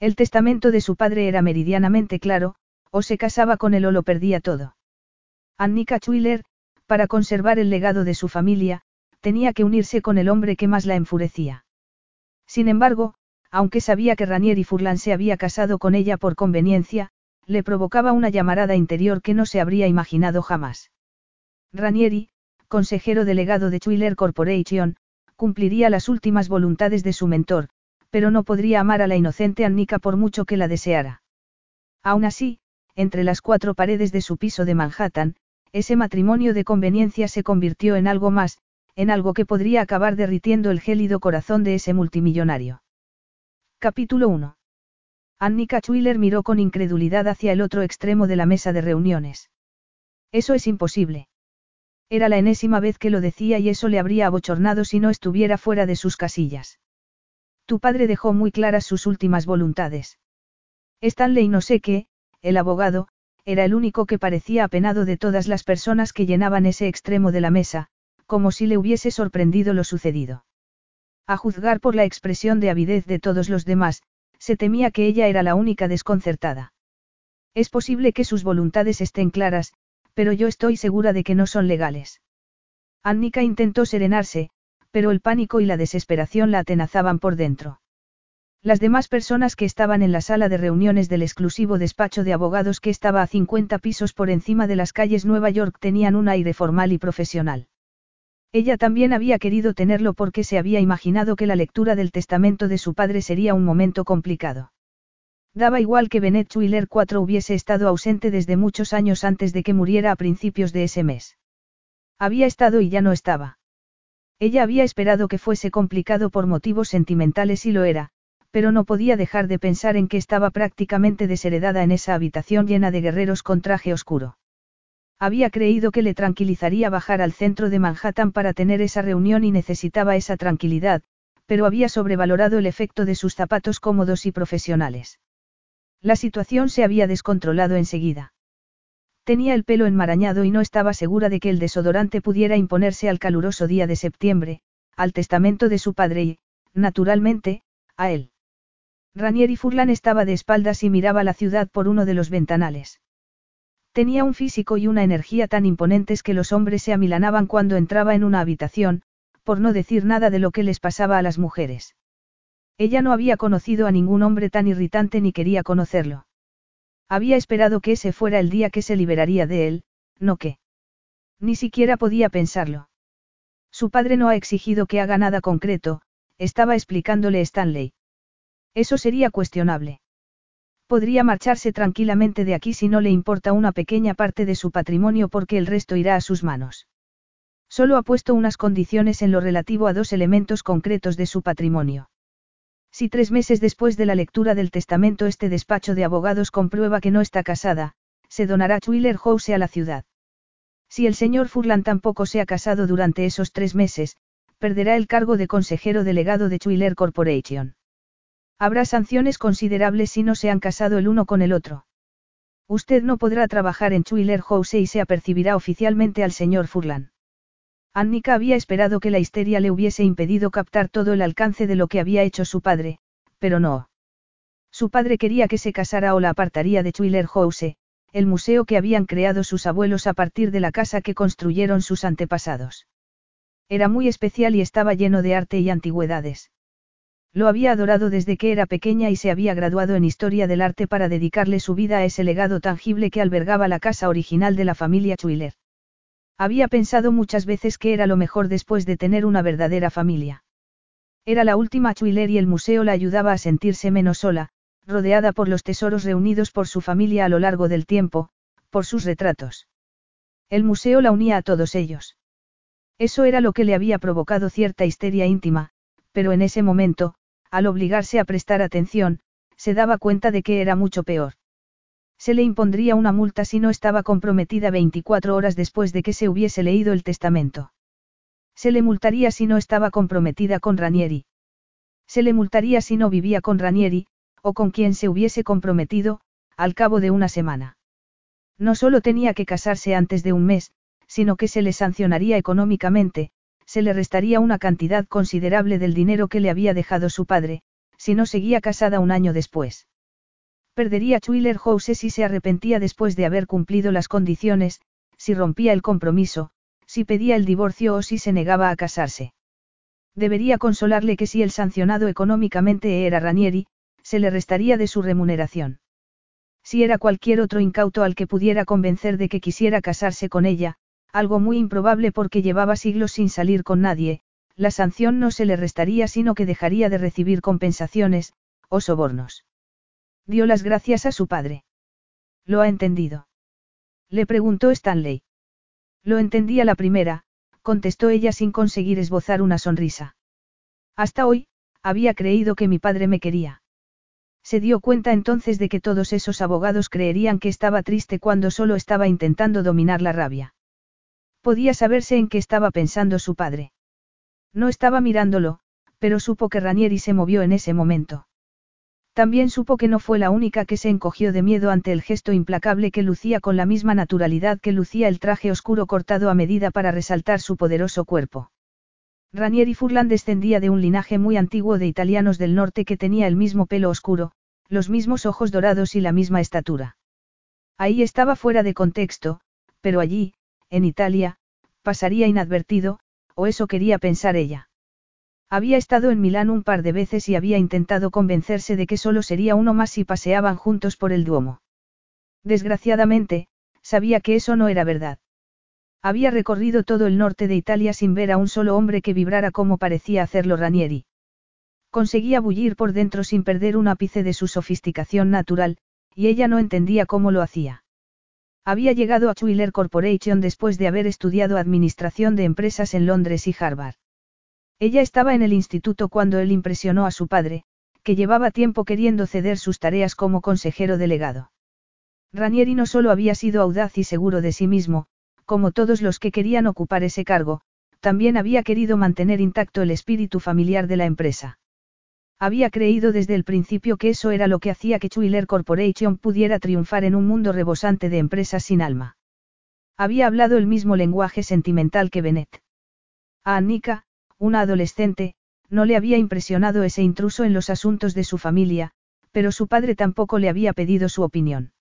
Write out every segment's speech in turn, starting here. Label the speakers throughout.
Speaker 1: El testamento de su padre era meridianamente claro, o se casaba con él o lo perdía todo. Annika Schuyler, para conservar el legado de su familia, tenía que unirse con el hombre que más la enfurecía. Sin embargo, aunque sabía que Ranieri Furlan se había casado con ella por conveniencia, le provocaba una llamarada interior que no se habría imaginado jamás. Ranieri, consejero delegado de Schuyler Corporation, cumpliría las últimas voluntades de su mentor, pero no podría amar a la inocente Annika por mucho que la deseara. Aún así, entre las cuatro paredes de su piso de Manhattan, ese matrimonio de conveniencia se convirtió en algo más, en algo que podría acabar derritiendo el gélido corazón de ese multimillonario. Capítulo 1. Annika Schuyler miró con incredulidad hacia el otro extremo de la mesa de reuniones. Eso es imposible. Era la enésima vez que lo decía y eso le habría abochornado si no estuviera fuera de sus casillas. Tu padre dejó muy claras sus últimas voluntades. Stanley no sé qué, el abogado, era el único que parecía apenado de todas las personas que llenaban ese extremo de la mesa, como si le hubiese sorprendido lo sucedido. A juzgar por la expresión de avidez de todos los demás, se temía que ella era la única desconcertada. Es posible que sus voluntades estén claras, pero yo estoy segura de que no son legales. Annika intentó serenarse, pero el pánico y la desesperación la atenazaban por dentro. Las demás personas que estaban en la sala de reuniones del exclusivo despacho de abogados que estaba a 50 pisos por encima de las calles Nueva York tenían un aire formal y profesional. Ella también había querido tenerlo porque se había imaginado que la lectura del testamento de su padre sería un momento complicado. Daba igual que Bennett Wheeler IV hubiese estado ausente desde muchos años antes de que muriera a principios de ese mes. Había estado y ya no estaba. Ella había esperado que fuese complicado por motivos sentimentales y lo era, pero no podía dejar de pensar en que estaba prácticamente desheredada en esa habitación llena de guerreros con traje oscuro. Había creído que le tranquilizaría bajar al centro de Manhattan para tener esa reunión y necesitaba esa tranquilidad, pero había sobrevalorado el efecto de sus zapatos cómodos y profesionales. La situación se había descontrolado enseguida. Tenía el pelo enmarañado y no estaba segura de que el desodorante pudiera imponerse al caluroso día de septiembre, al testamento de su padre y, naturalmente, a él. Ranieri Furlan estaba de espaldas y miraba la ciudad por uno de los ventanales. Tenía un físico y una energía tan imponentes que los hombres se amilanaban cuando entraba en una habitación, por no decir nada de lo que les pasaba a las mujeres. Ella no había conocido a ningún hombre tan irritante ni quería conocerlo. Había esperado que ese fuera el día que se liberaría de él, no que. Ni siquiera podía pensarlo. Su padre no ha exigido que haga nada concreto, estaba explicándole Stanley. Eso sería cuestionable. Podría marcharse tranquilamente de aquí si no le importa una pequeña parte de su patrimonio porque el resto irá a sus manos. Solo ha puesto unas condiciones en lo relativo a dos elementos concretos de su patrimonio. Si tres meses después de la lectura del testamento este despacho de abogados comprueba que no está casada, se donará Twiller House a la ciudad. Si el señor Furlan tampoco se ha casado durante esos tres meses, perderá el cargo de consejero delegado de Twiller Corporation. Habrá sanciones considerables si no se han casado el uno con el otro. Usted no podrá trabajar en Twiller House y se apercibirá oficialmente al señor Furlan. Annika había esperado que la histeria le hubiese impedido captar todo el alcance de lo que había hecho su padre, pero no. Su padre quería que se casara o la apartaría de Twiller House, el museo que habían creado sus abuelos a partir de la casa que construyeron sus antepasados. Era muy especial y estaba lleno de arte y antigüedades. Lo había adorado desde que era pequeña y se había graduado en historia del arte para dedicarle su vida a ese legado tangible que albergaba la casa original de la familia Schuyler. Había pensado muchas veces que era lo mejor después de tener una verdadera familia. Era la última Chuiler y el museo la ayudaba a sentirse menos sola, rodeada por los tesoros reunidos por su familia a lo largo del tiempo, por sus retratos. El museo la unía a todos ellos. Eso era lo que le había provocado cierta histeria íntima, pero en ese momento, al obligarse a prestar atención, se daba cuenta de que era mucho peor. Se le impondría una multa si no estaba comprometida 24 horas después de que se hubiese leído el testamento. Se le multaría si no estaba comprometida con Ranieri. Se le multaría si no vivía con Ranieri, o con quien se hubiese comprometido, al cabo de una semana. No solo tenía que casarse antes de un mes, sino que se le sancionaría económicamente, se le restaría una cantidad considerable del dinero que le había dejado su padre, si no seguía casada un año después. Perdería Chuiler House si se arrepentía después de haber cumplido las condiciones, si rompía el compromiso, si pedía el divorcio o si se negaba a casarse. Debería consolarle que si el sancionado económicamente era Ranieri, se le restaría de su remuneración. Si era cualquier otro incauto al que pudiera convencer de que quisiera casarse con ella, algo muy improbable porque llevaba siglos sin salir con nadie, la sanción no se le restaría sino que dejaría de recibir compensaciones, o sobornos. Dio las gracias a su padre. ¿Lo ha entendido? Le preguntó Stanley. Lo entendía la primera, contestó ella sin conseguir esbozar una sonrisa. Hasta hoy, había creído que mi padre me quería. Se dio cuenta entonces de que todos esos abogados creerían que estaba triste cuando solo estaba intentando dominar la rabia. Podía saberse en qué estaba pensando su padre. No estaba mirándolo, pero supo que Ranieri se movió en ese momento. También supo que no fue la única que se encogió de miedo ante el gesto implacable que lucía con la misma naturalidad que lucía el traje oscuro cortado a medida para resaltar su poderoso cuerpo. Ranieri Furlan descendía de un linaje muy antiguo de italianos del norte que tenía el mismo pelo oscuro, los mismos ojos dorados y la misma estatura. Ahí estaba fuera de contexto, pero allí, en Italia, pasaría inadvertido, o eso quería pensar ella. Había estado en Milán un par de veces y había intentado convencerse de que solo sería uno más si paseaban juntos por el Duomo. Desgraciadamente, sabía que eso no era verdad. Había recorrido todo el norte de Italia sin ver a un solo hombre que vibrara como parecía hacerlo Ranieri. Conseguía bullir por dentro sin perder un ápice de su sofisticación natural, y ella no entendía cómo lo hacía. Había llegado a Chuiler Corporation después de haber estudiado Administración de Empresas en Londres y Harvard. Ella estaba en el instituto cuando él impresionó a su padre, que llevaba tiempo queriendo ceder sus tareas como consejero delegado. Ranieri no solo había sido audaz y seguro de sí mismo, como todos los que querían ocupar ese cargo, también había querido mantener intacto el espíritu familiar de la empresa. Había creído desde el principio que eso era lo que hacía que Chuiler Corporation pudiera triunfar en un mundo rebosante de empresas sin alma. Había hablado el mismo lenguaje sentimental que Bennett. A Annika, una adolescente, no le había impresionado ese intruso en los asuntos de su familia, pero su padre tampoco le había pedido su opinión.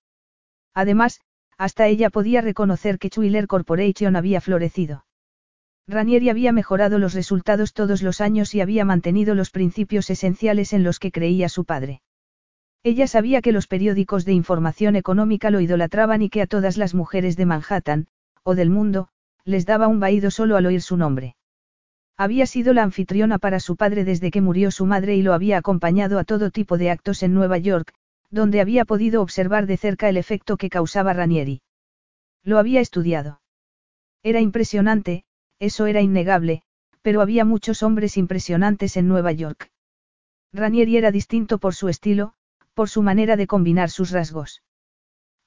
Speaker 1: Además, hasta ella podía reconocer que Chuiler Corporation había florecido. Ranieri había mejorado los resultados todos los años y había mantenido los principios esenciales en los que creía su padre. Ella sabía que los periódicos de información económica lo idolatraban y que a todas las mujeres de Manhattan, o del mundo, les daba un vaído solo al oír su nombre. Había sido la anfitriona para su padre desde que murió su madre y lo había acompañado a todo tipo de actos en Nueva York, donde había podido observar de cerca el efecto que causaba Ranieri. Lo había estudiado. Era impresionante, eso era innegable, pero había muchos hombres impresionantes en Nueva York. Ranieri era distinto por su estilo, por su manera de combinar sus rasgos.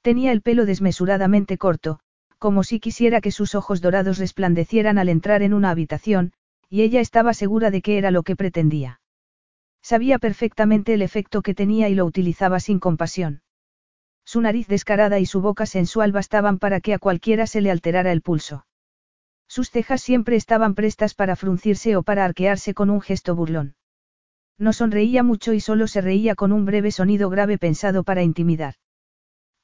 Speaker 1: Tenía el pelo desmesuradamente corto, como si quisiera que sus ojos dorados resplandecieran al entrar en una habitación, y ella estaba segura de que era lo que pretendía. Sabía perfectamente el efecto que tenía y lo utilizaba sin compasión. Su nariz descarada y su boca sensual bastaban para que a cualquiera se le alterara el pulso. Sus cejas siempre estaban prestas para fruncirse o para arquearse con un gesto burlón. No sonreía mucho y solo se reía con un breve sonido grave pensado para intimidar.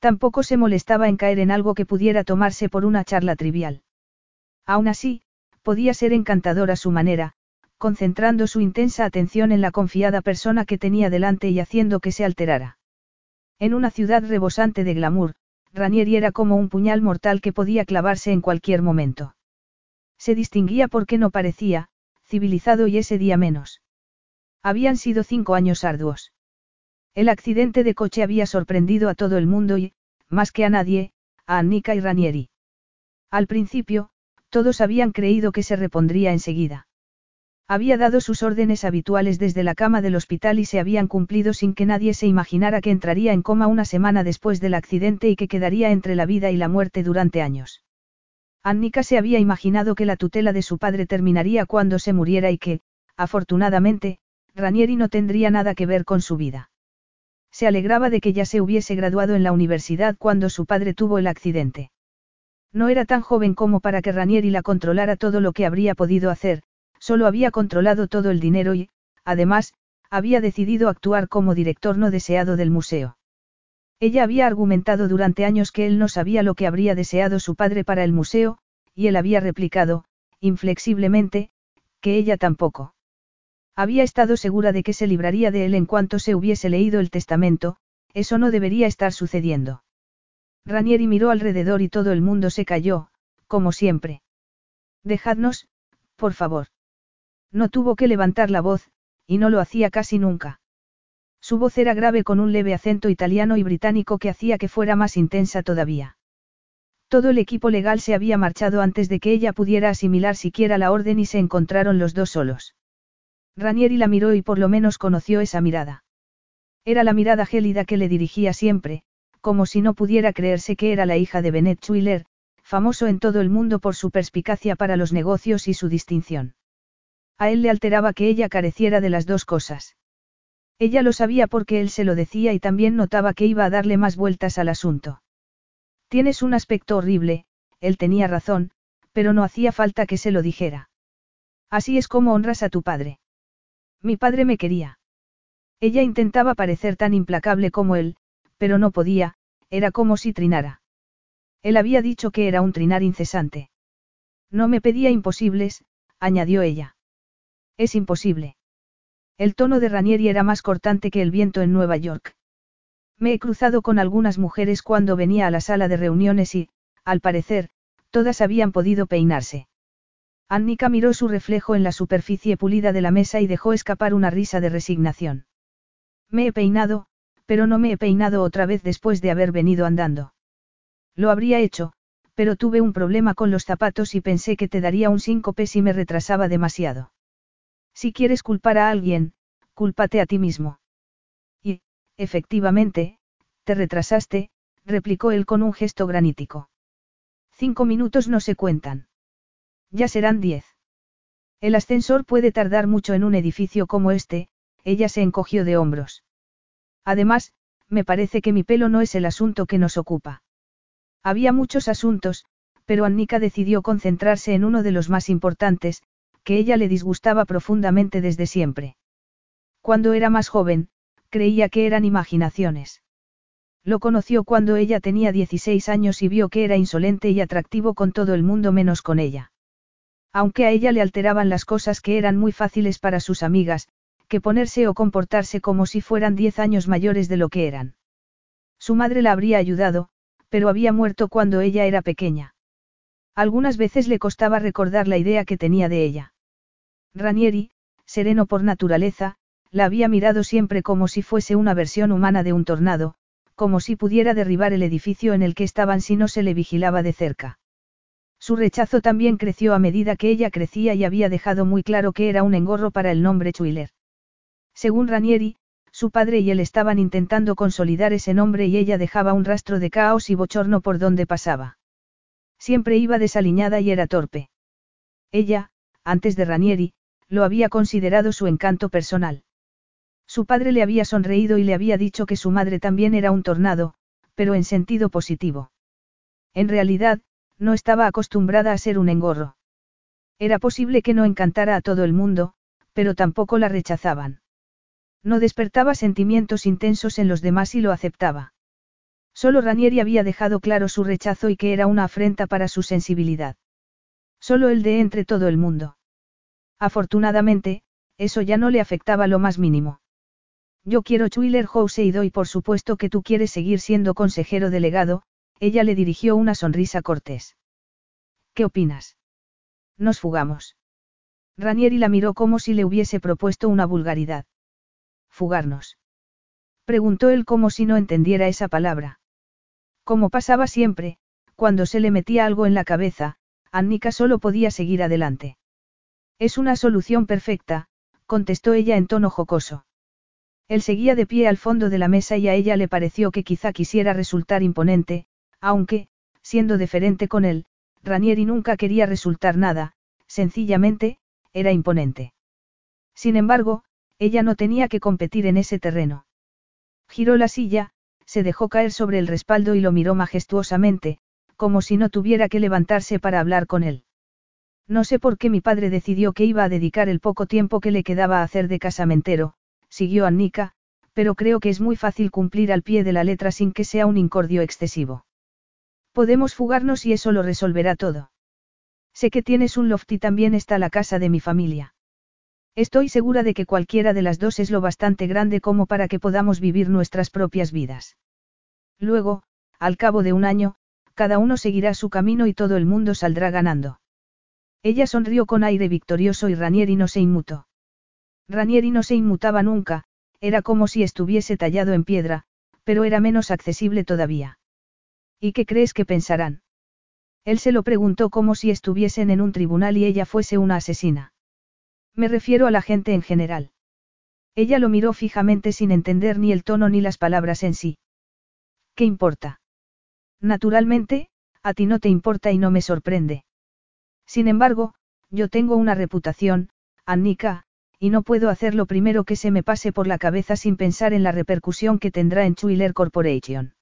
Speaker 1: Tampoco se molestaba en caer en algo que pudiera tomarse por una charla trivial. Aún así, podía ser encantador a su manera, concentrando su intensa atención en la confiada persona que tenía delante y haciendo que se alterara. En una ciudad rebosante de glamour, Ranieri era como un puñal mortal que podía clavarse en cualquier momento. Se distinguía porque no parecía, civilizado y ese día menos. Habían sido cinco años arduos. El accidente de coche había sorprendido a todo el mundo y, más que a nadie, a Annika y Ranieri. Al principio, todos habían creído que se repondría enseguida. Había dado sus órdenes habituales desde la cama del hospital y se habían cumplido sin que nadie se imaginara que entraría en coma una semana después del accidente y que quedaría entre la vida y la muerte durante años. Annika se había imaginado que la tutela de su padre terminaría cuando se muriera y que, afortunadamente, Ranieri no tendría nada que ver con su vida. Se alegraba de que ya se hubiese graduado en la universidad cuando su padre tuvo el accidente. No era tan joven como para que Ranieri la controlara todo lo que habría podido hacer, Solo había controlado todo el dinero y, además, había decidido actuar como director no deseado del museo. Ella había argumentado durante años que él no sabía lo que habría deseado su padre para el museo, y él había replicado, inflexiblemente, que ella tampoco. Había estado segura de que se libraría de él en cuanto se hubiese leído el testamento, eso no debería estar sucediendo. Ranieri miró alrededor y todo el mundo se cayó, como siempre. Dejadnos, por favor. No tuvo que levantar la voz, y no lo hacía casi nunca. Su voz era grave con un leve acento italiano y británico que hacía que fuera más intensa todavía. Todo el equipo legal se había marchado antes de que ella pudiera asimilar siquiera la orden y se encontraron los dos solos. Ranieri la miró y por lo menos conoció esa mirada. Era la mirada gélida que le dirigía siempre, como si no pudiera creerse que era la hija de Bennett Schuyler, famoso en todo el mundo por su perspicacia para los negocios y su distinción. A él le alteraba que ella careciera de las dos cosas. Ella lo sabía porque él se lo decía y también notaba que iba a darle más vueltas al asunto. Tienes un aspecto horrible, él tenía razón, pero no hacía falta que se lo dijera. Así es como honras a tu padre. Mi padre me quería. Ella intentaba parecer tan implacable como él, pero no podía, era como si trinara. Él había dicho que era un trinar incesante. No me pedía imposibles, añadió ella. Es imposible. El tono de Ranieri era más cortante que el viento en Nueva York. Me he cruzado con algunas mujeres cuando venía a la sala de reuniones y, al parecer, todas habían podido peinarse. Annika miró su reflejo en la superficie pulida de la mesa y dejó escapar una risa de resignación. Me he peinado, pero no me he peinado otra vez después de haber venido andando. Lo habría hecho, pero tuve un problema con los zapatos y pensé que te daría un síncope si me retrasaba demasiado. Si quieres culpar a alguien, cúlpate a ti mismo. Y, efectivamente, te retrasaste, replicó él con un gesto granítico. Cinco minutos no se cuentan. Ya serán diez. El ascensor puede tardar mucho en un edificio como este, ella se encogió de hombros. Además, me parece que mi pelo no es el asunto que nos ocupa. Había muchos asuntos, pero Annika decidió concentrarse en uno de los más importantes, que ella le disgustaba profundamente desde siempre. Cuando era más joven, creía que eran imaginaciones. Lo conoció cuando ella tenía 16 años y vio que era insolente y atractivo con todo el mundo menos con ella. Aunque a ella le alteraban las cosas que eran muy fáciles para sus amigas, que ponerse o comportarse como si fueran 10 años mayores de lo que eran. Su madre la habría ayudado, pero había muerto cuando ella era pequeña. Algunas veces le costaba recordar la idea que tenía de ella. Ranieri, sereno por naturaleza, la había mirado siempre como si fuese una versión humana de un tornado, como si pudiera derribar el edificio en el que estaban si no se le vigilaba de cerca. Su rechazo también creció a medida que ella crecía y había dejado muy claro que era un engorro para el nombre Chuiler. Según Ranieri, su padre y él estaban intentando consolidar ese nombre y ella dejaba un rastro de caos y bochorno por donde pasaba. Siempre iba desaliñada y era torpe. Ella, antes de Ranieri, lo había considerado su encanto personal. Su padre le había sonreído y le había dicho que su madre también era un tornado, pero en sentido positivo. En realidad, no estaba acostumbrada a ser un engorro. Era posible que no encantara a todo el mundo, pero tampoco la rechazaban. No despertaba sentimientos intensos en los demás y lo aceptaba. Solo Ranieri había dejado claro su rechazo y que era una afrenta para su sensibilidad. Solo el de entre todo el mundo. Afortunadamente, eso ya no le afectaba lo más mínimo. Yo quiero Chuiler House y doy por supuesto que tú quieres seguir siendo consejero delegado, ella le dirigió una sonrisa cortés. ¿Qué opinas? Nos fugamos. Ranieri la miró como si le hubiese propuesto una vulgaridad. ¿Fugarnos? Preguntó él como si no entendiera esa palabra. Como pasaba siempre, cuando se le metía algo en la cabeza, Annika solo podía seguir adelante. Es una solución perfecta, contestó ella en tono jocoso. Él seguía de pie al fondo de la mesa y a ella le pareció que quizá quisiera resultar imponente, aunque, siendo deferente con él, Ranieri nunca quería resultar nada, sencillamente, era imponente. Sin embargo, ella no tenía que competir en ese terreno. Giró la silla, se dejó caer sobre el respaldo y lo miró majestuosamente, como si no tuviera que levantarse para hablar con él. No sé por qué mi padre decidió que iba a dedicar el poco tiempo que le quedaba a hacer de casamentero, siguió Annika, pero creo que es muy fácil cumplir al pie de la letra sin que sea un incordio excesivo. Podemos fugarnos y eso lo resolverá todo. Sé que tienes un loft y también está la casa de mi familia. Estoy segura de que cualquiera de las dos es lo bastante grande como para que podamos vivir nuestras propias vidas. Luego, al cabo de un año, cada uno seguirá su camino y todo el mundo saldrá ganando. Ella sonrió con aire victorioso y Ranieri no se inmutó. Ranieri no se inmutaba nunca, era como si estuviese tallado en piedra, pero era menos accesible todavía. ¿Y qué crees que pensarán? Él se lo preguntó como si estuviesen en un tribunal y ella fuese una asesina. Me refiero a la gente en general. Ella lo miró fijamente sin entender ni el tono ni las palabras en sí. ¿Qué importa? Naturalmente, a ti no te importa y no me sorprende. Sin embargo, yo tengo una reputación, Annika, y no puedo hacer lo primero que se me pase por la cabeza sin pensar en la repercusión que tendrá en Chuiler Corporation.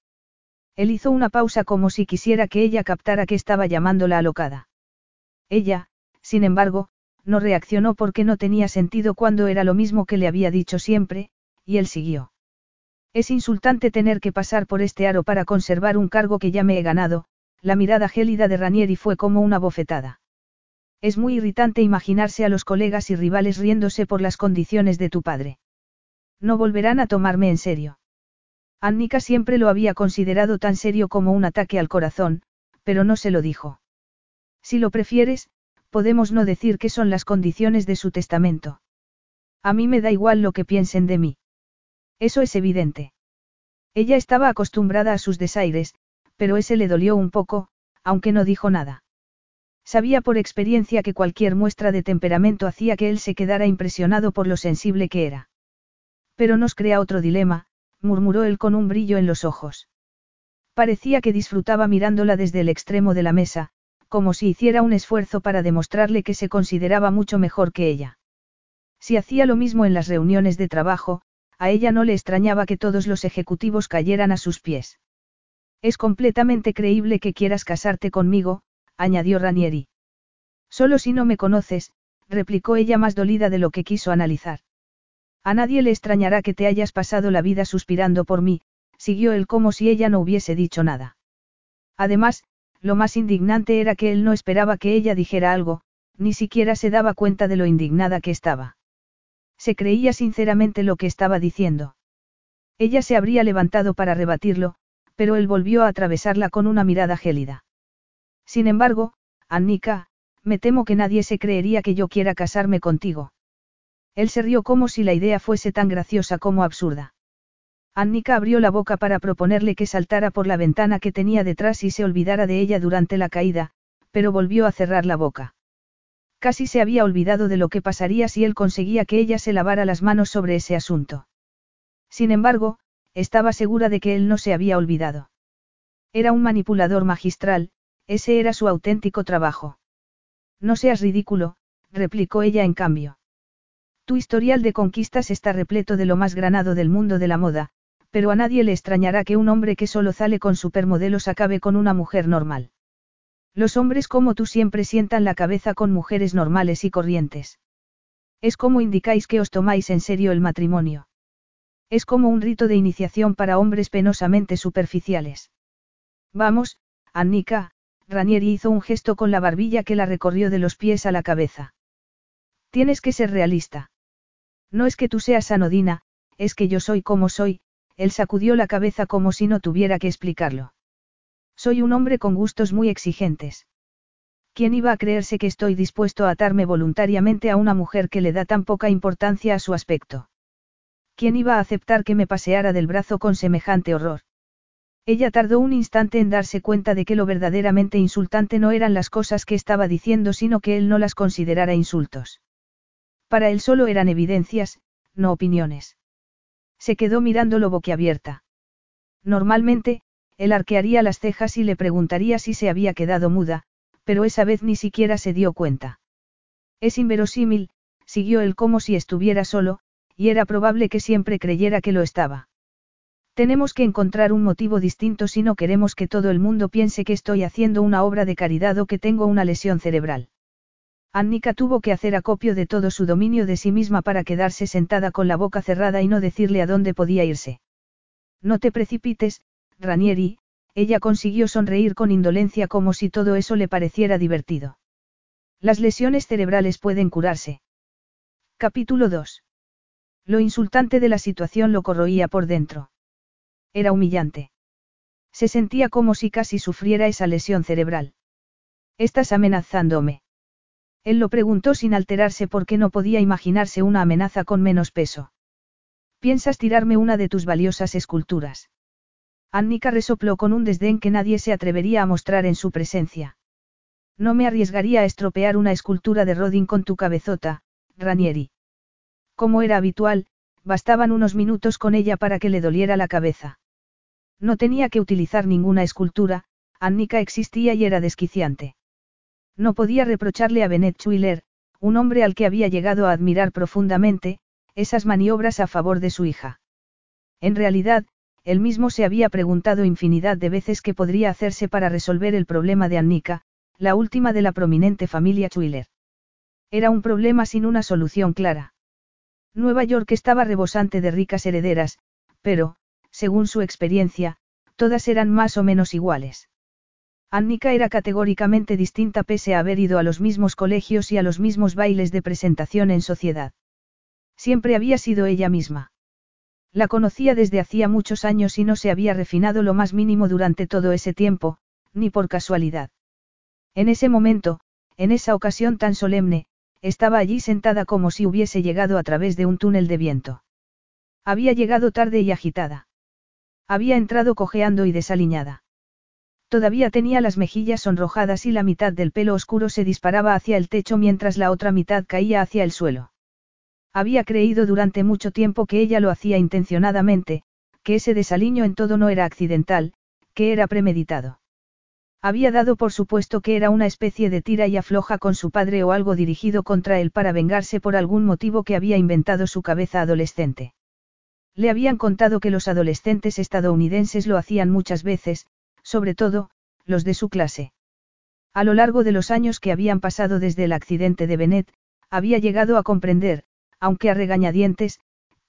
Speaker 1: Él hizo una pausa como si quisiera que ella captara que estaba llamándola alocada. Ella, sin embargo, no reaccionó porque no tenía sentido cuando era lo mismo que le había dicho siempre, y él siguió. Es insultante tener que pasar por este aro para conservar un cargo que ya me he ganado, la mirada gélida de Ranieri fue como una bofetada. Es muy irritante imaginarse a los colegas y rivales riéndose por las condiciones de tu padre. No volverán a tomarme en serio. Annika siempre lo había considerado tan serio como un ataque al corazón, pero no se lo dijo. Si lo prefieres, podemos no decir qué son las condiciones de su testamento. A mí me da igual lo que piensen de mí. Eso es evidente. Ella estaba acostumbrada a sus desaires, pero ese le dolió un poco, aunque no dijo nada. Sabía por experiencia que cualquier muestra de temperamento hacía que él se quedara impresionado por lo sensible que era. Pero nos crea otro dilema, murmuró él con un brillo en los ojos. Parecía que disfrutaba mirándola desde el extremo de la mesa, como si hiciera un esfuerzo para demostrarle que se consideraba mucho mejor que ella. Si hacía lo mismo en las reuniones de trabajo, a ella no le extrañaba que todos los ejecutivos cayeran a sus pies. Es completamente creíble que quieras casarte conmigo, añadió Ranieri. Solo si no me conoces, replicó ella más dolida de lo que quiso analizar. A nadie le extrañará que te hayas pasado la vida suspirando por mí, siguió él como si ella no hubiese dicho nada. Además, lo más indignante era que él no esperaba que ella dijera algo, ni siquiera se daba cuenta de lo indignada que estaba. Se creía sinceramente lo que estaba diciendo. Ella se habría levantado para rebatirlo, pero él volvió a atravesarla con una mirada gélida. Sin embargo, Annika, me temo que nadie se creería que yo quiera casarme contigo. Él se rió como si la idea fuese tan graciosa como absurda. Annika abrió la boca para proponerle que saltara por la ventana que tenía detrás y se olvidara de ella durante la caída, pero volvió a cerrar la boca. Casi se había olvidado de lo que pasaría si él conseguía que ella se lavara las manos sobre ese asunto. Sin embargo, estaba segura de que él no se había olvidado. Era un manipulador magistral, ese era su auténtico trabajo. No seas ridículo, replicó ella en cambio. Tu historial de conquistas está repleto de lo más granado del mundo de la moda, pero a nadie le extrañará que un hombre que solo sale con supermodelos acabe con una mujer normal. Los hombres como tú siempre sientan la cabeza con mujeres normales y corrientes. Es como indicáis que os tomáis en serio el matrimonio. Es como un rito de iniciación para hombres penosamente superficiales. Vamos, Annika, Ranieri hizo un gesto con la barbilla que la recorrió de los pies a la cabeza. Tienes que ser realista. No es que tú seas anodina, es que yo soy como soy, él sacudió la cabeza como si no tuviera que explicarlo. Soy un hombre con gustos muy exigentes. ¿Quién iba a creerse que estoy dispuesto a atarme voluntariamente a una mujer que le da tan poca importancia a su aspecto? ¿Quién iba a aceptar que me paseara del brazo con semejante horror? Ella tardó un instante en darse cuenta de que lo verdaderamente insultante no eran las cosas que estaba diciendo, sino que él no las considerara insultos. Para él solo eran evidencias, no opiniones. Se quedó mirándolo boquiabierta. Normalmente, él arquearía las cejas y le preguntaría si se había quedado muda, pero esa vez ni siquiera se dio cuenta. Es inverosímil, siguió él como si estuviera solo, y era probable que siempre creyera que lo estaba. Tenemos que encontrar un motivo distinto si no queremos que todo el mundo piense que estoy haciendo una obra de caridad o que tengo una lesión cerebral. Annika tuvo que hacer acopio de todo su dominio de sí misma para quedarse sentada con la boca cerrada y no decirle a dónde podía irse. No te precipites, Ranieri, ella consiguió sonreír con indolencia como si todo eso le pareciera divertido. Las lesiones cerebrales pueden curarse. Capítulo 2. Lo insultante de la situación lo corroía por dentro. Era humillante. Se sentía como si casi sufriera esa lesión cerebral. ¿Estás amenazándome? Él lo preguntó sin alterarse porque no podía imaginarse una amenaza con menos peso. ¿Piensas tirarme una de tus valiosas esculturas? Annika resopló con un desdén que nadie se atrevería a mostrar en su presencia. No me arriesgaría a estropear una escultura de Rodin con tu cabezota, Ranieri. Como era habitual, bastaban unos minutos con ella para que le doliera la cabeza. No tenía que utilizar ninguna escultura, Annika existía y era desquiciante. No podía reprocharle a Bennett Schuyler, un hombre al que había llegado a admirar profundamente, esas maniobras a favor de su hija. En realidad, él mismo se había preguntado infinidad de veces qué podría hacerse para resolver el problema de Annika, la última de la prominente familia Schuyler. Era un problema sin una solución clara. Nueva York estaba rebosante de ricas herederas, pero, según su experiencia, todas eran más o menos iguales. Annika era categóricamente distinta pese a haber ido a los mismos colegios y a los mismos bailes de presentación en sociedad. Siempre había sido ella misma. La conocía desde hacía muchos años y no se había refinado lo más mínimo durante todo ese tiempo, ni por casualidad. En ese momento, en esa ocasión tan solemne, estaba allí sentada como si hubiese llegado a través de un túnel de viento. Había llegado tarde y agitada. Había entrado cojeando y desaliñada. Todavía tenía las mejillas sonrojadas y la mitad del pelo oscuro se disparaba hacia el techo mientras la otra mitad caía hacia el suelo. Había creído durante mucho tiempo que ella lo hacía intencionadamente, que ese desaliño en todo no era accidental, que era premeditado. Había dado por supuesto que era una especie de tira y afloja con su padre o algo dirigido contra él para vengarse por algún motivo que había inventado su cabeza adolescente. Le habían contado que los adolescentes estadounidenses lo hacían muchas veces, sobre todo, los de su clase. A lo largo de los años que habían pasado desde el accidente de Bennett, había llegado a comprender, aunque a regañadientes,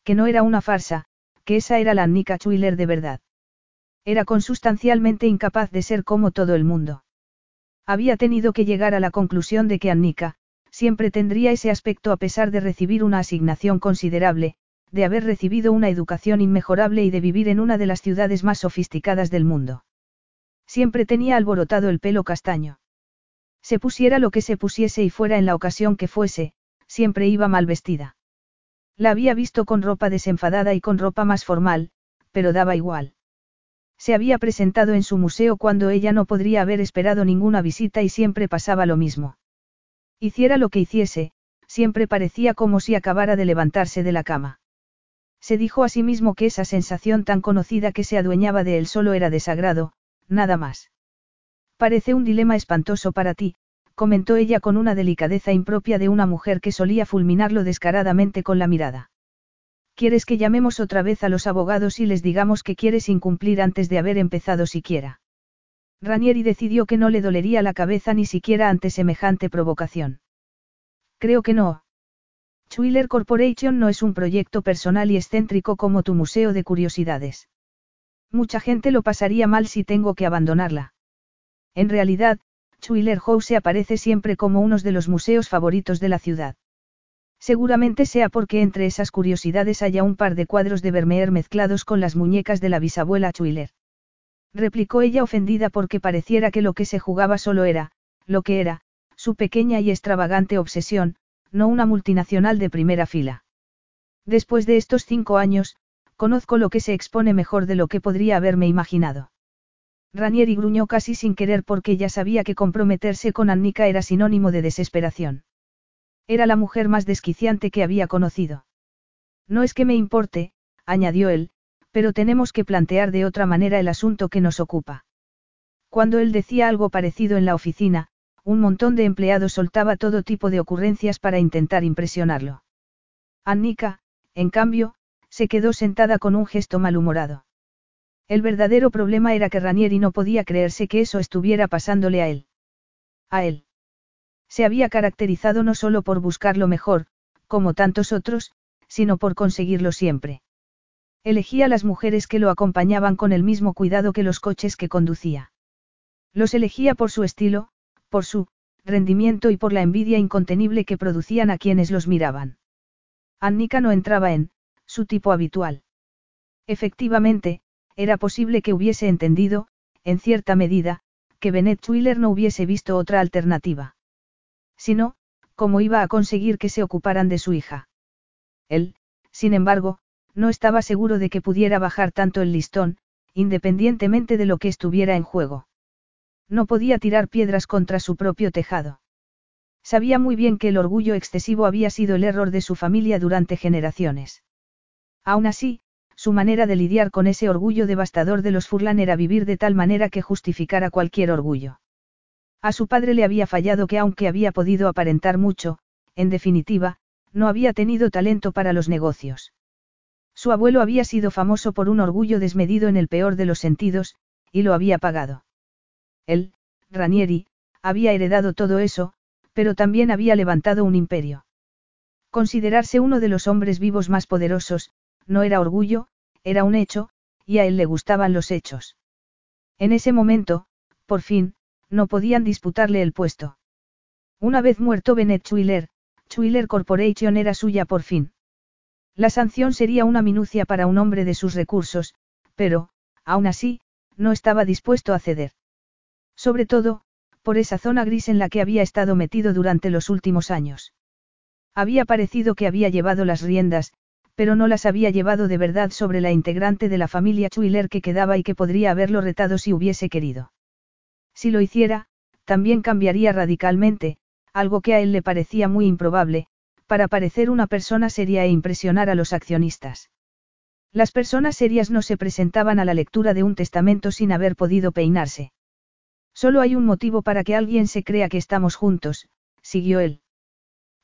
Speaker 1: que no era una farsa, que esa era la Annika Schuyler de verdad. Era consustancialmente incapaz de ser como todo el mundo. Había tenido que llegar a la conclusión de que Annika, siempre tendría ese aspecto a pesar de recibir una asignación considerable, de haber recibido una educación inmejorable y de vivir en una de las ciudades más sofisticadas del mundo. Siempre tenía alborotado el pelo castaño. Se pusiera lo que se pusiese y fuera en la ocasión que fuese, siempre iba mal vestida. La había visto con ropa desenfadada y con ropa más formal, pero daba igual. Se había presentado en su museo cuando ella no podría haber esperado ninguna visita y siempre pasaba lo mismo. Hiciera lo que hiciese, siempre parecía como si acabara de levantarse de la cama. Se dijo a sí mismo que esa sensación tan conocida que se adueñaba de él solo era desagrado, nada más. Parece un dilema espantoso para ti, comentó ella con una delicadeza impropia de una mujer que solía fulminarlo descaradamente con la mirada. ¿Quieres que llamemos otra vez a los abogados y les digamos que quieres incumplir antes de haber empezado siquiera? Ranieri decidió que no le dolería la cabeza ni siquiera ante semejante provocación. Creo que no, Schuyler Corporation no es un proyecto personal y excéntrico como tu museo de curiosidades. Mucha gente lo pasaría mal si tengo que abandonarla. En realidad, Schuyler House aparece siempre como uno de los museos favoritos de la ciudad. Seguramente sea porque entre esas curiosidades haya un par de cuadros de Vermeer mezclados con las muñecas de la bisabuela Schuyler. Replicó ella ofendida porque pareciera que lo que se jugaba solo era, lo que era, su pequeña y extravagante obsesión, no una multinacional de primera fila. Después de estos cinco años, conozco lo que se expone mejor de lo que podría haberme imaginado. Ranieri gruñó casi sin querer porque ya sabía que comprometerse con Annika era sinónimo de desesperación. Era la mujer más desquiciante que había conocido. No es que me importe, añadió él, pero tenemos que plantear de otra manera el asunto que nos ocupa. Cuando él decía algo parecido en la oficina, un montón de empleados soltaba todo tipo de ocurrencias para intentar impresionarlo. Annika, en cambio, se quedó sentada con un gesto malhumorado. El verdadero problema era que Ranieri no podía creerse que eso estuviera pasándole a él. A él. Se había caracterizado no solo por buscar lo mejor, como tantos otros, sino por conseguirlo siempre. Elegía las mujeres que lo acompañaban con el mismo cuidado que los coches que conducía. Los elegía por su estilo, por su rendimiento y por la envidia incontenible que producían a quienes los miraban. Annika no entraba en su tipo habitual. Efectivamente, era posible que hubiese entendido, en cierta medida, que Bennett Twiller no hubiese visto otra alternativa. Si no, ¿cómo iba a conseguir que se ocuparan de su hija? Él, sin embargo, no estaba seguro de que pudiera bajar tanto el listón, independientemente de lo que estuviera en juego. No podía tirar piedras contra su propio tejado. Sabía muy bien que el orgullo excesivo había sido el error de su familia durante generaciones. Aún así, su manera de lidiar con ese orgullo devastador de los Furlan era vivir de tal manera que justificara cualquier orgullo. A su padre le había fallado que aunque había podido aparentar mucho, en definitiva, no había tenido talento para los negocios. Su abuelo había sido famoso por un orgullo desmedido en el peor de los sentidos, y lo había pagado. Él, Ranieri, había heredado todo eso, pero también había levantado un imperio. Considerarse uno de los hombres vivos más poderosos, no era orgullo, era un hecho, y a él le gustaban los hechos. En ese momento, por fin, no podían disputarle el puesto. Una vez muerto Bennett Schuyler, Schuyler Corporation era suya por fin. La sanción sería una minucia para un hombre de sus recursos, pero, aún así, no estaba dispuesto a ceder. Sobre todo, por esa zona gris en la que había estado metido durante los últimos años. Había parecido que había llevado las riendas, pero no las había llevado de verdad sobre la integrante de la familia Chuiler que quedaba y que podría haberlo retado si hubiese querido. Si lo hiciera, también cambiaría radicalmente, algo que a él le parecía muy improbable, para parecer una persona seria e impresionar a los accionistas. Las personas serias no se presentaban a la lectura de un testamento sin haber podido peinarse. Solo hay un motivo para que alguien se crea que estamos juntos, siguió él.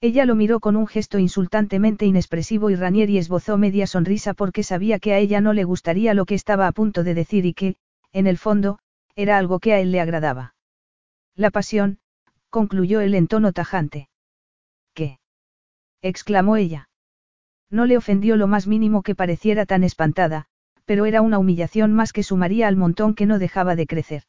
Speaker 1: Ella lo miró con un gesto insultantemente inexpresivo y Ranieri esbozó media sonrisa porque sabía que a ella no le gustaría lo que estaba a punto de decir y que, en el fondo, era algo que a él le agradaba. La pasión, concluyó él en tono tajante. ¿Qué? exclamó ella. No le ofendió lo más mínimo que pareciera tan espantada, pero era una humillación más que sumaría al montón que no dejaba de crecer.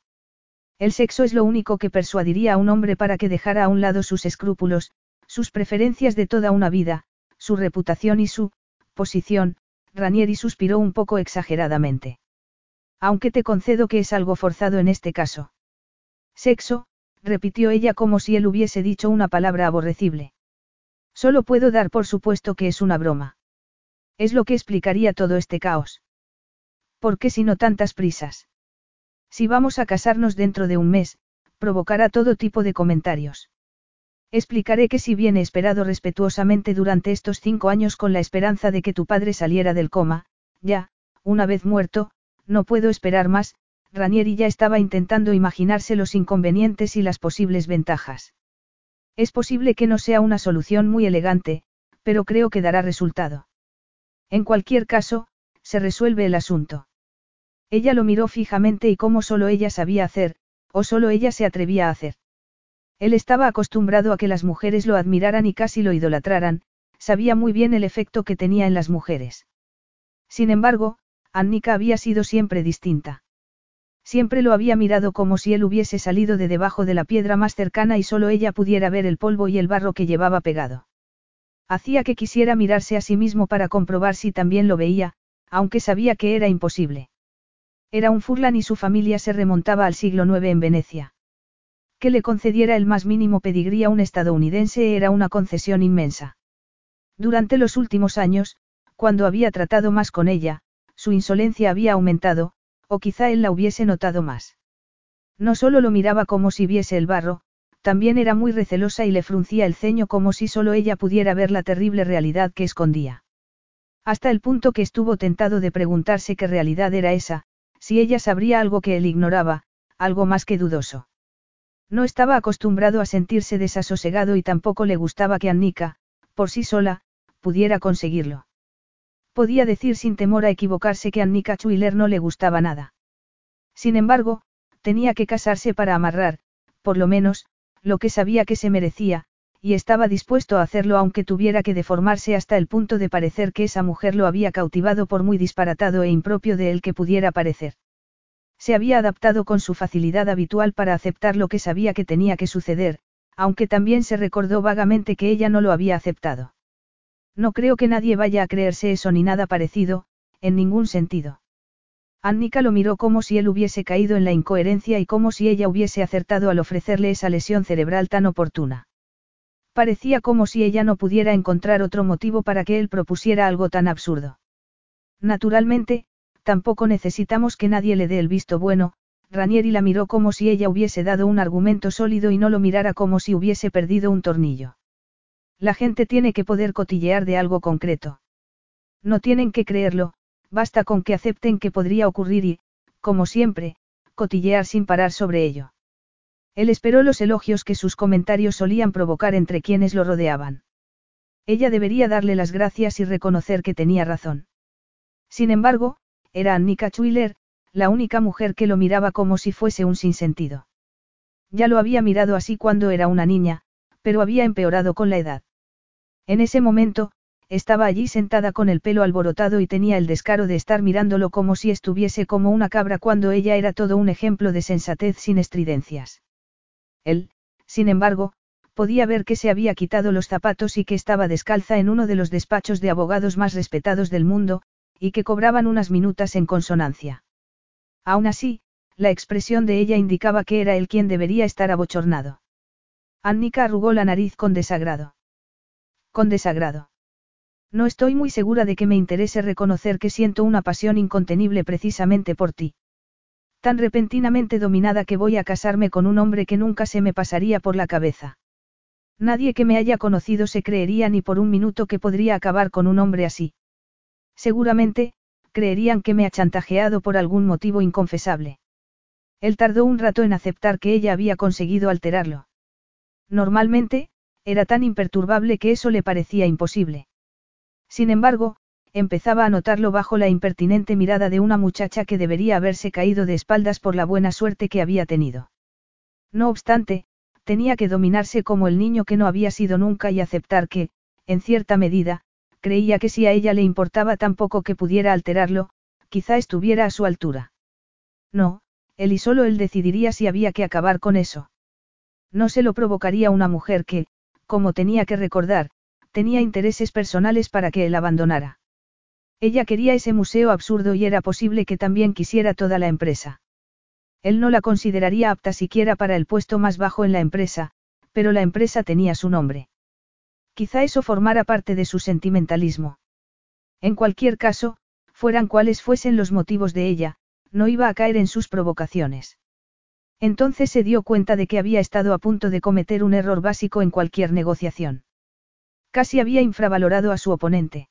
Speaker 1: El sexo es lo único que persuadiría a un hombre para que dejara a un lado sus escrúpulos, sus preferencias de toda una vida, su reputación y su posición, Ranieri suspiró un poco exageradamente. Aunque te concedo que es algo forzado en este caso. Sexo, repitió ella como si él hubiese dicho una palabra aborrecible. Solo puedo dar por supuesto que es una broma. Es lo que explicaría todo este caos. ¿Por qué si no tantas prisas? Si vamos a casarnos dentro de un mes, provocará todo tipo de comentarios. Explicaré que si bien he esperado respetuosamente durante estos cinco años con la esperanza de que tu padre saliera del coma, ya, una vez muerto, no puedo esperar más, Ranieri ya estaba intentando imaginarse los inconvenientes y las posibles ventajas. Es posible que no sea una solución muy elegante, pero creo que dará resultado. En cualquier caso, se resuelve el asunto. Ella lo miró fijamente y como solo ella sabía hacer, o solo ella se atrevía a hacer. Él estaba acostumbrado a que las mujeres lo admiraran y casi lo idolatraran, sabía muy bien el efecto que tenía en las mujeres. Sin embargo, Annika había sido siempre distinta. Siempre lo había mirado como si él hubiese salido de debajo de la piedra más cercana y solo ella pudiera ver el polvo y el barro que llevaba pegado. Hacía que quisiera mirarse a sí mismo para comprobar si también lo veía, aunque sabía que era imposible. Era un Furlan y su familia se remontaba al siglo IX en Venecia. Que le concediera el más mínimo pedigrí a un estadounidense era una concesión inmensa. Durante los últimos años, cuando había tratado más con ella, su insolencia había aumentado, o quizá él la hubiese notado más. No solo lo miraba como si viese el barro, también era muy recelosa y le fruncía el ceño como si solo ella pudiera ver la terrible realidad que escondía. Hasta el punto que estuvo tentado de preguntarse qué realidad era esa, si ella sabría algo que él ignoraba, algo más que dudoso. No estaba acostumbrado a sentirse desasosegado y tampoco le gustaba que Annika, por sí sola, pudiera conseguirlo. Podía decir sin temor a equivocarse que Annika Chuiler no le gustaba nada. Sin embargo, tenía que casarse para amarrar, por lo menos, lo que sabía que se merecía, y estaba dispuesto a hacerlo aunque tuviera que deformarse hasta el punto de parecer que esa mujer lo había cautivado por muy disparatado e impropio de él que pudiera parecer. Se había adaptado con su facilidad habitual para aceptar lo que sabía que tenía que suceder, aunque también se recordó vagamente que ella no lo había aceptado. No creo que nadie vaya a creerse eso ni nada parecido, en ningún sentido. Annika lo miró como si él hubiese caído en la incoherencia y como si ella hubiese acertado al ofrecerle esa lesión cerebral tan oportuna. Parecía como si ella no pudiera encontrar otro motivo para que él propusiera algo tan absurdo. Naturalmente, tampoco necesitamos que nadie le dé el visto bueno, Ranieri la miró como si ella hubiese dado un argumento sólido y no lo mirara como si hubiese perdido un tornillo. La gente tiene que poder cotillear de algo concreto. No tienen que creerlo, basta con que acepten que podría ocurrir y, como siempre, cotillear sin parar sobre ello. Él esperó los elogios que sus comentarios solían provocar entre quienes lo rodeaban. Ella debería darle las gracias y reconocer que tenía razón. Sin embargo, era Annika Schuyler, la única mujer que lo miraba como si fuese un sinsentido. Ya lo había mirado así cuando era una niña, pero había empeorado con la edad. En ese momento, estaba allí sentada con el pelo alborotado y tenía el descaro de estar mirándolo como si estuviese como una cabra cuando ella era todo un ejemplo de sensatez sin estridencias. Él, sin embargo, podía ver que se había quitado los zapatos y que estaba descalza en uno de los despachos de abogados más respetados del mundo, y que cobraban unas minutas en consonancia. Aún así, la expresión de ella indicaba que era él quien debería estar abochornado. Annika arrugó la nariz con desagrado. Con desagrado. No estoy muy segura de que me interese reconocer que siento una pasión incontenible precisamente por ti. Tan repentinamente dominada que voy a casarme con un hombre que nunca se me pasaría por la cabeza. Nadie que me haya conocido se creería ni por un minuto que podría acabar con un hombre así. Seguramente, creerían que me ha chantajeado por algún motivo inconfesable. Él tardó un rato en aceptar que ella había conseguido alterarlo. Normalmente, era tan imperturbable que eso le parecía imposible. Sin embargo, empezaba a notarlo bajo la impertinente mirada de una muchacha que debería haberse caído de espaldas por la buena suerte que había tenido. No obstante, tenía que dominarse como el niño que no había sido nunca y aceptar que, en cierta medida, creía que si a ella le importaba tan poco que pudiera alterarlo, quizá estuviera a su altura. No, él y solo él decidiría si había que acabar con eso. No se lo provocaría una mujer que, como tenía que recordar, tenía intereses personales para que él abandonara. Ella quería ese museo absurdo y era posible que también quisiera toda la empresa. Él no la consideraría apta siquiera para el puesto más bajo en la empresa, pero la empresa tenía su nombre. Quizá eso formara parte de su sentimentalismo. En cualquier caso, fueran cuales fuesen los motivos de ella, no iba a caer en sus provocaciones. Entonces se dio cuenta de que había estado a punto de cometer un error básico en cualquier negociación. Casi había infravalorado a su oponente.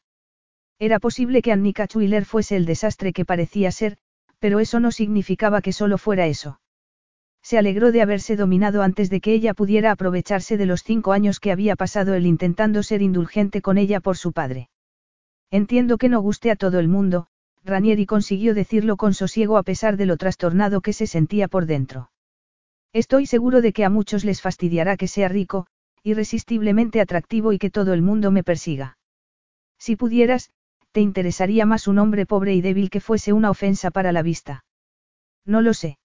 Speaker 1: Era posible que Annika Schuyler fuese el desastre que parecía ser, pero eso no significaba que solo fuera eso. Se alegró de haberse dominado antes de que ella pudiera aprovecharse de los cinco años que había pasado él intentando ser indulgente con ella por su padre. Entiendo que no guste a todo el mundo, Ranieri consiguió decirlo con sosiego a pesar de lo trastornado que se sentía por dentro. Estoy seguro de que a muchos les fastidiará que sea rico, irresistiblemente atractivo y que todo el mundo me persiga. Si pudieras, te interesaría más un hombre pobre y débil que fuese una ofensa para la vista. No lo sé.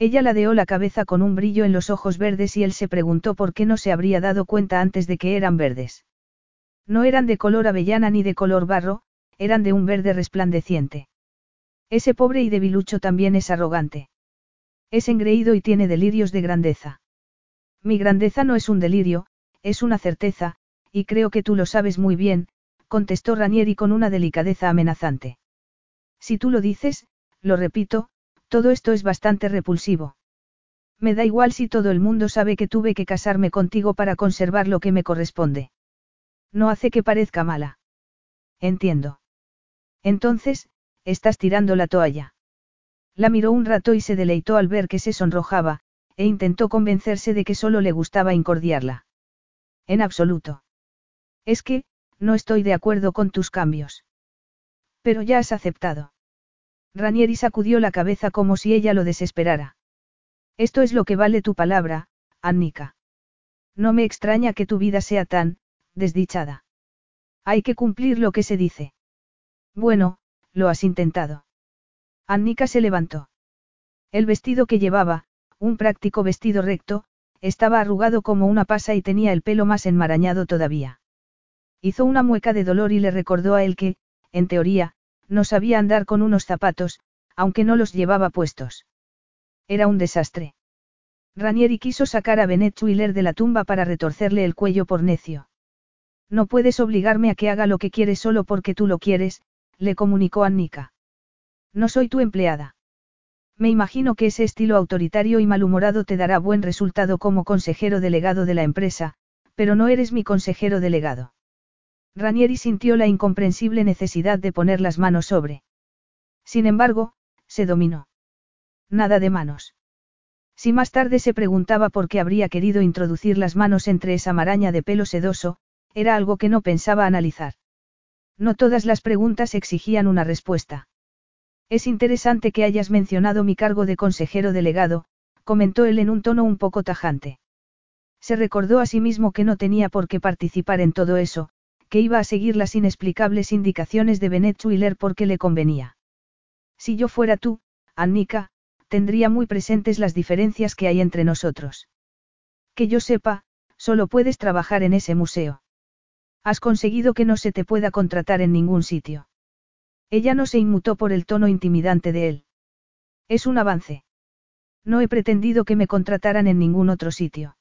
Speaker 1: Ella ladeó la cabeza con un brillo en los ojos verdes y él se preguntó por qué no se habría dado cuenta antes de que eran verdes. No eran de color avellana ni de color barro, eran de un verde resplandeciente. Ese pobre y debilucho también es arrogante. Es engreído y tiene delirios de grandeza. Mi grandeza no es un delirio, es una certeza, y creo que tú lo sabes muy bien, contestó Ranieri con una delicadeza amenazante. Si tú lo dices, lo repito, todo esto es bastante repulsivo. Me da igual si todo el mundo sabe que tuve que casarme contigo para conservar lo que me corresponde. No hace que parezca mala. Entiendo. Entonces, estás tirando la toalla. La miró un rato y se deleitó al ver que se sonrojaba, e intentó convencerse de que solo le gustaba incordiarla. En absoluto. Es que, no estoy de acuerdo con tus cambios. Pero ya has aceptado. Ranieri sacudió la cabeza como si ella lo desesperara. Esto es lo que vale tu palabra, Annika. No me extraña que tu vida sea tan, desdichada. Hay que cumplir lo que se dice. Bueno, lo has intentado. Annika se levantó. El vestido que llevaba, un práctico vestido recto, estaba arrugado como una pasa y tenía el pelo más enmarañado todavía. Hizo una mueca de dolor y le recordó a él que, en teoría, no sabía andar con unos zapatos, aunque no los llevaba puestos. Era un desastre. Ranieri quiso sacar a Bennett Wheeler de la tumba para retorcerle el cuello por necio. No puedes obligarme a que haga lo que quieres solo porque tú lo quieres, le comunicó Annika. No soy tu empleada. Me imagino que ese estilo autoritario y malhumorado te dará buen resultado como consejero delegado de la empresa, pero no eres mi consejero delegado. Ranieri sintió la incomprensible necesidad de poner las manos sobre. Sin embargo, se dominó. Nada de manos. Si más tarde se preguntaba por qué habría querido introducir las manos entre esa maraña de pelo sedoso, era algo que no pensaba analizar. No todas las preguntas exigían una respuesta. Es interesante que hayas mencionado mi cargo de consejero delegado, comentó él en un tono un poco tajante. Se recordó a sí mismo que no tenía por qué participar en todo eso, que iba a seguir las inexplicables indicaciones de Bennett Wheeler porque le convenía. Si yo fuera tú, Annika, tendría muy presentes las diferencias que hay entre nosotros. Que yo sepa, solo puedes trabajar en ese museo. Has conseguido que no se te pueda contratar en ningún sitio. Ella no se inmutó por el tono intimidante de él. Es un avance. No he pretendido que me contrataran en ningún otro sitio.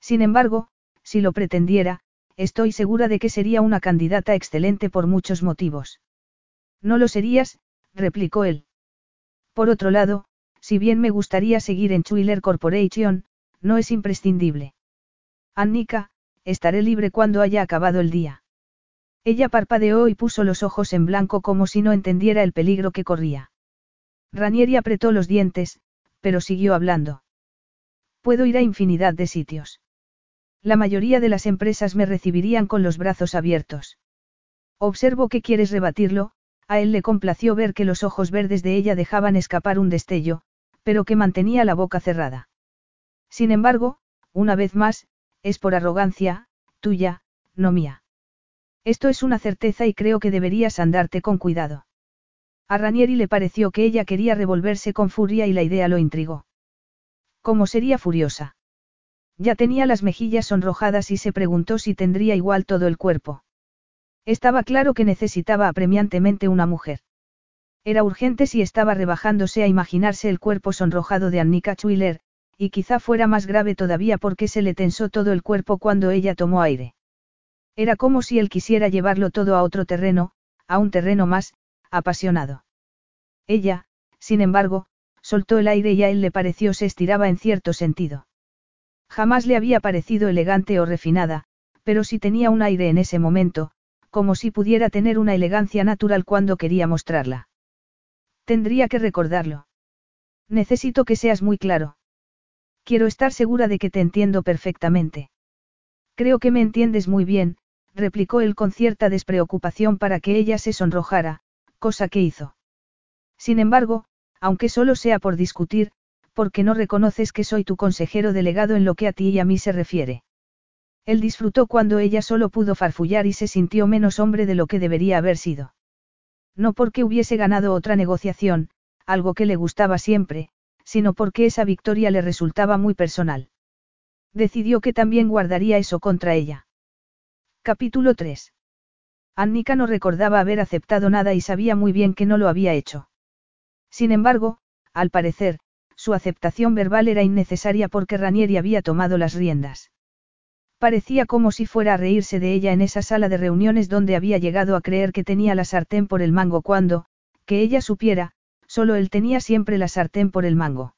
Speaker 1: Sin embargo, si lo pretendiera, estoy segura de que sería una candidata excelente por muchos motivos. No lo serías, replicó él. Por otro lado, si bien me gustaría seguir en Chuiler Corporation, no es imprescindible. Annika, estaré libre cuando haya acabado el día. Ella parpadeó y puso los ojos en blanco como si no entendiera el peligro que corría. Ranieri apretó los dientes, pero siguió hablando. Puedo ir a infinidad de sitios. La mayoría de las empresas me recibirían con los brazos abiertos. Observo que quieres rebatirlo, a él le complació ver que los ojos verdes de ella dejaban escapar un destello, pero que mantenía la boca cerrada. Sin embargo, una vez más, es por arrogancia, tuya, no mía. Esto es una certeza y creo que deberías andarte con cuidado. A Ranieri le pareció que ella quería revolverse con furia y la idea lo intrigó. ¿Cómo sería furiosa? Ya tenía las mejillas sonrojadas y se preguntó si tendría igual todo el cuerpo. Estaba claro que necesitaba apremiantemente una mujer. Era urgente si estaba rebajándose a imaginarse el cuerpo sonrojado de Annika Schuyler, y quizá fuera más grave todavía porque se le tensó todo el cuerpo cuando ella tomó aire. Era como si él quisiera llevarlo todo a otro terreno, a un terreno más, apasionado. Ella, sin embargo, soltó el aire y a él le pareció se estiraba en cierto sentido. Jamás le había parecido elegante o refinada, pero si tenía un aire en ese momento, como si pudiera tener una elegancia natural cuando quería mostrarla. Tendría que recordarlo. Necesito que seas muy claro. Quiero estar segura de que te entiendo perfectamente. Creo que me entiendes muy bien, replicó él con cierta despreocupación para que ella se sonrojara, cosa que hizo. Sin embargo, aunque solo sea por discutir, porque no reconoces que soy tu consejero delegado en lo que a ti y a mí se refiere. Él disfrutó cuando ella solo pudo farfullar y se sintió menos hombre de lo que debería haber sido. No porque hubiese ganado otra negociación, algo que le gustaba siempre, sino porque esa victoria le resultaba muy personal. Decidió que también guardaría eso contra ella. Capítulo 3. Annika no recordaba haber aceptado nada y sabía muy bien que no lo había hecho. Sin embargo, al parecer, su aceptación verbal era innecesaria porque Ranieri había tomado las riendas. Parecía como si fuera a reírse de ella en esa sala de reuniones donde había llegado a creer que tenía la sartén por el mango cuando, que ella supiera, solo él tenía siempre la sartén por el mango.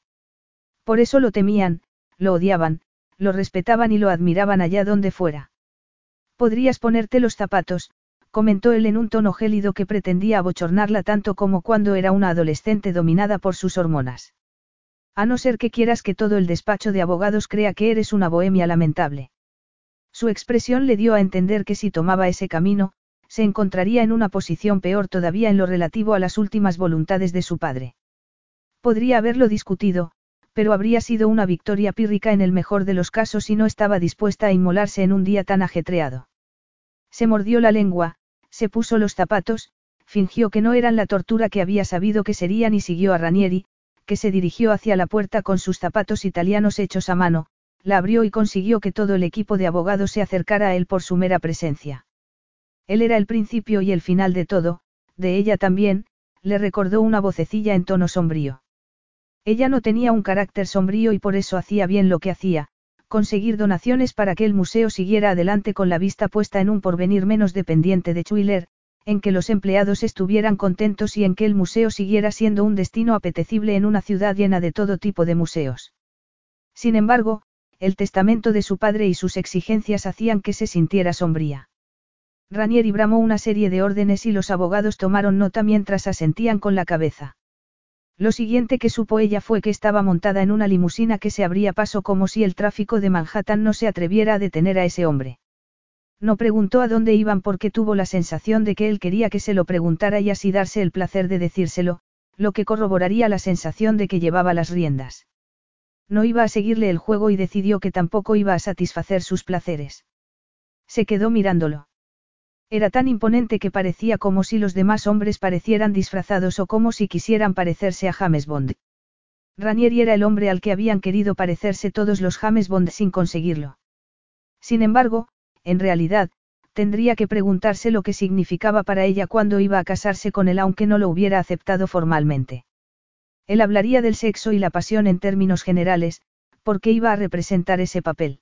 Speaker 1: Por eso lo temían, lo odiaban, lo respetaban y lo admiraban allá donde fuera. Podrías ponerte los zapatos, comentó él en un tono gélido que pretendía abochornarla tanto como cuando era una adolescente dominada por sus hormonas. A no ser que quieras que todo el despacho de abogados crea que eres una bohemia lamentable. Su expresión le dio a entender que si tomaba ese camino, se encontraría en una posición peor todavía en lo relativo a las últimas voluntades de su padre. Podría haberlo discutido, pero habría sido una victoria pírrica en el mejor de los casos y no estaba dispuesta a inmolarse en un día tan ajetreado. Se mordió la lengua, se puso los zapatos, fingió que no eran la tortura que había sabido que serían y siguió a Ranieri, que se dirigió hacia la puerta con sus zapatos italianos hechos a mano, la abrió y consiguió que todo el equipo de abogados se acercara a él por su mera presencia. Él era el principio y el final de todo, de ella también, le recordó una vocecilla en tono sombrío. Ella no tenía un carácter sombrío y por eso hacía bien lo que hacía, conseguir donaciones para que el museo siguiera adelante con la vista puesta en un porvenir menos dependiente de Chuiler, en que los empleados estuvieran contentos y en que el museo siguiera siendo un destino apetecible en una ciudad llena de todo tipo de museos. Sin embargo, el testamento de su padre y sus exigencias hacían que se sintiera sombría. Ranieri bramó una serie de órdenes y los abogados tomaron nota mientras asentían con la cabeza. Lo siguiente que supo ella fue que estaba montada en una limusina que se abría paso como si el tráfico de Manhattan no se atreviera a detener a ese hombre. No preguntó a dónde iban porque tuvo la sensación de que él quería que se lo preguntara y así darse el placer de decírselo, lo que corroboraría la sensación de que llevaba las riendas. No iba a seguirle el juego y decidió que tampoco iba a satisfacer sus placeres. Se quedó mirándolo. Era tan imponente que parecía como si los demás hombres parecieran disfrazados o como si quisieran parecerse a James Bond. Ranieri era el hombre al que habían querido parecerse todos los James Bond sin conseguirlo. Sin embargo, en realidad, tendría que preguntarse lo que significaba para ella cuando iba a casarse con él aunque no lo hubiera aceptado formalmente. Él hablaría del sexo y la pasión en términos generales, porque iba a representar ese papel.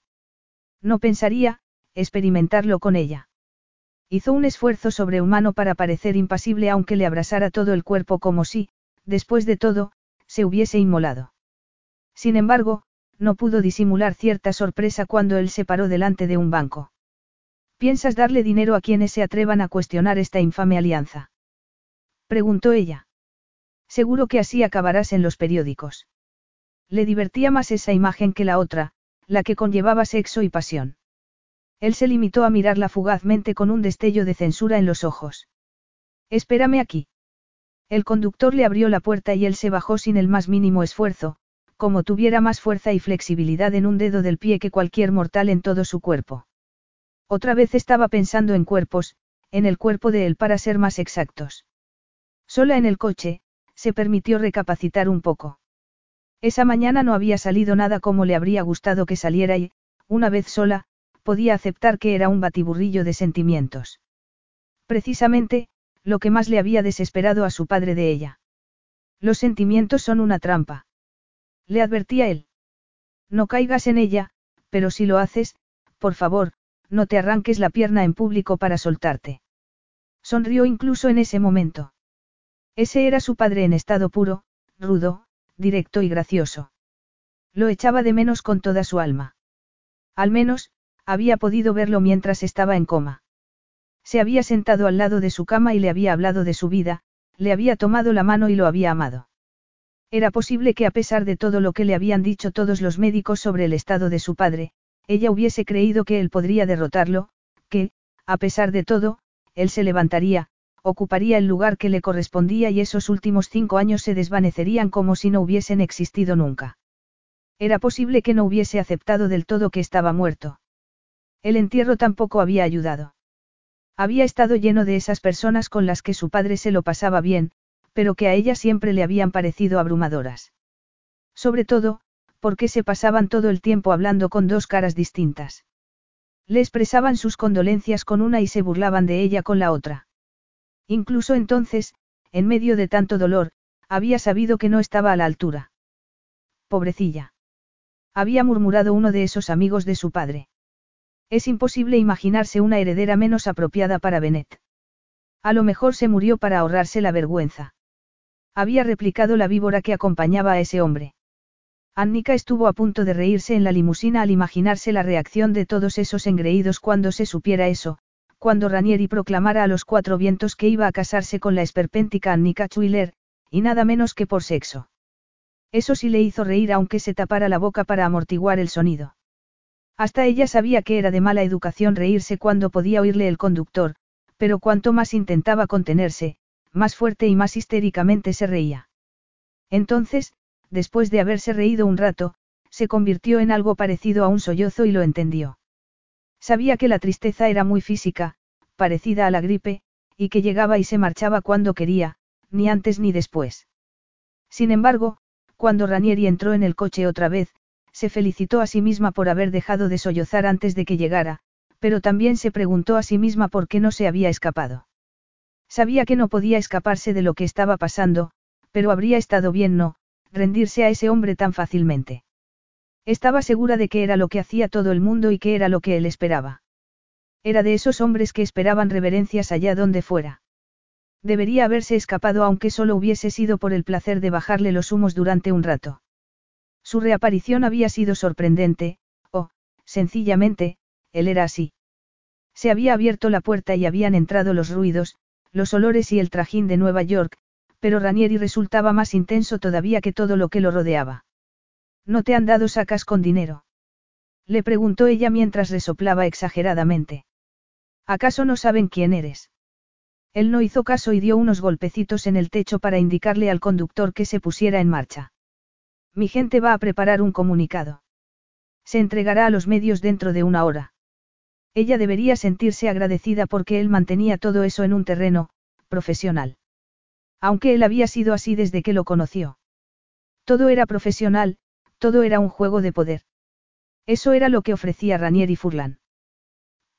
Speaker 1: No pensaría, experimentarlo con ella. Hizo un esfuerzo sobrehumano para parecer impasible aunque le abrasara todo el cuerpo como si, después de todo, se hubiese inmolado. Sin embargo, no pudo disimular cierta sorpresa cuando él se paró delante de un banco. ¿Piensas darle dinero a quienes se atrevan a cuestionar esta infame alianza? Preguntó ella. Seguro que así acabarás en los periódicos. Le divertía más esa imagen que la otra, la que conllevaba sexo y pasión. Él se limitó a mirarla fugazmente con un destello de censura en los ojos. Espérame aquí. El conductor le abrió la puerta y él se bajó sin el más mínimo esfuerzo, como tuviera más fuerza y flexibilidad en un dedo del pie que cualquier mortal en todo su cuerpo. Otra vez estaba pensando en cuerpos, en el cuerpo de él para ser más exactos. Sola en el coche, se permitió recapacitar un poco. Esa mañana no había salido nada como le habría gustado que saliera y, una vez sola, podía aceptar que era un batiburrillo de sentimientos. Precisamente, lo que más le había desesperado a su padre de ella. Los sentimientos son una trampa. Le advertía él. No caigas en ella, pero si lo haces, por favor, no te arranques la pierna en público para soltarte. Sonrió incluso en ese momento. Ese era su padre en estado puro, rudo, directo y gracioso. Lo echaba de menos con toda su alma. Al menos, había podido verlo mientras estaba en coma. Se había sentado al lado de su cama y le había hablado de su vida, le había tomado la mano y lo había amado. Era posible que a pesar de todo lo que le habían dicho todos los médicos sobre el estado de su padre, ella hubiese creído que él podría derrotarlo, que, a pesar de todo, él se levantaría, ocuparía el lugar que le correspondía y esos últimos cinco años se desvanecerían como si no hubiesen existido nunca. Era posible que no hubiese aceptado del todo que estaba muerto. El entierro tampoco había ayudado. Había estado lleno de esas personas con las que su padre se lo pasaba bien, pero que a ella siempre le habían parecido abrumadoras. Sobre todo, porque se pasaban todo el tiempo hablando con dos caras distintas. Le expresaban sus condolencias con una y se burlaban de ella con la otra. Incluso entonces, en medio de tanto dolor, había sabido que no estaba a la altura. Pobrecilla. Había murmurado uno de esos amigos de su padre. Es imposible imaginarse una heredera menos apropiada para Bennett. A lo mejor se murió para ahorrarse la vergüenza. Había replicado la víbora que acompañaba a ese hombre. Annika estuvo a punto de reírse en la limusina al imaginarse la reacción de todos esos engreídos cuando se supiera eso, cuando Ranieri proclamara a los cuatro vientos que iba a casarse con la esperpéntica Annika Schuyler, y nada menos que por sexo. Eso sí le hizo reír aunque se tapara la boca para amortiguar el sonido. Hasta ella sabía que era de mala educación reírse cuando podía oírle el conductor, pero cuanto más intentaba contenerse, más fuerte y más histéricamente se reía. Entonces, después de haberse reído un rato, se convirtió en algo parecido a un sollozo y lo entendió. Sabía que la tristeza era muy física, parecida a la gripe, y que llegaba y se marchaba cuando quería, ni antes ni después. Sin embargo, cuando Ranieri entró en el coche otra vez, se felicitó a sí misma por haber dejado de sollozar antes de que llegara, pero también se preguntó a sí misma por qué no se había escapado. Sabía que no podía escaparse de lo que estaba pasando, pero habría estado bien no, rendirse a ese hombre tan fácilmente. Estaba segura de que era lo que hacía todo el mundo y que era lo que él esperaba. Era de esos hombres que esperaban reverencias allá donde fuera. Debería haberse escapado aunque solo hubiese sido por el placer de bajarle los humos durante un rato. Su reaparición había sido sorprendente, o, sencillamente, él era así. Se había abierto la puerta y habían entrado los ruidos, los olores y el trajín de Nueva York, pero Ranieri resultaba más intenso todavía que todo lo que lo rodeaba. ¿No te han dado sacas con dinero? Le preguntó ella mientras resoplaba exageradamente. ¿Acaso no saben quién eres? Él no hizo caso y dio unos golpecitos en el techo para indicarle al conductor que se pusiera en marcha. Mi gente va a preparar un comunicado. Se entregará a los medios dentro de una hora. Ella debería sentirse agradecida porque él mantenía todo eso en un terreno, profesional. Aunque él había sido así desde que lo conoció. Todo era profesional, todo era un juego de poder. Eso era lo que ofrecía Ranier y Furlan.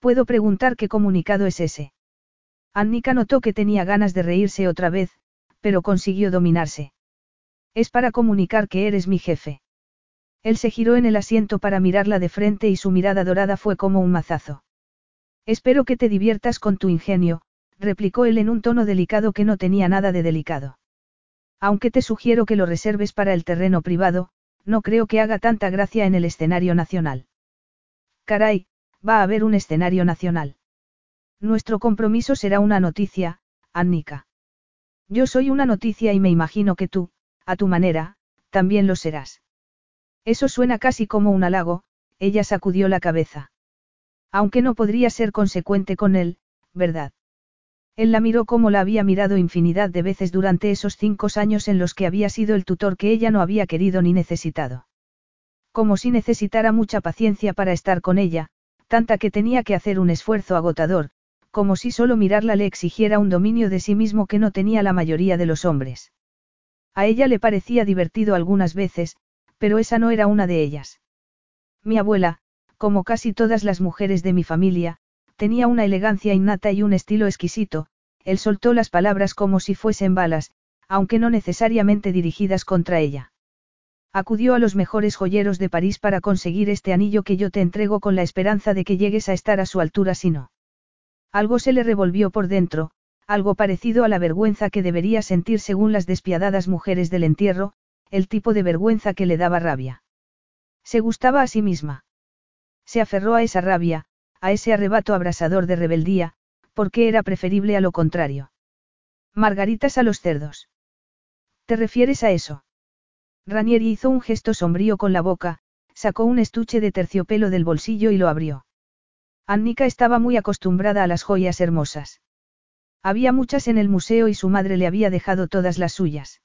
Speaker 1: ¿Puedo preguntar qué comunicado es ese? Annika notó que tenía ganas de reírse otra vez, pero consiguió dominarse. Es para comunicar que eres mi jefe. Él se giró en el asiento para mirarla de frente y su mirada dorada fue como un mazazo. Espero que te diviertas con tu ingenio, replicó él en un tono delicado que no tenía nada de delicado. Aunque te sugiero que lo reserves para el terreno privado, no creo que haga tanta gracia en el escenario nacional. Caray, va a haber un escenario nacional. Nuestro compromiso será una noticia, Annika. Yo soy una noticia y me imagino que tú, a tu manera, también lo serás. Eso suena casi como un halago, ella sacudió la cabeza. Aunque no podría ser consecuente con él, ¿verdad? Él la miró como la había mirado infinidad de veces durante esos cinco años en los que había sido el tutor que ella no había querido ni necesitado. Como si necesitara mucha paciencia para estar con ella, tanta que tenía que hacer un esfuerzo agotador, como si solo mirarla le exigiera un dominio de sí mismo que no tenía la mayoría de los hombres. A ella le parecía divertido algunas veces, pero esa no era una de ellas. Mi abuela, como casi todas las mujeres de mi familia, tenía una elegancia innata y un estilo exquisito, él soltó las palabras como si fuesen balas, aunque no necesariamente dirigidas contra ella. Acudió a los mejores joyeros de París para conseguir este anillo que yo te entrego con la esperanza de que llegues a estar a su altura si no. Algo se le revolvió por dentro, algo parecido a la vergüenza que debería sentir según las despiadadas mujeres del entierro, el tipo de vergüenza que le daba rabia. Se gustaba a sí misma. Se aferró a esa rabia, a ese arrebato abrasador de rebeldía, porque era preferible a lo contrario. Margaritas a los cerdos. ¿Te refieres a eso? Ranieri hizo un gesto sombrío con la boca, sacó un estuche de terciopelo del bolsillo y lo abrió. Annika estaba muy acostumbrada a las joyas hermosas. Había muchas en el museo y su madre le había dejado todas las suyas.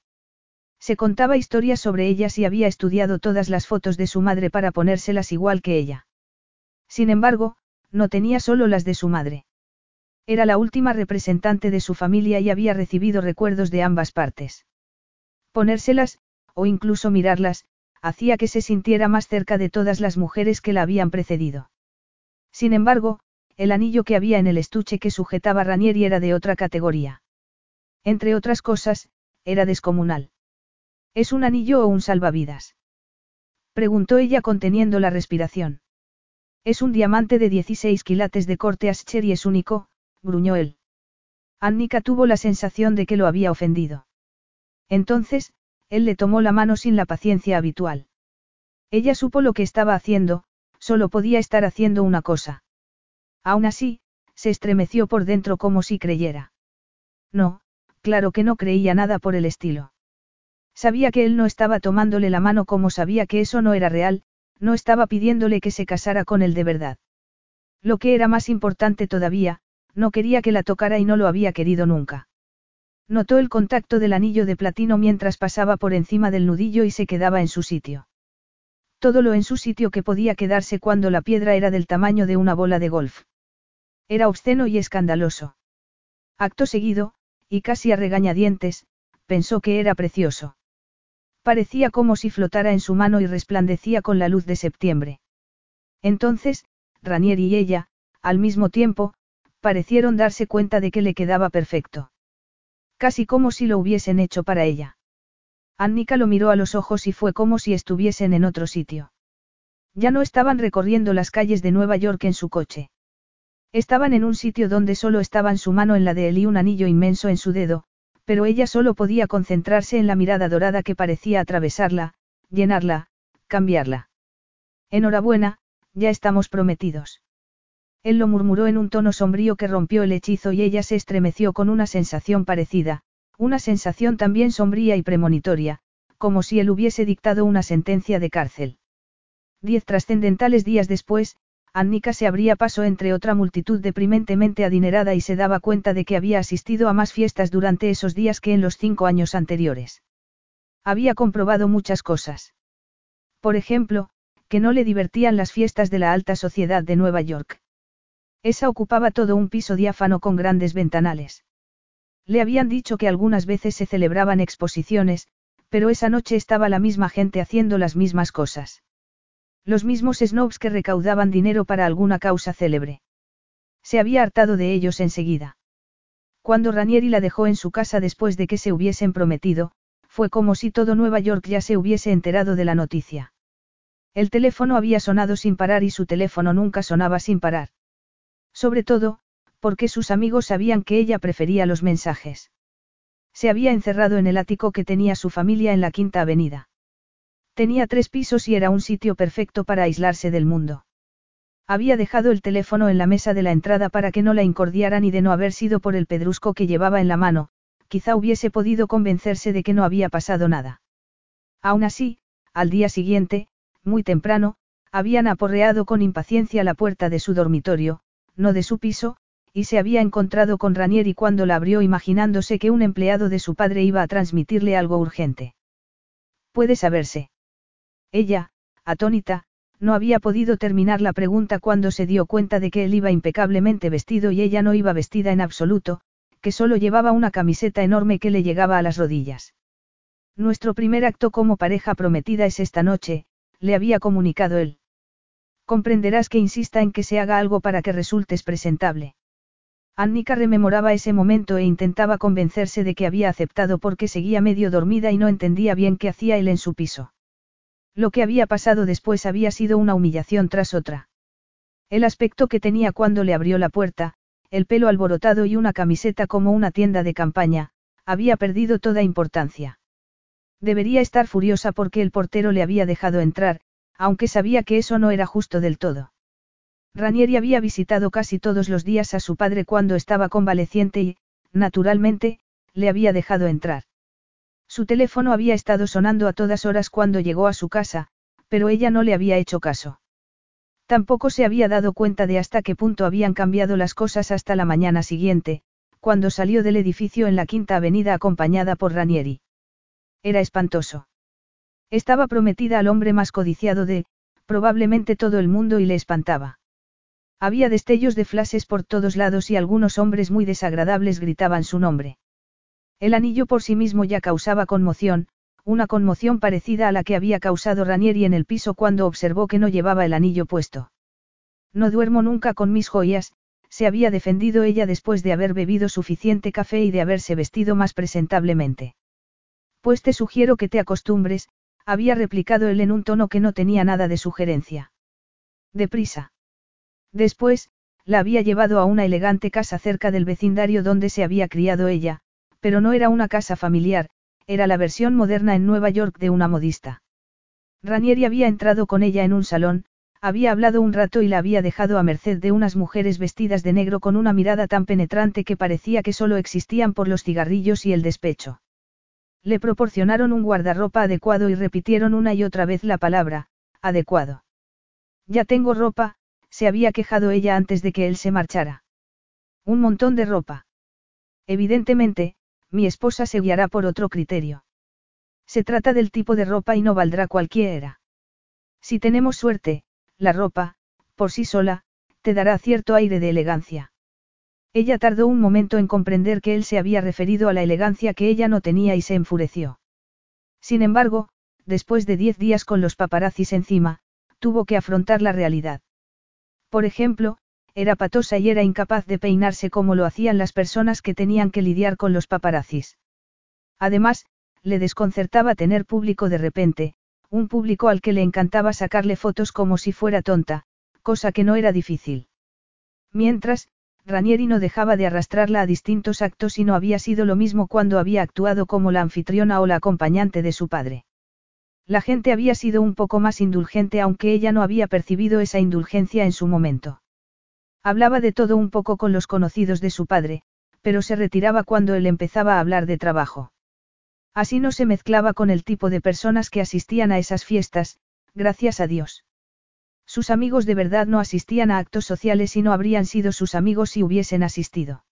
Speaker 1: Se contaba historias sobre ellas y había estudiado todas las fotos de su madre para ponérselas igual que ella. Sin embargo, no tenía solo las de su madre. Era la última representante de su familia y había recibido recuerdos de ambas partes. Ponérselas, o incluso mirarlas, hacía que se sintiera más cerca de todas las mujeres que la habían precedido. Sin embargo, el anillo que había en el estuche que sujetaba Ranieri era de otra categoría. Entre otras cosas, era descomunal. ¿Es un anillo o un salvavidas? Preguntó ella conteniendo la respiración. Es un diamante de 16 quilates de corte Ascher y es único, gruñó él. Annika tuvo la sensación de que lo había ofendido. Entonces, él le tomó la mano sin la paciencia habitual. Ella supo lo que estaba haciendo, solo podía estar haciendo una cosa. Aún así, se estremeció por dentro como si creyera. No, claro que no creía nada por el estilo. Sabía que él no estaba tomándole la mano como sabía que eso no era real, no estaba pidiéndole que se casara con él de verdad. Lo que era más importante todavía, no quería que la tocara y no lo había querido nunca. Notó el contacto del anillo de platino mientras pasaba por encima del nudillo y se quedaba en su sitio. Todo lo en su sitio que podía quedarse cuando la piedra era del tamaño de una bola de golf. Era obsceno y escandaloso. Acto seguido, y casi a regañadientes, pensó que era precioso. Parecía como si flotara en su mano y resplandecía con la luz de septiembre. Entonces, Ranieri y ella, al mismo tiempo, parecieron darse cuenta de que le quedaba perfecto. Casi como si lo hubiesen hecho para ella. Annika lo miró a los ojos y fue como si estuviesen en otro sitio. Ya no estaban recorriendo las calles de Nueva York en su coche. Estaban en un sitio donde solo estaban su mano en la de él y un anillo inmenso en su dedo, pero ella solo podía concentrarse en la mirada dorada que parecía atravesarla, llenarla, cambiarla. Enhorabuena, ya estamos prometidos. Él lo murmuró en un tono sombrío que rompió el hechizo y ella se estremeció con una sensación parecida, una sensación también sombría y premonitoria, como si él hubiese dictado una sentencia de cárcel. Diez trascendentales días después, Annika se abría paso entre otra multitud deprimentemente adinerada y se daba cuenta de que había asistido a más fiestas durante esos días que en los cinco años anteriores. Había comprobado muchas cosas. Por ejemplo, que no le divertían las fiestas de la alta sociedad de Nueva York. Esa ocupaba todo un piso diáfano con grandes ventanales. Le habían dicho que algunas veces se celebraban exposiciones, pero esa noche estaba la misma gente haciendo las mismas cosas. Los mismos snobs que recaudaban dinero para alguna causa célebre. Se había hartado de ellos enseguida. Cuando Ranieri la dejó en su casa después de que se hubiesen prometido, fue como si todo Nueva York ya se hubiese enterado de la noticia. El teléfono había sonado sin parar y su teléfono nunca sonaba sin parar. Sobre todo, porque sus amigos sabían que ella prefería los mensajes. Se había encerrado en el ático que tenía su familia en la Quinta Avenida. Tenía tres pisos y era un sitio perfecto para aislarse del mundo. Había dejado el teléfono en la mesa de la entrada para que no la incordiaran y de no haber sido por el pedrusco que llevaba en la mano, quizá hubiese podido convencerse de que no había pasado nada. Aún así, al día siguiente, muy temprano, habían aporreado con impaciencia la puerta de su dormitorio, no de su piso, y se había encontrado con Ranieri cuando la abrió imaginándose que un empleado de su padre iba a transmitirle algo urgente. Puede saberse. Ella, atónita, no había podido terminar la pregunta cuando se dio cuenta de que él iba impecablemente vestido y ella no iba vestida en absoluto, que solo llevaba una camiseta enorme que le llegaba a las rodillas. Nuestro primer acto como pareja prometida es esta noche, le había comunicado él. Comprenderás que insista en que se haga algo para que resultes presentable. Annika rememoraba ese momento e intentaba convencerse de que había aceptado porque seguía medio dormida y no entendía bien qué hacía él en su piso. Lo que había pasado después había sido una humillación tras otra. El aspecto que tenía cuando le abrió la puerta, el pelo alborotado y una camiseta como una tienda de campaña, había perdido toda importancia. Debería estar furiosa porque el portero le había dejado entrar, aunque sabía que eso no era justo del todo. Ranieri había visitado casi todos los días a su padre cuando estaba convaleciente y, naturalmente, le había dejado entrar. Su teléfono había estado sonando a todas horas cuando llegó a su casa, pero ella no le había hecho caso. Tampoco se había dado cuenta de hasta qué punto habían cambiado las cosas hasta la mañana siguiente, cuando salió del edificio en la Quinta Avenida acompañada por Ranieri. Era espantoso. Estaba prometida al hombre más codiciado de, probablemente todo el mundo y le espantaba. Había destellos de flashes por todos lados y algunos hombres muy desagradables gritaban su nombre. El anillo por sí mismo ya causaba conmoción, una conmoción parecida a la que había causado Ranieri en el piso cuando observó que no llevaba el anillo puesto. No duermo nunca con mis joyas, se había defendido ella después de haber bebido suficiente café y de haberse vestido más presentablemente. Pues te sugiero que te acostumbres, había replicado él en un tono que no tenía nada de sugerencia. Deprisa. Después, la había llevado a una elegante casa cerca del vecindario donde se había criado ella, pero no era una casa familiar, era la versión moderna en Nueva York de una modista. Ranieri había entrado con ella en un salón, había hablado un rato y la había dejado a merced de unas mujeres vestidas de negro con una mirada tan penetrante que parecía que solo existían por los cigarrillos y el despecho. Le proporcionaron un guardarropa adecuado y repitieron una y otra vez la palabra, adecuado. Ya tengo ropa, se había quejado ella antes de que él se marchara. Un montón de ropa. Evidentemente, mi esposa se guiará por otro criterio. Se trata del tipo de ropa y no valdrá cualquiera. Si tenemos suerte, la ropa, por sí sola, te dará cierto aire de elegancia. Ella tardó un momento en comprender que él se había referido a la elegancia que ella no tenía y se enfureció. Sin embargo, después de diez días con los paparazzis encima, tuvo que afrontar la realidad. Por ejemplo, era patosa y era incapaz de peinarse como lo hacían las personas que tenían que lidiar con los paparazzis. Además, le desconcertaba tener público de repente, un público al que le encantaba sacarle fotos como si fuera tonta, cosa que no era difícil. Mientras, Ranieri no dejaba de arrastrarla a distintos actos y no había sido lo mismo cuando había actuado como la anfitriona o la acompañante de su padre. La gente había sido un poco más indulgente aunque ella no había percibido esa indulgencia en su momento. Hablaba de todo un poco con los conocidos de su padre, pero se retiraba cuando él empezaba a hablar de trabajo. Así no se mezclaba con el tipo de personas que asistían a esas fiestas, gracias a Dios. Sus amigos de verdad no asistían a actos sociales y no habrían sido sus amigos si hubiesen asistido.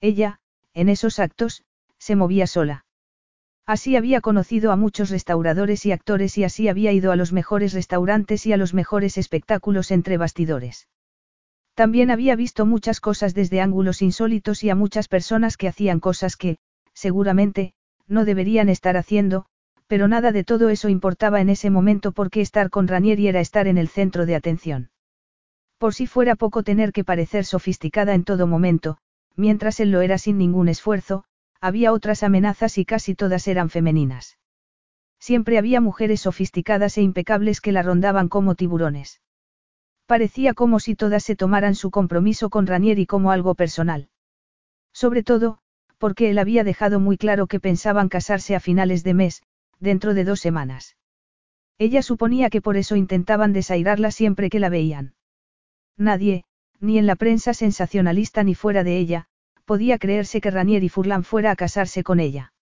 Speaker 1: Ella, en esos actos, se movía sola. Así había conocido a muchos restauradores y actores y así había ido a los mejores restaurantes y a los mejores espectáculos entre bastidores. También había visto muchas cosas desde ángulos insólitos y a muchas personas que hacían cosas que, seguramente, no deberían estar haciendo, pero nada de todo eso importaba en ese momento porque estar con Ranieri era estar en el centro de atención. Por si fuera poco tener que parecer sofisticada en todo momento, mientras él lo era sin ningún esfuerzo, había otras amenazas y casi todas eran femeninas. Siempre había mujeres sofisticadas e impecables que la rondaban como tiburones. Parecía como si todas se tomaran su compromiso con Ranieri como algo personal. Sobre todo, porque él había dejado muy claro que pensaban casarse a finales de mes, dentro de dos semanas. Ella suponía que por eso intentaban desairarla siempre que la veían. Nadie, ni en la prensa sensacionalista ni fuera de ella, podía creerse que Ranier y Furlan fuera a casarse con ella.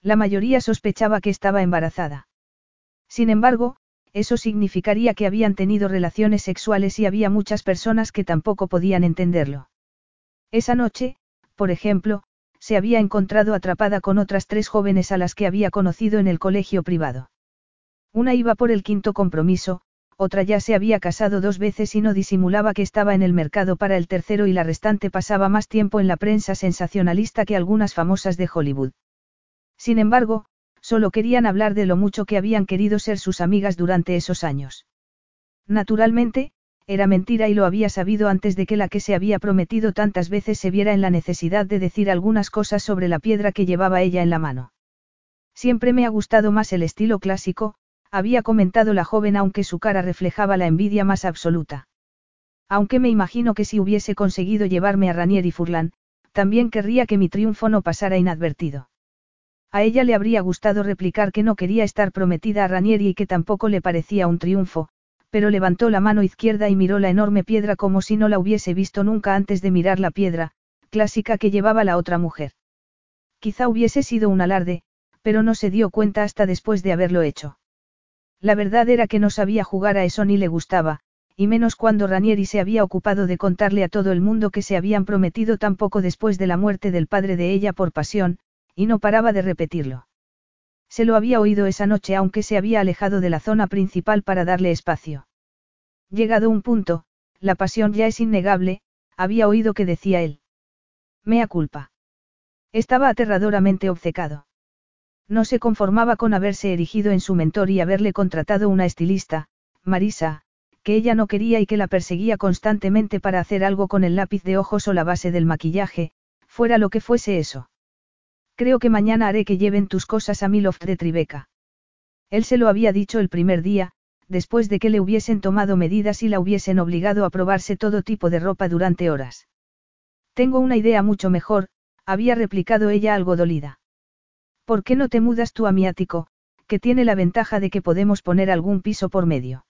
Speaker 1: La mayoría sospechaba que estaba embarazada. Sin embargo, eso significaría que habían tenido relaciones sexuales y había muchas personas que tampoco podían entenderlo. Esa noche, por ejemplo, se había encontrado atrapada con otras tres jóvenes a las que había conocido en el colegio privado. Una iba por el quinto compromiso, otra ya se había casado dos veces y no disimulaba que estaba en el mercado para el tercero y la restante pasaba más tiempo en la prensa sensacionalista que algunas famosas de Hollywood. Sin embargo, solo querían hablar de lo mucho que habían querido ser sus amigas durante esos años. Naturalmente, era mentira y lo había sabido antes de que la que se había prometido tantas veces se viera en la necesidad de decir algunas cosas sobre la piedra que llevaba ella en la mano. Siempre me ha gustado más el estilo clásico, había comentado la joven aunque su cara reflejaba la envidia más absoluta. Aunque me imagino que si hubiese conseguido llevarme a Ranier y Furlan, también querría que mi triunfo no pasara inadvertido. A ella le habría gustado replicar que no quería estar prometida a Ranieri y que tampoco le parecía un triunfo, pero levantó la mano izquierda y miró la enorme piedra como si no la hubiese visto nunca antes de mirar la piedra, clásica que llevaba la otra mujer. Quizá hubiese sido un alarde, pero no se dio cuenta hasta después de haberlo hecho. La verdad era que no sabía jugar a eso ni le gustaba, y menos cuando Ranieri se había ocupado de contarle a todo el mundo que se habían prometido tan poco después de la muerte del padre de ella por pasión, y no paraba de repetirlo. Se lo había oído esa noche aunque se había alejado de la zona principal para darle espacio. Llegado un punto, la pasión ya es innegable, había oído que decía él. Mea culpa. Estaba aterradoramente obcecado. No se conformaba con haberse erigido en su mentor y haberle contratado una estilista, Marisa, que ella no quería y que la perseguía constantemente para hacer algo con el lápiz de ojos o la base del maquillaje, fuera lo que fuese eso. Creo que mañana haré que lleven tus cosas a Miloft de Tribeca. Él se lo había dicho el primer día, después de que le hubiesen tomado medidas y la hubiesen obligado a probarse todo tipo de ropa durante horas. Tengo una idea mucho mejor, había replicado ella algo dolida. ¿Por qué no te mudas tú a mi ático, que tiene la ventaja de que podemos poner algún piso por medio.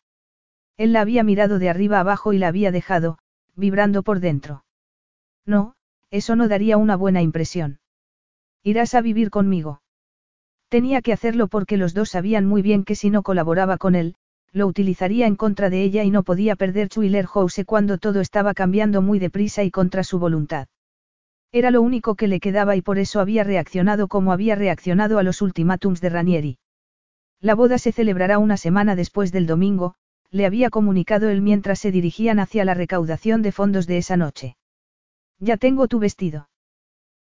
Speaker 1: Él la había mirado de arriba abajo y la había dejado, vibrando por dentro. No, eso no daría una buena impresión. Irás a vivir conmigo. Tenía que hacerlo porque los dos sabían muy bien que si no colaboraba con él, lo utilizaría en contra de ella y no podía perder Chuiler House cuando todo estaba cambiando muy deprisa y contra su voluntad. Era lo único que le quedaba y por eso había reaccionado como había reaccionado a los ultimátums de Ranieri. La boda se celebrará una semana después del domingo, le había comunicado él mientras se dirigían hacia la recaudación de fondos de esa noche. Ya tengo tu vestido.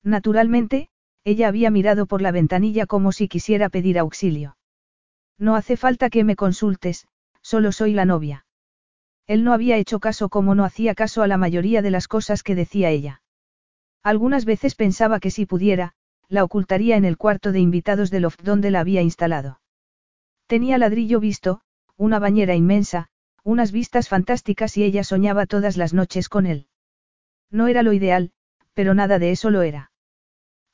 Speaker 1: Naturalmente, ella había mirado por la ventanilla como si quisiera pedir auxilio. No hace falta que me consultes, solo soy la novia. Él no había hecho caso como no hacía caso a la mayoría de las cosas que decía ella. Algunas veces pensaba que si pudiera, la ocultaría en el cuarto de invitados del loft donde la había instalado. Tenía ladrillo visto, una bañera inmensa, unas vistas fantásticas y ella soñaba todas las noches con él. No era lo ideal, pero nada de eso lo era.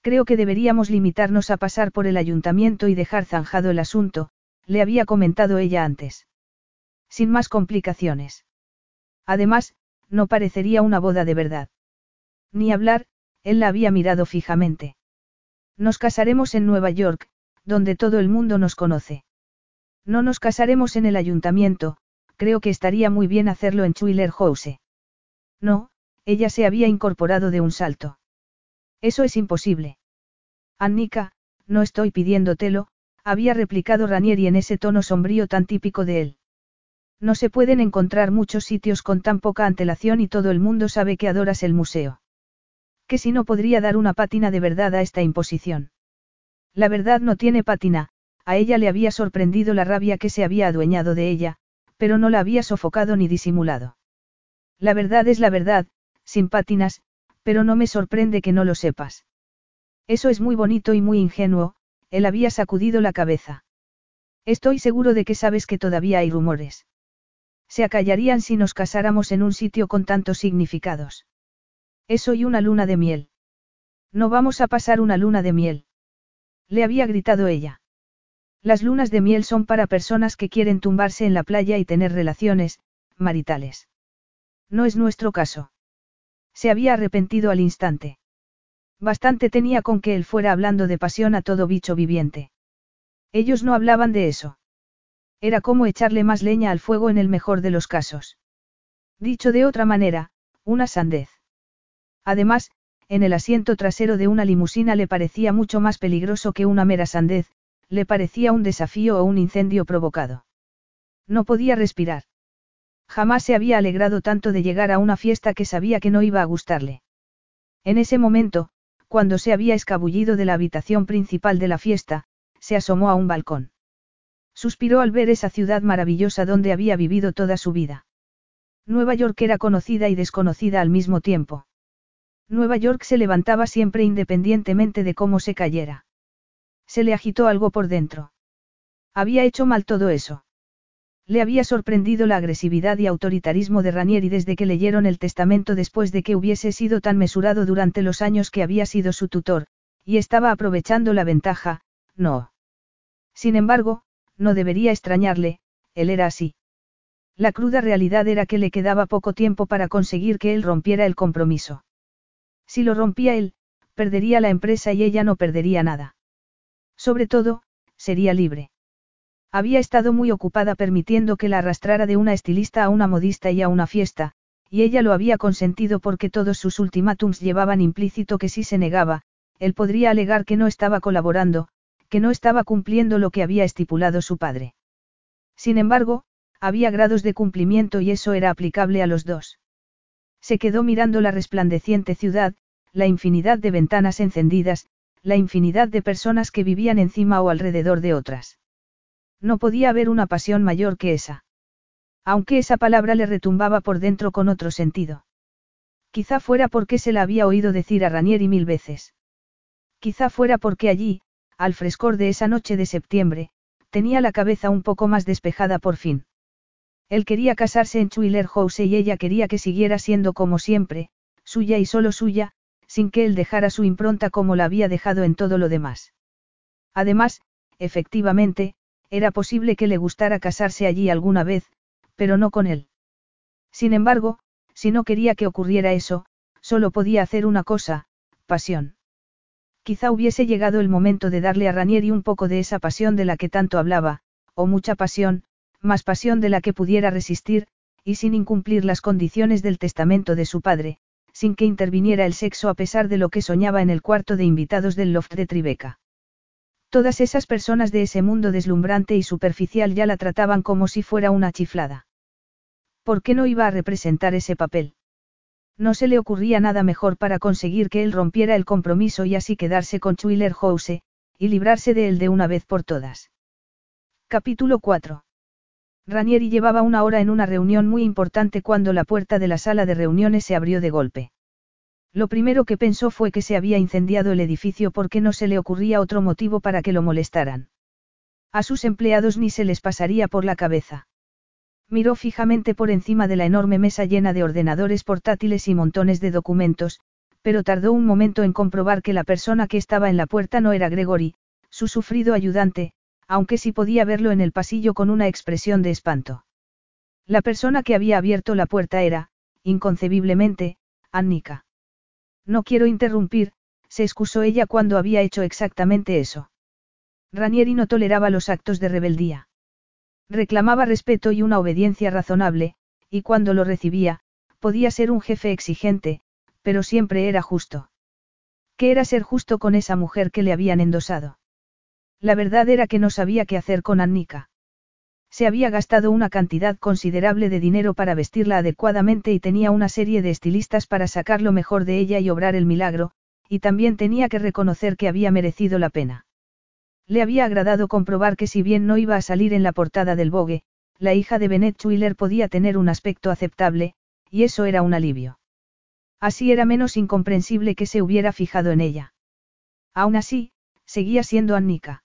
Speaker 1: Creo que deberíamos limitarnos a pasar por el ayuntamiento y dejar zanjado el asunto, le había comentado ella antes. Sin más complicaciones. Además, no parecería una boda de verdad. Ni hablar, él la había mirado fijamente. Nos casaremos en Nueva York, donde todo el mundo nos conoce. No nos casaremos en el ayuntamiento, creo que estaría muy bien hacerlo en Chuiler House. No, ella se había incorporado de un salto. Eso es imposible. Annika, no estoy pidiéndotelo, había replicado Ranieri en ese tono sombrío tan típico de él. No se pueden encontrar muchos sitios con tan poca antelación y todo el mundo sabe que adoras el museo que si no podría dar una pátina de verdad a esta imposición. La verdad no tiene pátina, a ella le había sorprendido la rabia que se había adueñado de ella, pero no la había sofocado ni disimulado. La verdad es la verdad, sin pátinas, pero no me sorprende que no lo sepas. Eso es muy bonito y muy ingenuo, él había sacudido la cabeza. Estoy seguro de que sabes que todavía hay rumores. Se acallarían si nos casáramos en un sitio con tantos significados. Eso y una luna de miel. No vamos a pasar una luna de miel. Le había gritado ella. Las lunas de miel son para personas que quieren tumbarse en la playa y tener relaciones, maritales. No es nuestro caso. Se había arrepentido al instante. Bastante tenía con que él fuera hablando de pasión a todo bicho viviente. Ellos no hablaban de eso. Era como echarle más leña al fuego en el mejor de los casos. Dicho de otra manera, una sandez. Además, en el asiento trasero de una limusina le parecía mucho más peligroso que una mera sandez, le parecía un desafío o un incendio provocado. No podía respirar. Jamás se había alegrado tanto de llegar a una fiesta que sabía que no iba a gustarle. En ese momento, cuando se había escabullido de la habitación principal de la fiesta, se asomó a un balcón. Suspiró al ver esa ciudad maravillosa donde había vivido toda su vida. Nueva York era conocida y desconocida al mismo tiempo. Nueva York se levantaba siempre independientemente de cómo se cayera. Se le agitó algo por dentro. Había hecho mal todo eso. Le había sorprendido la agresividad y autoritarismo de Ranieri desde que leyeron el testamento después de que hubiese sido tan mesurado durante los años que había sido su tutor, y estaba aprovechando la ventaja, no. Sin embargo, no debería extrañarle, él era así. La cruda realidad era que le quedaba poco tiempo para conseguir que él rompiera el compromiso. Si lo rompía él, perdería la empresa y ella no perdería nada. Sobre todo, sería libre. Había estado muy ocupada permitiendo que la arrastrara de una estilista a una modista y a una fiesta, y ella lo había consentido porque todos sus ultimátums llevaban implícito que si se negaba, él podría alegar que no estaba colaborando, que no estaba cumpliendo lo que había estipulado su padre. Sin embargo, había grados de cumplimiento y eso era aplicable a los dos. Se quedó mirando la resplandeciente ciudad, la infinidad de ventanas encendidas, la infinidad de personas que vivían encima o alrededor de otras. No podía haber una pasión mayor que esa. Aunque esa palabra le retumbaba por dentro con otro sentido. Quizá fuera porque se la había oído decir a Ranieri mil veces. Quizá fuera porque allí, al frescor de esa noche de septiembre, tenía la cabeza un poco más despejada por fin. Él quería casarse en Chuiler House y ella quería que siguiera siendo como siempre, suya y solo suya, sin que él dejara su impronta como la había dejado en todo lo demás. Además, efectivamente, era posible que le gustara casarse allí alguna vez, pero no con él. Sin embargo, si no quería que ocurriera eso, solo podía hacer una cosa, pasión. Quizá hubiese llegado el momento de darle a Ranieri un poco de esa pasión de la que tanto hablaba, o mucha pasión, más pasión de la que pudiera resistir, y sin incumplir las condiciones del testamento de su padre, sin que interviniera el sexo a pesar de lo que soñaba en el cuarto de invitados del loft de Tribeca. Todas esas personas de ese mundo deslumbrante y superficial ya la trataban como si fuera una chiflada. ¿Por qué no iba a representar ese papel? No se le ocurría nada mejor para conseguir que él rompiera el compromiso y así quedarse con Chuiler House, y librarse de él de una vez por todas. Capítulo 4. Ranieri llevaba una hora en una reunión muy importante cuando la puerta de la sala de reuniones se abrió de golpe. Lo primero que pensó fue que se había incendiado el edificio porque no se le ocurría otro motivo para que lo molestaran. A sus empleados ni se les pasaría por la cabeza. Miró fijamente por encima de la enorme mesa llena de ordenadores portátiles y montones de documentos, pero tardó un momento en comprobar que la persona que estaba en la puerta no era Gregory, su sufrido ayudante, aunque sí podía verlo en el pasillo con una expresión de espanto. La persona que había abierto la puerta era, inconcebiblemente, Annika. No quiero interrumpir, se excusó ella cuando había hecho exactamente eso. Ranieri no toleraba los actos de rebeldía. Reclamaba respeto y una obediencia razonable, y cuando lo recibía, podía ser un jefe exigente, pero siempre era justo. ¿Qué era ser justo con esa mujer que le habían endosado? La verdad era que no sabía qué hacer con Annika. Se había gastado una cantidad considerable de dinero para vestirla adecuadamente y tenía una serie de estilistas para sacar lo mejor de ella y obrar el milagro, y también tenía que reconocer que había merecido la pena. Le había agradado comprobar que si bien no iba a salir en la portada del Vogue, la hija de Bennett Schuyler podía tener un aspecto aceptable, y eso era un alivio. Así era menos incomprensible que se hubiera fijado en ella. Aún así, seguía siendo Annika.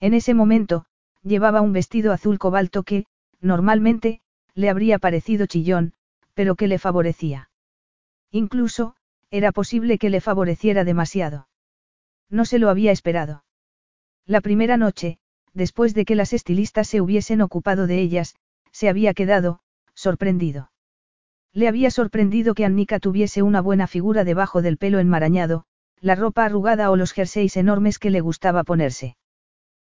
Speaker 1: En ese momento, llevaba un vestido azul cobalto que, normalmente, le habría parecido chillón, pero que le favorecía. Incluso, era posible que le favoreciera demasiado. No se lo había esperado. La primera noche, después de que las estilistas se hubiesen ocupado de ellas, se había quedado, sorprendido. Le había sorprendido que Annika tuviese una buena figura debajo del pelo enmarañado, la ropa arrugada o los jerseys enormes que le gustaba ponerse.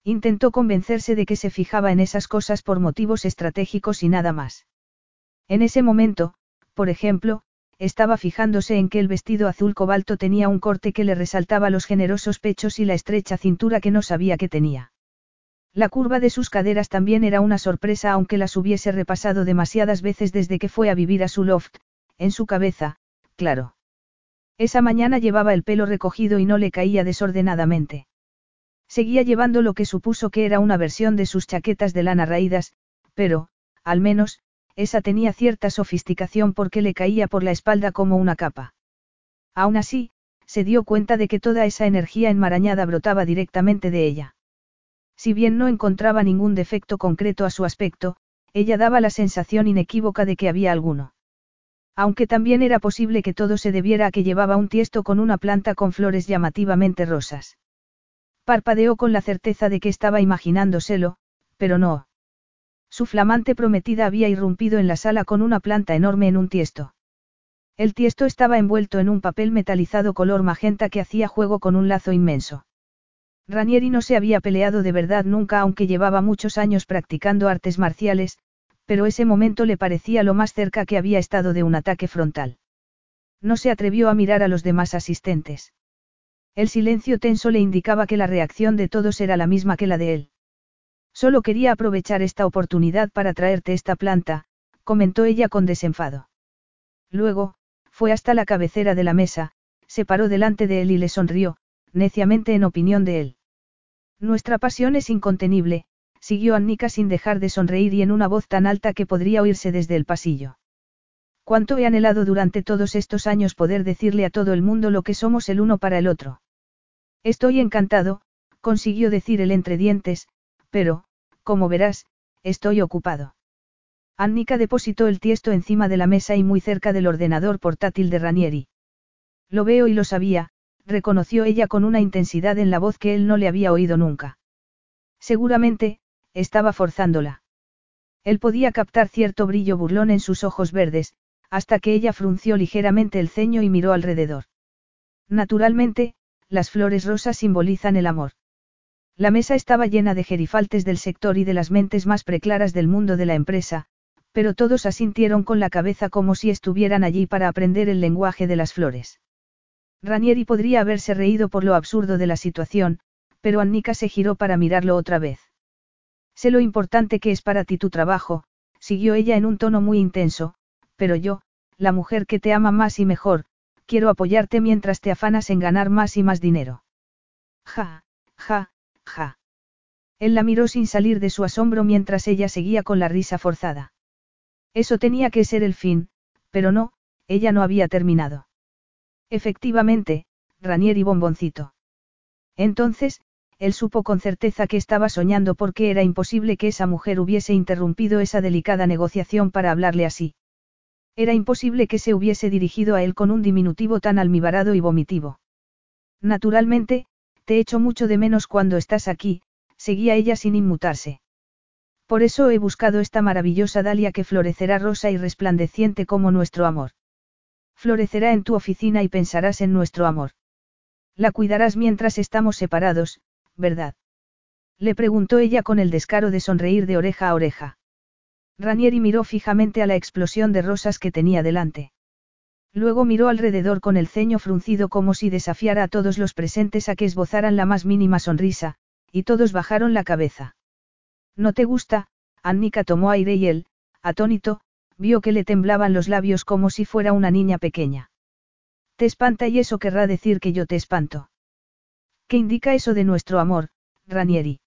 Speaker 1: Intentó convencerse de que se fijaba en esas cosas por motivos estratégicos y nada más. En ese momento, por ejemplo, estaba fijándose en que el vestido azul cobalto tenía un corte que le resaltaba los generosos pechos y la estrecha cintura que no sabía que tenía. La curva de sus caderas también era una sorpresa aunque las hubiese repasado demasiadas veces desde que fue a vivir a su loft, en su cabeza, claro. Esa mañana llevaba el pelo recogido y no le caía desordenadamente. Seguía llevando lo que supuso que era una versión de sus chaquetas de lana raídas, pero, al menos, esa tenía cierta sofisticación porque le caía por la espalda como una capa. Aún así, se dio cuenta de que toda esa energía enmarañada brotaba directamente de ella. Si bien no encontraba ningún defecto concreto a su aspecto, ella daba la sensación inequívoca de que había alguno. Aunque también era posible que todo se debiera a que llevaba un tiesto con una planta con flores llamativamente rosas. Parpadeó con la certeza de que estaba imaginándoselo, pero no. Su flamante prometida había irrumpido en la sala con una planta enorme en un tiesto. El tiesto estaba envuelto en un papel metalizado color magenta que hacía juego con un lazo inmenso. Ranieri no se había peleado de verdad nunca aunque llevaba muchos años practicando artes marciales, pero ese momento le parecía lo más cerca que había estado de un ataque frontal. No se atrevió a mirar a los demás asistentes. El silencio tenso le indicaba que la reacción de todos era la misma que la de él. Solo quería aprovechar esta oportunidad para traerte esta planta, comentó ella con desenfado. Luego, fue hasta la cabecera de la mesa, se paró delante de él y le sonrió, neciamente en opinión de él. Nuestra pasión es incontenible, siguió Annika sin dejar de sonreír y en una voz tan alta que podría oírse desde el pasillo. Cuánto he anhelado durante todos estos años poder decirle a todo el mundo lo que somos el uno para el otro. Estoy encantado, consiguió decir el entre dientes, pero, como verás, estoy ocupado. Annika depositó el tiesto encima de la mesa y muy cerca del ordenador portátil de Ranieri. Lo veo y lo sabía, reconoció ella con una intensidad en la voz que él no le había oído nunca. Seguramente, estaba forzándola. Él podía captar cierto brillo burlón en sus ojos verdes, hasta que ella frunció ligeramente el ceño y miró alrededor. Naturalmente, las flores rosas simbolizan el amor. La mesa estaba llena de gerifaltes del sector y de las mentes más preclaras del mundo de la empresa, pero todos asintieron con la cabeza como si estuvieran allí para aprender el lenguaje de las flores. Ranieri podría haberse reído por lo absurdo de la situación, pero Annika se giró para mirarlo otra vez. Sé lo importante que es para ti tu trabajo, siguió ella en un tono muy intenso, pero yo, la mujer que te ama más y mejor, quiero apoyarte mientras te afanas en ganar más y más dinero. Ja, ja, ja. Él la miró sin salir de su asombro mientras ella seguía con la risa forzada. Eso tenía que ser el fin, pero no, ella no había terminado. Efectivamente, Ranier y bomboncito. Entonces, él supo con certeza que estaba soñando porque era imposible que esa mujer hubiese interrumpido esa delicada negociación para hablarle así. Era imposible que se hubiese dirigido a él con un diminutivo tan almibarado y vomitivo. Naturalmente, te echo mucho de menos cuando estás aquí, seguía ella sin inmutarse. Por eso he buscado esta maravillosa dalia que florecerá rosa y resplandeciente como nuestro amor. Florecerá en tu oficina y pensarás en nuestro amor. La cuidarás mientras estamos separados, ¿verdad? Le preguntó ella con el descaro de sonreír de oreja a oreja. Ranieri miró fijamente a la explosión de rosas que tenía delante. Luego miró alrededor con el ceño fruncido como si desafiara a todos los presentes a que esbozaran la más mínima sonrisa, y todos bajaron la cabeza. ¿No te gusta? Annika tomó aire y él, atónito, vio que le temblaban los labios como si fuera una niña pequeña. Te espanta y eso querrá decir que yo te espanto. ¿Qué indica eso de nuestro amor, Ranieri?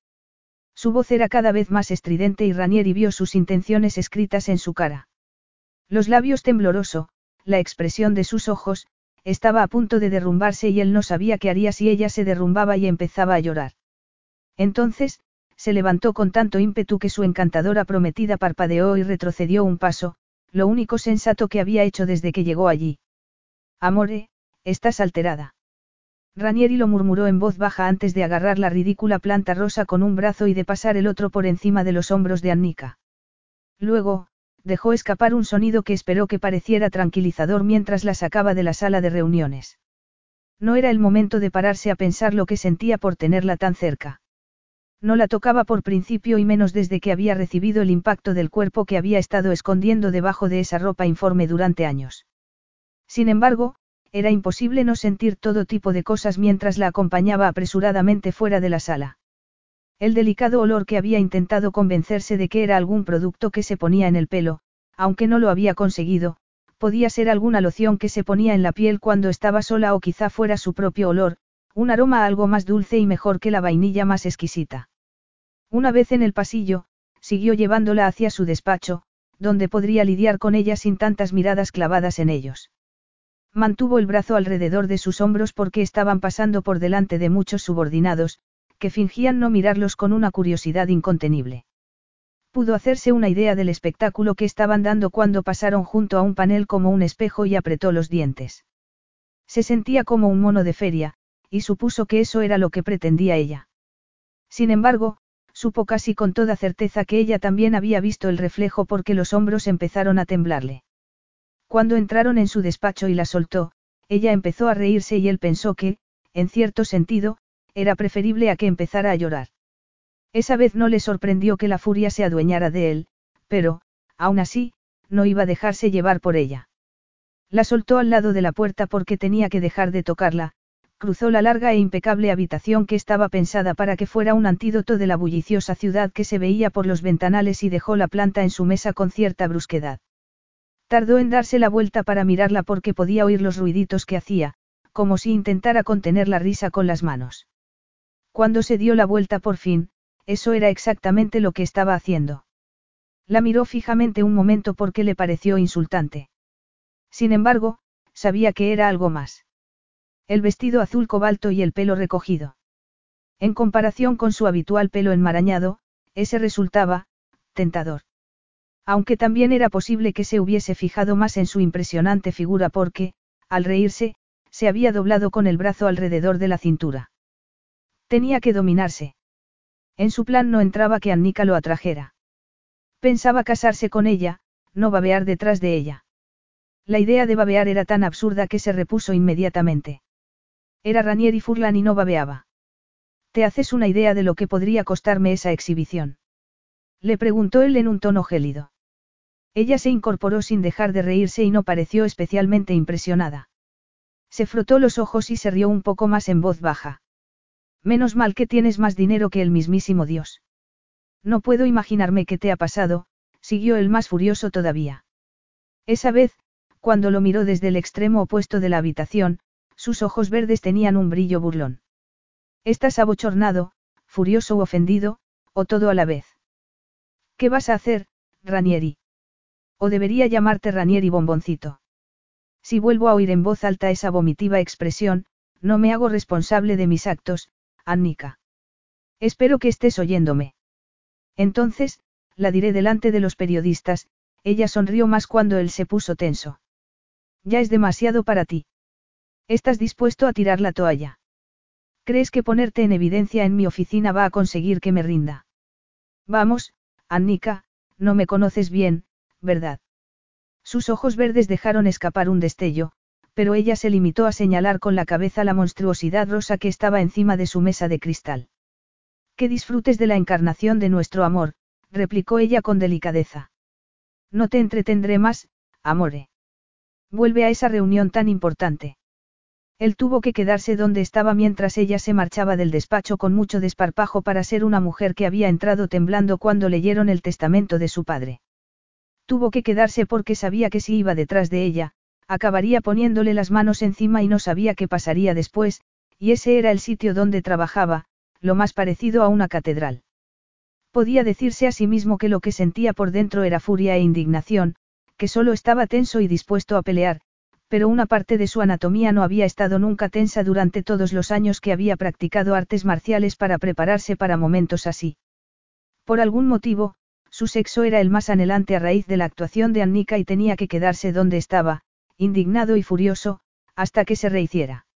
Speaker 1: Su voz era cada vez más estridente y Ranieri vio sus intenciones escritas en su cara. Los labios tembloroso, la expresión de sus ojos, estaba a punto de derrumbarse y él no sabía qué haría si ella se derrumbaba y empezaba a llorar. Entonces, se levantó con tanto ímpetu que su encantadora prometida parpadeó y retrocedió un paso, lo único sensato que había hecho desde que llegó allí. Amore, estás alterada. Ranieri lo murmuró en voz baja antes de agarrar la ridícula planta rosa con un brazo y de pasar el otro por encima de los hombros de Annika. Luego, dejó escapar un sonido que esperó que pareciera tranquilizador mientras la sacaba de la sala de reuniones. No era el momento de pararse a pensar lo que sentía por tenerla tan cerca. No la tocaba por principio y menos desde que había recibido el impacto del cuerpo que había estado escondiendo debajo de esa ropa informe durante años. Sin embargo, era imposible no sentir todo tipo de cosas mientras la acompañaba apresuradamente fuera de la sala. El delicado olor que había intentado convencerse de que era algún producto que se ponía en el pelo, aunque no lo había conseguido, podía ser alguna loción que se ponía en la piel cuando estaba sola o quizá fuera su propio olor, un aroma algo más dulce y mejor que la vainilla más exquisita. Una vez en el pasillo, siguió llevándola hacia su despacho, donde podría lidiar con ella sin tantas miradas clavadas en ellos. Mantuvo el brazo alrededor de sus hombros porque estaban pasando por delante de muchos subordinados, que fingían no mirarlos con una curiosidad incontenible. Pudo hacerse una idea del espectáculo que estaban dando cuando pasaron junto a un panel como un espejo y apretó los dientes. Se sentía como un mono de feria, y supuso que eso era lo que pretendía ella. Sin embargo, supo casi con toda certeza que ella también había visto el reflejo porque los hombros empezaron a temblarle. Cuando entraron en su despacho y la soltó, ella empezó a reírse y él pensó que, en cierto sentido, era preferible a que empezara a llorar. Esa vez no le sorprendió que la furia se adueñara de él, pero, aún así, no iba a dejarse llevar por ella. La soltó al lado de la puerta porque tenía que dejar de tocarla, cruzó la larga e impecable habitación que estaba pensada para que fuera un antídoto de la bulliciosa ciudad que se veía por los ventanales y dejó la planta en su mesa con cierta brusquedad. Tardó en darse la vuelta para mirarla porque podía oír los ruiditos que hacía, como si intentara contener la risa con las manos. Cuando se dio la vuelta por fin, eso era exactamente lo que estaba haciendo. La miró fijamente un momento porque le pareció insultante. Sin embargo, sabía que era algo más. El vestido azul cobalto y el pelo recogido. En comparación con su habitual pelo enmarañado, ese resultaba, tentador. Aunque también era posible que se hubiese fijado más en su impresionante figura porque, al reírse, se había doblado con el brazo alrededor de la cintura. Tenía que dominarse. En su plan no entraba que Annika lo atrajera. Pensaba casarse con ella, no babear detrás de ella. La idea de babear era tan absurda que se repuso inmediatamente. Era Ranieri Furlan y no babeaba. ¿Te haces una idea de lo que podría costarme esa exhibición? Le preguntó él en un tono gélido. Ella se incorporó sin dejar de reírse y no pareció especialmente impresionada. Se frotó los ojos y se rió un poco más en voz baja. Menos mal que tienes más dinero que el mismísimo Dios. No puedo imaginarme qué te ha pasado, siguió el más furioso todavía. Esa vez, cuando lo miró desde el extremo opuesto de la habitación, sus ojos verdes tenían un brillo burlón. ¿Estás abochornado, furioso u ofendido, o todo a la vez? ¿Qué vas a hacer, Ranieri? O debería llamarte Ranieri Bomboncito. Si vuelvo a oír en voz alta esa vomitiva expresión, no me hago responsable de mis actos, Annika. Espero que estés oyéndome. Entonces, la diré delante de los periodistas, ella sonrió más cuando él se puso tenso. Ya es demasiado para ti. ¿Estás dispuesto a tirar la toalla? ¿Crees que ponerte en evidencia en mi oficina va a conseguir que me rinda? Vamos, Annika, no me conoces bien, ¿verdad? Sus ojos verdes dejaron escapar un destello, pero ella se limitó a señalar con la cabeza la monstruosidad rosa que estaba encima de su mesa de cristal. Que disfrutes de la encarnación de nuestro amor, replicó ella con delicadeza. No te entretendré más, amore. Vuelve a esa reunión tan importante. Él tuvo que quedarse donde estaba mientras ella se marchaba del despacho con mucho desparpajo para ser una mujer que había entrado temblando cuando leyeron el testamento de su padre. Tuvo que quedarse porque sabía que si iba detrás de ella, acabaría poniéndole las manos encima y no sabía qué pasaría después, y ese era el sitio donde trabajaba, lo más parecido a una catedral. Podía decirse a sí mismo que lo que sentía por dentro era furia e indignación, que solo estaba tenso y dispuesto a pelear, pero una parte de su anatomía no había estado nunca tensa durante todos los años que había practicado artes marciales para prepararse para momentos así. Por algún motivo, su sexo era el más anhelante a raíz de la actuación de Annika y tenía que quedarse donde estaba, indignado y furioso, hasta que se rehiciera.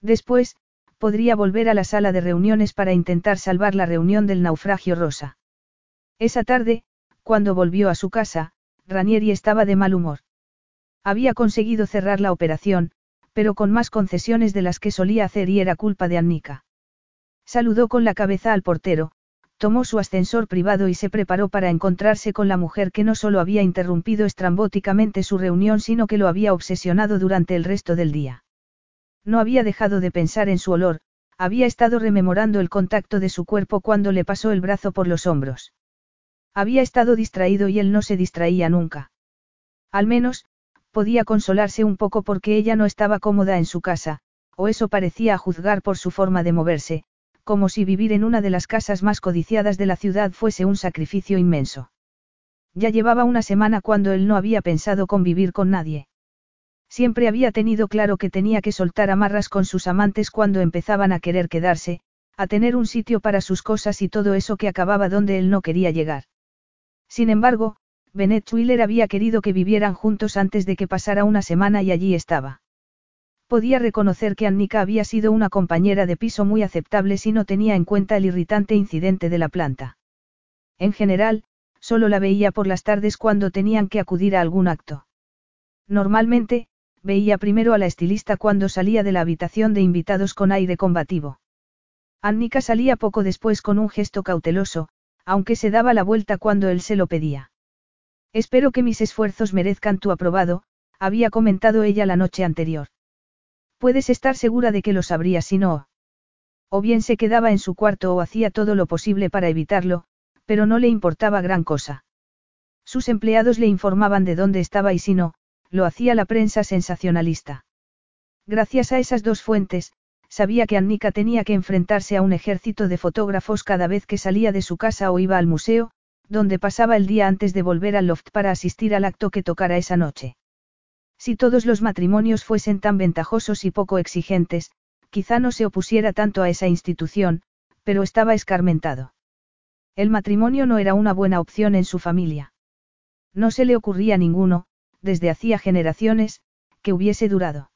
Speaker 1: Después, podría volver a la sala de reuniones para intentar salvar la reunión del naufragio rosa. Esa tarde, cuando volvió a su casa, Ranieri estaba de mal humor. Había conseguido cerrar la operación, pero con más concesiones de las que solía hacer y era culpa de Annika. Saludó con la cabeza al portero, tomó su ascensor privado y se preparó para encontrarse con la mujer que no solo había interrumpido estrambóticamente su reunión, sino que lo había obsesionado durante el resto del día. No había dejado de pensar en su olor, había estado rememorando el contacto de su cuerpo cuando le pasó el brazo por los hombros. Había estado distraído y él no se distraía nunca. Al menos, podía consolarse un poco porque ella no estaba cómoda en su casa, o eso parecía a juzgar por su forma de moverse, como si vivir en una de las casas más codiciadas de la ciudad fuese un sacrificio inmenso. Ya llevaba una semana cuando él no había pensado convivir con nadie. Siempre había tenido claro que tenía que soltar amarras con sus amantes cuando empezaban a querer quedarse, a tener un sitio para sus cosas y todo eso que acababa donde él no quería llegar. Sin embargo, Bennett Wheeler había querido que vivieran juntos antes de que pasara una semana y allí estaba. Podía reconocer que Annika había sido una compañera de piso muy aceptable si no tenía en cuenta el irritante incidente de la planta. En general, solo la veía por las tardes cuando tenían que acudir a algún acto. Normalmente, veía primero a la estilista cuando salía de la habitación de invitados con aire combativo. Annika salía poco después con un gesto cauteloso, aunque se daba la vuelta cuando él se lo pedía. Espero que mis esfuerzos merezcan tu aprobado, había comentado ella la noche anterior. Puedes estar segura de que lo sabría si no. O bien se quedaba en su cuarto o hacía todo lo posible para evitarlo, pero no le importaba gran cosa. Sus empleados le informaban de dónde estaba y si no, lo hacía la prensa sensacionalista. Gracias a esas dos fuentes, sabía que Annika tenía que enfrentarse a un ejército de fotógrafos cada vez que salía de su casa o iba al museo, donde pasaba el día antes de volver al loft para asistir al acto que tocara esa noche. Si todos los matrimonios fuesen tan ventajosos y poco exigentes, quizá no se opusiera tanto a esa institución, pero estaba escarmentado. El matrimonio no era una buena opción en su familia. No se le ocurría ninguno, desde hacía generaciones, que hubiese durado.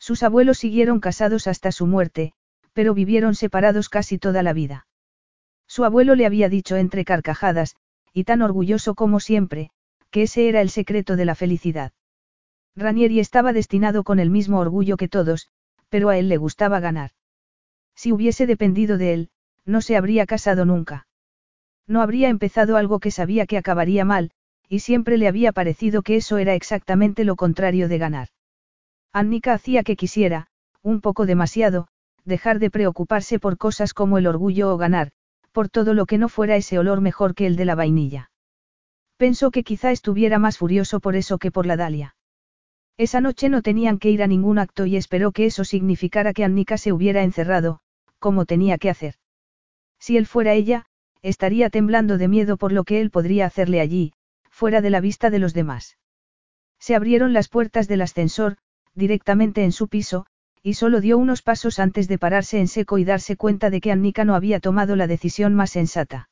Speaker 1: Sus abuelos siguieron casados hasta su muerte, pero vivieron separados casi toda la vida. Su abuelo le había dicho entre carcajadas, y tan orgulloso como siempre, que ese era el secreto de la felicidad. Ranieri estaba destinado con el mismo orgullo que todos, pero a él le gustaba ganar. Si hubiese dependido de él, no se habría casado nunca. No habría empezado algo que sabía que acabaría mal, y siempre le había parecido que eso era exactamente lo contrario de ganar. Annika hacía que quisiera, un poco demasiado, dejar de preocuparse por cosas como el orgullo o ganar, por todo lo que no fuera ese olor mejor que el de la vainilla. Pensó que quizá estuviera más furioso por eso que por la Dalia. Esa noche no tenían que ir a ningún acto y esperó que eso significara que Annika se hubiera encerrado, como tenía que hacer. Si él fuera ella, estaría temblando de miedo por lo que él podría hacerle allí, fuera de la vista de los demás. Se abrieron las puertas del ascensor, directamente en su piso, y solo dio unos pasos antes de pararse en seco y darse cuenta de que Annika no había tomado la decisión más sensata.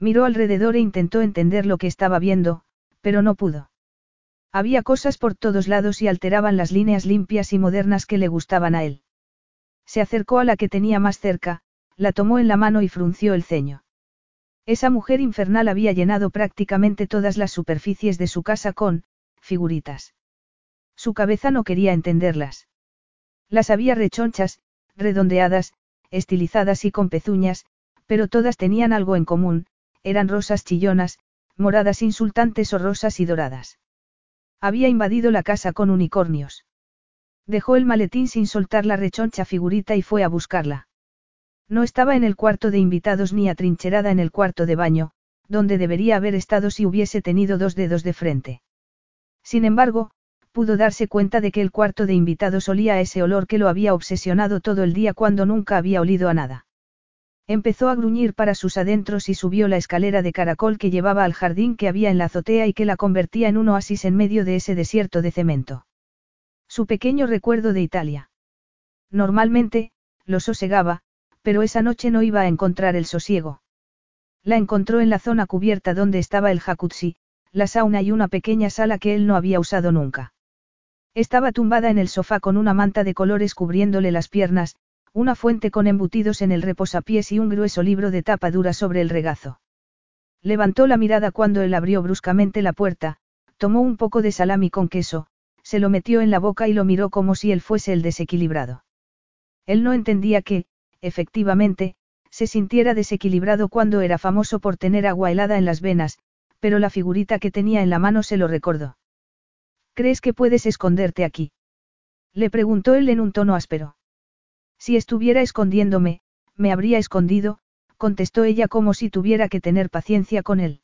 Speaker 1: Miró alrededor e intentó entender lo que estaba viendo, pero no pudo. Había cosas por todos lados y alteraban las líneas limpias y modernas que le gustaban a él. Se acercó a la que tenía más cerca, la tomó en la mano y frunció el ceño. Esa mujer infernal había llenado prácticamente todas las superficies de su casa con, figuritas. Su cabeza no quería entenderlas. Las había rechonchas, redondeadas, estilizadas y con pezuñas, pero todas tenían algo en común, eran rosas chillonas, moradas insultantes o rosas y doradas. Había invadido la casa con unicornios. Dejó el maletín sin soltar la rechoncha figurita y fue a buscarla. No estaba en el cuarto de invitados ni atrincherada en el cuarto de baño, donde debería haber estado si hubiese tenido dos dedos de frente. Sin embargo, pudo darse cuenta de que el cuarto de invitados olía a ese olor que lo había obsesionado todo el día cuando nunca había olido a nada. Empezó a gruñir para sus adentros y subió la escalera de caracol que llevaba al jardín que había en la azotea y que la convertía en un oasis en medio de ese desierto de cemento. Su pequeño recuerdo de Italia. Normalmente, lo sosegaba, pero esa noche no iba a encontrar el sosiego. La encontró en la zona cubierta donde estaba el jacuzzi, la sauna y una pequeña sala que él no había usado nunca. Estaba tumbada en el sofá con una manta de colores cubriéndole las piernas, una fuente con embutidos en el reposapiés y un grueso libro de tapa dura sobre el regazo. Levantó la mirada cuando él abrió bruscamente la puerta, tomó un poco de salami con queso, se lo metió en la boca y lo miró como si él fuese el desequilibrado. Él no entendía que, efectivamente, se sintiera desequilibrado cuando era famoso por tener agua helada en las venas, pero la figurita que tenía en la mano se lo recordó. ¿Crees que puedes esconderte aquí? Le preguntó él en un tono áspero. Si estuviera escondiéndome, me habría escondido, contestó ella como si tuviera que tener paciencia con él.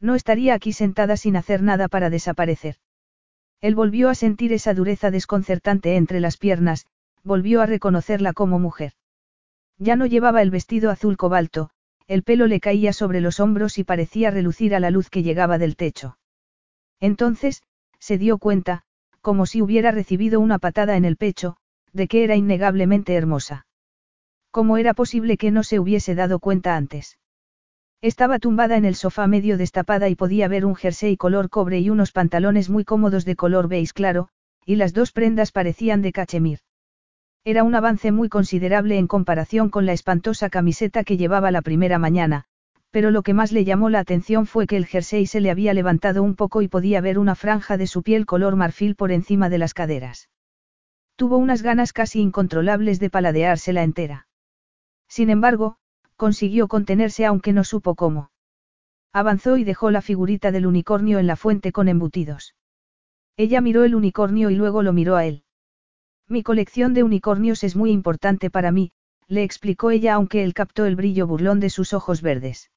Speaker 1: No estaría aquí sentada sin hacer nada para desaparecer. Él volvió a sentir esa dureza desconcertante entre las piernas, volvió a reconocerla como mujer. Ya no llevaba el vestido azul cobalto, el pelo le caía sobre los hombros y parecía relucir a la luz que llegaba del techo. Entonces, se dio cuenta, como si hubiera recibido una patada en el pecho, de que era innegablemente hermosa. ¿Cómo era posible que no se hubiese dado cuenta antes? Estaba tumbada en el sofá medio destapada y podía ver un jersey color cobre y unos pantalones muy cómodos de color beige claro, y las dos prendas parecían de cachemir. Era un avance muy considerable en comparación con la espantosa camiseta que llevaba la primera mañana, pero lo que más le llamó la atención fue que el jersey se le había levantado un poco y podía ver una franja de su piel color marfil por encima de las caderas. Tuvo unas ganas casi incontrolables de paladeársela entera. Sin embargo, consiguió contenerse aunque no supo cómo. Avanzó y dejó la figurita del unicornio en la fuente con embutidos. Ella miró el unicornio y luego lo miró a él. Mi colección de unicornios es muy importante para mí, le explicó ella aunque él captó el brillo burlón de sus ojos verdes.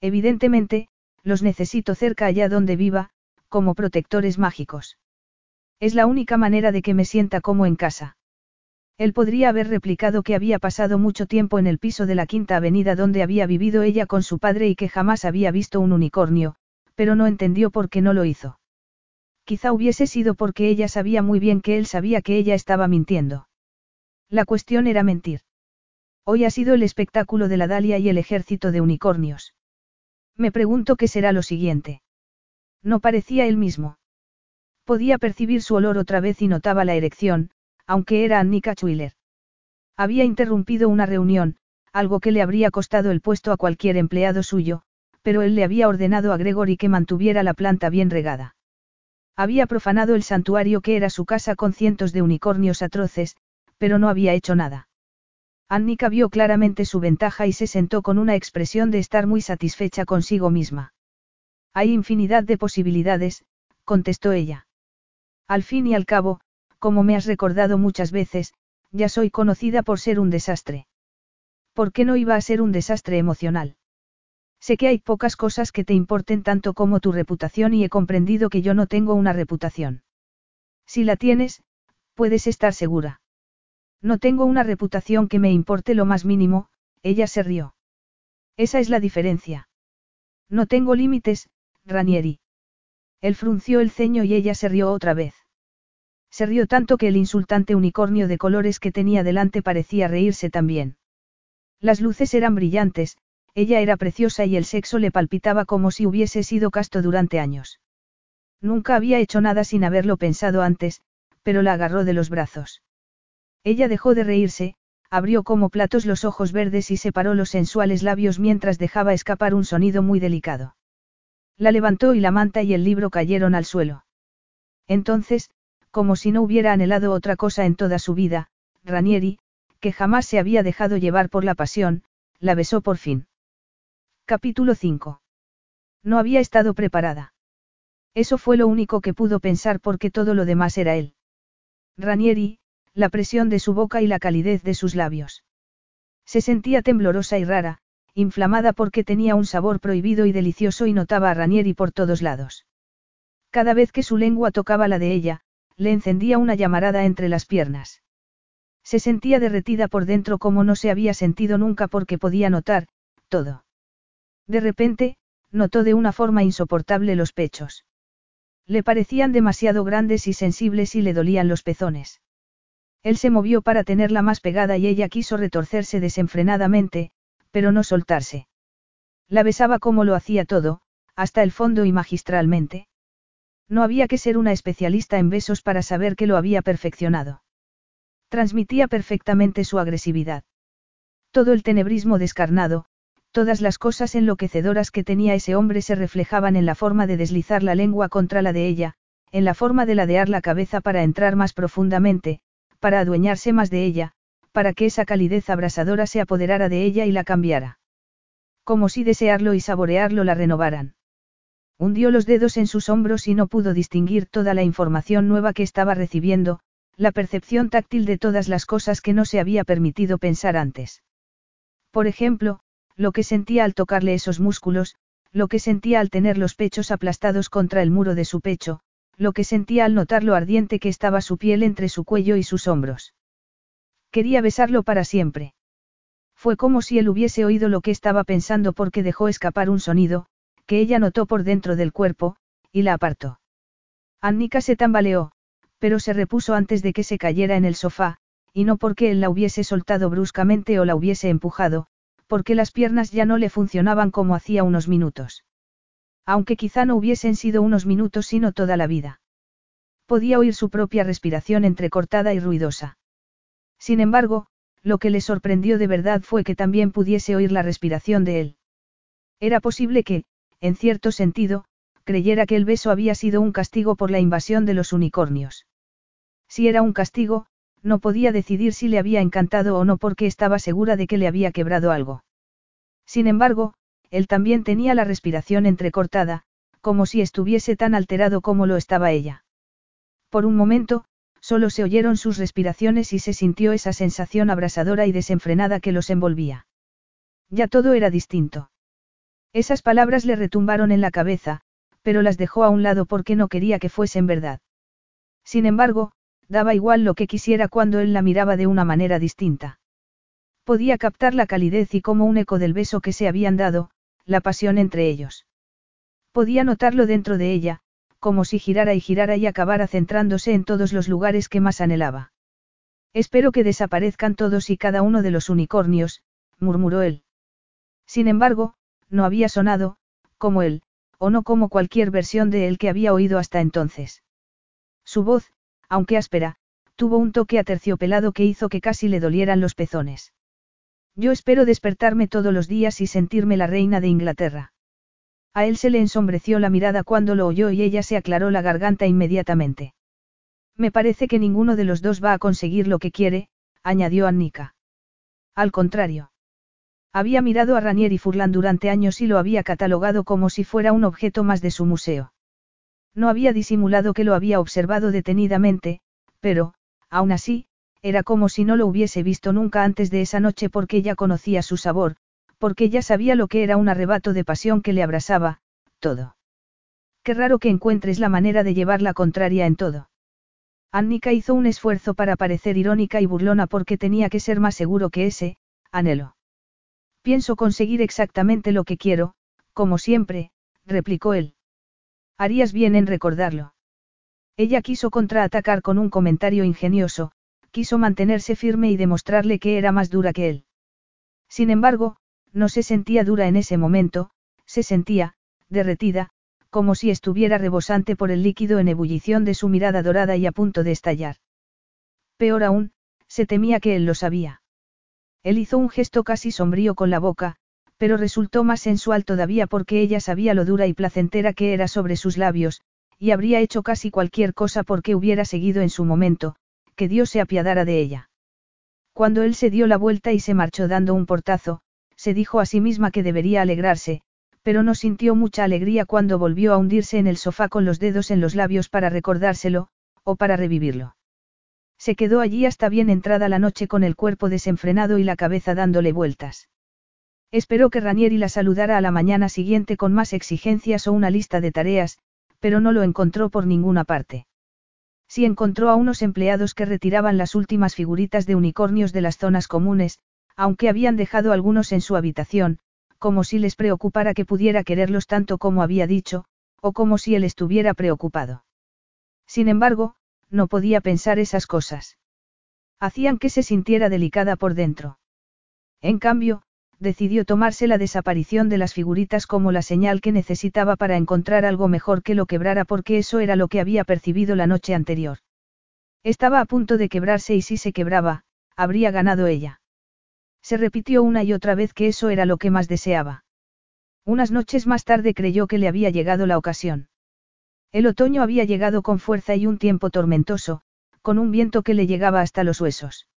Speaker 1: Evidentemente, los necesito cerca allá donde viva, como protectores mágicos. Es la única manera de que me sienta como en casa. Él podría haber replicado que había pasado mucho tiempo en el piso de la Quinta Avenida donde había vivido ella con su padre y que jamás había visto un unicornio, pero no entendió por qué no lo hizo. Quizá hubiese sido porque ella sabía muy bien que él sabía que ella estaba mintiendo. La cuestión era mentir. Hoy ha sido el espectáculo de la Dalia y el ejército de unicornios. Me pregunto qué será lo siguiente. No parecía él mismo. Podía percibir su olor otra vez y notaba la erección, aunque era Annika Schuyler. Había interrumpido una reunión, algo que le habría costado el puesto a cualquier empleado suyo, pero él le había ordenado a Gregory que mantuviera la planta bien regada. Había profanado el santuario que era su casa con cientos de unicornios atroces, pero no había hecho nada. Annika vio claramente su ventaja y se sentó con una expresión de estar muy satisfecha consigo misma. Hay infinidad de posibilidades, contestó ella. Al fin y al cabo, como me has recordado muchas veces, ya soy conocida por ser un desastre. ¿Por qué no iba a ser un desastre emocional? Sé que hay pocas cosas que te importen tanto como tu reputación y he comprendido que yo no tengo una reputación. Si la tienes, puedes estar segura. No tengo una reputación que me importe lo más mínimo, ella se rió. Esa es la diferencia. No tengo límites, Ranieri. Él frunció el ceño y ella se rió otra vez. Se rió tanto que el insultante unicornio de colores que tenía delante parecía reírse también. Las luces eran brillantes, ella era preciosa y el sexo le palpitaba como si hubiese sido casto durante años. Nunca había hecho nada sin haberlo pensado antes, pero la agarró de los brazos. Ella dejó de reírse, abrió como platos los ojos verdes y separó los sensuales labios mientras dejaba escapar un sonido muy delicado. La levantó y la manta y el libro cayeron al suelo. Entonces, como si no hubiera anhelado otra cosa en toda su vida, Ranieri, que jamás se había dejado llevar por la pasión, la besó por fin. Capítulo 5. No había estado preparada. Eso fue lo único que pudo pensar porque todo lo demás era él. Ranieri, la presión de su boca y la calidez de sus labios. Se sentía temblorosa y rara, inflamada porque tenía un sabor prohibido y delicioso y notaba a Ranieri por todos lados. Cada vez que su lengua tocaba la de ella, le encendía una llamarada entre las piernas. Se sentía derretida por dentro como no se había sentido nunca porque podía notar, todo. De repente, notó de una forma insoportable los pechos. Le parecían demasiado grandes y sensibles y le dolían los pezones. Él se movió para tenerla más pegada y ella quiso retorcerse desenfrenadamente, pero no soltarse. La besaba como lo hacía todo, hasta el fondo y magistralmente. No había que ser una especialista en besos para saber que lo había perfeccionado. Transmitía perfectamente su agresividad. Todo el tenebrismo descarnado, todas las cosas enloquecedoras que tenía ese hombre se reflejaban en la forma de deslizar la lengua contra la de ella, en la forma de ladear la cabeza para entrar más profundamente, para adueñarse más de ella, para que esa calidez abrasadora se apoderara de ella y la cambiara. Como si desearlo y saborearlo la renovaran. Hundió los dedos en sus hombros y no pudo distinguir toda la información nueva que estaba recibiendo, la percepción táctil de todas las cosas que no se había permitido pensar antes. Por ejemplo, lo que sentía al tocarle esos músculos, lo que sentía al tener los pechos aplastados contra el muro de su pecho, lo que sentía al notar lo ardiente que estaba su piel entre su cuello y sus hombros. Quería besarlo para siempre. Fue como si él hubiese oído lo que estaba pensando porque dejó escapar un sonido, que ella notó por dentro del cuerpo, y la apartó. Annika se tambaleó, pero se repuso antes de que se cayera en el sofá, y no porque él la hubiese soltado bruscamente o la hubiese empujado, porque las piernas ya no le funcionaban como hacía unos minutos aunque quizá no hubiesen sido unos minutos sino toda la vida. Podía oír su propia respiración entrecortada y ruidosa. Sin embargo, lo que le sorprendió de verdad fue que también pudiese oír la respiración de él. Era posible que, en cierto sentido, creyera que el beso había sido un castigo por la invasión de los unicornios. Si era un castigo, no podía decidir si le había encantado o no porque estaba segura de que le había quebrado algo. Sin embargo, él también tenía la respiración entrecortada, como si estuviese tan alterado como lo estaba ella. Por un momento, solo se oyeron sus respiraciones y se sintió esa sensación abrasadora y desenfrenada que los envolvía. Ya todo era distinto. Esas palabras le retumbaron en la cabeza, pero las dejó a un lado porque no quería que fuesen verdad. Sin embargo, daba igual lo que quisiera cuando él la miraba de una manera distinta. Podía captar la calidez y como un eco del beso que se habían dado, la pasión entre ellos. Podía notarlo dentro de ella, como si girara y girara y acabara centrándose en todos los lugares que más anhelaba. Espero que desaparezcan todos y cada uno de los unicornios, murmuró él. Sin embargo, no había sonado, como él, o no como cualquier versión de él que había oído hasta entonces. Su voz, aunque áspera, tuvo un toque aterciopelado que hizo que casi le dolieran los pezones. Yo espero despertarme todos los días y sentirme la reina de Inglaterra. A él se le ensombreció la mirada cuando lo oyó y ella se aclaró la garganta inmediatamente. Me parece que ninguno de los dos va a conseguir lo que quiere, añadió Annika. Al contrario. Había mirado a Ranier y Furlan durante años y lo había catalogado como si fuera un objeto más de su museo. No había disimulado que lo había observado detenidamente, pero, aún así, era como si no lo hubiese visto nunca antes de esa noche porque ya conocía su sabor, porque ya sabía lo que era un arrebato de pasión que le abrasaba, todo. Qué raro que encuentres la manera de llevar la contraria en todo. Annika hizo un esfuerzo para parecer irónica y burlona porque tenía que ser más seguro que ese, anhelo. Pienso conseguir exactamente lo que quiero, como siempre, replicó él. Harías bien en recordarlo. Ella quiso contraatacar con un comentario ingenioso, quiso mantenerse firme y demostrarle que era más dura que él. Sin embargo, no se sentía dura en ese momento, se sentía, derretida, como si estuviera rebosante por el líquido en ebullición de su mirada dorada y a punto de estallar. Peor aún, se temía que él lo sabía. Él hizo un gesto casi sombrío con la boca, pero resultó más sensual todavía porque ella sabía lo dura y placentera que era sobre sus labios, y habría hecho casi cualquier cosa porque hubiera seguido en su momento, que Dios se apiadara de ella. Cuando él se dio la vuelta y se marchó dando un portazo, se dijo a sí misma que debería alegrarse, pero no sintió mucha alegría cuando volvió a hundirse en el sofá con los dedos en los labios para recordárselo, o para revivirlo. Se quedó allí hasta bien entrada la noche con el cuerpo desenfrenado y la cabeza dándole vueltas. Esperó que Ranieri la saludara a la mañana siguiente con más exigencias o una lista de tareas, pero no lo encontró por ninguna parte. Sí encontró a unos empleados que retiraban las últimas figuritas de unicornios de las zonas comunes, aunque habían dejado algunos en su habitación, como si les preocupara que pudiera quererlos tanto como había dicho, o como si él estuviera preocupado. Sin embargo, no podía pensar esas cosas. Hacían que se sintiera delicada por dentro. En cambio, decidió tomarse la desaparición de las figuritas como la señal que necesitaba para encontrar algo mejor que lo quebrara porque eso era lo que había percibido la noche anterior. Estaba a punto de quebrarse y si se quebraba, habría ganado ella. Se repitió una y otra vez que eso era lo que más deseaba. Unas noches más tarde creyó que le había llegado la ocasión. El otoño había llegado con fuerza y un tiempo tormentoso, con un viento que le llegaba hasta los huesos.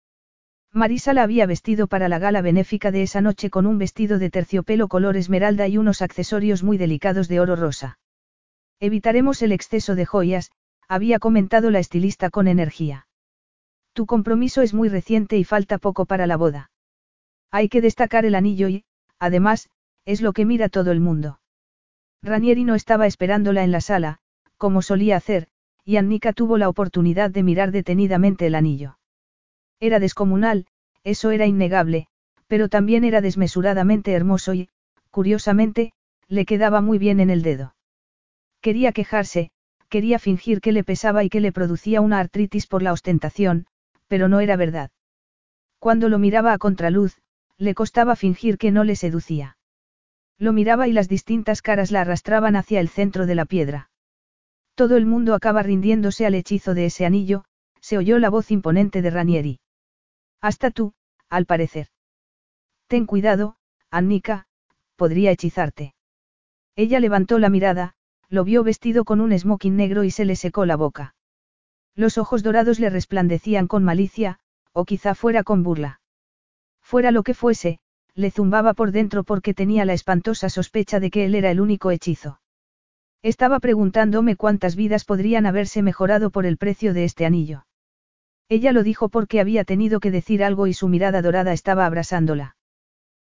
Speaker 1: Marisa la había vestido para la gala benéfica de esa noche con un vestido de terciopelo color esmeralda y unos accesorios muy delicados de oro rosa. Evitaremos el exceso de joyas, había comentado la estilista con energía. Tu compromiso es muy reciente y falta poco para la boda. Hay que destacar el anillo y, además, es lo que mira todo el mundo. Ranieri no estaba esperándola en la sala, como solía hacer, y Annika tuvo la oportunidad de mirar detenidamente el anillo. Era descomunal, eso era innegable, pero también era desmesuradamente hermoso y, curiosamente, le quedaba muy bien en el dedo. Quería quejarse, quería fingir que le pesaba y que le producía una artritis por la ostentación, pero no era verdad. Cuando lo miraba a contraluz, le costaba fingir que no le seducía. Lo miraba y las distintas caras la arrastraban hacia el centro de la piedra. Todo el mundo acaba rindiéndose al hechizo de ese anillo, se oyó la voz imponente de Ranieri. Hasta tú, al parecer. Ten cuidado, Annika, podría hechizarte. Ella levantó la mirada, lo vio vestido con un smoking negro y se le secó la boca. Los ojos dorados le resplandecían con malicia, o quizá fuera con burla. Fuera lo que fuese, le zumbaba por dentro porque tenía la espantosa sospecha de que él era el único hechizo. Estaba preguntándome cuántas vidas podrían haberse mejorado por el precio de este anillo. Ella lo dijo porque había tenido que decir algo y su mirada dorada estaba abrasándola.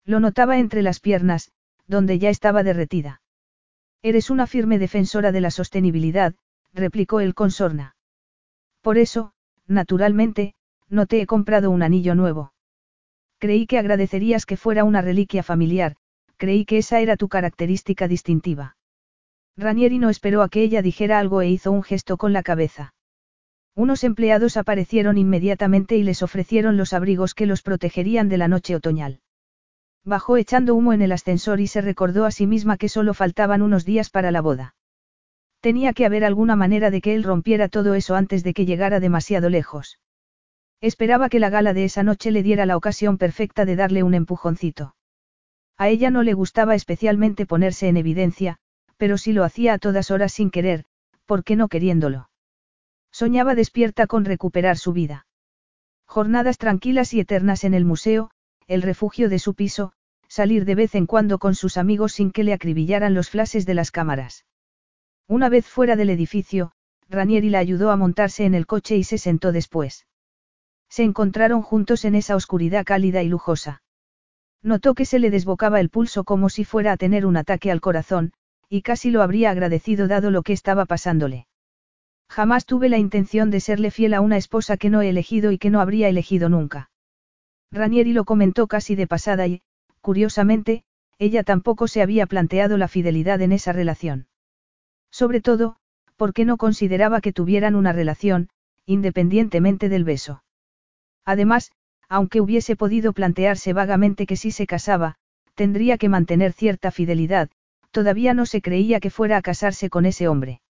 Speaker 1: Lo notaba entre las piernas, donde ya estaba derretida. Eres una firme defensora de la sostenibilidad, replicó él con sorna. Por eso, naturalmente, no te he comprado un anillo nuevo. Creí que agradecerías que fuera una reliquia familiar, creí que esa era tu característica distintiva. Ranieri no esperó a que ella dijera algo e hizo un gesto con la cabeza. Unos empleados aparecieron inmediatamente y les ofrecieron los abrigos que los protegerían de la noche otoñal. Bajó echando humo en el ascensor y se recordó a sí misma que solo faltaban unos días para la boda. Tenía que haber alguna manera de que él rompiera todo eso antes de que llegara demasiado lejos. Esperaba que la gala de esa noche le diera la ocasión perfecta de darle un empujoncito. A ella no le gustaba especialmente ponerse en evidencia, pero si lo hacía a todas horas sin querer, ¿por qué no queriéndolo? Soñaba despierta con recuperar su vida. Jornadas tranquilas y eternas en el museo, el refugio de su piso, salir de vez en cuando con sus amigos sin que le acribillaran los flashes de las cámaras. Una vez fuera del edificio, Ranieri la ayudó a montarse en el coche y se sentó después. Se encontraron juntos en esa oscuridad cálida y lujosa. Notó que se le desbocaba el pulso como si fuera a tener un ataque al corazón, y casi lo habría agradecido dado lo que estaba pasándole. Jamás tuve la intención de serle fiel a una esposa que no he elegido y que no habría elegido nunca. Ranieri lo comentó casi de pasada y, curiosamente, ella tampoco se había planteado la fidelidad en esa relación. Sobre todo, porque no consideraba que tuvieran una relación, independientemente del beso. Además, aunque hubiese podido plantearse vagamente que si se casaba, tendría que mantener cierta fidelidad, todavía no se creía que fuera a casarse con ese hombre.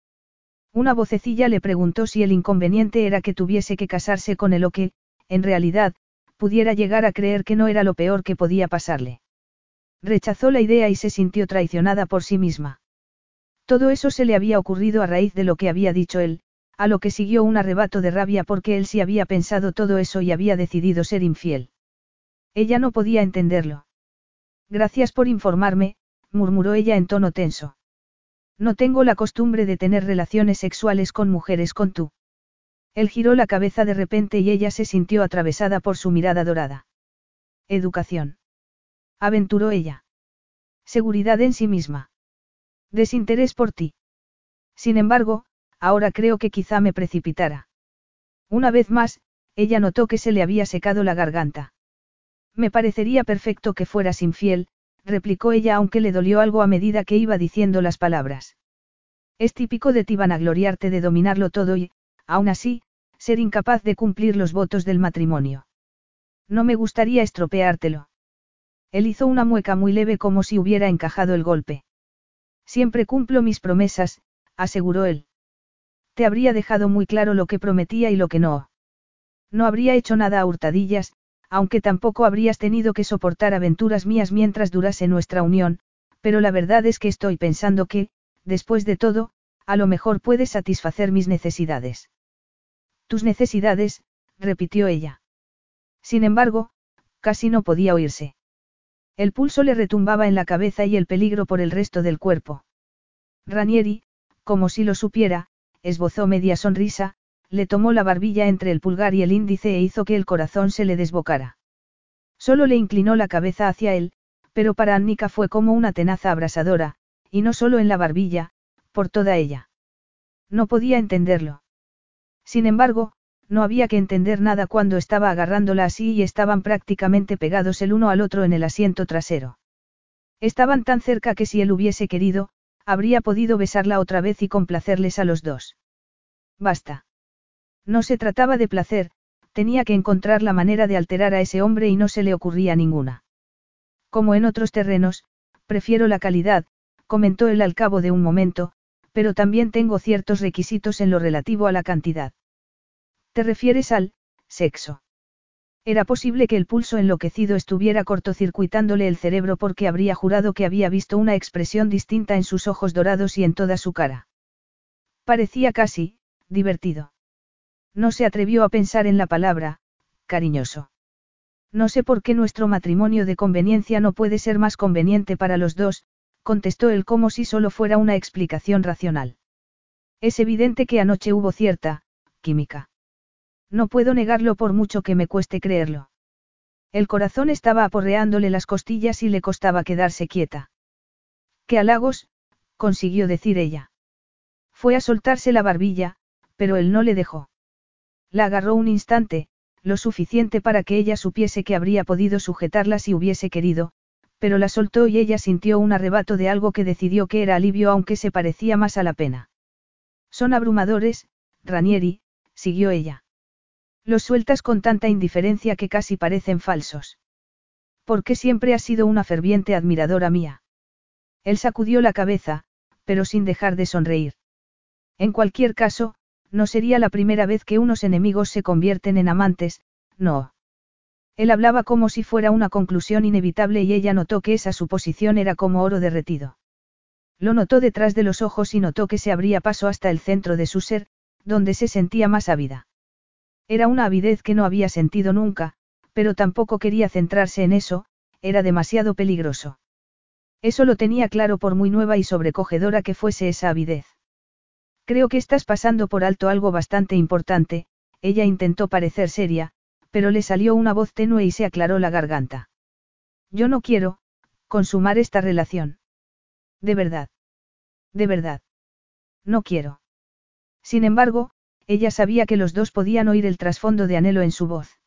Speaker 1: Una vocecilla le preguntó si el inconveniente era que tuviese que casarse con él o que, en realidad, pudiera llegar a creer que no era lo peor que podía pasarle. Rechazó la idea y se sintió traicionada por sí misma. Todo eso se le había ocurrido a raíz de lo que había dicho él, a lo que siguió un arrebato de rabia porque él sí había pensado todo eso y había decidido ser infiel. Ella no podía entenderlo. Gracias por informarme, murmuró ella en tono tenso. No tengo la costumbre de tener relaciones sexuales con mujeres con tú. Él giró la cabeza de repente y ella se sintió atravesada por su mirada dorada. Educación. Aventuró ella. Seguridad en sí misma. Desinterés por ti. Sin embargo, ahora creo que quizá me precipitara. Una vez más, ella notó que se le había secado la garganta. Me parecería perfecto que fueras infiel, replicó ella aunque le dolió algo a medida que iba diciendo las palabras. Es típico de ti vanagloriarte de dominarlo todo y, aún así, ser incapaz de cumplir los votos del matrimonio. No me gustaría estropeártelo. Él hizo una mueca muy leve como si hubiera encajado el golpe. Siempre cumplo mis promesas, aseguró él. Te habría dejado muy claro lo que prometía y lo que no. No habría hecho nada a hurtadillas, aunque tampoco habrías tenido que soportar aventuras mías mientras durase nuestra unión, pero la verdad es que estoy pensando que, después de todo, a lo mejor puedes satisfacer mis necesidades. Tus necesidades, repitió ella. Sin embargo, casi no podía oírse. El pulso le retumbaba en la cabeza y el peligro por el resto del cuerpo. Ranieri, como si lo supiera, esbozó media sonrisa, le tomó la barbilla entre el pulgar y el índice e hizo que el corazón se le desbocara. Solo le inclinó la cabeza hacia él, pero para Annika fue como una tenaza abrasadora, y no solo en la barbilla, por toda ella. No podía entenderlo. Sin embargo, no había que entender nada cuando estaba agarrándola así y estaban prácticamente pegados el uno al otro en el asiento trasero. Estaban tan cerca que si él hubiese querido, habría podido besarla otra vez y complacerles a los dos. Basta. No se trataba de placer, tenía que encontrar la manera de alterar a ese hombre y no se le ocurría ninguna. Como en otros terrenos, prefiero la calidad, comentó él al cabo de un momento, pero también tengo ciertos requisitos en lo relativo a la cantidad. ¿Te refieres al sexo? Era posible que el pulso enloquecido estuviera cortocircuitándole el cerebro porque habría jurado que había visto una expresión distinta en sus ojos dorados y en toda su cara. Parecía casi, divertido. No se atrevió a pensar en la palabra, cariñoso. No sé por qué nuestro matrimonio de conveniencia no puede ser más conveniente para los dos, contestó él como si solo fuera una explicación racional. Es evidente que anoche hubo cierta, química. No puedo negarlo por mucho que me cueste creerlo. El corazón estaba aporreándole las costillas y le costaba quedarse quieta. ¡Qué halagos! consiguió decir ella. Fue a soltarse la barbilla, pero él no le dejó. La agarró un instante, lo suficiente para que ella supiese que habría podido sujetarla si hubiese querido, pero la soltó y ella sintió un arrebato de algo que decidió que era alivio aunque se parecía más a la pena. Son abrumadores, Ranieri, siguió ella. Los sueltas con tanta indiferencia que casi parecen falsos. Porque siempre has sido una ferviente admiradora mía. Él sacudió la cabeza, pero sin dejar de sonreír. En cualquier caso, no sería la primera vez que unos enemigos se convierten en amantes, No. Él hablaba como si fuera una conclusión inevitable y ella notó que esa suposición era como oro derretido. Lo notó detrás de los ojos y notó que se abría paso hasta el centro de su ser, donde se sentía más ávida. Era una avidez que no había sentido nunca, pero tampoco quería centrarse en eso, era demasiado peligroso. Eso lo tenía claro por muy nueva y sobrecogedora que fuese esa avidez. Creo que estás pasando por alto algo bastante importante, ella intentó parecer seria, pero le salió una voz tenue y se aclaró la garganta. Yo no quiero, consumar esta relación. De verdad. De verdad. No quiero. Sin embargo, ella sabía que los dos podían oír el trasfondo de anhelo en su voz.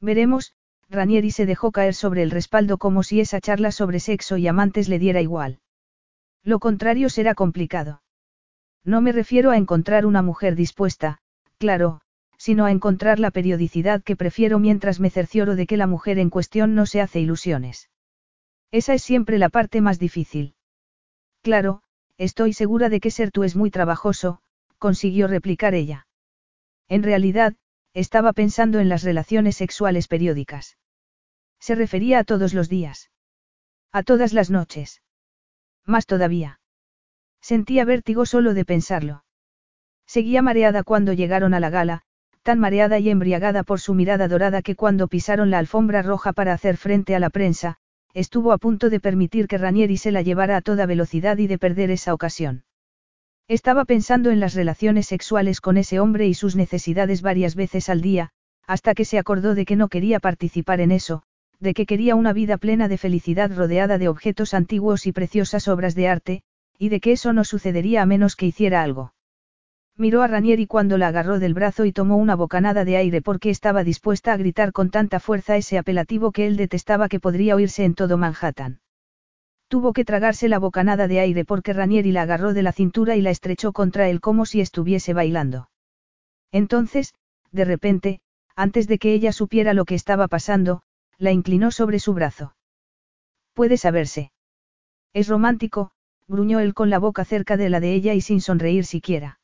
Speaker 1: Veremos, Ranieri se dejó caer sobre el respaldo como si esa charla sobre sexo y amantes le diera igual. Lo contrario será complicado. No me refiero a encontrar una mujer dispuesta, claro, sino a encontrar la periodicidad que prefiero mientras me cercioro de que la mujer en cuestión no se hace ilusiones. Esa es siempre la parte más difícil. Claro, estoy segura de que ser tú es muy trabajoso, consiguió replicar ella. En realidad, estaba pensando en las relaciones sexuales periódicas. Se refería a todos los días. A todas las noches. Más todavía. Sentía vértigo solo de pensarlo. Seguía mareada cuando llegaron a la gala, tan mareada y embriagada por su mirada dorada que cuando pisaron la alfombra roja para hacer frente a la prensa, estuvo a punto de permitir que Ranieri se la llevara a toda velocidad y de perder esa ocasión. Estaba pensando en las relaciones sexuales con ese hombre y sus necesidades varias veces al día, hasta que se acordó de que no quería participar en eso, de que quería una vida plena de felicidad rodeada de objetos antiguos y preciosas obras de arte, y de que eso no sucedería a menos que hiciera algo. Miró a Ranieri cuando la agarró del brazo y tomó una bocanada de aire porque estaba dispuesta a gritar con tanta fuerza ese apelativo que él detestaba que podría oírse en todo Manhattan. Tuvo que tragarse la bocanada de aire porque Ranieri la agarró de la cintura y la estrechó contra él como si estuviese bailando. Entonces, de repente, antes de que ella supiera lo que estaba pasando, la inclinó sobre su brazo. Puede saberse. Es romántico, gruñó él con la boca cerca de la de ella y sin sonreír siquiera.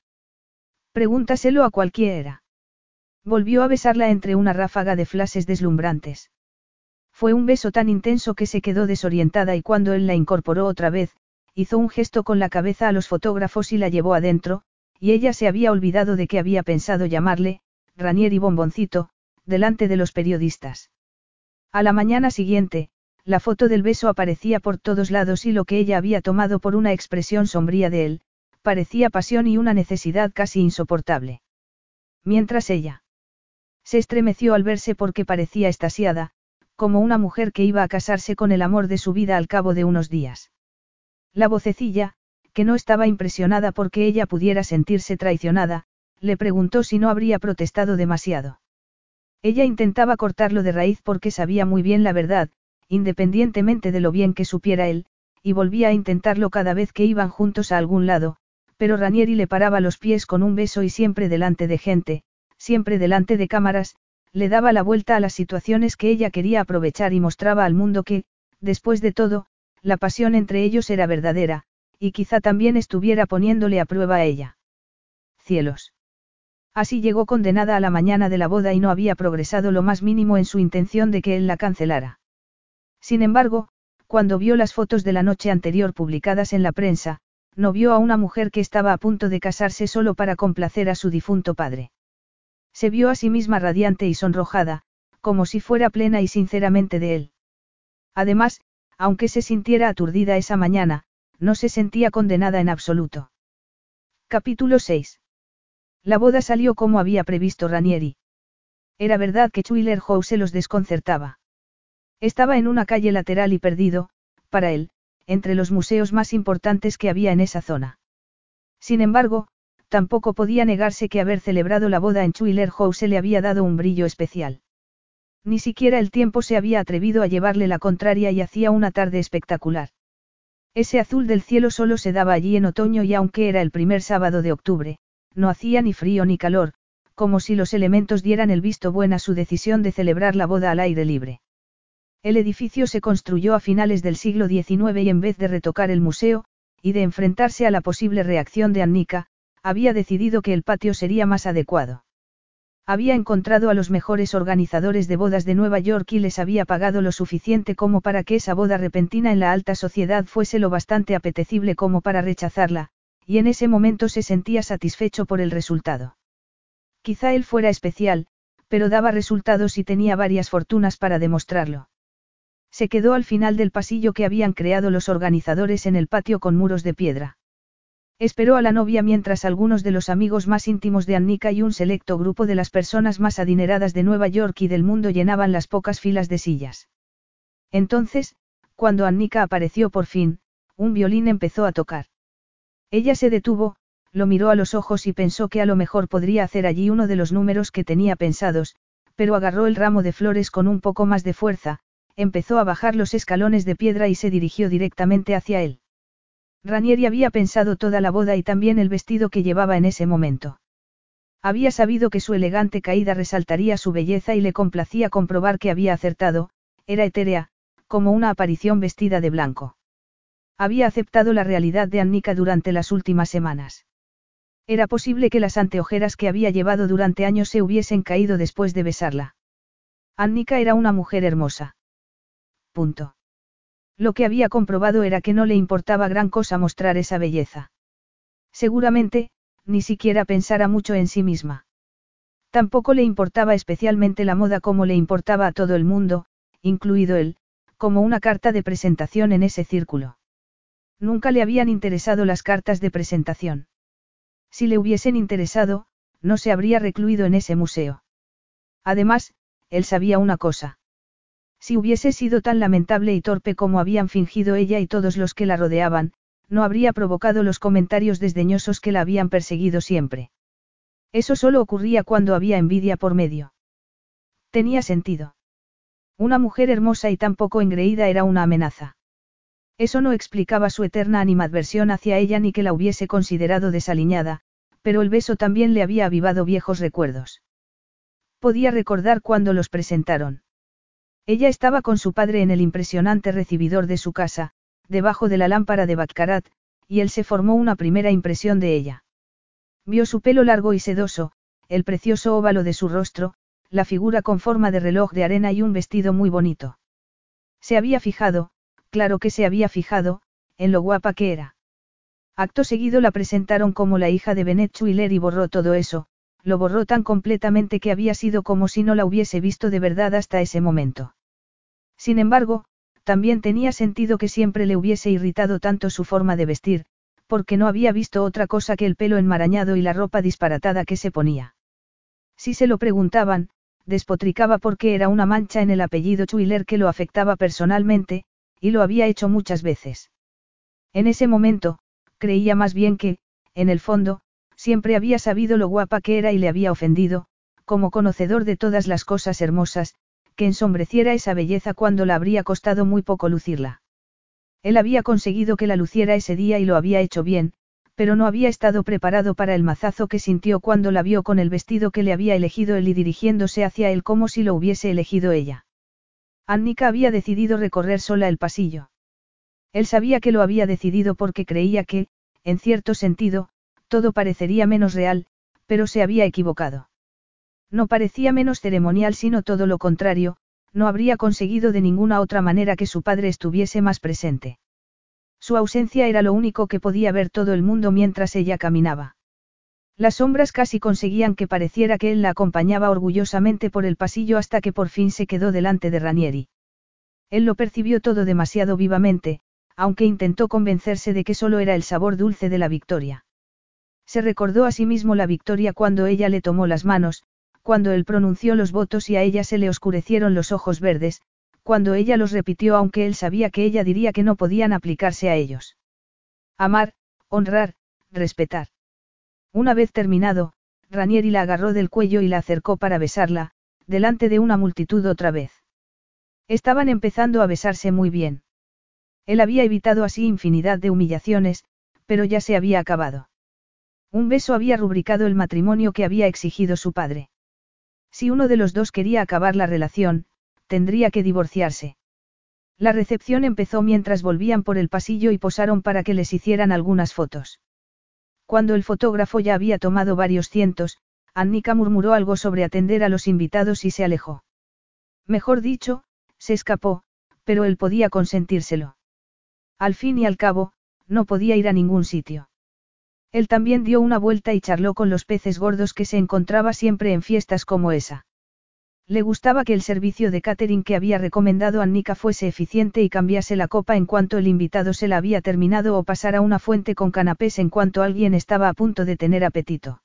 Speaker 1: Pregúntaselo a cualquiera. Volvió a besarla entre una ráfaga de flashes deslumbrantes. Fue un beso tan intenso que se quedó desorientada y cuando él la incorporó otra vez, hizo un gesto con la cabeza a los fotógrafos y la llevó adentro, y ella se había olvidado de que había pensado llamarle, Ranier y Bomboncito, delante de los periodistas. A la mañana siguiente, la foto del beso aparecía por todos lados y lo que ella había tomado por una expresión sombría de él, parecía pasión y una necesidad casi insoportable. Mientras ella se estremeció al verse porque parecía estasiada, como una mujer que iba a casarse con el amor de su vida al cabo de unos días. La vocecilla, que no estaba impresionada porque ella pudiera sentirse traicionada, le preguntó si no habría protestado demasiado. Ella intentaba cortarlo de raíz porque sabía muy bien la verdad, independientemente de lo bien que supiera él, y volvía a intentarlo cada vez que iban juntos a algún lado, pero Ranieri le paraba los pies con un beso y siempre delante de gente, siempre delante de cámaras, le daba la vuelta a las situaciones que ella quería aprovechar y mostraba al mundo que, después de todo, la pasión entre ellos era verdadera, y quizá también estuviera poniéndole a prueba a ella. Cielos. Así llegó condenada a la mañana de la boda y no había progresado lo más mínimo en su intención de que él la cancelara. Sin embargo, cuando vio las fotos de la noche anterior publicadas en la prensa, no vio a una mujer que estaba a punto de casarse solo para complacer a su difunto padre. Se vio a sí misma radiante y sonrojada, como si fuera plena y sinceramente de él. Además, aunque se sintiera aturdida esa mañana, no se sentía condenada en absoluto. Capítulo 6. La boda salió como había previsto Ranieri. Era verdad que Chuiler House se los desconcertaba. Estaba en una calle lateral y perdido, para él, entre los museos más importantes que había en esa zona. Sin embargo, tampoco podía negarse que haber celebrado la boda en Chuiler House le había dado un brillo especial. Ni siquiera el tiempo se había atrevido a llevarle la contraria y hacía una tarde espectacular. Ese azul del cielo solo se daba allí en otoño y aunque era el primer sábado de octubre, no hacía ni frío ni calor, como si los elementos dieran el visto bueno a su decisión de celebrar la boda al aire libre. El edificio se construyó a finales del siglo XIX y en vez de retocar el museo, y de enfrentarse a la posible reacción de Annika, había decidido que el patio sería más adecuado. Había encontrado a los mejores organizadores de bodas de Nueva York y les había pagado lo suficiente como para que esa boda repentina en la alta sociedad fuese lo bastante apetecible como para rechazarla, y en ese momento se sentía satisfecho por el resultado. Quizá él fuera especial, pero daba resultados y tenía varias fortunas para demostrarlo. Se quedó al final del pasillo que habían creado los organizadores en el patio con muros de piedra. Esperó a la novia mientras algunos de los amigos más íntimos de Annika y un selecto grupo de las personas más adineradas de Nueva York y del mundo llenaban las pocas filas de sillas. Entonces, cuando Annika apareció por fin, un violín empezó a tocar. Ella se detuvo, lo miró a los ojos y pensó que a lo mejor podría hacer allí uno de los números que tenía pensados, pero agarró el ramo de flores con un poco más de fuerza, empezó a bajar los escalones de piedra y se dirigió directamente hacia él. Ranieri había pensado toda la boda y también el vestido que llevaba en ese momento. Había sabido que su elegante caída resaltaría su belleza y le complacía comprobar que había acertado, era etérea, como una aparición vestida de blanco. Había aceptado la realidad de Annika durante las últimas semanas. Era posible que las anteojeras que había llevado durante años se hubiesen caído después de besarla. Annika era una mujer hermosa. Punto. Lo que había comprobado era que no le importaba gran cosa mostrar esa belleza. Seguramente, ni siquiera pensara mucho en sí misma. Tampoco le importaba especialmente la moda como le importaba a todo el mundo, incluido él, como una carta de presentación en ese círculo. Nunca le habían interesado las cartas de presentación. Si le hubiesen interesado, no se habría recluido en ese museo. Además, él sabía una cosa. Si hubiese sido tan lamentable y torpe como habían fingido ella y todos los que la rodeaban, no habría provocado los comentarios desdeñosos que la habían perseguido siempre. Eso solo ocurría cuando había envidia por medio. Tenía sentido. Una mujer hermosa y tan poco engreída era una amenaza. Eso no explicaba su eterna animadversión hacia ella ni que la hubiese considerado desaliñada, pero el beso también le había avivado viejos recuerdos. Podía recordar cuando los presentaron. Ella estaba con su padre en el impresionante recibidor de su casa, debajo de la lámpara de Baccarat, y él se formó una primera impresión de ella. Vio su pelo largo y sedoso, el precioso óvalo de su rostro, la figura con forma de reloj de arena y un vestido muy bonito. Se había fijado, claro que se había fijado, en lo guapa que era. Acto seguido la presentaron como la hija de Benet Chuiler y borró todo eso, lo borró tan completamente que había sido como si no la hubiese visto de verdad hasta ese momento. Sin embargo, también tenía sentido que siempre le hubiese irritado tanto su forma de vestir, porque no había visto otra cosa que el pelo enmarañado y la ropa disparatada que se ponía. Si se lo preguntaban, despotricaba porque era una mancha en el apellido Chuiler que lo afectaba personalmente, y lo había hecho muchas veces. En ese momento, creía más bien que, en el fondo, Siempre había sabido lo guapa que era y le había ofendido, como conocedor de todas las cosas hermosas, que ensombreciera esa belleza cuando la habría costado muy poco lucirla. Él había conseguido que la luciera ese día y lo había hecho bien, pero no había estado preparado para el mazazo que sintió cuando la vio con el vestido que le había elegido él y dirigiéndose hacia él como si lo hubiese elegido ella. Annika había decidido recorrer sola el pasillo. Él sabía que lo había decidido porque creía que, en cierto sentido, todo parecería menos real, pero se había equivocado. No parecía menos ceremonial sino todo lo contrario, no habría conseguido de ninguna otra manera que su padre estuviese más presente. Su ausencia era lo único que podía ver todo el mundo mientras ella caminaba. Las sombras casi conseguían que pareciera que él la acompañaba orgullosamente por el pasillo hasta que por fin se quedó delante de Ranieri. Él lo percibió todo demasiado vivamente, aunque intentó convencerse de que solo era el sabor dulce de la victoria. Se recordó a sí mismo la victoria cuando ella le tomó las manos, cuando él pronunció los votos y a ella se le oscurecieron los ojos verdes, cuando ella los repitió aunque él sabía que ella diría que no podían aplicarse a ellos. Amar, honrar, respetar. Una vez terminado, Ranieri la agarró del cuello y la acercó para besarla, delante de una multitud otra vez. Estaban empezando a besarse muy bien. Él había evitado así infinidad de humillaciones, pero ya se había acabado. Un beso había rubricado el matrimonio que había exigido su padre. Si uno de los dos quería acabar la relación, tendría que divorciarse. La recepción empezó mientras volvían por el pasillo y posaron para que les hicieran algunas fotos. Cuando el fotógrafo ya había tomado varios cientos, Annika murmuró algo sobre atender a los invitados y se alejó. Mejor dicho, se escapó, pero él podía consentírselo. Al fin y al cabo, no podía ir a ningún sitio. Él también dio una vuelta y charló con los peces gordos que se encontraba siempre en fiestas como esa. Le gustaba que el servicio de catering que había recomendado a Annika fuese eficiente y cambiase la copa en cuanto el invitado se la había terminado o pasara una fuente con canapés en cuanto alguien estaba a punto de tener apetito.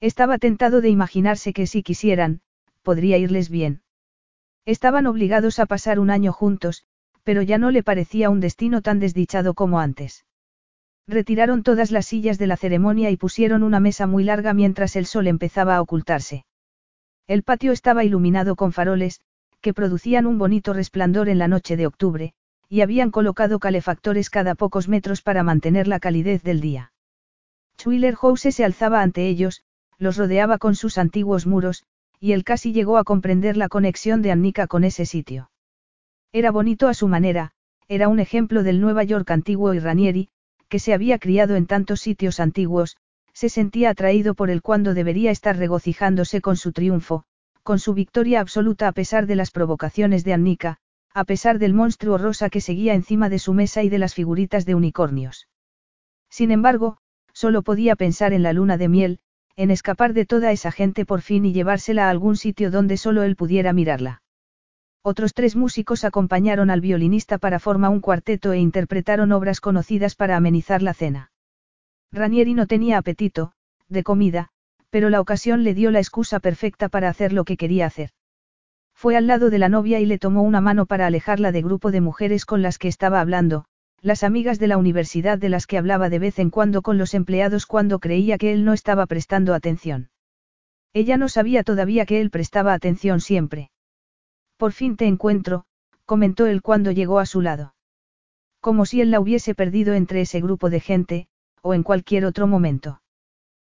Speaker 1: Estaba tentado de imaginarse que si quisieran, podría irles bien. Estaban obligados a pasar un año juntos, pero ya no le parecía un destino tan desdichado como antes. Retiraron todas las sillas de la ceremonia y pusieron una mesa muy larga mientras el sol empezaba a ocultarse. El patio estaba iluminado con faroles, que producían un bonito resplandor en la noche de octubre, y habían colocado calefactores cada pocos metros para mantener la calidez del día. Schwiller House se alzaba ante ellos, los rodeaba con sus antiguos muros, y él casi llegó a comprender la conexión de Annika con ese sitio. Era bonito a su manera, era un ejemplo del Nueva York antiguo y Ranieri, que se había criado en tantos sitios antiguos, se sentía atraído por él cuando debería estar regocijándose con su triunfo, con su victoria absoluta a pesar de las provocaciones de Annika, a pesar del monstruo rosa que seguía encima de su mesa y de las figuritas de unicornios. Sin embargo, solo podía pensar en la luna de miel, en escapar de toda esa gente por fin y llevársela a algún sitio donde solo él pudiera mirarla. Otros tres músicos acompañaron al violinista para formar un cuarteto e interpretaron obras conocidas para amenizar la cena. Ranieri no tenía apetito, de comida, pero la ocasión le dio la excusa perfecta para hacer lo que quería hacer. Fue al lado de la novia y le tomó una mano para alejarla de grupo de mujeres con las que estaba hablando, las amigas de la universidad de las que hablaba de vez en cuando con los empleados cuando creía que él no estaba prestando atención. Ella no sabía todavía que él prestaba atención siempre. Por fin te encuentro, comentó él cuando llegó a su lado. Como si él la hubiese perdido entre ese grupo de gente, o en cualquier otro momento.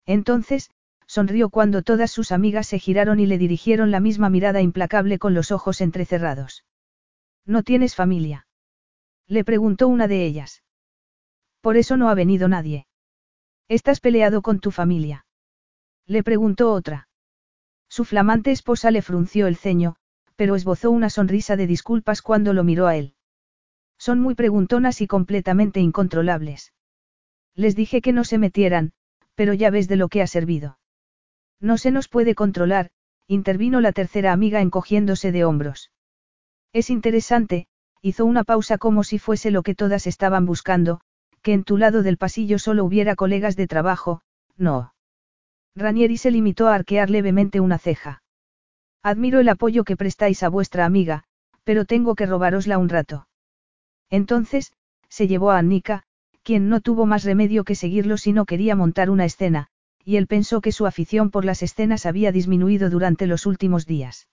Speaker 1: Entonces, sonrió cuando todas sus amigas se giraron y le dirigieron la misma mirada implacable con los ojos entrecerrados. ¿No tienes familia? Le preguntó una de ellas. Por eso no ha venido nadie. ¿Estás peleado con tu familia? Le preguntó otra. Su flamante esposa le frunció el ceño, pero esbozó una sonrisa de disculpas cuando lo miró a él. Son muy preguntonas y completamente incontrolables. Les dije que no se metieran, pero ya ves de lo que ha servido. No se nos puede controlar, intervino la tercera amiga encogiéndose de hombros. Es interesante, hizo una pausa como si fuese lo que todas estaban buscando, que en tu lado del pasillo solo hubiera colegas de trabajo, no. Ranieri se limitó a arquear levemente una ceja. Admiro el apoyo que prestáis a vuestra amiga, pero tengo que robarosla un rato. Entonces, se llevó a Annika, quien no tuvo más remedio que seguirlo si no quería montar una escena, y él pensó que su afición por las escenas había disminuido durante los últimos días.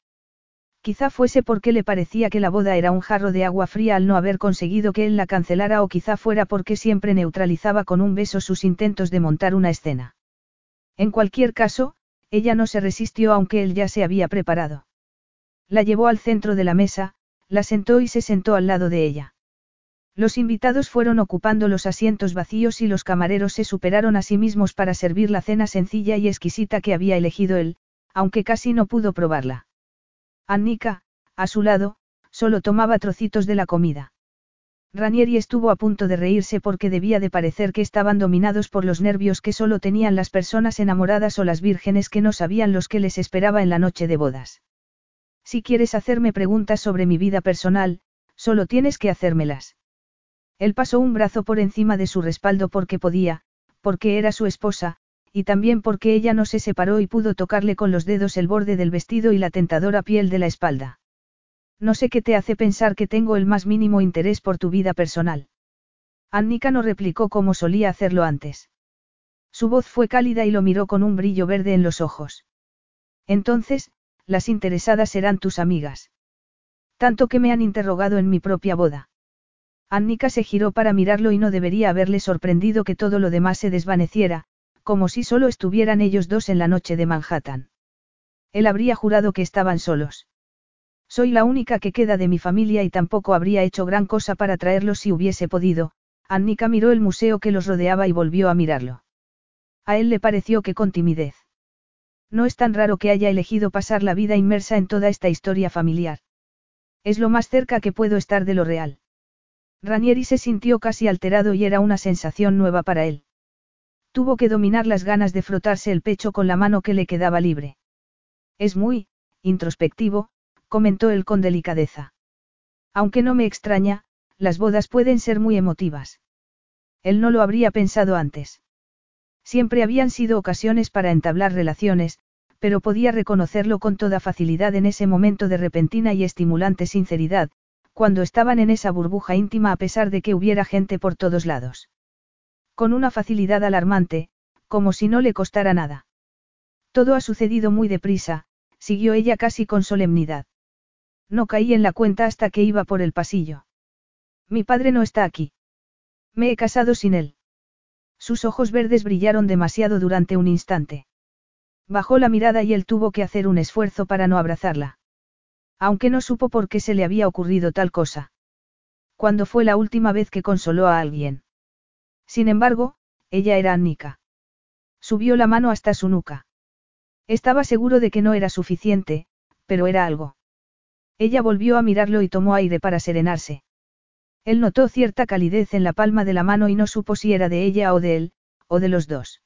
Speaker 1: Quizá fuese porque le parecía que la boda era un jarro de agua fría al no haber conseguido que él la cancelara o quizá fuera porque siempre neutralizaba con un beso sus intentos de montar una escena. En cualquier caso, ella no se resistió aunque él ya se había preparado. La llevó al centro de la mesa, la sentó y se sentó al lado de ella. Los invitados fueron ocupando los asientos vacíos y los camareros se superaron a sí mismos para servir la cena sencilla y exquisita que había elegido él, aunque casi no pudo probarla. Annika, a su lado, solo tomaba trocitos de la comida. Ranieri estuvo a punto de reírse porque debía de parecer que estaban dominados por los nervios que solo tenían las personas enamoradas o las vírgenes que no sabían los que les esperaba en la noche de bodas. Si quieres hacerme preguntas sobre mi vida personal, solo tienes que hacérmelas. Él pasó un brazo por encima de su respaldo porque podía, porque era su esposa, y también porque ella no se separó y pudo tocarle con los dedos el borde del vestido y la tentadora piel de la espalda. No sé qué te hace pensar que tengo el más mínimo interés por tu vida personal. Annika no replicó como solía hacerlo antes. Su voz fue cálida y lo miró con un brillo verde en los ojos. Entonces, las interesadas serán tus amigas. Tanto que me han interrogado en mi propia boda. Annika se giró para mirarlo y no debería haberle sorprendido que todo lo demás se desvaneciera, como si solo estuvieran ellos dos en la noche de Manhattan. Él habría jurado que estaban solos. Soy la única que queda de mi familia y tampoco habría hecho gran cosa para traerlos si hubiese podido. Annika miró el museo que los rodeaba y volvió a mirarlo. A él le pareció que con timidez. No es tan raro que haya elegido pasar la vida inmersa en toda esta historia familiar. Es lo más cerca que puedo estar de lo real. Ranieri se sintió casi alterado y era una sensación nueva para él. Tuvo que dominar las ganas de frotarse el pecho con la mano que le quedaba libre. Es muy, introspectivo, comentó él con delicadeza. Aunque no me extraña, las bodas pueden ser muy emotivas. Él no lo habría pensado antes. Siempre habían sido ocasiones para entablar relaciones, pero podía reconocerlo con toda facilidad en ese momento de repentina y estimulante sinceridad, cuando estaban en esa burbuja íntima a pesar de que hubiera gente por todos lados. Con una facilidad alarmante, como si no le costara nada. Todo ha sucedido muy deprisa, siguió ella casi con solemnidad. No caí en la cuenta hasta que iba por el pasillo. Mi padre no está aquí. Me he casado sin él. Sus ojos verdes brillaron demasiado durante un instante. Bajó la mirada y él tuvo que hacer un esfuerzo para no abrazarla. Aunque no supo por qué se le había ocurrido tal cosa. ¿Cuándo fue la última vez que consoló a alguien? Sin embargo, ella era Annika. Subió la mano hasta su nuca. Estaba seguro de que no era suficiente, pero era algo. Ella volvió a mirarlo y tomó aire para serenarse. Él notó cierta calidez en la palma de la mano y no supo si era de ella o de él, o de los dos.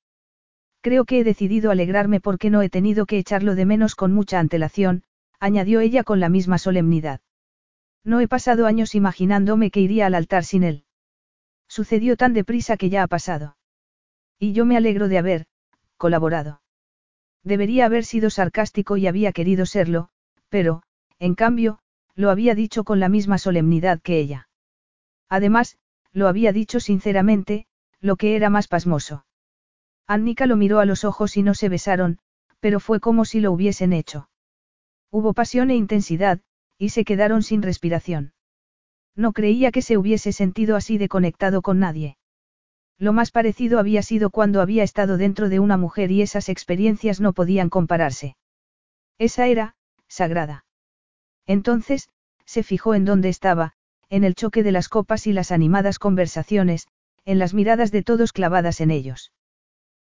Speaker 1: Creo que he decidido alegrarme porque no he tenido que echarlo de menos con mucha antelación, añadió ella con la misma solemnidad. No he pasado años imaginándome que iría al altar sin él. Sucedió tan deprisa que ya ha pasado. Y yo me alegro de haber, colaborado. Debería haber sido sarcástico y había querido serlo, pero, en cambio, lo había dicho con la misma solemnidad que ella. Además, lo había dicho sinceramente, lo que era más pasmoso. Annika lo miró a los ojos y no se besaron, pero fue como si lo hubiesen hecho. Hubo pasión e intensidad, y se quedaron sin respiración. No creía que se hubiese sentido así de conectado con nadie. Lo más parecido había sido cuando había estado dentro de una mujer y esas experiencias no podían compararse. Esa era, sagrada. Entonces, se fijó en dónde estaba, en el choque de las copas y las animadas conversaciones, en las miradas de todos clavadas en ellos.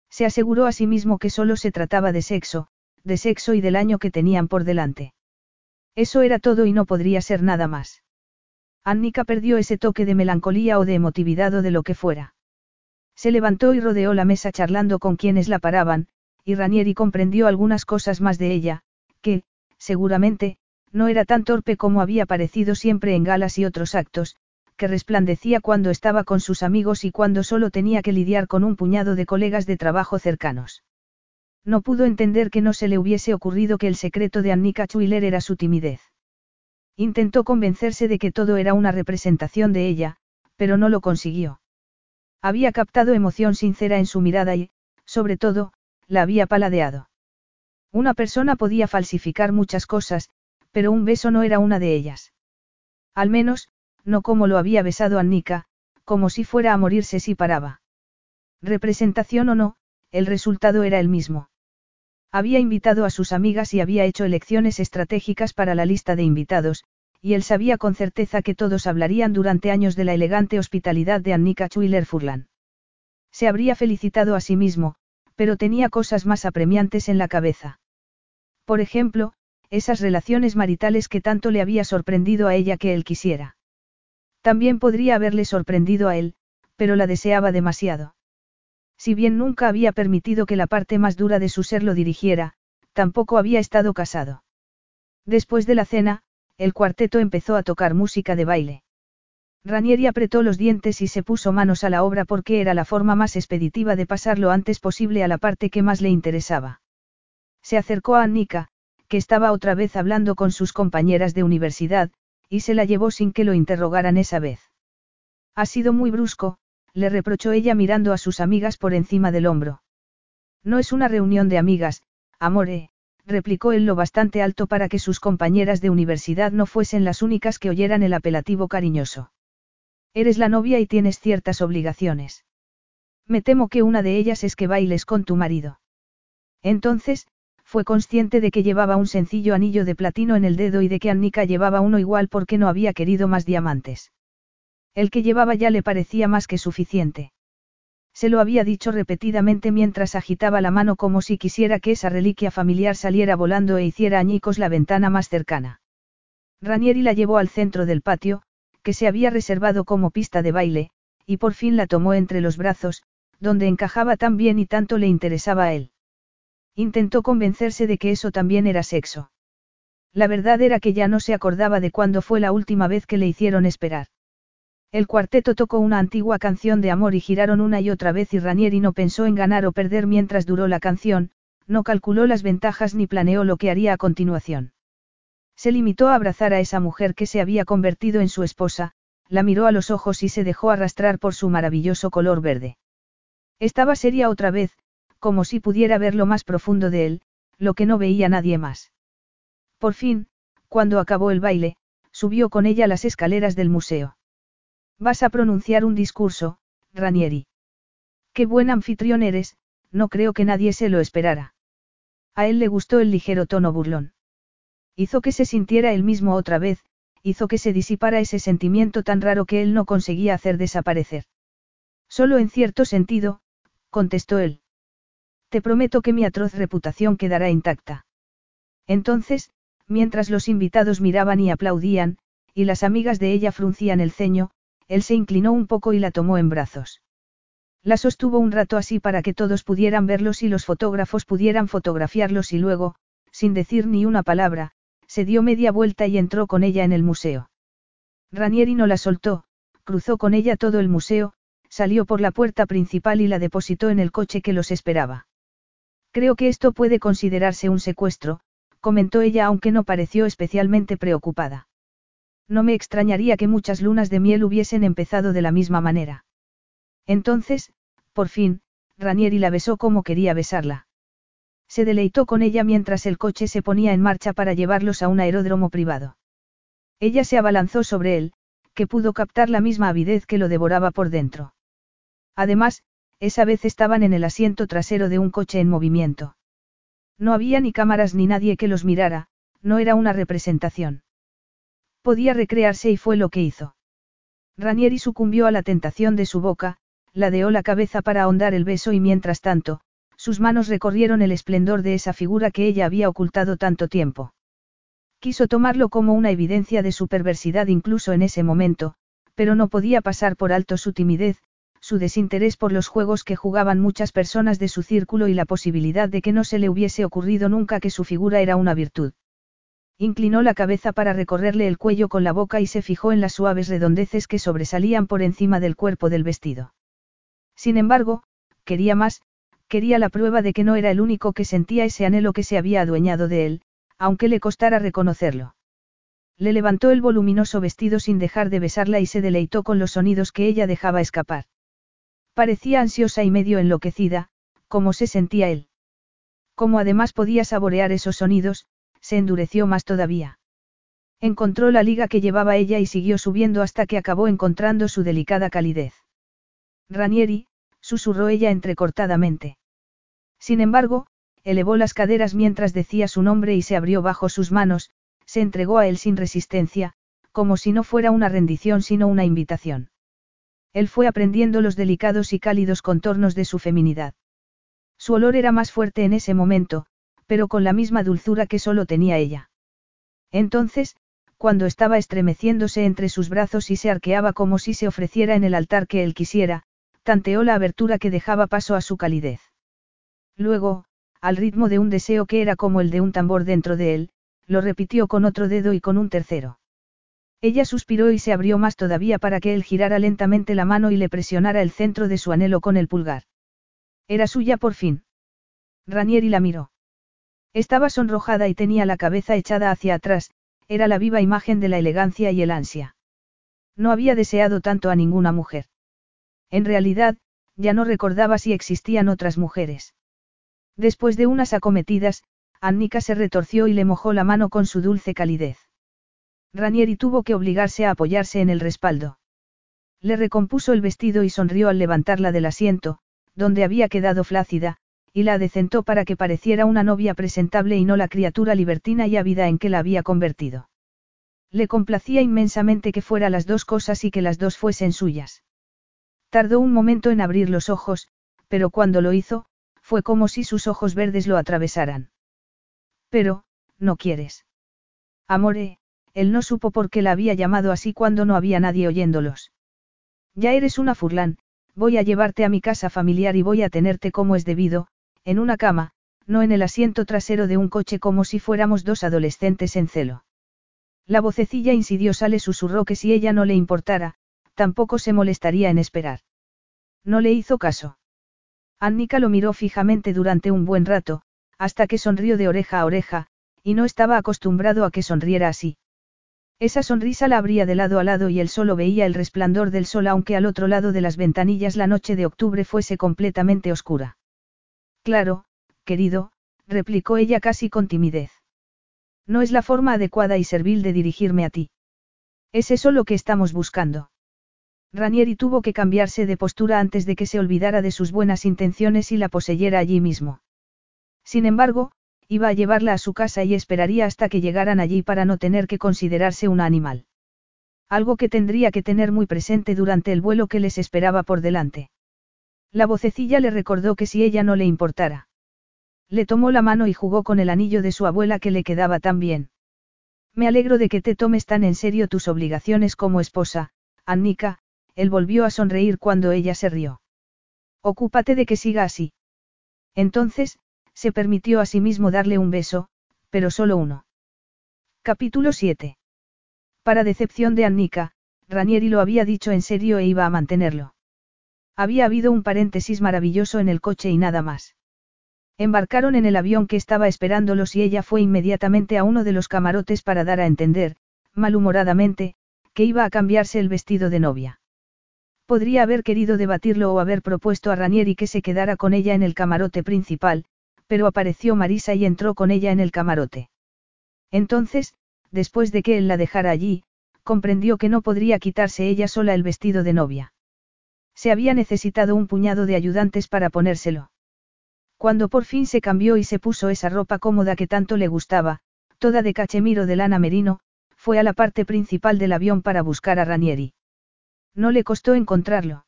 Speaker 1: Se aseguró a sí mismo que solo se trataba de sexo, de sexo y del año que tenían por delante. Eso era todo y no podría ser nada más. Annika perdió ese toque de melancolía o de emotividad o de lo que fuera. Se levantó y rodeó la mesa charlando con quienes la paraban, y Ranieri comprendió algunas cosas más de ella, que, seguramente, no era tan torpe como había parecido siempre en galas y otros actos, que resplandecía cuando estaba con sus amigos y cuando solo tenía que lidiar con un puñado de colegas de trabajo cercanos. No pudo entender que no se le hubiese ocurrido que el secreto de Annika Chuiler era su timidez. Intentó convencerse de que todo era una representación de ella, pero no lo consiguió. Había captado emoción sincera en su mirada y, sobre todo, la había paladeado. Una persona podía falsificar muchas cosas, pero un beso no era una de ellas. Al menos, no como lo había besado Annika, como si fuera a morirse si paraba. Representación o no, el resultado era el mismo. Había invitado a sus amigas y había hecho elecciones estratégicas para la lista de invitados, y él sabía con certeza que todos hablarían durante años de la elegante hospitalidad de Annika Schuyler Furlan. Se habría felicitado a sí mismo, pero tenía cosas más apremiantes en la cabeza. Por ejemplo, esas relaciones maritales que tanto le había sorprendido a ella que él quisiera. También podría haberle sorprendido a él, pero la deseaba demasiado. Si bien nunca había permitido que la parte más dura de su ser lo dirigiera, tampoco había estado casado. Después de la cena, el cuarteto empezó a tocar música de baile. Ranieri apretó los dientes y se puso manos a la obra porque era la forma más expeditiva de pasar lo antes posible a la parte que más le interesaba. Se acercó a Annika, que estaba otra vez hablando con sus compañeras de universidad, y se la llevó sin que lo interrogaran esa vez. Ha sido muy brusco, le reprochó ella mirando a sus amigas por encima del hombro. No es una reunión de amigas, amore, replicó él lo bastante alto para que sus compañeras de universidad no fuesen las únicas que oyeran el apelativo cariñoso. Eres la novia y tienes ciertas obligaciones. Me temo que una de ellas es que bailes con tu marido. Entonces, fue consciente de que llevaba un sencillo anillo de platino en el dedo y de que Annika llevaba uno igual porque no había querido más diamantes. El que llevaba ya le parecía más que suficiente. Se lo había dicho repetidamente mientras agitaba la mano como si quisiera que esa reliquia familiar saliera volando e hiciera añicos la ventana más cercana. Ranieri la llevó al centro del patio, que se había reservado como pista de baile, y por fin la tomó entre los brazos, donde encajaba tan bien y tanto le interesaba a él. Intentó convencerse de que eso también era sexo. La verdad era que ya no se acordaba de cuándo fue la última vez que le hicieron esperar. El cuarteto tocó una antigua canción de amor y giraron una y otra vez y Ranieri no pensó en ganar o perder mientras duró la canción, no calculó las ventajas ni planeó lo que haría a continuación. Se limitó a abrazar a esa mujer que se había convertido en su esposa, la miró a los ojos y se dejó arrastrar por su maravilloso color verde. Estaba seria otra vez, como si pudiera ver lo más profundo de él, lo que no veía nadie más. Por fin, cuando acabó el baile, subió con ella las escaleras del museo. Vas a pronunciar un discurso, Ranieri. Qué buen anfitrión eres, no creo que nadie se lo esperara. A él le gustó el ligero tono burlón. Hizo que se sintiera él mismo otra vez, hizo que se disipara ese sentimiento tan raro que él no conseguía hacer desaparecer. Solo en cierto sentido, contestó él. Te prometo que mi atroz reputación quedará intacta. Entonces, mientras los invitados miraban y aplaudían, y las amigas de ella fruncían el ceño, él se inclinó un poco y la tomó en brazos. La sostuvo un rato así para que todos pudieran verlos y los fotógrafos pudieran fotografiarlos y luego, sin decir ni una palabra, se dio media vuelta y entró con ella en el museo. Ranieri no la soltó, cruzó con ella todo el museo, salió por la puerta principal y la depositó en el coche que los esperaba. Creo que esto puede considerarse un secuestro, comentó ella aunque no pareció especialmente preocupada. No me extrañaría que muchas lunas de miel hubiesen empezado de la misma manera. Entonces, por fin, Ranieri la besó como quería besarla. Se deleitó con ella mientras el coche se ponía en marcha para llevarlos a un aeródromo privado. Ella se abalanzó sobre él, que pudo captar la misma avidez que lo devoraba por dentro. Además, esa vez estaban en el asiento trasero de un coche en movimiento. No había ni cámaras ni nadie que los mirara, no era una representación. Podía recrearse y fue lo que hizo. Ranieri sucumbió a la tentación de su boca, ladeó la cabeza para ahondar el beso y mientras tanto, sus manos recorrieron el esplendor de esa figura que ella había ocultado tanto tiempo. Quiso tomarlo como una evidencia de su perversidad incluso en ese momento, pero no podía pasar por alto su timidez, su desinterés por los juegos que jugaban muchas personas de su círculo y la posibilidad de que no se le hubiese ocurrido nunca que su figura era una virtud. Inclinó la cabeza para recorrerle el cuello con la boca y se fijó en las suaves redondeces que sobresalían por encima del cuerpo del vestido. Sin embargo, quería más, quería la prueba de que no era el único que sentía ese anhelo que se había adueñado de él, aunque le costara reconocerlo. Le levantó el voluminoso vestido sin dejar de besarla y se deleitó con los sonidos que ella dejaba escapar. Parecía ansiosa y medio enloquecida, como se sentía él. Como además podía saborear esos sonidos, se endureció más todavía. Encontró la liga que llevaba ella y siguió subiendo hasta que acabó encontrando su delicada calidez. Ranieri, susurró ella entrecortadamente. Sin embargo, elevó las caderas mientras decía su nombre y se abrió bajo sus manos, se entregó a él sin resistencia, como si no fuera una rendición sino una invitación. Él fue aprendiendo los delicados y cálidos contornos de su feminidad. Su olor era más fuerte en ese momento, pero con la misma dulzura que solo tenía ella. Entonces, cuando estaba estremeciéndose entre sus brazos y se arqueaba como si se ofreciera en el altar que él quisiera, tanteó la abertura que dejaba paso a su calidez. Luego, al ritmo de un deseo que era como el de un tambor dentro de él, lo repitió con otro dedo y con un tercero. Ella suspiró y se abrió más todavía para que él girara lentamente la mano y le presionara el centro de su anhelo con el pulgar. Era suya por fin. Ranieri la miró. Estaba sonrojada y tenía la cabeza echada hacia atrás, era la viva imagen de la elegancia y el ansia. No había deseado tanto a ninguna mujer. En realidad, ya no recordaba si existían otras mujeres. Después de unas acometidas, Annika se retorció y le mojó la mano con su dulce calidez. Ranieri tuvo que obligarse a apoyarse en el respaldo. Le recompuso el vestido y sonrió al levantarla del asiento, donde había quedado flácida, y la adecentó para que pareciera una novia presentable y no la criatura libertina y ávida en que la había convertido. Le complacía inmensamente que fuera las dos cosas y que las dos fuesen suyas. Tardó un momento en abrir los ojos, pero cuando lo hizo, fue como si sus ojos verdes lo atravesaran. Pero, no quieres. Amore, él no supo por qué la había llamado así cuando no había nadie oyéndolos. Ya eres una furlán, voy a llevarte a mi casa familiar y voy a tenerte como es debido, en una cama, no en el asiento trasero de un coche como si fuéramos dos adolescentes en celo. La vocecilla insidiosa le susurró que si ella no le importara, tampoco se molestaría en esperar. No le hizo caso. Annika lo miró fijamente durante un buen rato, hasta que sonrió de oreja a oreja, y no estaba acostumbrado a que sonriera así. Esa sonrisa la abría de lado a lado y él solo veía el resplandor del sol aunque al otro lado de las ventanillas la noche de octubre fuese completamente oscura. Claro, querido, replicó ella casi con timidez. No es la forma adecuada y servil de dirigirme a ti. ¿Es eso lo que estamos buscando? Ranieri tuvo que cambiarse de postura antes de que se olvidara de sus buenas intenciones y la poseyera allí mismo. Sin embargo, iba a llevarla a su casa y esperaría hasta que llegaran allí para no tener que considerarse un animal. Algo que tendría que tener muy presente durante el vuelo que les esperaba por delante. La vocecilla le recordó que si ella no le importara. Le tomó la mano y jugó con el anillo de su abuela que le quedaba tan bien. Me alegro de que te tomes tan en serio tus obligaciones como esposa, Annika, él volvió a sonreír cuando ella se rió. Ocúpate de que siga así. Entonces, se permitió a sí mismo darle un beso, pero solo uno. Capítulo 7. Para decepción de Annika, Ranieri lo había dicho en serio e iba a mantenerlo. Había habido un paréntesis maravilloso en el coche y nada más. Embarcaron en el avión que estaba esperándolos y ella fue inmediatamente a uno de los camarotes para dar a entender, malhumoradamente, que iba a cambiarse el vestido de novia. Podría haber querido debatirlo o haber propuesto a Ranieri que se quedara con ella en el camarote principal, pero apareció Marisa y entró con ella en el camarote. Entonces, después de que él la dejara allí, comprendió que no podría quitarse ella sola el vestido de novia. Se había necesitado un puñado de ayudantes para ponérselo. Cuando por fin se cambió y se puso esa ropa cómoda que tanto le gustaba, toda de cachemiro de lana merino, fue a la parte principal del avión para buscar a Ranieri. No le costó encontrarlo.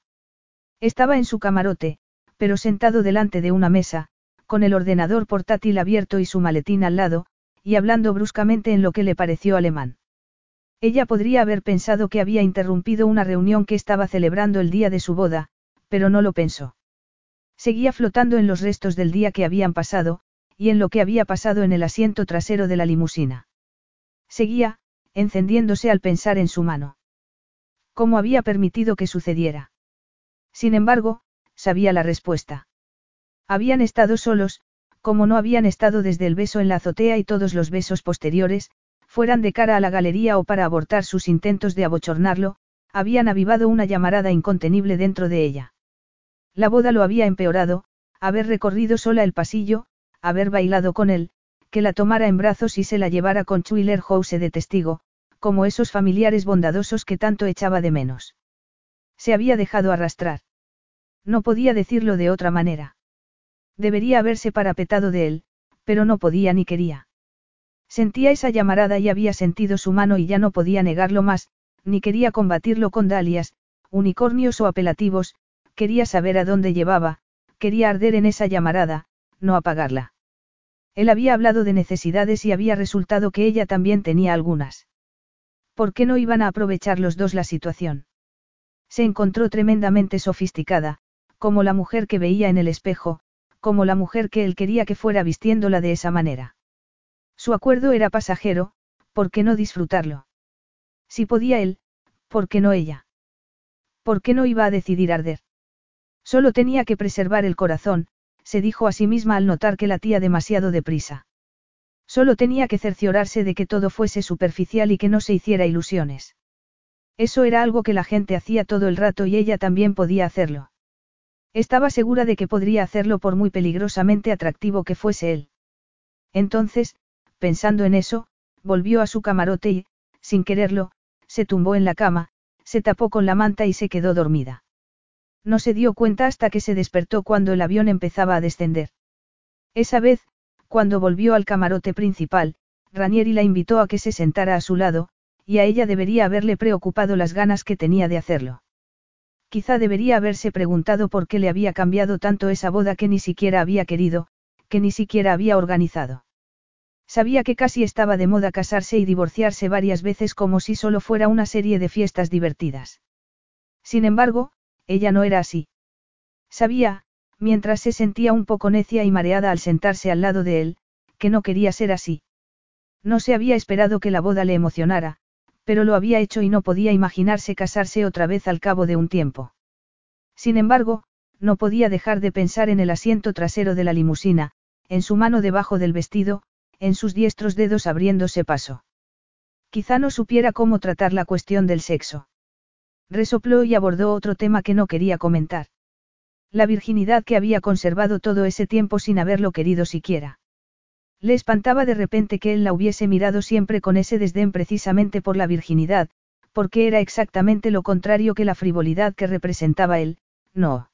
Speaker 1: Estaba en su camarote, pero sentado delante de una mesa, con el ordenador portátil abierto y su maletín al lado, y hablando bruscamente en lo que le pareció alemán. Ella podría haber pensado que había interrumpido una reunión que estaba celebrando el día de su boda, pero no lo pensó. Seguía flotando en los restos del día que habían pasado, y en lo que había pasado en el asiento trasero de la limusina. Seguía, encendiéndose al pensar en su mano. ¿Cómo había permitido que sucediera? Sin embargo, sabía la respuesta. Habían estado solos, como no habían estado desde el beso en la azotea y todos los besos posteriores, fueran de cara a la galería o para abortar sus intentos de abochornarlo, habían avivado una llamarada incontenible dentro de ella. La boda lo había empeorado, haber recorrido sola el pasillo, haber bailado con él, que la tomara en brazos y se la llevara con Chuiler House de testigo, como esos familiares bondadosos que tanto echaba de menos. Se había dejado arrastrar. No podía decirlo de otra manera. Debería haberse parapetado de él, pero no podía ni quería. Sentía esa llamarada y había sentido su mano y ya no podía negarlo más, ni quería combatirlo con dalias, unicornios o apelativos, quería saber a dónde llevaba, quería arder en esa llamarada, no apagarla. Él había hablado de necesidades y había resultado que ella también tenía algunas. ¿Por qué no iban a aprovechar los dos la situación? Se encontró tremendamente sofisticada, como la mujer que veía en el espejo, como la mujer que él quería que fuera vistiéndola de esa manera. Su acuerdo era pasajero, ¿por qué no disfrutarlo? Si podía él, ¿por qué no ella? ¿Por qué no iba a decidir arder? Solo tenía que preservar el corazón, se dijo a sí misma al notar que latía demasiado deprisa. Solo tenía que cerciorarse de que todo fuese superficial y que no se hiciera ilusiones. Eso era algo que la gente hacía todo el rato y ella también podía hacerlo. Estaba segura de que podría hacerlo por muy peligrosamente atractivo que fuese él. Entonces, pensando en eso, volvió a su camarote y, sin quererlo, se tumbó en la cama, se tapó con la manta y se quedó dormida. No se dio cuenta hasta que se despertó cuando el avión empezaba a descender. Esa vez, cuando volvió al camarote principal, Ranieri la invitó a que se sentara a su lado, y a ella debería haberle preocupado las ganas que tenía de hacerlo. Quizá debería haberse preguntado por qué le había cambiado tanto esa boda que ni siquiera había querido, que ni siquiera había organizado. Sabía que casi estaba de moda casarse y divorciarse varias veces como si solo fuera una serie de fiestas divertidas. Sin embargo, ella no era así. Sabía, mientras se sentía un poco necia y mareada al sentarse al lado de él, que no quería ser así. No se había esperado que la boda le emocionara, pero lo había hecho y no podía imaginarse casarse otra vez al cabo de un tiempo. Sin embargo, no podía dejar de pensar en el asiento trasero de la limusina, en su mano debajo del vestido, en sus diestros dedos abriéndose paso. Quizá no supiera cómo tratar la cuestión del sexo. Resopló y abordó otro tema que no quería comentar. La virginidad que había conservado todo ese tiempo sin haberlo querido siquiera. Le espantaba de repente que él la hubiese mirado siempre con ese desdén precisamente por la virginidad, porque era exactamente lo contrario que la frivolidad que representaba él, no.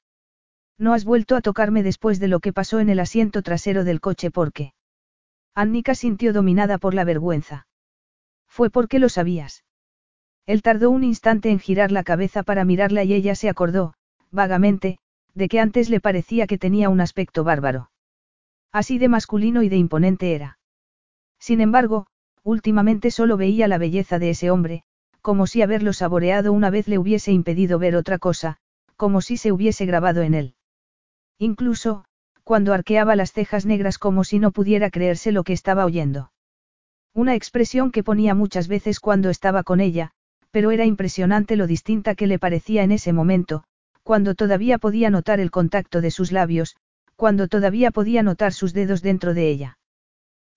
Speaker 1: No has vuelto a tocarme después de lo que pasó en el asiento trasero del coche porque. Annika sintió dominada por la vergüenza. Fue porque lo sabías. Él tardó un instante en girar la cabeza para mirarla y ella se acordó, vagamente, de que antes le parecía que tenía un aspecto bárbaro. Así de masculino y de imponente era. Sin embargo, últimamente solo veía la belleza de ese hombre, como si haberlo saboreado una vez le hubiese impedido ver otra cosa, como si se hubiese grabado en él. Incluso, cuando arqueaba las cejas negras como si no pudiera creerse lo que estaba oyendo. Una expresión que ponía muchas veces cuando estaba con ella, pero era impresionante lo distinta que le parecía en ese momento, cuando todavía podía notar el contacto de sus labios, cuando todavía podía notar sus dedos dentro de ella.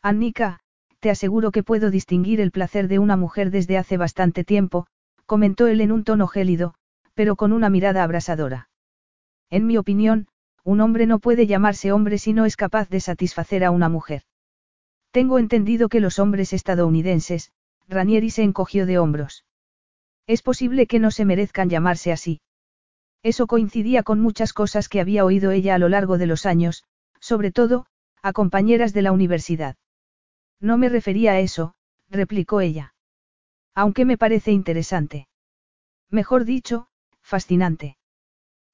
Speaker 1: Annika, te aseguro que puedo distinguir el placer de una mujer desde hace bastante tiempo, comentó él en un tono gélido, pero con una mirada abrasadora. En mi opinión, un hombre no puede llamarse hombre si no es capaz de satisfacer a una mujer. Tengo entendido que los hombres estadounidenses, Ranieri se encogió de hombros. Es posible que no se merezcan llamarse así. Eso coincidía con muchas cosas que había oído ella a lo largo de los años, sobre todo, a compañeras de la universidad. No me refería a eso, replicó ella. Aunque me parece interesante. Mejor dicho, fascinante.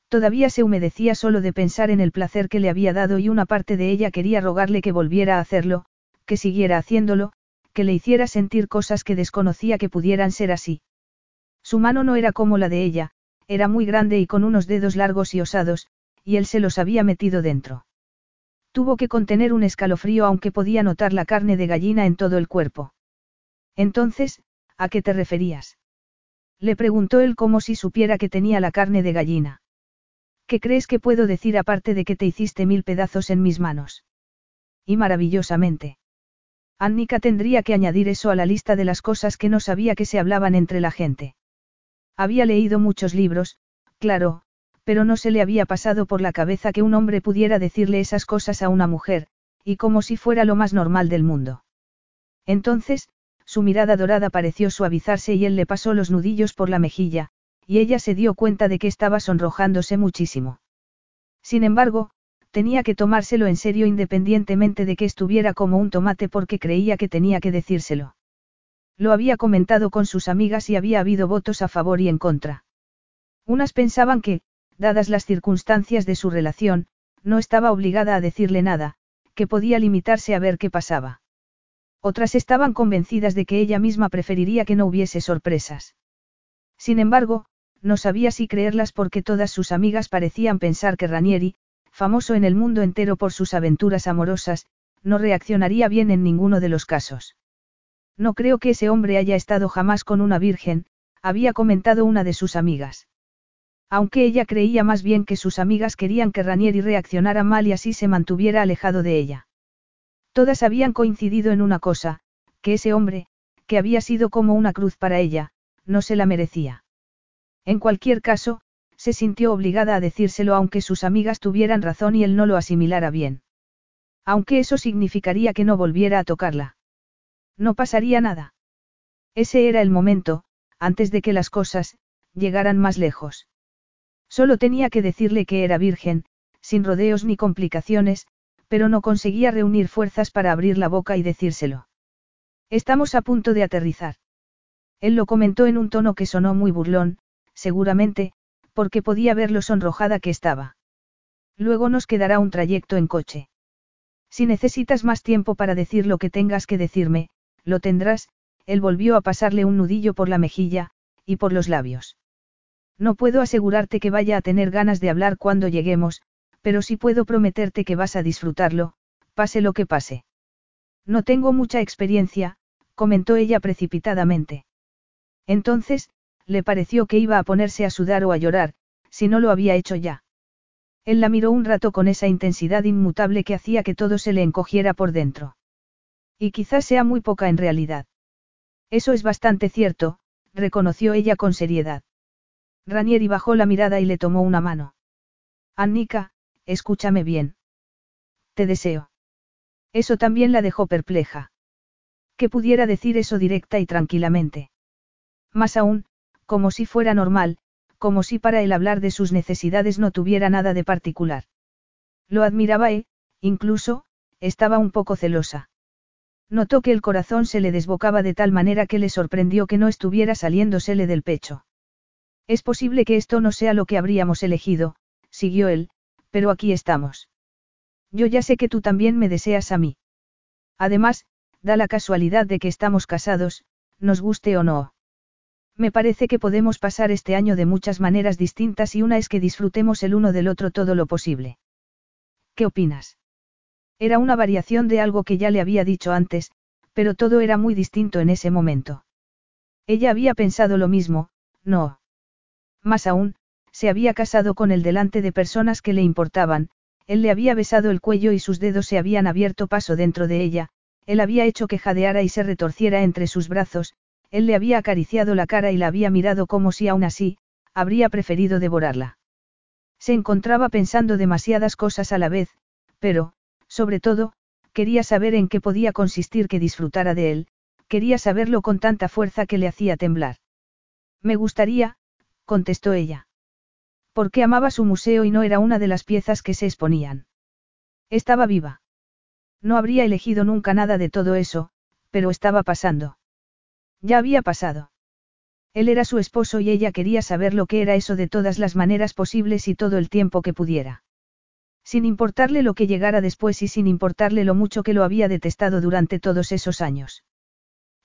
Speaker 1: Todavía se humedecía solo de pensar en el placer que le había dado y una parte de ella quería rogarle que volviera a hacerlo, que siguiera haciéndolo, que le hiciera sentir cosas que desconocía que pudieran ser así. Su mano no era como la de ella, era muy grande y con unos dedos largos y osados, y él se los había metido dentro. Tuvo que contener un escalofrío aunque podía notar la carne de gallina en todo el cuerpo. Entonces, ¿a qué te referías? Le preguntó él como si supiera que tenía la carne de gallina. ¿Qué crees que puedo decir aparte de que te hiciste mil pedazos en mis manos? Y maravillosamente. Annika tendría que añadir eso a la lista de las cosas que no sabía que se hablaban entre la gente. Había leído muchos libros, claro, pero no se le había pasado por la cabeza que un hombre pudiera decirle esas cosas a una mujer, y como si fuera lo más normal del mundo. Entonces, su mirada dorada pareció suavizarse y él le pasó los nudillos por la mejilla, y ella se dio cuenta de que estaba sonrojándose muchísimo. Sin embargo, tenía que tomárselo en serio independientemente de que estuviera como un tomate porque creía que tenía que decírselo. Lo había comentado con sus amigas y había habido votos a favor y en contra. Unas pensaban que, dadas las circunstancias de su relación, no estaba obligada a decirle nada, que podía limitarse a ver qué pasaba. Otras estaban convencidas de que ella misma preferiría que no hubiese sorpresas. Sin embargo, no sabía si creerlas porque todas sus amigas parecían pensar que Ranieri, famoso en el mundo entero por sus aventuras amorosas, no reaccionaría bien en ninguno de los casos. No creo que ese hombre haya estado jamás con una virgen, había comentado una de sus amigas. Aunque ella creía más bien que sus amigas querían que Ranieri reaccionara mal y así se mantuviera alejado de ella. Todas habían coincidido en una cosa, que ese hombre, que había sido como una cruz para ella, no se la merecía. En cualquier caso, se sintió obligada a decírselo aunque sus amigas tuvieran razón y él no lo asimilara bien. Aunque eso significaría que no volviera a tocarla. No pasaría nada. Ese era el momento, antes de que las cosas, llegaran más lejos. Solo tenía que decirle que era virgen, sin rodeos ni complicaciones, pero no conseguía reunir fuerzas para abrir la boca y decírselo. Estamos a punto de aterrizar. Él lo comentó en un tono que sonó muy burlón, seguramente, Porque podía ver lo sonrojada que estaba. Luego nos quedará un trayecto en coche. Si necesitas más tiempo para decir lo que tengas que decirme, lo tendrás, él volvió a pasarle un nudillo por la mejilla, y por los labios. No puedo asegurarte que vaya a tener ganas de hablar cuando lleguemos, pero sí puedo prometerte que vas a disfrutarlo, pase lo que pase. No tengo mucha experiencia, comentó ella precipitadamente. Entonces, le pareció que iba a ponerse a sudar o a llorar, si no lo había hecho ya. Él la miró un rato con esa intensidad inmutable que hacía que todo se le encogiera por dentro. Y quizás sea muy poca en realidad. Eso es bastante cierto, reconoció ella con seriedad. Ranieri bajó la mirada y le tomó una mano. Annika, escúchame bien. Te deseo. Eso también la dejó perpleja. Que pudiera decir eso directa y tranquilamente. Más aún, como si fuera normal, como si para él hablar de sus necesidades no tuviera nada de particular. Lo admiraba e, incluso, estaba un poco celosa. Notó que el corazón se le desbocaba de tal manera que le sorprendió que no estuviera saliéndosele del pecho. Es posible que esto no sea lo que habríamos elegido, siguió él, pero aquí estamos. Yo ya sé que tú también me deseas a mí. Además, da la casualidad de que estamos casados, nos guste o no. Me parece que podemos pasar este año de muchas maneras distintas y una es que disfrutemos el uno del otro todo lo posible. ¿Qué opinas? Era una variación de algo que ya le había dicho antes, pero todo era muy distinto en ese momento. Ella había pensado lo mismo, no. Más aún, se había casado con él delante de personas que le importaban, él le había besado el cuello y sus dedos se habían abierto paso dentro de ella, él había hecho que jadeara y se retorciera entre sus brazos, él le había acariciado la cara y la había mirado como si aún así, habría preferido devorarla. Se encontraba pensando demasiadas cosas a la vez, pero, sobre todo, quería saber en qué podía consistir que disfrutara de él, quería saberlo con tanta fuerza que le hacía temblar. Me gustaría, contestó ella. Porque amaba su museo y no era una de las piezas que se exponían. Estaba viva. No habría elegido nunca nada de todo eso, pero estaba pasando. Ya había pasado. Él era su esposo y ella quería saber lo que era eso de todas las maneras posibles y todo el tiempo que pudiera. Sin importarle lo que llegara después y sin importarle lo mucho que lo había detestado durante todos esos años.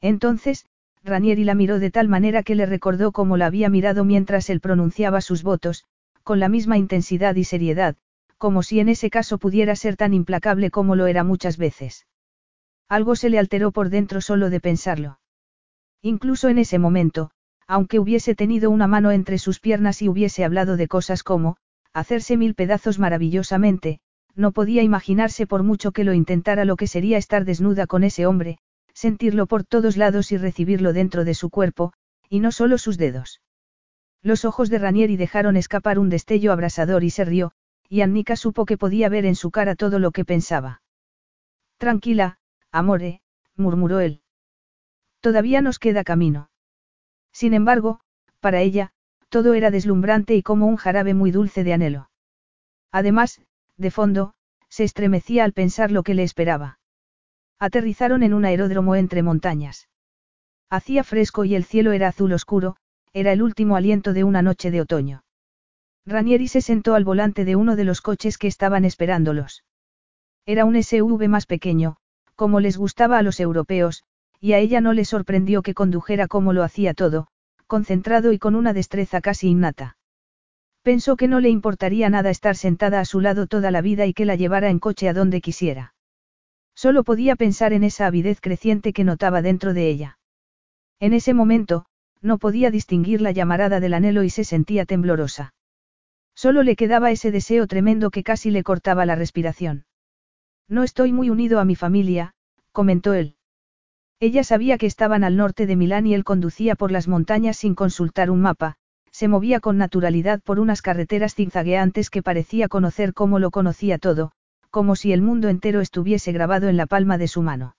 Speaker 1: Entonces, Ranieri la miró de tal manera que le recordó cómo la había mirado mientras él pronunciaba sus votos, con la misma intensidad y seriedad, como si en ese caso pudiera ser tan implacable como lo era muchas veces. Algo se le alteró por dentro solo de pensarlo. Incluso en ese momento, aunque hubiese tenido una mano entre sus piernas y hubiese hablado de cosas como, hacerse mil pedazos maravillosamente, no podía imaginarse por mucho que lo intentara lo que sería estar desnuda con ese hombre, sentirlo por todos lados y recibirlo dentro de su cuerpo, y no solo sus dedos. Los ojos de Ranieri dejaron escapar un destello abrasador y se rió, y Annika supo que podía ver en su cara todo lo que pensaba. Tranquila, amore, murmuró él. Todavía nos queda camino. Sin embargo, para ella, todo era deslumbrante y como un jarabe muy dulce de anhelo. Además, de fondo, se estremecía al pensar lo que le esperaba. Aterrizaron en un aeródromo entre montañas. Hacía fresco y el cielo era azul oscuro, era el último aliento de una noche de otoño. Ranieri se sentó al volante de uno de los coches que estaban esperándolos. Era un SUV más pequeño, como les gustaba a los europeos, y a ella no le sorprendió que condujera como lo hacía todo, concentrado y con una destreza casi innata. Pensó que no le importaría nada estar sentada a su lado toda la vida y que la llevara en coche a donde quisiera. Solo podía pensar en esa avidez creciente que notaba dentro de ella. En ese momento, no podía distinguir la llamarada del anhelo y se sentía temblorosa. Solo le quedaba ese deseo tremendo que casi le cortaba la respiración. No estoy muy unido a mi familia, comentó él. Ella sabía que estaban al norte de Milán y él conducía por las montañas sin consultar un mapa, se movía con naturalidad por unas carreteras zigzagueantes que parecía conocer como lo conocía todo, como si el mundo entero estuviese grabado en la palma de su mano.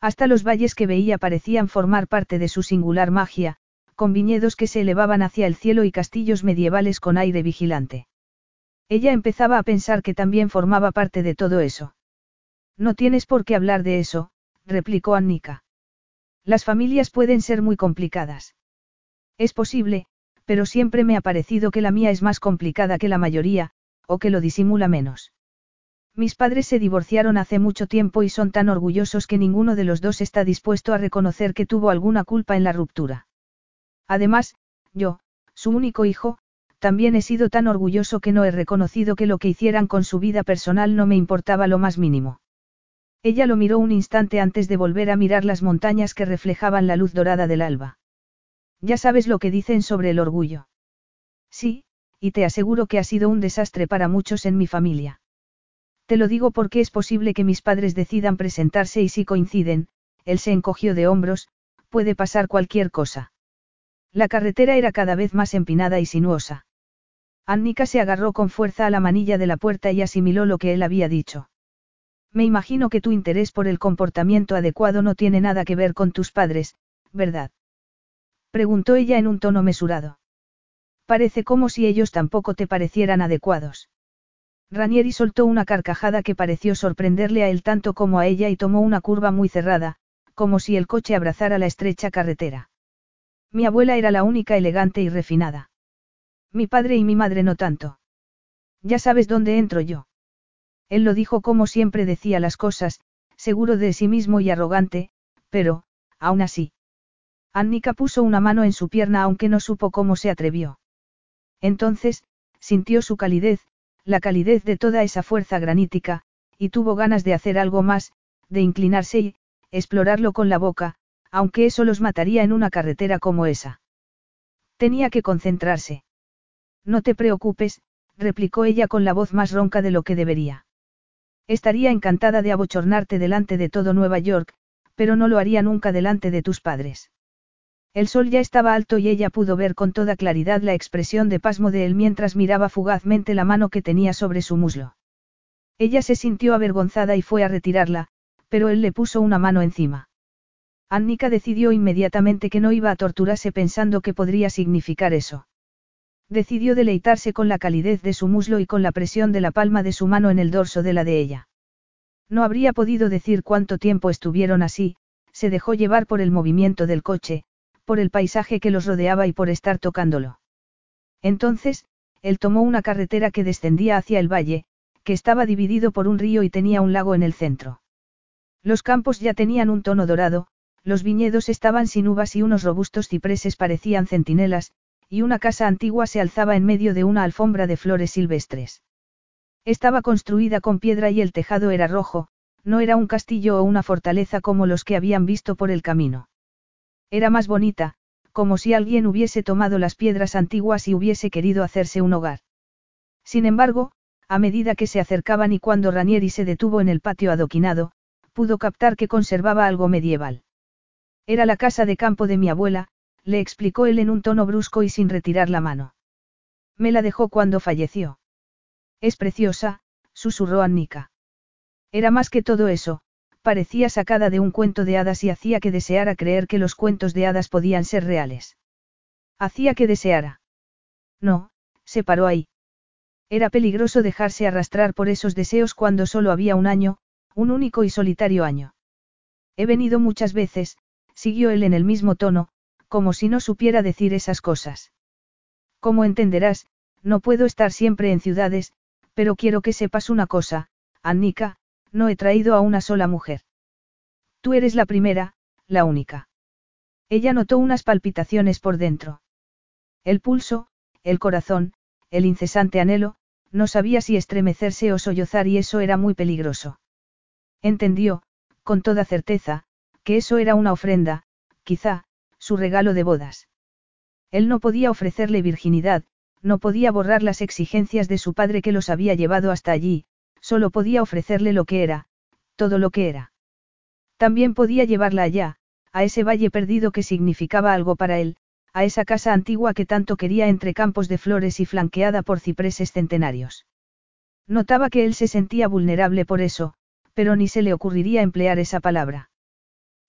Speaker 1: Hasta los valles que veía parecían formar parte de su singular magia, con viñedos que se elevaban hacia el cielo y castillos medievales con aire vigilante. Ella empezaba a pensar que también formaba parte de todo eso. No tienes por qué hablar de eso, replicó Annika. Las familias pueden ser muy complicadas. Es posible, pero siempre me ha parecido que la mía es más complicada que la mayoría, o que lo disimula menos. Mis padres se divorciaron hace mucho tiempo y son tan orgullosos que ninguno de los dos está dispuesto a reconocer que tuvo alguna culpa en la ruptura. Además, yo, su único hijo, también he sido tan orgulloso que no he reconocido que lo que hicieran con su vida personal no me importaba lo más mínimo. Ella lo miró un instante antes de volver a mirar las montañas que reflejaban la luz dorada del alba. Ya sabes lo que dicen sobre el orgullo. Sí, y te aseguro que ha sido un desastre para muchos en mi familia. Te lo digo porque es posible que mis padres decidan presentarse y si coinciden, él se encogió de hombros, puede pasar cualquier cosa. La carretera era cada vez más empinada y sinuosa. Annika se agarró con fuerza a la manilla de la puerta y asimiló lo que él había dicho. Me imagino que tu interés por el comportamiento adecuado no tiene nada que ver con tus padres, ¿verdad? Preguntó ella en un tono mesurado. Parece como si ellos tampoco te parecieran adecuados. Ranieri soltó una carcajada que pareció sorprenderle a él tanto como a ella y tomó una curva muy cerrada, como si el coche abrazara la estrecha carretera. Mi abuela era la única elegante y refinada. Mi padre y mi madre no tanto. Ya sabes dónde entro yo. Él lo dijo como siempre decía las cosas, seguro de sí mismo y arrogante, pero, aún así. Annika puso una mano en su pierna aunque no supo cómo se atrevió. Entonces, sintió su calidez, la calidez de toda esa fuerza granítica, y tuvo ganas de hacer algo más, de inclinarse y, explorarlo con la boca, aunque eso los mataría en una carretera como esa. Tenía que concentrarse. No te preocupes, replicó ella con la voz más ronca de lo que debería. Estaría encantada de abochornarte delante de todo Nueva York, pero no lo haría nunca delante de tus padres. El sol ya estaba alto y ella pudo ver con toda claridad la expresión de pasmo de él mientras miraba fugazmente la mano que tenía sobre su muslo. Ella se sintió avergonzada y fue a retirarla, pero él le puso una mano encima. Annika decidió inmediatamente que no iba a torturarse pensando que podría significar eso. Decidió deleitarse con la calidez de su muslo y con la presión de la palma de su mano en el dorso de la de ella. No habría podido decir cuánto tiempo estuvieron así, se dejó llevar por el movimiento del coche, por el paisaje que los rodeaba y por estar tocándolo. Entonces, él tomó una carretera que descendía hacia el valle, que estaba dividido por un río y tenía un lago en el centro. Los campos ya tenían un tono dorado, los viñedos estaban sin uvas y unos robustos cipreses parecían centinelas, y una casa antigua se alzaba en medio de una alfombra de flores silvestres. Estaba construida con piedra y el tejado era rojo, no era un castillo o una fortaleza como los que habían visto por el camino. Era más bonita, como si alguien hubiese tomado las piedras antiguas y hubiese querido hacerse un hogar. Sin embargo, a medida que se acercaban y cuando Ranieri se detuvo en el patio adoquinado, pudo captar que conservaba algo medieval. Era la casa de campo de mi abuela, le explicó él en un tono brusco y sin retirar la mano. Me la dejó cuando falleció. Es preciosa, susurró Annika. Era más que todo eso, parecía sacada de un cuento de hadas y hacía que deseara creer que los cuentos de hadas podían ser reales. Hacía que deseara. No, se paró ahí. Era peligroso dejarse arrastrar por esos deseos cuando solo había un año, un único y solitario año. He venido muchas veces, siguió él en el mismo tono, como si no supiera decir esas cosas. Como entenderás, no puedo estar siempre en ciudades, pero quiero que sepas una cosa, Annika, no he traído a una sola mujer. Tú eres la primera, la única. Ella notó unas palpitaciones por dentro. El pulso, el corazón, el incesante anhelo, no sabía si estremecerse o sollozar y eso era muy peligroso. Entendió, con toda certeza, que eso era una ofrenda, quizá, su regalo de bodas. Él no podía ofrecerle virginidad, no podía borrar las exigencias de su padre que los había llevado hasta allí, solo podía ofrecerle lo que era, todo lo que era. También podía llevarla allá, a ese valle perdido que significaba algo para él, a esa casa antigua que tanto quería entre campos de flores y flanqueada por cipreses centenarios. Notaba que él se sentía vulnerable por eso, pero ni se le ocurriría emplear esa palabra.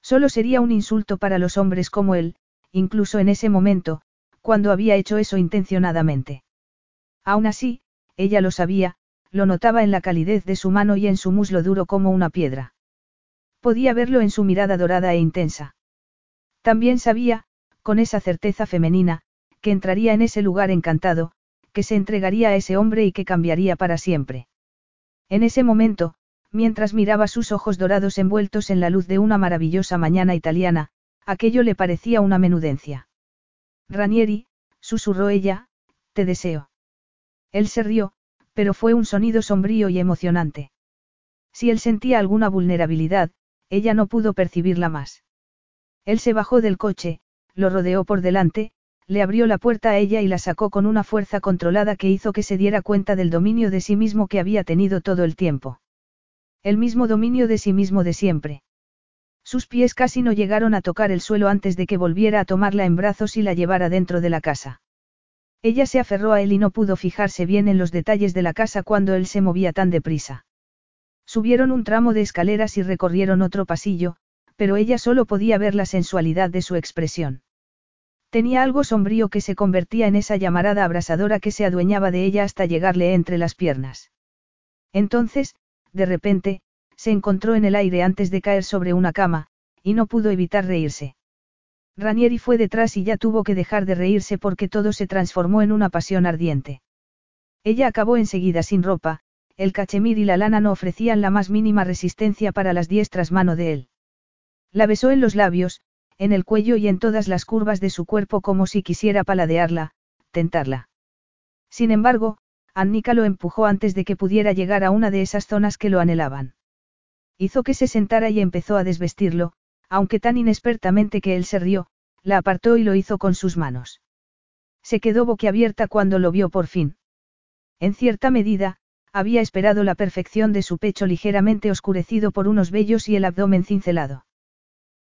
Speaker 1: Solo sería un insulto para los hombres como él, incluso en ese momento, cuando había hecho eso intencionadamente. Aún así, ella lo sabía, lo notaba en la calidez de su mano y en su muslo duro como una piedra. Podía verlo en su mirada dorada e intensa. También sabía, con esa certeza femenina, que entraría en ese lugar encantado, que se entregaría a ese hombre y que cambiaría para siempre. En ese momento, mientras miraba sus ojos dorados envueltos en la luz de una maravillosa mañana italiana, aquello le parecía una menudencia. Ranieri, susurró ella, te deseo. Él se rió, pero fue un sonido sombrío y emocionante. Si él sentía alguna vulnerabilidad, ella no pudo percibirla más. Él se bajó del coche, lo rodeó por delante, le abrió la puerta a ella y la sacó con una fuerza controlada que hizo que se diera cuenta del dominio de sí mismo que había tenido todo el tiempo. El mismo dominio de sí mismo de siempre. Sus pies casi no llegaron a tocar el suelo antes de que volviera a tomarla en brazos y la llevara dentro de la casa. Ella se aferró a él y no pudo fijarse bien en los detalles de la casa cuando él se movía tan deprisa. Subieron un tramo de escaleras y recorrieron otro pasillo, pero ella solo podía ver la sensualidad de su expresión. Tenía algo sombrío que se convertía en esa llamarada abrasadora que se adueñaba de ella hasta llegarle entre las piernas. Entonces, de repente, se encontró en el aire antes de caer sobre una cama, y no pudo evitar reírse. Ranieri fue detrás y ya tuvo que dejar de reírse porque todo se transformó en una pasión ardiente. Ella acabó enseguida sin ropa, el cachemir y la lana no ofrecían la más mínima resistencia para las diestras manos de él. La besó en los labios, en el cuello y en todas las curvas de su cuerpo como si quisiera paladearla, tentarla. Sin embargo, Annika lo empujó antes de que pudiera llegar a una de esas zonas que lo anhelaban. Hizo que se sentara y empezó a desvestirlo, aunque tan inexpertamente que él se rió, la apartó y lo hizo con sus manos. Se quedó boquiabierta cuando lo vio por fin. En cierta medida, había esperado la perfección de su pecho ligeramente oscurecido por unos vellos y el abdomen cincelado.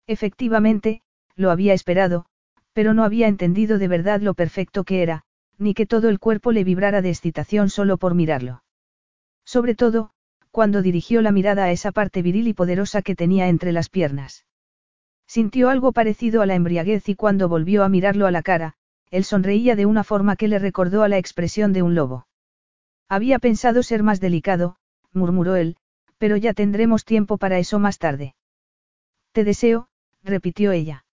Speaker 1: Efectivamente, lo había esperado, pero no había entendido de verdad lo perfecto que era, ni que todo el cuerpo le vibrara de excitación solo por mirarlo. Sobre todo, cuando dirigió la mirada a esa parte viril y poderosa que tenía entre las piernas. Sintió algo parecido a la embriaguez y cuando volvió a mirarlo a la cara, él sonreía de una forma que le recordó a la expresión de un lobo. Había pensado ser más delicado, murmuró él, pero ya tendremos tiempo para eso más tarde. Te deseo, repitió ella.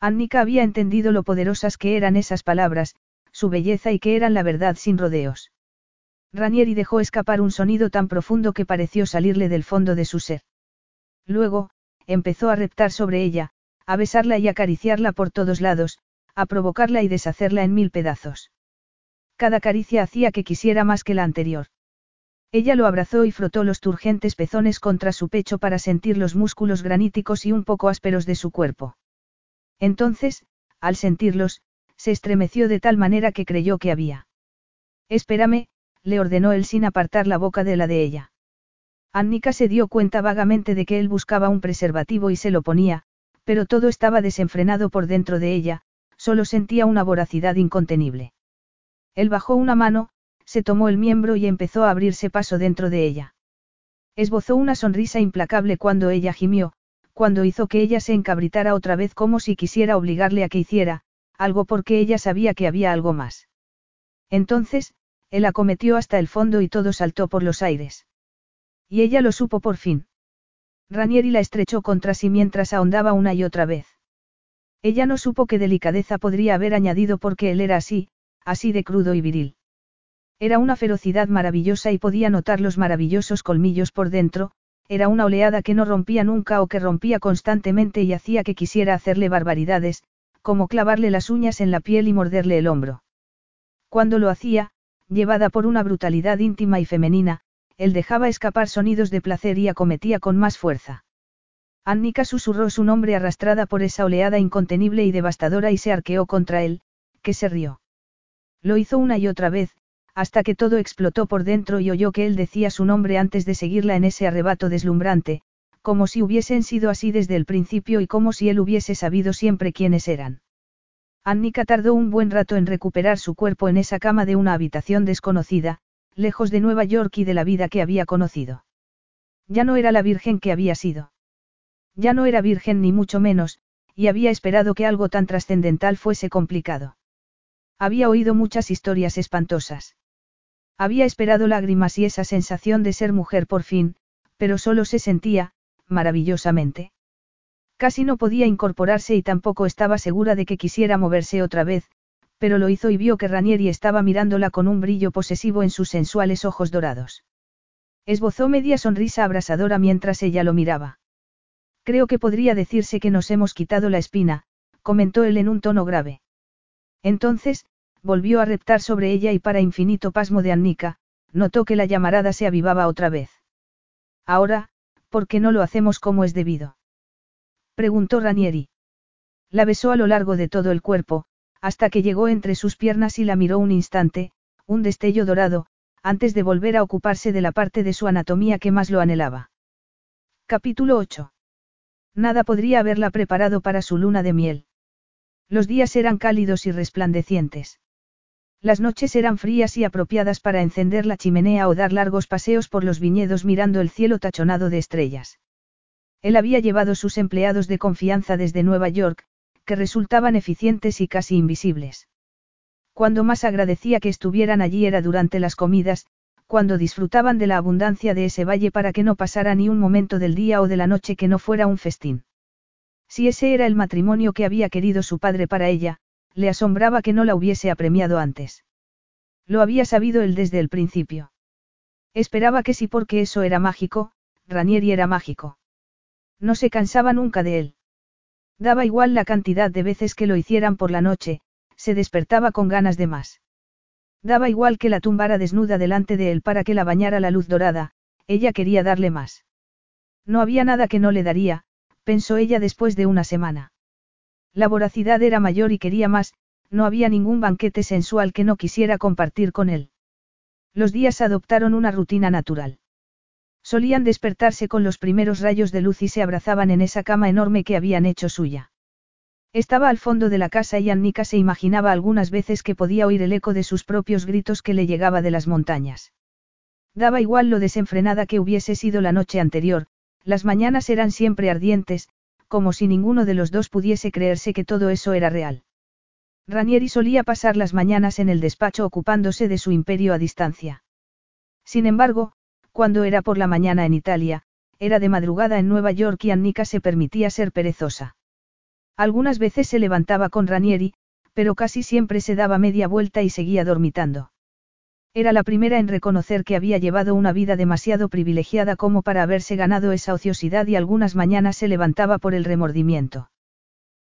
Speaker 1: Annika había entendido lo poderosas que eran esas palabras, su belleza y que eran la verdad sin rodeos. Ranieri dejó escapar un sonido tan profundo que pareció salirle del fondo de su ser. Luego, empezó a reptar sobre ella, a besarla y acariciarla por todos lados, a provocarla y deshacerla en mil pedazos. Cada caricia hacía que quisiera más que la anterior. Ella lo abrazó y frotó los turgentes pezones contra su pecho para sentir los músculos graníticos y un poco ásperos de su cuerpo. Entonces, al sentirlos, se estremeció de tal manera que creyó que había. Espérame, le ordenó él sin apartar la boca de la de ella. Annika se dio cuenta vagamente de que él buscaba un preservativo y se lo ponía, pero todo estaba desenfrenado por dentro de ella, solo sentía una voracidad incontenible. Él bajó una mano, se tomó el miembro y empezó a abrirse paso dentro de ella. Esbozó una sonrisa implacable cuando ella gimió, cuando hizo que ella se encabritara otra vez como si quisiera obligarle a que hiciera, algo porque ella sabía que había algo más. Entonces, él acometió hasta el fondo y todo saltó por los aires. Y ella lo supo por fin. Ranieri la estrechó contra sí mientras ahondaba una y otra vez. Ella no supo qué delicadeza podría haber añadido porque él era así, así de crudo y viril. Era una ferocidad maravillosa y podía notar los maravillosos colmillos por dentro, era una oleada que no rompía nunca o que rompía constantemente y hacía que quisiera hacerle barbaridades, como clavarle las uñas en la piel y morderle el hombro. Cuando lo hacía, llevada por una brutalidad íntima y femenina, él dejaba escapar sonidos de placer y acometía con más fuerza. Annika susurró su nombre arrastrada por esa oleada incontenible y devastadora y se arqueó contra él, que se rió. Lo hizo una y otra vez, hasta que todo explotó por dentro y oyó que él decía su nombre antes de seguirla en ese arrebato deslumbrante, como si hubiesen sido así desde el principio y como si él hubiese sabido siempre quiénes eran. Annika tardó un buen rato en recuperar su cuerpo en esa cama de una habitación desconocida, lejos de Nueva York y de la vida que había conocido. Ya no era la virgen que había sido. Ya no era virgen ni mucho menos, y había esperado que algo tan trascendental fuese complicado. Había oído muchas historias espantosas. Había esperado lágrimas y esa sensación de ser mujer por fin, pero solo se sentía, maravillosamente. Casi no podía incorporarse y tampoco estaba segura de que quisiera moverse otra vez, Pero lo hizo y vio que Ranieri estaba mirándola con un brillo posesivo en sus sensuales ojos dorados. Esbozó media sonrisa abrasadora mientras ella lo miraba. Creo que podría decirse que nos hemos quitado la espina, comentó él en un tono grave. Entonces, volvió a reptar sobre ella y para infinito pasmo de Annika, notó que la llamarada se avivaba otra vez. Ahora, ¿por qué no lo hacemos como es debido? Preguntó Ranieri. La besó a lo largo de todo el cuerpo, hasta que llegó entre sus piernas y la miró un instante, un destello dorado, antes de volver a ocuparse de la parte de su anatomía que más lo anhelaba. Capítulo 8. Nada podría haberla preparado para su luna de miel. Los días eran cálidos y resplandecientes. Las noches eran frías y apropiadas para encender la chimenea o dar largos paseos por los viñedos mirando el cielo tachonado de estrellas. Él había llevado sus empleados de confianza desde Nueva York, que resultaban eficientes y casi invisibles. Cuando más agradecía que estuvieran allí era durante las comidas, cuando disfrutaban de la abundancia de ese valle para que no pasara ni un momento del día o de la noche que no fuera un festín. Si ese era el matrimonio que había querido su padre para ella, le asombraba que no la hubiese apremiado antes. Lo había sabido él desde el principio. Esperaba que sí porque eso era mágico, Ranieri era mágico. No se cansaba nunca de él. Daba igual la cantidad de veces que lo hicieran por la noche, se despertaba con ganas de más. Daba igual que la tumbara desnuda delante de él para que la bañara la luz dorada, ella quería darle más. No había nada que no le daría, pensó ella después de una semana. La voracidad era mayor y quería más, no había ningún banquete sensual que no quisiera compartir con él. Los días adoptaron una rutina natural. Solían despertarse con los primeros rayos de luz y se abrazaban en esa cama enorme que habían hecho suya. Estaba al fondo de la casa y Annika se imaginaba algunas veces que podía oír el eco de sus propios gritos que le llegaba de las montañas. Daba igual lo desenfrenada que hubiese sido la noche anterior, las mañanas eran siempre ardientes, como si ninguno de los dos pudiese creerse que todo eso era real. Ranieri solía pasar las mañanas en el despacho ocupándose de su imperio a distancia. Sin embargo, cuando era por la mañana en Italia, era de madrugada en Nueva York y Annika se permitía ser perezosa. Algunas veces se levantaba con Ranieri, pero casi siempre se daba media vuelta y seguía dormitando. Era la primera en reconocer que había llevado una vida demasiado privilegiada como para haberse ganado esa ociosidad y algunas mañanas se levantaba por el remordimiento.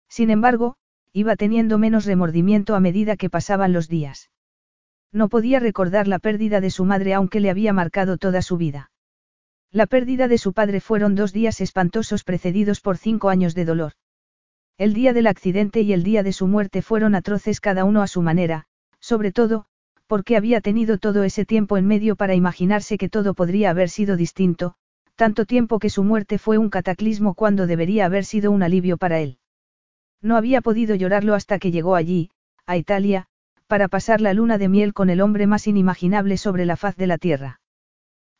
Speaker 1: Sin embargo, iba teniendo menos remordimiento a medida que pasaban los días. No podía recordar la pérdida de su madre aunque le había marcado toda su vida. La pérdida de su padre fueron dos días espantosos precedidos por cinco años de dolor. El día del accidente y el día de su muerte fueron atroces cada uno a su manera, sobre todo, porque había tenido todo ese tiempo en medio para imaginarse que todo podría haber sido distinto, tanto tiempo que su muerte fue un cataclismo cuando debería haber sido un alivio para él. No había podido llorarlo hasta que llegó allí, a Italia, para pasar la luna de miel con el hombre más inimaginable sobre la faz de la tierra.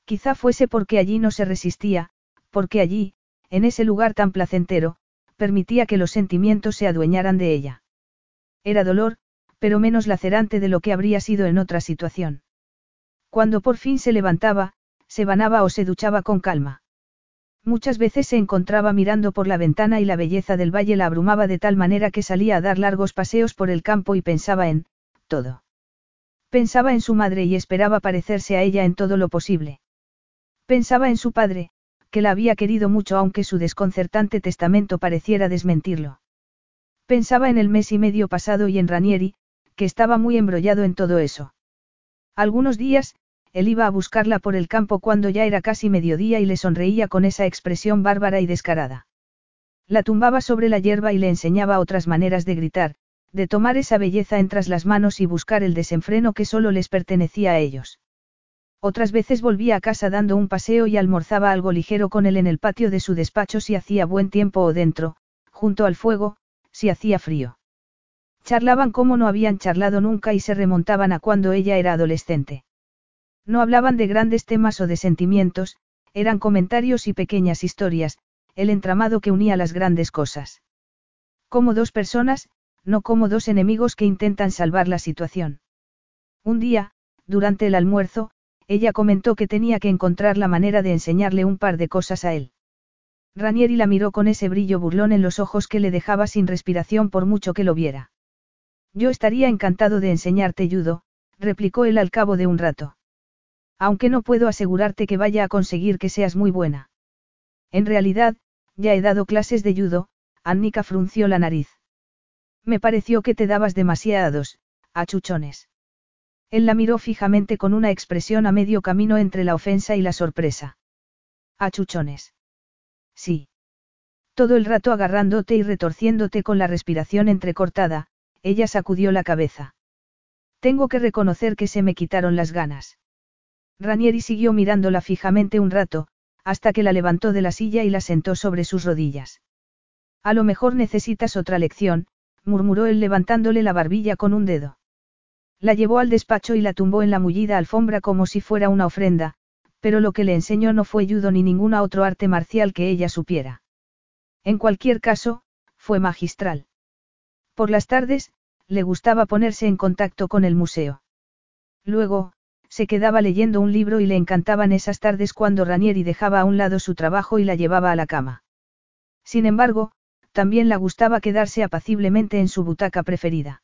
Speaker 1: Quizá fuese porque allí no se resistía, porque allí, en ese lugar tan placentero, permitía que los sentimientos se adueñaran de ella. Era dolor, pero menos lacerante de lo que habría sido en otra situación. Cuando por fin se levantaba, se banaba o se duchaba con calma. Muchas veces se encontraba mirando por la ventana y la belleza del valle la abrumaba de tal manera que salía a dar largos paseos por el campo y pensaba en, todo. Pensaba en su madre y esperaba parecerse a ella en todo lo posible. Pensaba en su padre, que la había querido mucho aunque su desconcertante testamento pareciera desmentirlo. Pensaba en el mes y medio pasado y en Ranieri, que estaba muy embrollado en todo eso. Algunos días, él iba a buscarla por el campo cuando ya era casi mediodía y le sonreía con esa expresión bárbara y descarada. La tumbaba sobre la hierba y le enseñaba otras maneras de gritar, de tomar esa belleza entre las manos y buscar el desenfreno que solo les pertenecía a ellos. Otras veces volvía a casa dando un paseo y almorzaba algo ligero con él en el patio de su despacho si hacía buen tiempo o dentro, junto al fuego, si hacía frío. Charlaban como no habían charlado nunca y se remontaban a cuando ella era adolescente. No hablaban de grandes temas o de sentimientos, eran comentarios y pequeñas historias, el entramado que unía las grandes cosas. Como dos personas, no como dos enemigos que intentan salvar la situación. Un día, durante el almuerzo, ella comentó que tenía que encontrar la manera de enseñarle un par de cosas a él. Ranieri la miró con ese brillo burlón en los ojos que le dejaba sin respiración por mucho que lo viera. Yo estaría encantado de enseñarte judo, replicó él al cabo de un rato. Aunque no puedo asegurarte que vaya a conseguir que seas muy buena. En realidad, ya he dado clases de judo, Annika frunció la nariz. Me pareció que te dabas demasiados, achuchones. Él la miró fijamente con una expresión a medio camino entre la ofensa y la sorpresa. Achuchones. Sí. Todo el rato agarrándote y retorciéndote con la respiración entrecortada, ella sacudió la cabeza. Tengo que reconocer que se me quitaron las ganas. Ranieri siguió mirándola fijamente un rato, hasta que la levantó de la silla y la sentó sobre sus rodillas. A lo mejor necesitas otra lección, murmuró él levantándole la barbilla con un dedo. La llevó al despacho y la tumbó en la mullida alfombra como si fuera una ofrenda, pero lo que le enseñó no fue judo ni ninguna otro arte marcial que ella supiera. En cualquier caso, fue magistral. Por las tardes, le gustaba ponerse en contacto con el museo. Luego, se quedaba leyendo un libro y le encantaban esas tardes cuando Ranieri dejaba a un lado su trabajo y la llevaba a la cama. Sin embargo, también la gustaba quedarse apaciblemente en su butaca preferida.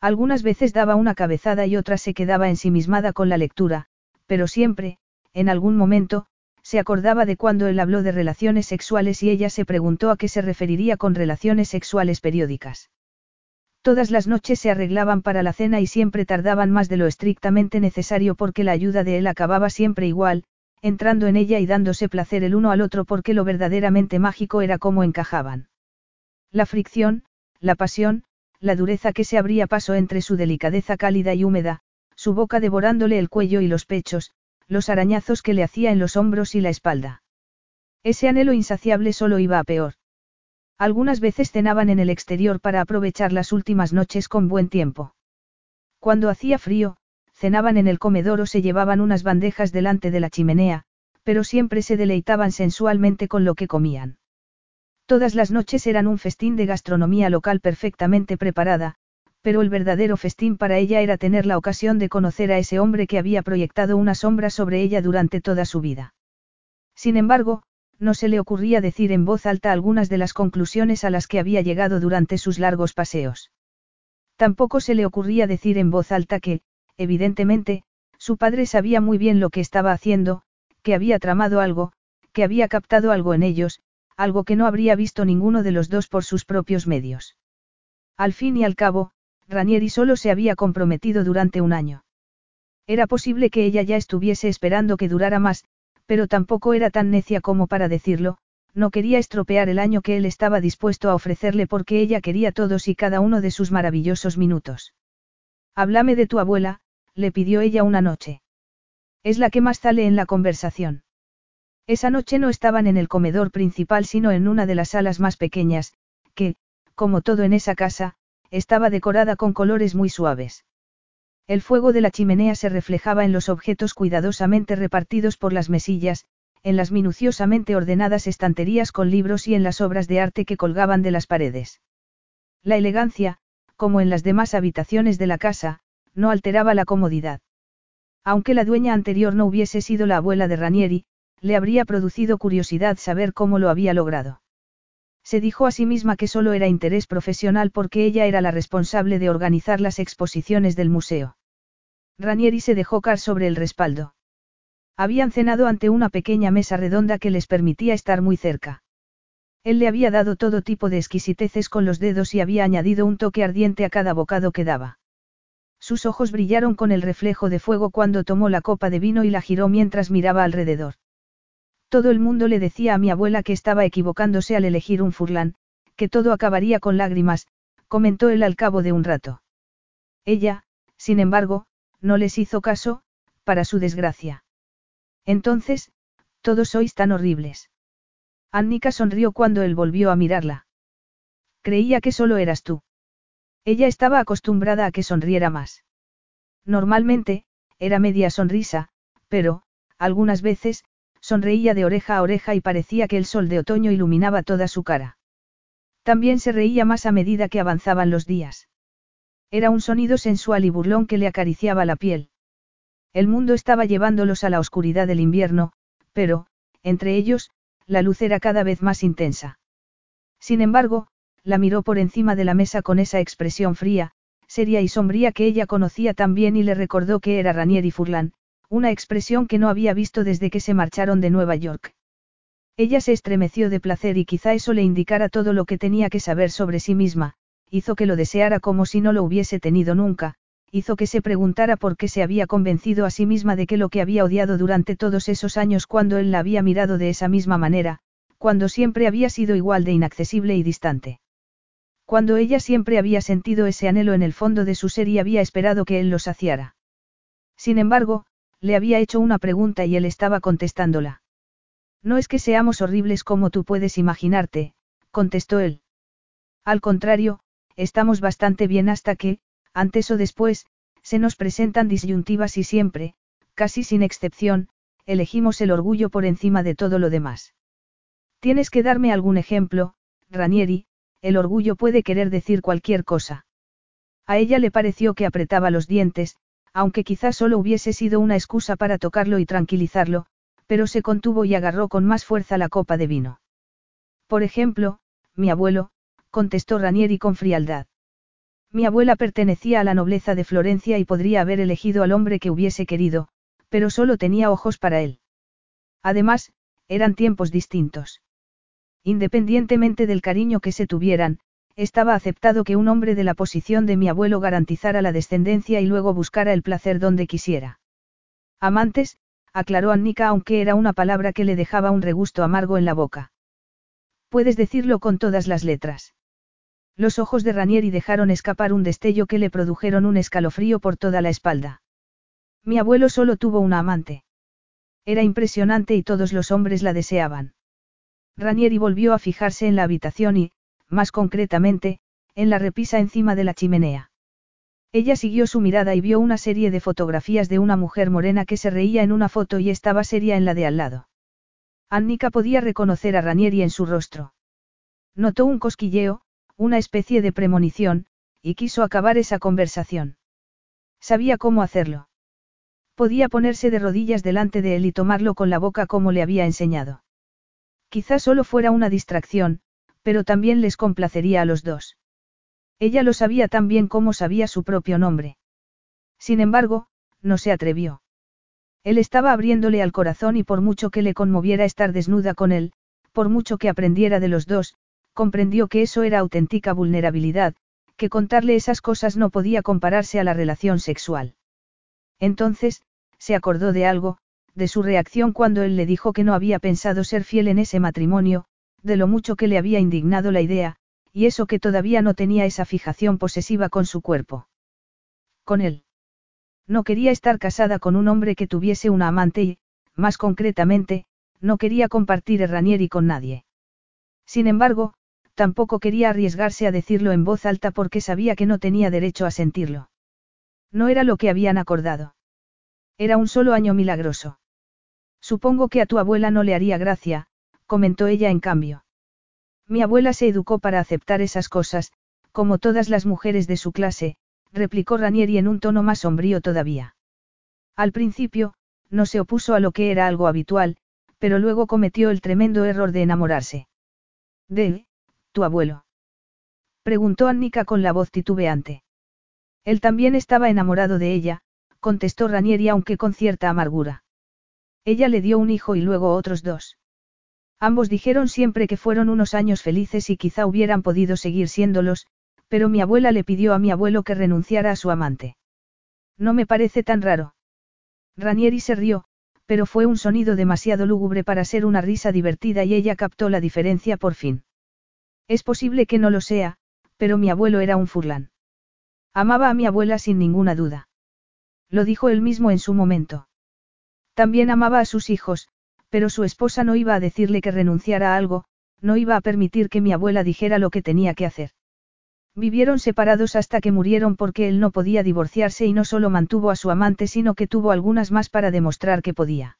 Speaker 1: Algunas veces daba una cabezada y otras se quedaba ensimismada con la lectura, pero siempre, en algún momento, se acordaba de cuando él habló de relaciones sexuales y ella se preguntó a qué se referiría con relaciones sexuales periódicas. Todas las noches se arreglaban para la cena y siempre tardaban más de lo estrictamente necesario porque la ayuda de él acababa siempre igual, entrando en ella y dándose placer el uno al otro porque lo verdaderamente mágico era cómo encajaban. La fricción, la pasión, la dureza que se abría paso entre su delicadeza cálida y húmeda, su boca devorándole el cuello y los pechos, los arañazos que le hacía en los hombros y la espalda. Ese anhelo insaciable solo iba a peor. Algunas veces cenaban en el exterior para aprovechar las últimas noches con buen tiempo. Cuando hacía frío, cenaban en el comedor o se llevaban unas bandejas delante de la chimenea, pero siempre se deleitaban sensualmente con lo que comían. Todas las noches eran un festín de gastronomía local perfectamente preparada, pero el verdadero festín para ella era tener la ocasión de conocer a ese hombre que había proyectado una sombra sobre ella durante toda su vida. Sin embargo, no se le ocurría decir en voz alta algunas de las conclusiones a las que había llegado durante sus largos paseos. Tampoco se le ocurría decir en voz alta que, evidentemente, su padre sabía muy bien lo que estaba haciendo, que había tramado algo, que había captado algo en ellos, algo que no habría visto ninguno de los dos por sus propios medios. Al fin y al cabo, Ranieri solo se había comprometido durante un año. Era posible que ella ya estuviese esperando que durara más, pero tampoco era tan necia como para decirlo, no quería estropear el año que él estaba dispuesto a ofrecerle porque ella quería todos y cada uno de sus maravillosos minutos. Háblame de tu abuela, le pidió ella una noche. Es la que más sale en la conversación. Esa noche no estaban en el comedor principal sino en una de las salas más pequeñas, que, como todo en esa casa, estaba decorada con colores muy suaves. El fuego de la chimenea se reflejaba en los objetos cuidadosamente repartidos por las mesillas, en las minuciosamente ordenadas estanterías con libros y en las obras de arte que colgaban de las paredes. La elegancia, como en las demás habitaciones de la casa, no alteraba la comodidad. Aunque la dueña anterior no hubiese sido la abuela de Ranieri, le habría producido curiosidad saber cómo lo había logrado. Se dijo a sí misma que solo era interés profesional porque ella era la responsable de organizar las exposiciones del museo. Ranieri se dejó caer sobre el respaldo. Habían cenado ante una pequeña mesa redonda que les permitía estar muy cerca. Él le había dado todo tipo de exquisiteces con los dedos y había añadido un toque ardiente a cada bocado que daba. Sus ojos brillaron con el reflejo de fuego cuando tomó la copa de vino y la giró mientras miraba alrededor. Todo el mundo le decía a mi abuela que estaba equivocándose al elegir un furlán, que todo acabaría con lágrimas, comentó él al cabo de un rato. Ella, sin embargo, no les hizo caso, para su desgracia. Entonces, todos sois tan horribles. Annika sonrió cuando él volvió a mirarla. Creía que solo eras tú. Ella estaba acostumbrada a que sonriera más. Normalmente, era media sonrisa, pero, algunas veces, sonreía de oreja a oreja y parecía que el sol de otoño iluminaba toda su cara. También se reía más a medida que avanzaban los días. Era un sonido sensual y burlón que le acariciaba la piel. El mundo estaba llevándolos a la oscuridad del invierno, pero, entre ellos, la luz era cada vez más intensa. Sin embargo, la miró por encima de la mesa con esa expresión fría, seria y sombría que ella conocía tan bien y le recordó que era Ranieri Furlan, una expresión que no había visto desde que se marcharon de Nueva York. Ella se estremeció de placer y quizá eso le indicara todo lo que tenía que saber sobre sí misma, hizo que lo deseara como si no lo hubiese tenido nunca, hizo que se preguntara por qué se había convencido a sí misma de que lo que había odiado durante todos esos años cuando él la había mirado de esa misma manera, cuando siempre había sido igual de inaccesible y distante. Cuando ella siempre había sentido ese anhelo en el fondo de su ser y había esperado que él lo saciara. Sin embargo, le había hecho una pregunta y él estaba contestándola. No es que seamos horribles como tú puedes imaginarte, contestó él. Al contrario, estamos bastante bien hasta que, antes o después, se nos presentan disyuntivas y siempre, casi sin excepción, elegimos el orgullo por encima de todo lo demás. Tienes que darme algún ejemplo, Ranieri, el orgullo puede querer decir cualquier cosa. A ella le pareció que apretaba los dientes, aunque quizás solo hubiese sido una excusa para tocarlo y tranquilizarlo, pero se contuvo y agarró con más fuerza la copa de vino. Por ejemplo, mi abuelo, contestó Ranieri con frialdad. Mi abuela pertenecía a la nobleza de Florencia y podría haber elegido al hombre que hubiese querido, pero solo tenía ojos para él. Además, eran tiempos distintos. Independientemente del cariño que se tuvieran, estaba aceptado que un hombre de la posición de mi abuelo garantizara la descendencia y luego buscara el placer donde quisiera. Amantes, aclaró Annika aunque era una palabra que le dejaba un regusto amargo en la boca. Puedes decirlo con todas las letras. Los ojos de Ranieri dejaron escapar un destello que le produjeron un escalofrío por toda la espalda. Mi abuelo solo tuvo una amante. Era impresionante y todos los hombres la deseaban. Ranieri volvió a fijarse en la habitación y, más concretamente, en la repisa encima de la chimenea. Ella siguió su mirada y vio una serie de fotografías de una mujer morena que se reía en una foto y estaba seria en la de al lado. Annika podía reconocer a Ranieri en su rostro. Notó un cosquilleo, una especie de premonición, y quiso acabar esa conversación. Sabía cómo hacerlo. Podía ponerse de rodillas delante de él y tomarlo con la boca como le había enseñado. Quizás solo fuera una distracción, pero también les complacería a los dos. Ella lo sabía tan bien como sabía su propio nombre. Sin embargo, no se atrevió. Él estaba abriéndole al corazón y por mucho que le conmoviera estar desnuda con él, por mucho que aprendiera de los dos, comprendió que eso era auténtica vulnerabilidad, que contarle esas cosas no podía compararse a la relación sexual. Entonces, se acordó de algo, de su reacción cuando él le dijo que no había pensado ser fiel en ese matrimonio, de lo mucho que le había indignado la idea, y eso que todavía no tenía esa fijación posesiva con su cuerpo. Con él. No quería estar casada con un hombre que tuviese una amante y, más concretamente, no quería compartir Ranieri con nadie. Sin embargo, tampoco quería arriesgarse a decirlo en voz alta porque sabía que no tenía derecho a sentirlo. No era lo que habían acordado. Era un solo año milagroso. Supongo que a tu abuela no le haría gracia, comentó ella en cambio. Mi abuela se educó para aceptar esas cosas, como todas las mujeres de su clase, replicó Ranieri en un tono más sombrío todavía. Al principio, no se opuso a lo que era algo habitual, pero luego cometió el tremendo error de enamorarse. ¿De tu abuelo? Preguntó Annika con la voz titubeante. Él también estaba enamorado de ella, contestó Ranieri aunque con cierta amargura. Ella le dio un hijo y luego otros dos. Ambos dijeron siempre que fueron unos años felices y quizá hubieran podido seguir siéndolos, pero mi abuela le pidió a mi abuelo que renunciara a su amante. No me parece tan raro. Ranieri se rió, pero fue un sonido demasiado lúgubre para ser una risa divertida y ella captó la diferencia por fin. Es posible que no lo sea, pero mi abuelo era un furlán. Amaba a mi abuela sin ninguna duda. Lo dijo él mismo en su momento. También amaba a sus hijos, pero su esposa no iba a decirle que renunciara a algo, no iba a permitir que mi abuela dijera lo que tenía que hacer. Vivieron separados hasta que murieron porque él no podía divorciarse y no solo mantuvo a su amante sino que tuvo algunas más para demostrar que podía.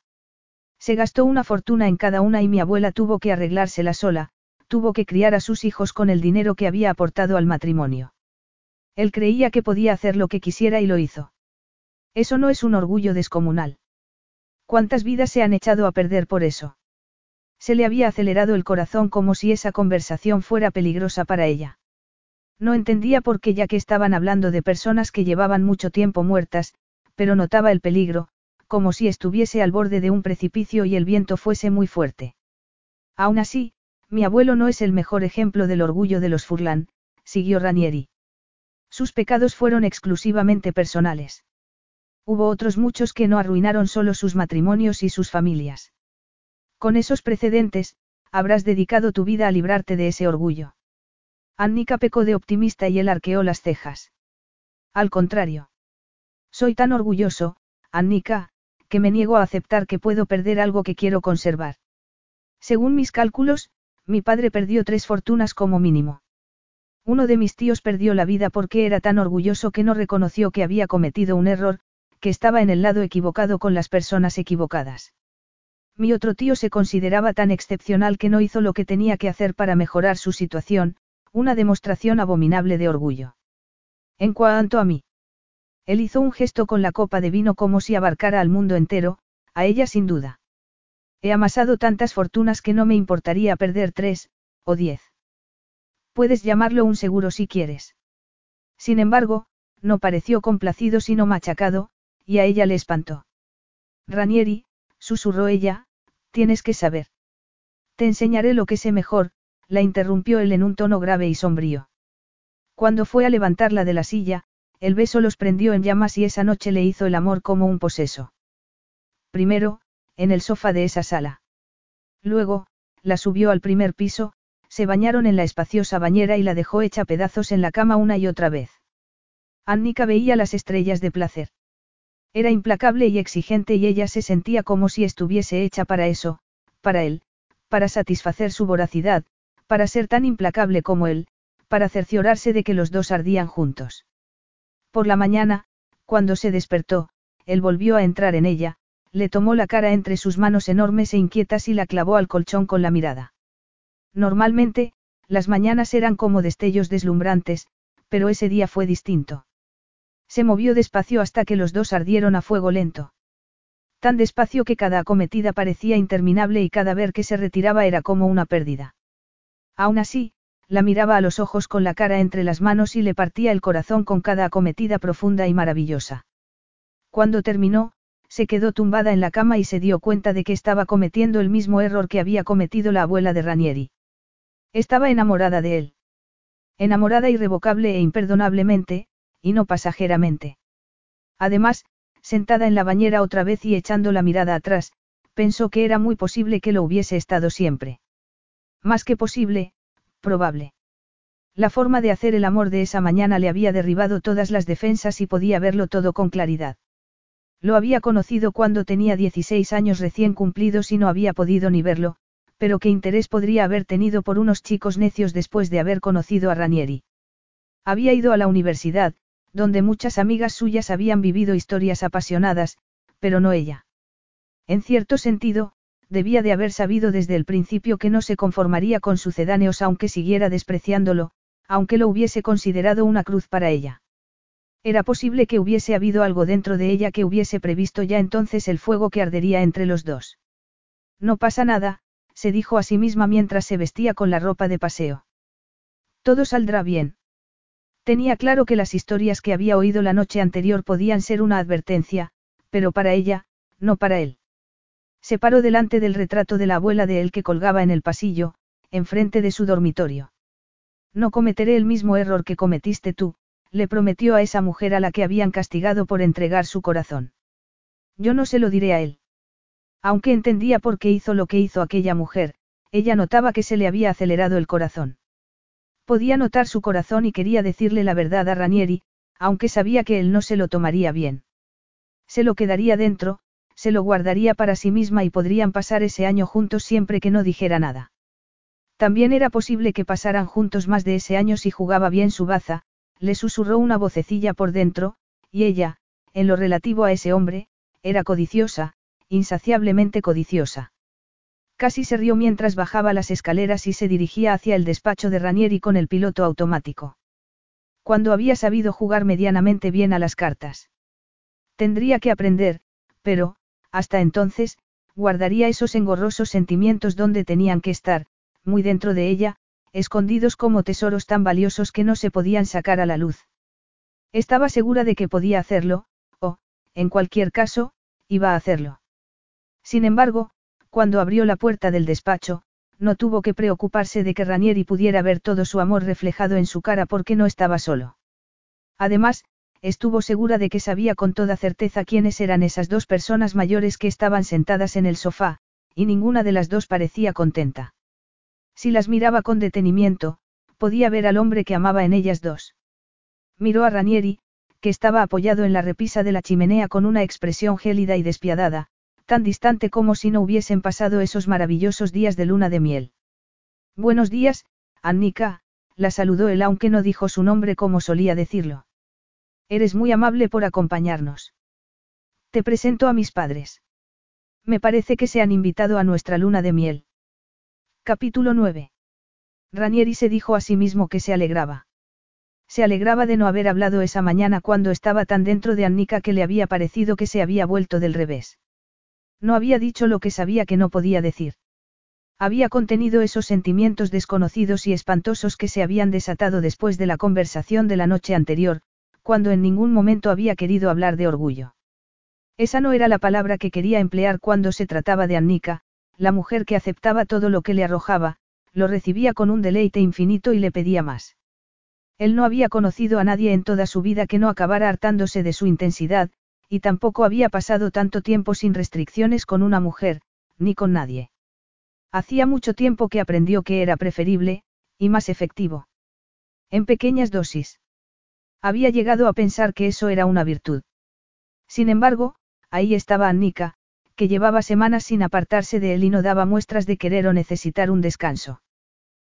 Speaker 1: Se gastó una fortuna en cada una y mi abuela tuvo que arreglársela sola, tuvo que criar a sus hijos con el dinero que había aportado al matrimonio. Él creía que podía hacer lo que quisiera y lo hizo. Eso no es un orgullo descomunal. ¿Cuántas vidas se han echado a perder por eso? Se le había acelerado el corazón como si esa conversación fuera peligrosa para ella. No entendía por qué ya que estaban hablando de personas que llevaban mucho tiempo muertas, pero notaba el peligro, como si estuviese al borde de un precipicio y el viento fuese muy fuerte. Aún así, mi abuelo no es el mejor ejemplo del orgullo de los Furlan, siguió Ranieri. Sus pecados fueron exclusivamente personales. Hubo otros muchos que no arruinaron solo sus matrimonios y sus familias. Con esos precedentes, habrás dedicado tu vida a librarte de ese orgullo. Annika pecó de optimista y él arqueó las cejas. Al contrario. Soy tan orgulloso, Annika, que me niego a aceptar que puedo perder algo que quiero conservar. Según mis cálculos, mi padre perdió tres fortunas como mínimo. Uno de mis tíos perdió la vida porque era tan orgulloso que no reconoció que había cometido un error, que estaba en el lado equivocado con las personas equivocadas. Mi otro tío se consideraba tan excepcional que no hizo lo que tenía que hacer para mejorar su situación, una demostración abominable de orgullo. En cuanto a mí. Él hizo un gesto con la copa de vino como si abarcara al mundo entero, a ella sin duda. He amasado tantas fortunas que no me importaría perder tres, o diez. Puedes llamarlo un seguro si quieres. Sin embargo, no pareció complacido sino machacado, y a ella le espantó. Ranieri, susurró ella, tienes que saber. Te enseñaré lo que sé mejor, la interrumpió él en un tono grave y sombrío. Cuando fue a levantarla de la silla, el beso los prendió en llamas y esa noche le hizo el amor como un poseso. Primero, en el sofá de esa sala. Luego, la subió al primer piso, se bañaron en la espaciosa bañera y la dejó hecha pedazos en la cama una y otra vez. Annika veía las estrellas de placer. Era implacable y exigente y ella se sentía como si estuviese hecha para eso, para él, para satisfacer su voracidad, para ser tan implacable como él, para cerciorarse de que los dos ardían juntos. Por la mañana, cuando se despertó, él volvió a entrar en ella, le tomó la cara entre sus manos enormes e inquietas y la clavó al colchón con la mirada. Normalmente, las mañanas eran como destellos deslumbrantes, pero ese día fue distinto. Se movió despacio hasta que los dos ardieron a fuego lento. Tan despacio que cada acometida parecía interminable y cada ver que se retiraba era como una pérdida. Aún así, la miraba a los ojos con la cara entre las manos y le partía el corazón con cada acometida profunda y maravillosa. Cuando terminó, se quedó tumbada en la cama y se dio cuenta de que estaba cometiendo el mismo error que había cometido la abuela de Ranieri. Estaba enamorada de él. Enamorada irrevocable e imperdonablemente, y no pasajeramente. Además, sentada en la bañera otra vez y echando la mirada atrás, pensó que era muy posible que lo hubiese estado siempre. Más que posible, probable. La forma de hacer el amor de esa mañana le había derribado todas las defensas y podía verlo todo con claridad. Lo había conocido cuando tenía 16 años recién cumplidos y no había podido ni verlo, pero qué interés podría haber tenido por unos chicos necios después de haber conocido a Ranieri. Había ido a la universidad, donde muchas amigas suyas habían vivido historias apasionadas, pero no ella. En cierto sentido, debía de haber sabido desde el principio que no se conformaría con sucedáneos aunque siguiera despreciándolo, aunque lo hubiese considerado una cruz para ella. Era posible que hubiese habido algo dentro de ella que hubiese previsto ya entonces el fuego que ardería entre los dos. No pasa nada, se dijo a sí misma mientras se vestía con la ropa de paseo. Todo saldrá bien. Tenía claro que las historias que había oído la noche anterior podían ser una advertencia, pero para ella, no para él. Se paró delante del retrato de la abuela de él que colgaba en el pasillo, enfrente de su dormitorio. No cometeré el mismo error que cometiste tú, le prometió a esa mujer a la que habían castigado por entregar su corazón. Yo no se lo diré a él. Aunque entendía por qué hizo lo que hizo aquella mujer, ella notaba que se le había acelerado el corazón. Podía notar su corazón y quería decirle la verdad a Ranieri, aunque sabía que él no se lo tomaría bien. Se lo quedaría dentro, se lo guardaría para sí misma y podrían pasar ese año juntos siempre que no dijera nada. También era posible que pasaran juntos más de ese año si jugaba bien su baza, le susurró una vocecilla por dentro, y ella, en lo relativo a ese hombre, era codiciosa, insaciablemente codiciosa. Casi se rió mientras bajaba las escaleras y se dirigía hacia el despacho de Ranieri con el piloto automático. Cuando había sabido jugar medianamente bien a las cartas. Tendría que aprender, pero, hasta entonces, guardaría esos engorrosos sentimientos donde tenían que estar, muy dentro de ella, escondidos como tesoros tan valiosos que no se podían sacar a la luz. Estaba segura de que podía hacerlo, o, en cualquier caso, iba a hacerlo. Sin embargo, cuando abrió la puerta del despacho, no tuvo que preocuparse de que Ranieri pudiera ver todo su amor reflejado en su cara porque no estaba solo. Además, estuvo segura de que sabía con toda certeza quiénes eran esas dos personas mayores que estaban sentadas en el sofá, y ninguna de las dos parecía contenta. Si las miraba con detenimiento, podía ver al hombre que amaba en ellas dos. Miró a Ranieri, que estaba apoyado en la repisa de la chimenea con una expresión gélida y despiadada, tan distante como si no hubiesen pasado esos maravillosos días de luna de miel. Buenos días, Annika, la saludó él aunque no dijo su nombre como solía decirlo. Eres muy amable por acompañarnos. Te presento a mis padres. Me parece que se han invitado a nuestra luna de miel. Capítulo 9. Ranieri se dijo a sí mismo que se alegraba. Se alegraba de no haber hablado esa mañana cuando estaba tan dentro de Annika que le había parecido que se había vuelto del revés. No había dicho lo que sabía que no podía decir. Había contenido esos sentimientos desconocidos y espantosos que se habían desatado después de la conversación de la noche anterior, cuando en ningún momento había querido hablar de orgullo. Esa no era la palabra que quería emplear cuando se trataba de Annika, la mujer que aceptaba todo lo que le arrojaba, lo recibía con un deleite infinito y le pedía más. Él no había conocido a nadie en toda su vida que no acabara hartándose de su intensidad, y tampoco había pasado tanto tiempo sin restricciones con una mujer, ni con nadie. Hacía mucho tiempo que aprendió que era preferible, y más efectivo. En pequeñas dosis. Había llegado a pensar que eso era una virtud. Sin embargo, ahí estaba Annika, que llevaba semanas sin apartarse de él y no daba muestras de querer o necesitar un descanso.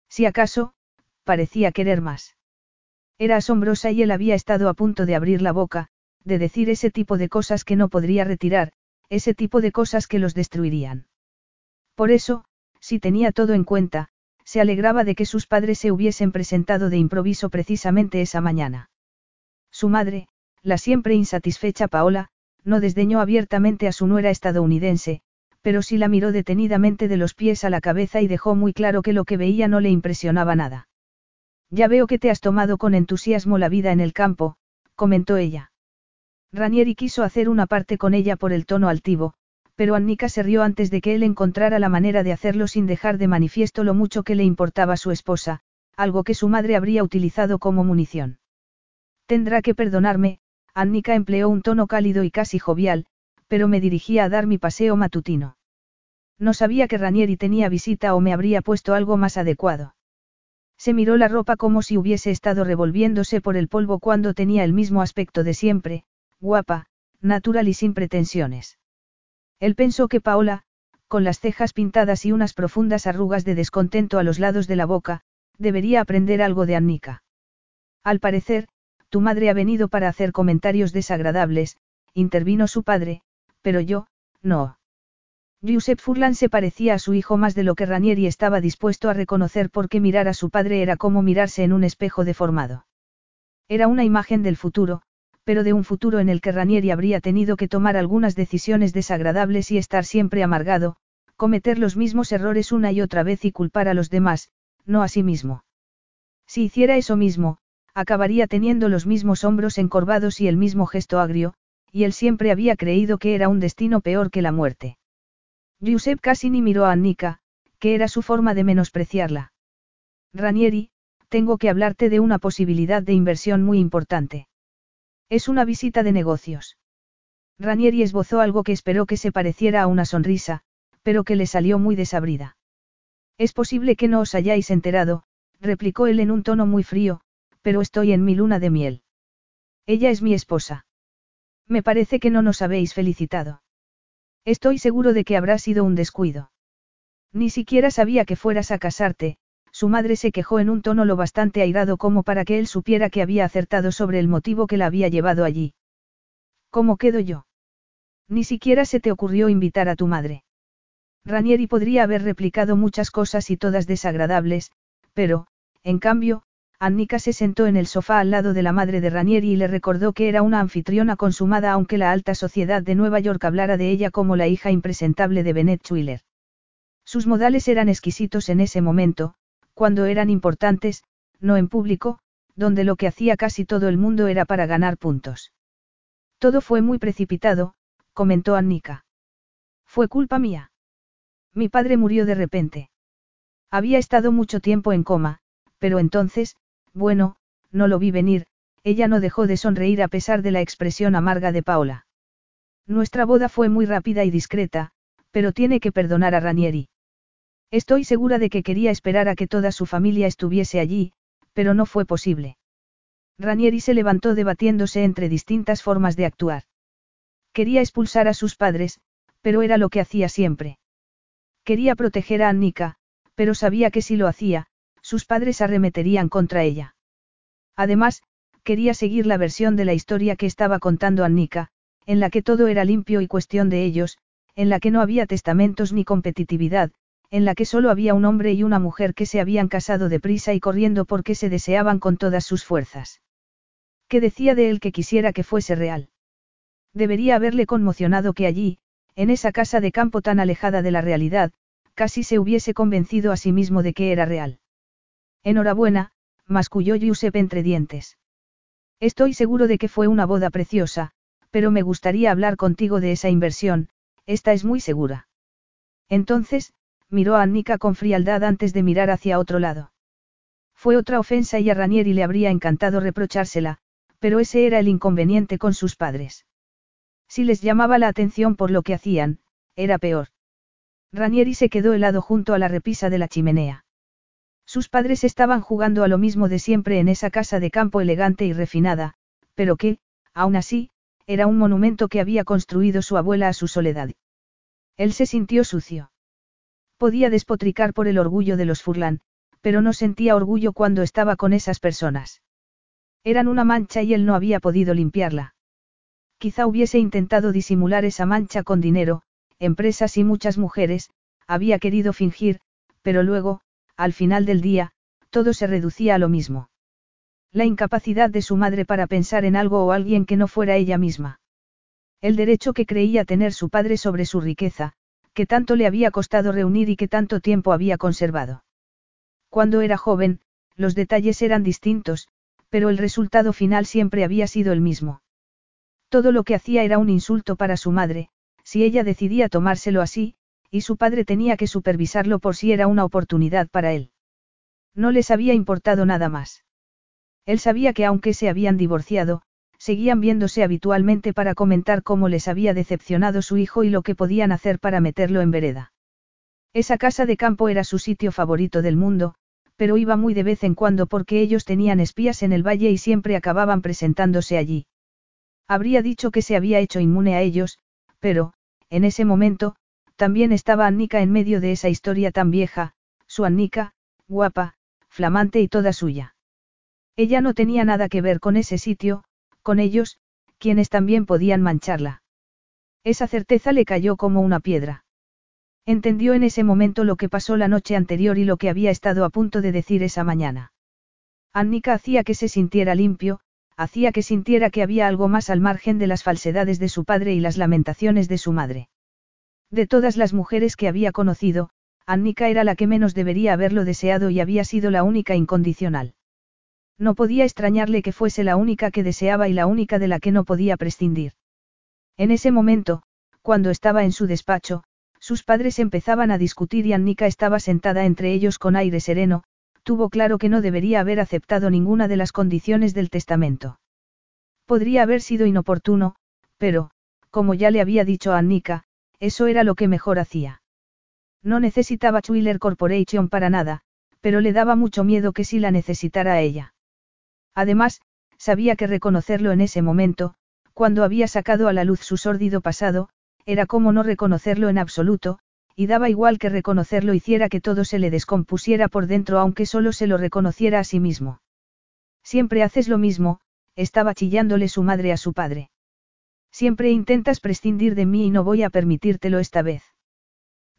Speaker 1: Si acaso, parecía querer más. Era asombrosa y él había estado a punto de abrir la boca, de decir ese tipo de cosas que no podría retirar, ese tipo de cosas que los destruirían. Por eso, si tenía todo en cuenta, se alegraba de que sus padres se hubiesen presentado de improviso precisamente esa mañana. Su madre, la siempre insatisfecha Paola, no desdeñó abiertamente a su nuera estadounidense, pero sí la miró detenidamente de los pies a la cabeza y dejó muy claro que lo que veía no le impresionaba nada. Ya veo que te has tomado con entusiasmo la vida en el campo, comentó ella. Ranieri quiso hacer una parte con ella por el tono altivo, pero Annika se rió antes de que él encontrara la manera de hacerlo sin dejar de manifiesto lo mucho que le importaba su esposa, algo que su madre habría utilizado como munición. Tendrá que perdonarme, Annika empleó un tono cálido y casi jovial, pero me dirigía a dar mi paseo matutino. No sabía que Ranieri tenía visita o me habría puesto algo más adecuado. Se miró la ropa como si hubiese estado revolviéndose por el polvo cuando tenía el mismo aspecto de siempre, guapa, natural y sin pretensiones. Él pensó que Paola, con las cejas pintadas y unas profundas arrugas de descontento a los lados de la boca, debería aprender algo de Annika. Al parecer, tu madre ha venido para hacer comentarios desagradables, intervino su padre, pero yo, no. Giuseppe Furlan se parecía a su hijo más de lo que Ranieri estaba dispuesto a reconocer porque mirar a su padre era como mirarse en un espejo deformado. Era una imagen del futuro, pero de un futuro en el que Ranieri habría tenido que tomar algunas decisiones desagradables y estar siempre amargado, cometer los mismos errores una y otra vez y culpar a los demás, no a sí mismo. Si hiciera eso mismo, acabaría teniendo los mismos hombros encorvados y el mismo gesto agrio, y él siempre había creído que era un destino peor que la muerte. Giuseppe casi ni miró a Annika, que era su forma de menospreciarla. Ranieri, tengo que hablarte de una posibilidad de inversión muy importante. Es una visita de negocios. Ranieri esbozó algo que esperó que se pareciera a una sonrisa, pero que le salió muy desabrida. Es posible que no os hayáis enterado, replicó él en un tono muy frío, pero estoy en mi luna de miel. Ella es mi esposa. Me parece que no nos habéis felicitado. Estoy seguro de que habrá sido un descuido. Ni siquiera sabía que fueras a casarte, su madre se quejó en un tono lo bastante airado como para que él supiera que había acertado sobre el motivo que la había llevado allí. ¿Cómo quedo yo? Ni siquiera se te ocurrió invitar a tu madre. Ranieri podría haber replicado muchas cosas y todas desagradables, pero, en cambio, Annika se sentó en el sofá al lado de la madre de Ranieri y le recordó que era una anfitriona consumada aunque la alta sociedad de Nueva York hablara de ella como la hija impresentable de Bennett Schwiller. Sus modales eran exquisitos en ese momento, cuando eran importantes, no en público, donde lo que hacía casi todo el mundo era para ganar puntos. Todo fue muy precipitado, comentó Annika. Fue culpa mía. Mi padre murió de repente. Había estado mucho tiempo en coma, pero entonces, bueno, no lo vi venir, ella no dejó de sonreír a pesar de la expresión amarga de Paola. Nuestra boda fue muy rápida y discreta, pero tiene que perdonar a Ranieri. Estoy segura de que quería esperar a que toda su familia estuviese allí, pero no fue posible. Ranieri se levantó debatiéndose entre distintas formas de actuar. Quería expulsar a sus padres, pero era lo que hacía siempre. Quería proteger a Annika, pero sabía que si lo hacía, sus padres arremeterían contra ella. Además, quería seguir la versión de la historia que estaba contando Annika, en la que todo era limpio y cuestión de ellos, en la que no había testamentos ni competitividad, en la que solo había un hombre y una mujer que se habían casado deprisa y corriendo porque se deseaban con todas sus fuerzas. ¿Qué decía de él que quisiera que fuese real? Debería haberle conmocionado que allí, en esa casa de campo tan alejada de la realidad, casi se hubiese convencido a sí mismo de que era real. Enhorabuena, masculló Giuseppe entre dientes. Estoy seguro de que fue una boda preciosa, pero me gustaría hablar contigo de esa inversión, esta es muy segura. Entonces, miró a Annika con frialdad antes de mirar hacia otro lado. Fue otra ofensa y a Ranieri le habría encantado reprochársela, pero ese era el inconveniente con sus padres. Si les llamaba la atención por lo que hacían, era peor. Ranieri se quedó helado junto a la repisa de la chimenea. Sus padres estaban jugando a lo mismo de siempre en esa casa de campo elegante y refinada, pero que, aún así, era un monumento que había construido su abuela a su soledad. Él se sintió sucio. Podía despotricar por el orgullo de los Furlan, pero no sentía orgullo cuando estaba con esas personas. Eran una mancha y él no había podido limpiarla. Quizá hubiese intentado disimular esa mancha con dinero, empresas y muchas mujeres, había querido fingir, pero luego, al final del día, todo se reducía a lo mismo. La incapacidad de su madre para pensar en algo o alguien que no fuera ella misma. El derecho que creía tener su padre sobre su riqueza, que tanto le había costado reunir y que tanto tiempo había conservado. Cuando era joven, los detalles eran distintos, pero el resultado final siempre había sido el mismo. Todo lo que hacía era un insulto para su madre, si ella decidía tomárselo así, y su padre tenía que supervisarlo por si era una oportunidad para él. No les había importado nada más. Él sabía que aunque se habían divorciado, seguían viéndose habitualmente para comentar cómo les había decepcionado su hijo y lo que podían hacer para meterlo en vereda. Esa casa de campo era su sitio favorito del mundo, pero iba muy de vez en cuando porque ellos tenían espías en el valle y siempre acababan presentándose allí. Habría dicho que se había hecho inmune a ellos, pero, en ese momento, también estaba Annika en medio de esa historia tan vieja, su Annika, guapa, flamante y toda suya. Ella no tenía nada que ver con ese sitio, con ellos, quienes también podían mancharla. Esa certeza le cayó como una piedra. Entendió en ese momento lo que pasó la noche anterior y lo que había estado a punto de decir esa mañana. Annika hacía que se sintiera limpio, hacía que sintiera que había algo más al margen de las falsedades de su padre y las lamentaciones de su madre. De todas las mujeres que había conocido, Annika era la que menos debería haberlo deseado y había sido la única incondicional. No podía extrañarle que fuese la única que deseaba y la única de la que no podía prescindir. En ese momento, cuando estaba en su despacho, sus padres empezaban a discutir y Annika estaba sentada entre ellos con aire sereno, tuvo claro que no debería haber aceptado ninguna de las condiciones del testamento. Podría haber sido inoportuno, pero, como ya le había dicho a Annika, eso era lo que mejor hacía. No necesitaba Chuiler Corporation para nada, pero le daba mucho miedo que si la necesitara a ella. Además, sabía que reconocerlo en ese momento, cuando había sacado a la luz su sórdido pasado, era como no reconocerlo en absoluto, y daba igual que reconocerlo hiciera que todo se le descompusiera por dentro aunque solo se lo reconociera a sí mismo. Siempre haces lo mismo, estaba chillándole su madre a su padre. Siempre intentas prescindir de mí y no voy a permitírtelo esta vez.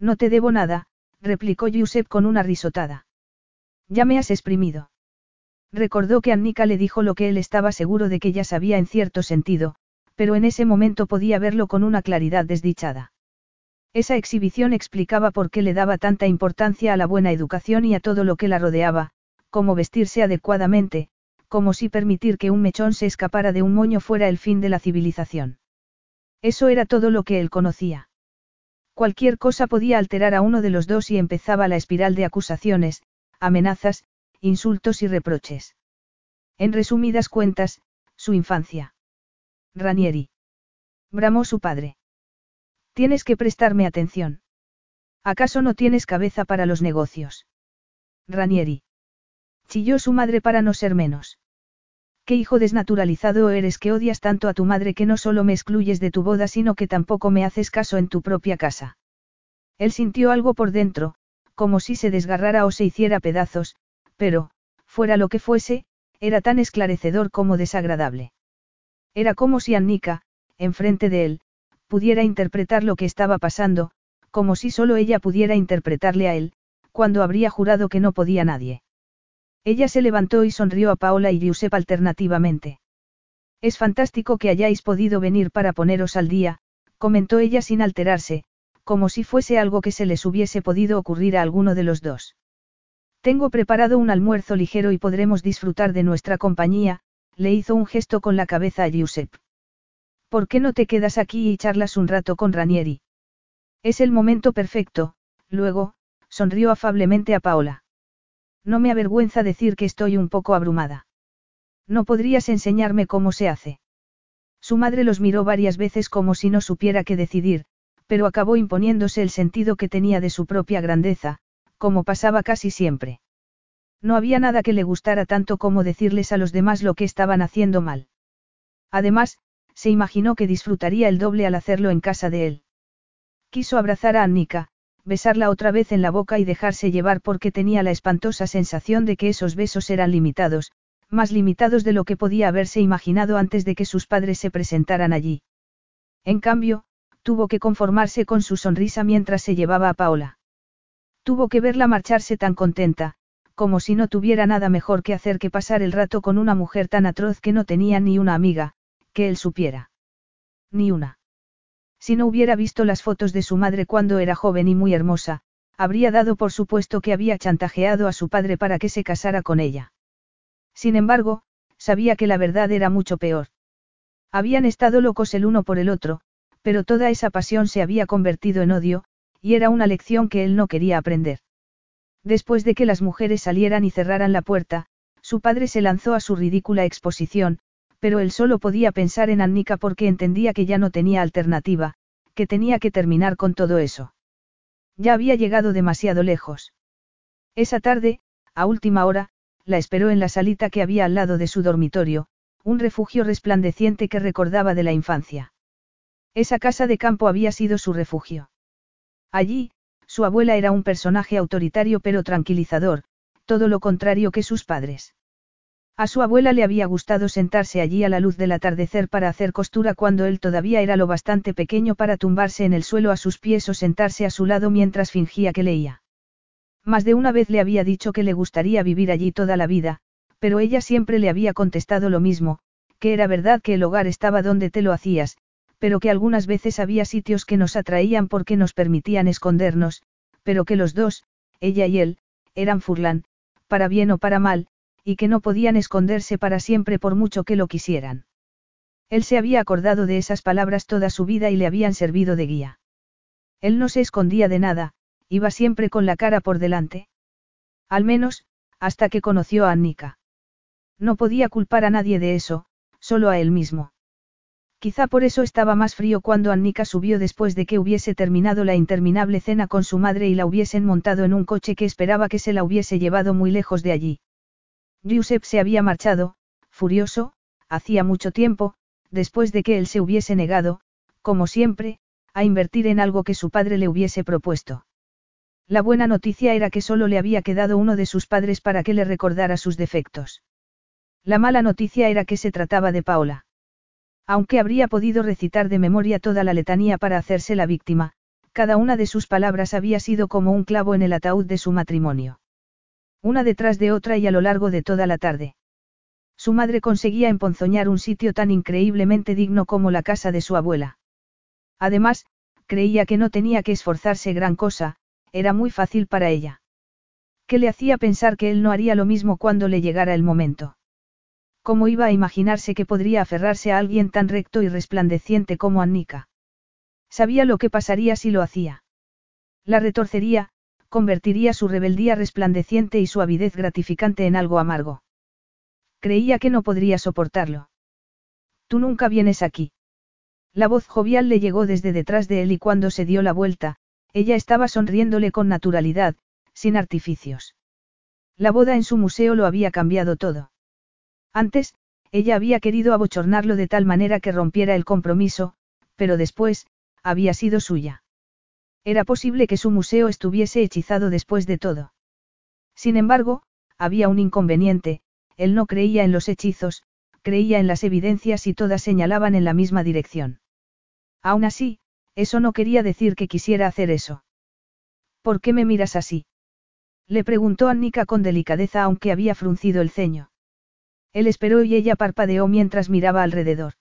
Speaker 1: No te debo nada, replicó Giuseppe con una risotada. Ya me has exprimido. Recordó que Annika le dijo lo que él estaba seguro de que ya sabía en cierto sentido, pero en ese momento podía verlo con una claridad desdichada. Esa exhibición explicaba por qué le daba tanta importancia a la buena educación y a todo lo que la rodeaba, cómo vestirse adecuadamente, como si permitir que un mechón se escapara de un moño fuera el fin de la civilización. Eso era todo lo que él conocía. Cualquier cosa podía alterar a uno de los dos y empezaba la espiral de acusaciones, amenazas, insultos y reproches. En resumidas cuentas, su infancia. Ranieri. Bramó su padre. Tienes que prestarme atención. ¿Acaso no tienes cabeza para los negocios? Ranieri. Chilló su madre para no ser menos. ¿Qué hijo desnaturalizado eres que odias tanto a tu madre que no solo me excluyes de tu boda sino que tampoco me haces caso en tu propia casa? Él sintió algo por dentro, como si se desgarrara o se hiciera pedazos, pero, fuera lo que fuese, era tan esclarecedor como desagradable. Era como si Annika, enfrente de él, pudiera interpretar lo que estaba pasando, como si solo ella pudiera interpretarle a él, cuando habría jurado que no podía nadie. Ella se levantó y sonrió a Paola y Giuseppe alternativamente. Es fantástico que hayáis podido venir para poneros al día, comentó ella sin alterarse, como si fuese algo que se les hubiese podido ocurrir a alguno de los dos. Tengo preparado un almuerzo ligero y podremos disfrutar de nuestra compañía, le hizo un gesto con la cabeza a Giuseppe. ¿Por qué no te quedas aquí y charlas un rato con Ranieri? Es el momento perfecto, luego, sonrió afablemente a Paola. No me avergüenza decir que estoy un poco abrumada. ¿No podrías enseñarme cómo se hace? Su madre los miró varias veces como si no supiera qué decidir, pero acabó imponiéndose el sentido que tenía de su propia grandeza, como pasaba casi siempre. No había nada que le gustara tanto como decirles a los demás lo que estaban haciendo mal. Además, se imaginó que disfrutaría el doble al hacerlo en casa de él. Quiso abrazar a Annika, besarla otra vez en la boca y dejarse llevar porque tenía la espantosa sensación de que esos besos eran limitados, más limitados de lo que podía haberse imaginado antes de que sus padres se presentaran allí. En cambio, tuvo que conformarse con su sonrisa mientras se llevaba a Paola. Tuvo que verla marcharse tan contenta, como si no tuviera nada mejor que hacer que pasar el rato con una mujer tan atroz que no tenía ni una amiga, que él supiera. Ni una. Si no hubiera visto las fotos de su madre cuando era joven y muy hermosa, habría dado por supuesto que había chantajeado a su padre para que se casara con ella. Sin embargo, sabía que la verdad era mucho peor. Habían estado locos el uno por el otro, pero toda esa pasión se había convertido en odio, y era una lección que él no quería aprender. Después de que las mujeres salieran y cerraran la puerta, su padre se lanzó a su ridícula exposición, pero él solo podía pensar en Annika porque entendía que ya no tenía alternativa, que tenía que terminar con todo eso. Ya había llegado demasiado lejos. Esa tarde, a última hora, la esperó en la salita que había al lado de su dormitorio, un refugio resplandeciente que recordaba de la infancia. Esa casa de campo había sido su refugio. Allí, su abuela era un personaje autoritario pero tranquilizador, todo lo contrario que sus padres. A su abuela le había gustado sentarse allí a la luz del atardecer para hacer costura cuando él todavía era lo bastante pequeño para tumbarse en el suelo a sus pies o sentarse a su lado mientras fingía que leía. Más de una vez le había dicho que le gustaría vivir allí toda la vida, pero ella siempre le había contestado lo mismo, que era verdad que el hogar estaba donde te lo hacías, pero que algunas veces había sitios que nos atraían porque nos permitían escondernos, pero que los dos, ella y él, eran furlán, para bien o para mal, y que no podían esconderse para siempre por mucho que lo quisieran. Él se había acordado de esas palabras toda su vida y le habían servido de guía. Él no se escondía de nada, iba siempre con la cara por delante. Al menos, hasta que conoció a Annika. No podía culpar a nadie de eso, solo a él mismo. Quizá por eso estaba más frío cuando Annika subió después de que hubiese terminado la interminable cena con su madre y la hubiesen montado en un coche que esperaba que se la hubiese llevado muy lejos de allí. Giuseppe se había marchado, furioso, hacía mucho tiempo, después de que él se hubiese negado, como siempre, a invertir en algo que su padre le hubiese propuesto. La buena noticia era que solo le había quedado uno de sus padres para que le recordara sus defectos. La mala noticia era que se trataba de Paola. Aunque habría podido recitar de memoria toda la letanía para hacerse la víctima, cada una de sus palabras había sido como un clavo en el ataúd de su matrimonio. Una detrás de otra y a lo largo de toda la tarde. Su madre conseguía emponzoñar un sitio tan increíblemente digno como la casa de su abuela. Además, creía que no tenía que esforzarse gran cosa, era muy fácil para ella. ¿Qué le hacía pensar que él no haría lo mismo cuando le llegara el momento? ¿Cómo iba a imaginarse que podría aferrarse a alguien tan recto y resplandeciente como Annika? Sabía lo que pasaría si lo hacía. La retorcería, convertiría su rebeldía resplandeciente y su avidez gratificante en algo amargo. Creía que no podría soportarlo. Tú nunca vienes aquí. La voz jovial le llegó desde detrás de él y cuando se dio la vuelta, ella estaba sonriéndole con naturalidad, sin artificios. La boda en su museo lo había cambiado todo. Antes, ella había querido abochornarlo de tal manera que rompiera el compromiso, pero después, había sido suya. Era posible que su museo estuviese hechizado después de todo. Sin embargo, había un inconveniente, él no creía en los hechizos, creía en las evidencias y todas señalaban en la misma dirección. Aún así, eso no quería decir que quisiera hacer eso. ¿Por qué me miras así? Le preguntó Annika con delicadeza aunque había fruncido el ceño. Él esperó y ella parpadeó mientras miraba alrededor.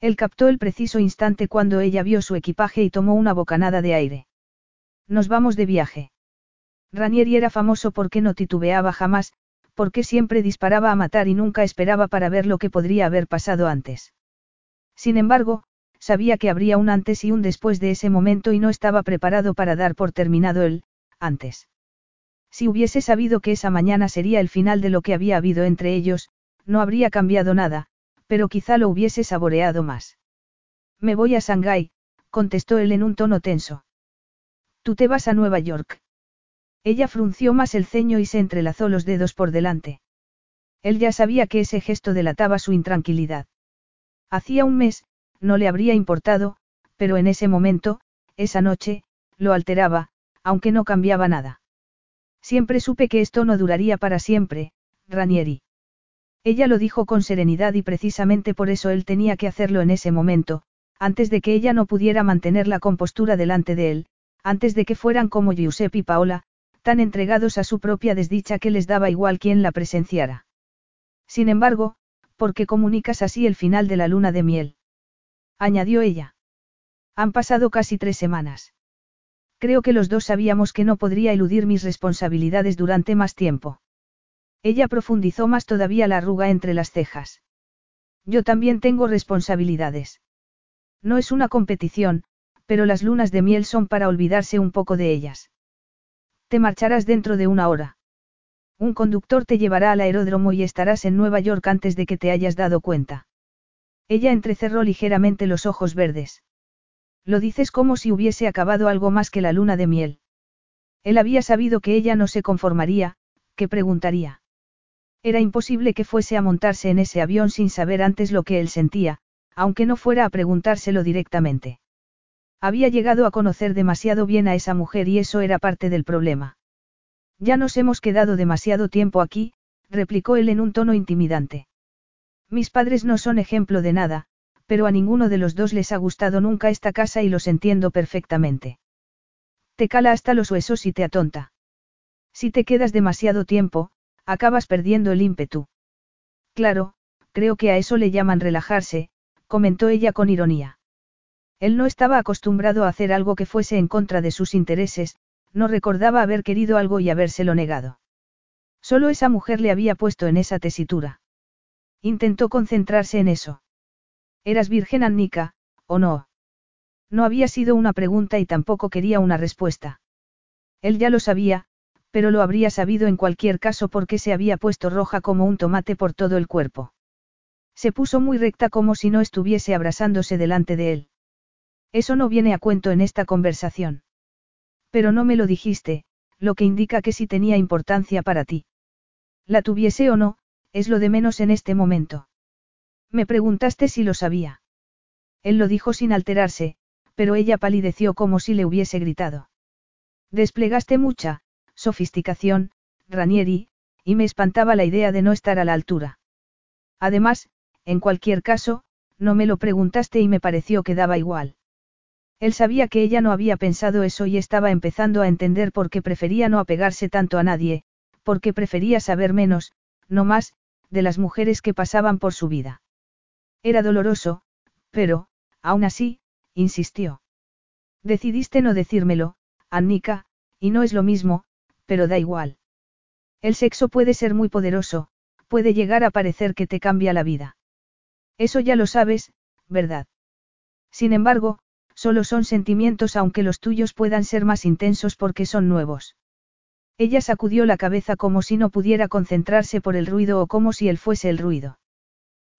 Speaker 1: Él captó el preciso instante cuando ella vio su equipaje y tomó una bocanada de aire. Nos vamos de viaje. Ranieri era famoso porque no titubeaba jamás, porque siempre disparaba a matar y nunca esperaba para ver lo que podría haber pasado antes. Sin embargo, sabía que habría un antes y un después de ese momento y no estaba preparado para dar por terminado el antes. Si hubiese sabido que esa mañana sería el final de lo que había habido entre ellos, no habría cambiado nada, pero quizá lo hubiese saboreado más. Me voy a Shanghái, contestó él en un tono tenso. Tú te vas a Nueva York. Ella frunció más el ceño y se entrelazó los dedos por delante. Él ya sabía que ese gesto delataba su intranquilidad. Hacía un mes, no le habría importado, pero en ese momento, esa noche, lo alteraba, aunque no cambiaba nada. Siempre supe que esto no duraría para siempre, Ranieri. Ella lo dijo con serenidad y precisamente por eso él tenía que hacerlo en ese momento, antes de que ella no pudiera mantener la compostura delante de él, antes de que fueran como Giuseppe y Paola, tan entregados a su propia desdicha que les daba igual quien la presenciara. Sin embargo, ¿por qué comunicas así el final de la luna de miel? añadió ella. Han pasado casi tres semanas. Creo que los dos sabíamos que no podría eludir mis responsabilidades durante más tiempo. Ella profundizó más todavía la arruga entre las cejas. Yo también tengo responsabilidades. No es una competición, pero las lunas de miel son para olvidarse un poco de ellas. Te marcharás dentro de una hora. Un conductor te llevará al aeródromo y estarás en Nueva York antes de que te hayas dado cuenta. Ella entrecerró ligeramente los ojos verdes. Lo dices como si hubiese acabado algo más que la luna de miel. Él había sabido que ella no se conformaría, que preguntaría. Era imposible que fuese a montarse en ese avión sin saber antes lo que él sentía, aunque no fuera a preguntárselo directamente. Había llegado a conocer demasiado bien a esa mujer y eso era parte del problema. Ya nos hemos quedado demasiado tiempo aquí, replicó él en un tono intimidante. Mis padres no son ejemplo de nada, pero a ninguno de los dos les ha gustado nunca esta casa y los entiendo perfectamente. Te cala hasta los huesos y te atonta. Si te quedas demasiado tiempo, acabas perdiendo el ímpetu. Claro, creo que a eso le llaman relajarse, comentó ella con ironía. Él no estaba acostumbrado a hacer algo que fuese en contra de sus intereses, no recordaba haber querido algo y habérselo negado. Solo esa mujer le había puesto en esa tesitura. Intentó concentrarse en eso. ¿Eras virgen, Annika, o no? No había sido una pregunta y tampoco quería una respuesta. Él ya lo sabía, pero lo habría sabido en cualquier caso porque se había puesto roja como un tomate por todo el cuerpo. Se puso muy recta como si no estuviese abrasándose delante de él. Eso no viene a cuento en esta conversación. Pero no me lo dijiste, lo que indica que sí tenía importancia para ti. La tuviese o no, es lo de menos en este momento. Me preguntaste si lo sabía. Él lo dijo sin alterarse, pero ella palideció como si le hubiese gritado. Desplegaste mucha, sofisticación, Ranieri, y me espantaba la idea de no estar a la altura. Además, en cualquier caso, no me lo preguntaste y me pareció que daba igual. Él sabía que ella no había pensado eso y estaba empezando a entender por qué prefería no apegarse tanto a nadie, porque prefería saber menos, no más, de las mujeres que pasaban por su vida. Era doloroso, pero, aún así, insistió. Decidiste no decírmelo, Annika, y no es lo mismo, pero da igual. El sexo puede ser muy poderoso, puede llegar a parecer que te cambia la vida. Eso ya lo sabes, ¿verdad? Sin embargo, solo son sentimientos aunque los tuyos puedan ser más intensos porque son nuevos. Ella sacudió la cabeza como si no pudiera concentrarse por el ruido o como si él fuese el ruido.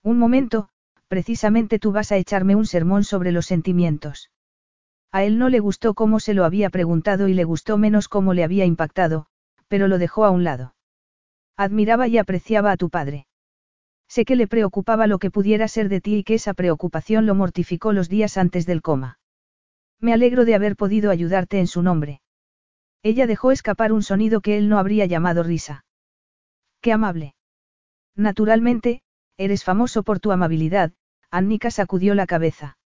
Speaker 1: Un momento, precisamente tú vas a echarme un sermón sobre los sentimientos. A él no le gustó cómo se lo había preguntado y le gustó menos cómo le había impactado, pero lo dejó a un lado. Admiraba y apreciaba a tu padre. Sé que le preocupaba lo que pudiera ser de ti y que esa preocupación lo mortificó los días antes del coma. Me alegro de haber podido ayudarte en su nombre. Ella dejó escapar un sonido que él no habría llamado risa. Qué amable. Naturalmente, eres famoso por tu amabilidad, Annika sacudió la cabeza.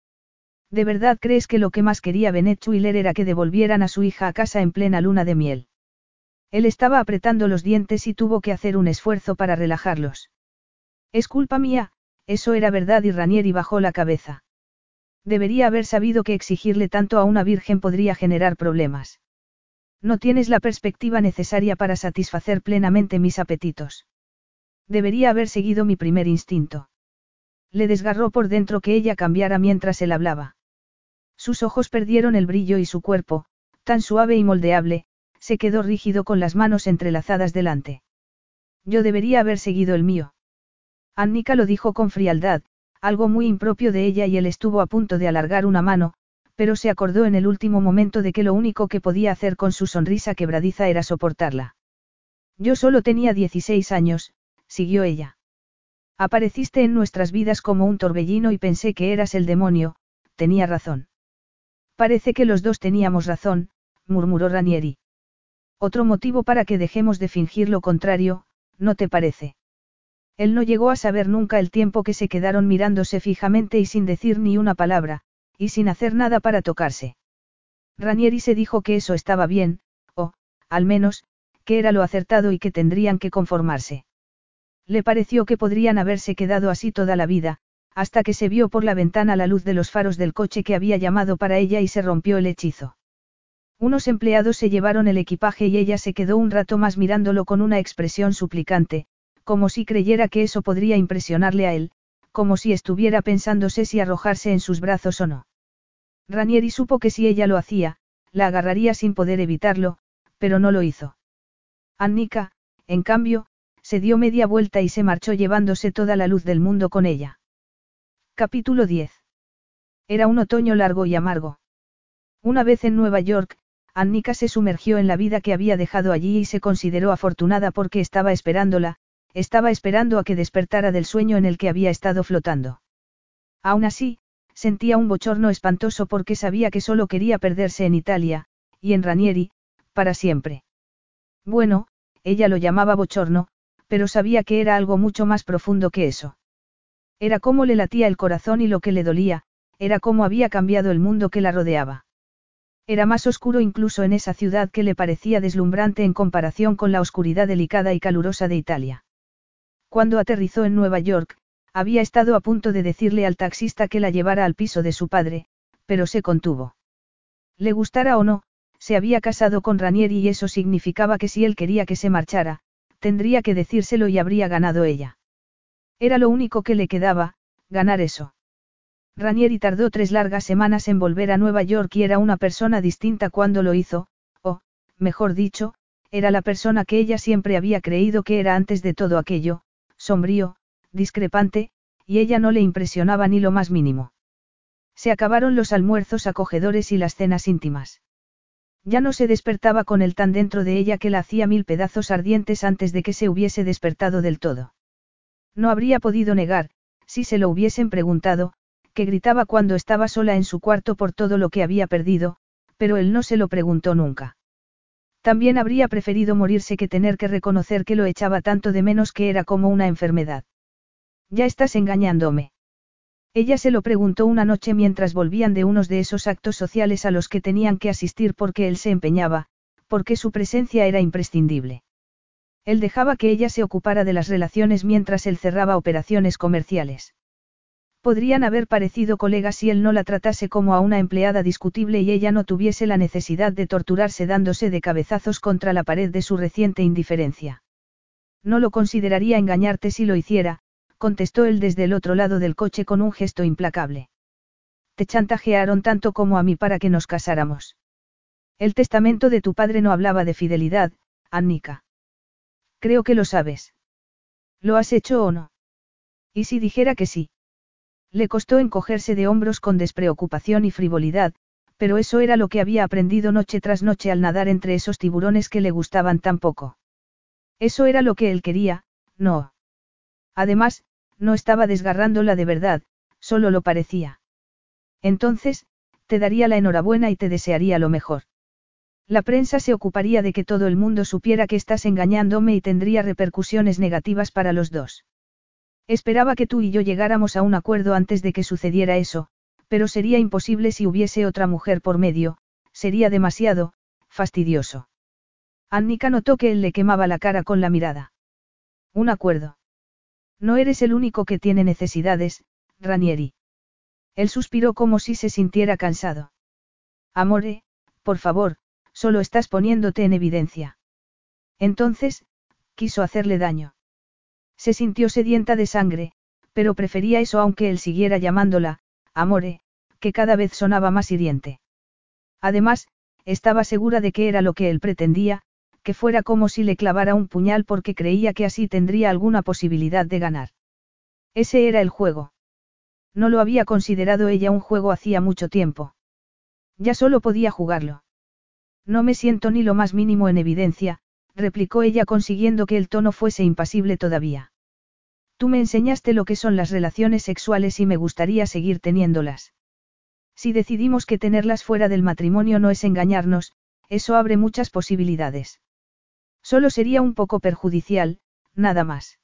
Speaker 1: ¿De verdad crees que lo que más quería Bennett Wheeler era que devolvieran a su hija a casa en plena luna de miel? Él estaba apretando los dientes y tuvo que hacer un esfuerzo para relajarlos. Es culpa mía, eso era verdad y Ranieri bajó la cabeza. Debería haber sabido que exigirle tanto a una virgen podría generar problemas. No tienes la perspectiva necesaria para satisfacer plenamente mis apetitos. Debería haber seguido mi primer instinto. Le desgarró por dentro que ella cambiara mientras él hablaba. Sus ojos perdieron el brillo y su cuerpo, tan suave y moldeable, se quedó rígido con las manos entrelazadas delante. Yo debería haber seguido el mío. Annika lo dijo con frialdad, algo muy impropio de ella y él estuvo a punto de alargar una mano, pero se acordó en el último momento de que lo único que podía hacer con su sonrisa quebradiza era soportarla. Yo solo tenía 16 años, siguió ella. Apareciste en nuestras vidas como un torbellino y pensé que eras el demonio, tenía razón. Parece que los dos teníamos razón, murmuró Ranieri. Otro motivo para que dejemos de fingir lo contrario, ¿no te parece? Él no llegó a saber nunca el tiempo que se quedaron mirándose fijamente y sin decir ni una palabra, y sin hacer nada para tocarse. Ranieri se dijo que eso estaba bien, o, al menos, que era lo acertado y que tendrían que conformarse. Le pareció que podrían haberse quedado así toda la vida, hasta que se vio por la ventana la luz de los faros del coche que había llamado para ella y se rompió el hechizo. Unos empleados se llevaron el equipaje y ella se quedó un rato más mirándolo con una expresión suplicante, como si creyera que eso podría impresionarle a él, como si estuviera pensándose si arrojarse en sus brazos o no. Ranieri supo que si ella lo hacía, la agarraría sin poder evitarlo, pero no lo hizo. Annika, en cambio, se dio media vuelta y se marchó llevándose toda la luz del mundo con ella. Capítulo 10. Era un otoño largo y amargo. Una vez en Nueva York, Annika se sumergió en la vida que había dejado allí y se consideró afortunada porque estaba esperándola, estaba esperando a que despertara del sueño en el que había estado flotando. Aún así, Sentía un bochorno espantoso porque sabía que solo quería perderse en Italia, y en Ranieri, para siempre. Bueno, ella lo llamaba bochorno, pero sabía que era algo mucho más profundo que eso. Era como le latía el corazón y lo que le dolía, era cómo había cambiado el mundo que la rodeaba. Era más oscuro incluso en esa ciudad que le parecía deslumbrante en comparación con la oscuridad delicada y calurosa de Italia. Cuando aterrizó en Nueva York, había estado a punto de decirle al taxista que la llevara al piso de su padre, pero se contuvo. Le gustara o no, se había casado con Ranieri y eso significaba que si él quería que se marchara, tendría que decírselo y habría ganado ella. Era lo único que le quedaba, ganar eso. Ranieri tardó tres largas semanas en volver a Nueva York y era una persona distinta cuando lo hizo, o, mejor dicho, era la persona que ella siempre había creído que era antes de todo aquello, sombrío, discrepante, y ella no le impresionaba ni lo más mínimo. Se acabaron los almuerzos acogedores y las cenas íntimas. Ya no se despertaba con el tan dentro de ella que la hacía mil pedazos ardientes antes de que se hubiese despertado del todo. No habría podido negar, si se lo hubiesen preguntado, que gritaba cuando estaba sola en su cuarto por todo lo que había perdido, pero él no se lo preguntó nunca. También habría preferido morirse que tener que reconocer que lo echaba tanto de menos que era como una enfermedad. Ya estás engañándome. Ella se lo preguntó una noche mientras volvían de unos de esos actos sociales a los que tenían que asistir porque él se empeñaba, porque su presencia era imprescindible. Él dejaba que ella se ocupara de las relaciones mientras él cerraba operaciones comerciales. Podrían haber parecido colegas si él no la tratase como a una empleada discutible y ella no tuviese la necesidad de torturarse dándose de cabezazos contra la pared de su reciente indiferencia. No lo consideraría engañarte si lo hiciera, contestó él desde el otro lado del coche con un gesto implacable. Te chantajearon tanto como a mí para que nos casáramos. El testamento de tu padre no hablaba de fidelidad, Annika. Creo que lo sabes. ¿Lo has hecho o no? ¿Y si dijera que sí? Le costó encogerse de hombros con despreocupación y frivolidad, pero eso era lo que había aprendido noche tras noche al nadar entre esos tiburones que le gustaban tan poco. Eso era lo que él quería, no. Además, no estaba desgarrándola de verdad, solo lo parecía. Entonces, te daría la enhorabuena y te desearía lo mejor. La prensa se ocuparía de que todo el mundo supiera que estás engañándome y tendría repercusiones negativas para los dos. Esperaba que tú y yo llegáramos a un acuerdo antes de que sucediera eso, pero sería imposible si hubiese otra mujer por medio, sería demasiado, fastidioso. Annika notó que él le quemaba la cara con la mirada. Un acuerdo. No eres el único que tiene necesidades, Ranieri. Él suspiró como si se sintiera cansado. Amore, por favor, solo estás poniéndote en evidencia. Entonces, quiso hacerle daño. Se sintió sedienta de sangre, pero prefería eso aunque él siguiera llamándola, Amore, que cada vez sonaba más hiriente. Además, estaba segura de que era lo que él pretendía, que fuera como si le clavara un puñal porque creía que así tendría alguna posibilidad de ganar. Ese era el juego. No lo había considerado ella un juego hacía mucho tiempo. Ya solo podía jugarlo. No me siento ni lo más mínimo en evidencia, replicó ella consiguiendo que el tono fuese impasible todavía. Tú me enseñaste lo que son las relaciones sexuales y me gustaría seguir teniéndolas. Si decidimos que tenerlas fuera del matrimonio no es engañarnos, eso abre muchas posibilidades. Solo sería un poco perjudicial, nada más.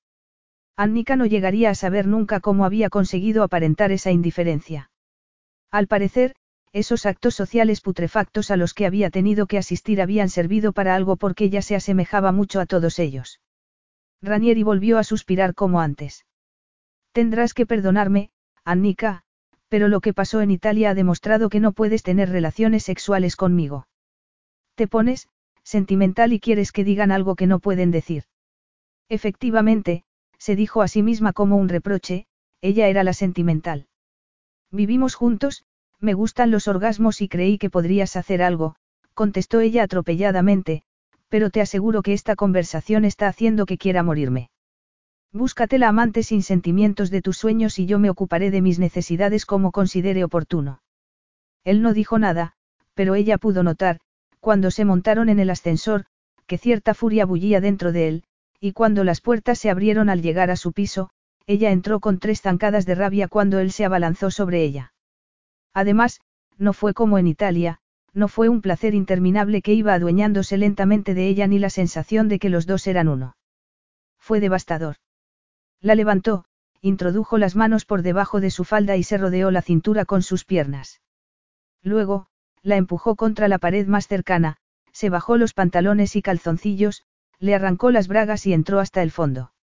Speaker 1: Annika no llegaría a saber nunca cómo había conseguido aparentar esa indiferencia. Al parecer, esos actos sociales putrefactos a los que había tenido que asistir habían servido para algo porque ella se asemejaba mucho a todos ellos. Ranieri volvió a suspirar como antes. Tendrás que perdonarme, Annika, pero lo que pasó en Italia ha demostrado que no puedes tener relaciones sexuales conmigo. Te pones, sentimental y quieres que digan algo que no pueden decir. Efectivamente, se dijo a sí misma como un reproche, ella era la sentimental. Vivimos juntos, me gustan los orgasmos y creí que podrías hacer algo, contestó ella atropelladamente, pero te aseguro que esta conversación está haciendo que quiera morirme. Búscate la amante sin sentimientos de tus sueños y yo me ocuparé de mis necesidades como considere oportuno. Él no dijo nada, pero ella pudo notar, cuando se montaron en el ascensor, que cierta furia bullía dentro de él, y cuando las puertas se abrieron al llegar a su piso, ella entró con tres zancadas de rabia cuando él se abalanzó sobre ella. Además, no fue como en Italia, no fue un placer interminable que iba adueñándose lentamente de ella ni la sensación de que los dos eran uno. Fue devastador. La levantó, introdujo las manos por debajo de su falda y se rodeó la cintura con sus piernas. Luego, la empujó contra la pared más cercana, se bajó los pantalones y calzoncillos, le arrancó las bragas y entró hasta el fondo.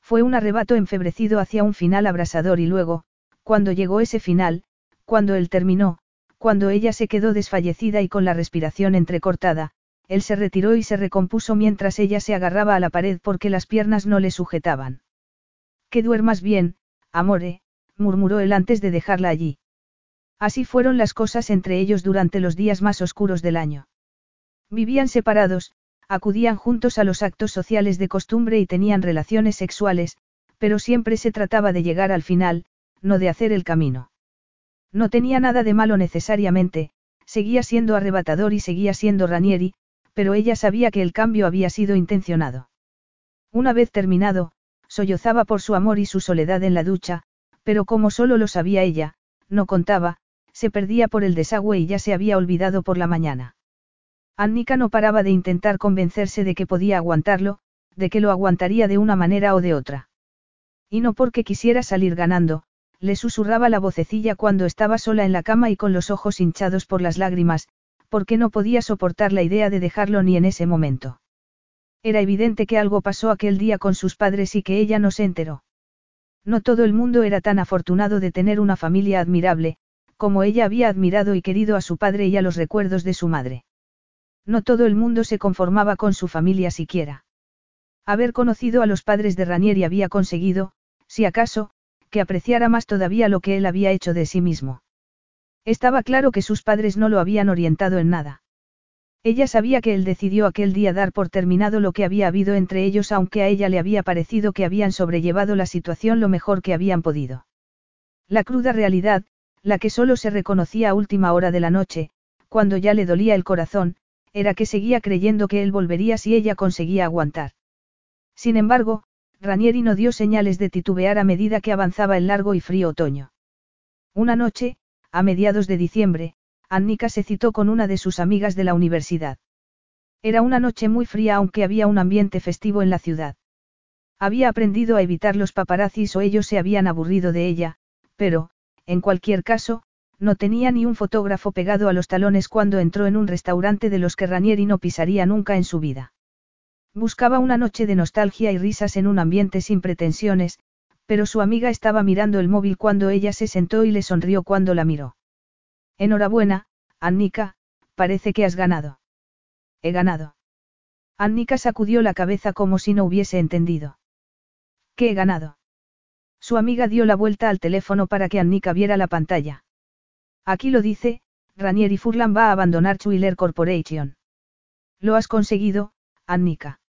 Speaker 1: Fue un arrebato enfebrecido hacia un final abrasador y luego, cuando llegó ese final, cuando él terminó, cuando ella se quedó desfallecida y con la respiración entrecortada, él se retiró y se recompuso mientras ella se agarraba a la pared porque las piernas no le sujetaban. Que duermas bien, amore, murmuró él antes de dejarla allí. Así fueron las cosas entre ellos durante los días más oscuros del año. Vivían separados, acudían juntos a los actos sociales de costumbre y tenían relaciones sexuales, pero siempre se trataba de llegar al final, no de hacer el camino. No tenía nada de malo necesariamente, seguía siendo arrebatador y seguía siendo Ranieri, pero ella sabía que el cambio había sido intencionado. Una vez terminado, sollozaba por su amor y su soledad en la ducha, pero como solo lo sabía ella, no contaba, se perdía por el desagüe y ya se había olvidado por la mañana. Annika no paraba de intentar convencerse de que podía aguantarlo, de que lo aguantaría de una manera o de otra. Y no porque quisiera salir ganando, le susurraba la vocecilla cuando estaba sola en la cama y con los ojos hinchados por las lágrimas, porque no podía soportar la idea de dejarlo ni en ese momento. Era evidente que algo pasó aquel día con sus padres y que ella no se enteró. No todo el mundo era tan afortunado de tener una familia admirable, como ella había admirado y querido a su padre y a los recuerdos de su madre. No todo el mundo se conformaba con su familia siquiera. Haber conocido a los padres de Ranieri había conseguido, si acaso, que apreciara más todavía lo que él había hecho de sí mismo. Estaba claro que sus padres no lo habían orientado en nada. Ella sabía que él decidió aquel día dar por terminado lo que había habido entre ellos aunque a ella le había parecido que habían sobrellevado la situación lo mejor que habían podido. La cruda realidad, la que solo se reconocía a última hora de la noche, cuando ya le dolía el corazón, era que seguía creyendo que él volvería si ella conseguía aguantar. Sin embargo, Ranieri no dio señales de titubear a medida que avanzaba el largo y frío otoño. Una noche, a mediados de diciembre, Annika se citó con una de sus amigas de la universidad. Era una noche muy fría aunque había un ambiente festivo en la ciudad. Había aprendido a evitar los paparazzis o ellos se habían aburrido de ella, pero, en cualquier caso, no tenía ni un fotógrafo pegado a los talones cuando entró en un restaurante de los que Ranieri no pisaría nunca en su vida. Buscaba una noche de nostalgia y risas en un ambiente sin pretensiones, pero su amiga estaba mirando el móvil cuando ella se sentó y le sonrió cuando la miró. Enhorabuena, Annika, parece que has ganado. He ganado. Annika sacudió la cabeza como si no hubiese entendido. ¿Qué he ganado? Su amiga dio la vuelta al teléfono para que Annika viera la pantalla. Aquí lo dice, Ranieri Furlan va a abandonar Chuiler Corporation. Lo has conseguido, Annika.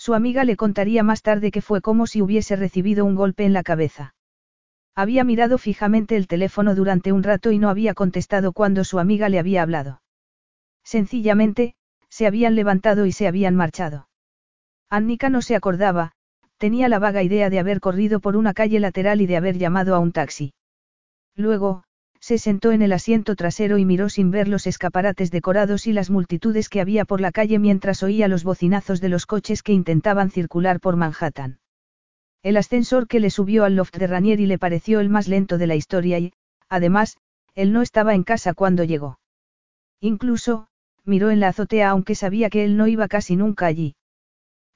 Speaker 1: Su amiga le contaría más tarde que fue como si hubiese recibido un golpe en la cabeza. Había mirado fijamente el teléfono durante un rato y no había contestado cuando su amiga le había hablado. Sencillamente, se habían levantado y se habían marchado. Annika no se acordaba, tenía la vaga idea de haber corrido por una calle lateral y de haber llamado a un taxi. Luego, se sentó en el asiento trasero y miró sin ver los escaparates decorados y las multitudes que había por la calle mientras oía los bocinazos de los coches que intentaban circular por Manhattan. El ascensor que le subió al loft de Ranieri le pareció el más lento de la historia y, además, él no estaba en casa cuando llegó. Incluso, miró en la azotea aunque sabía que él no iba casi nunca allí.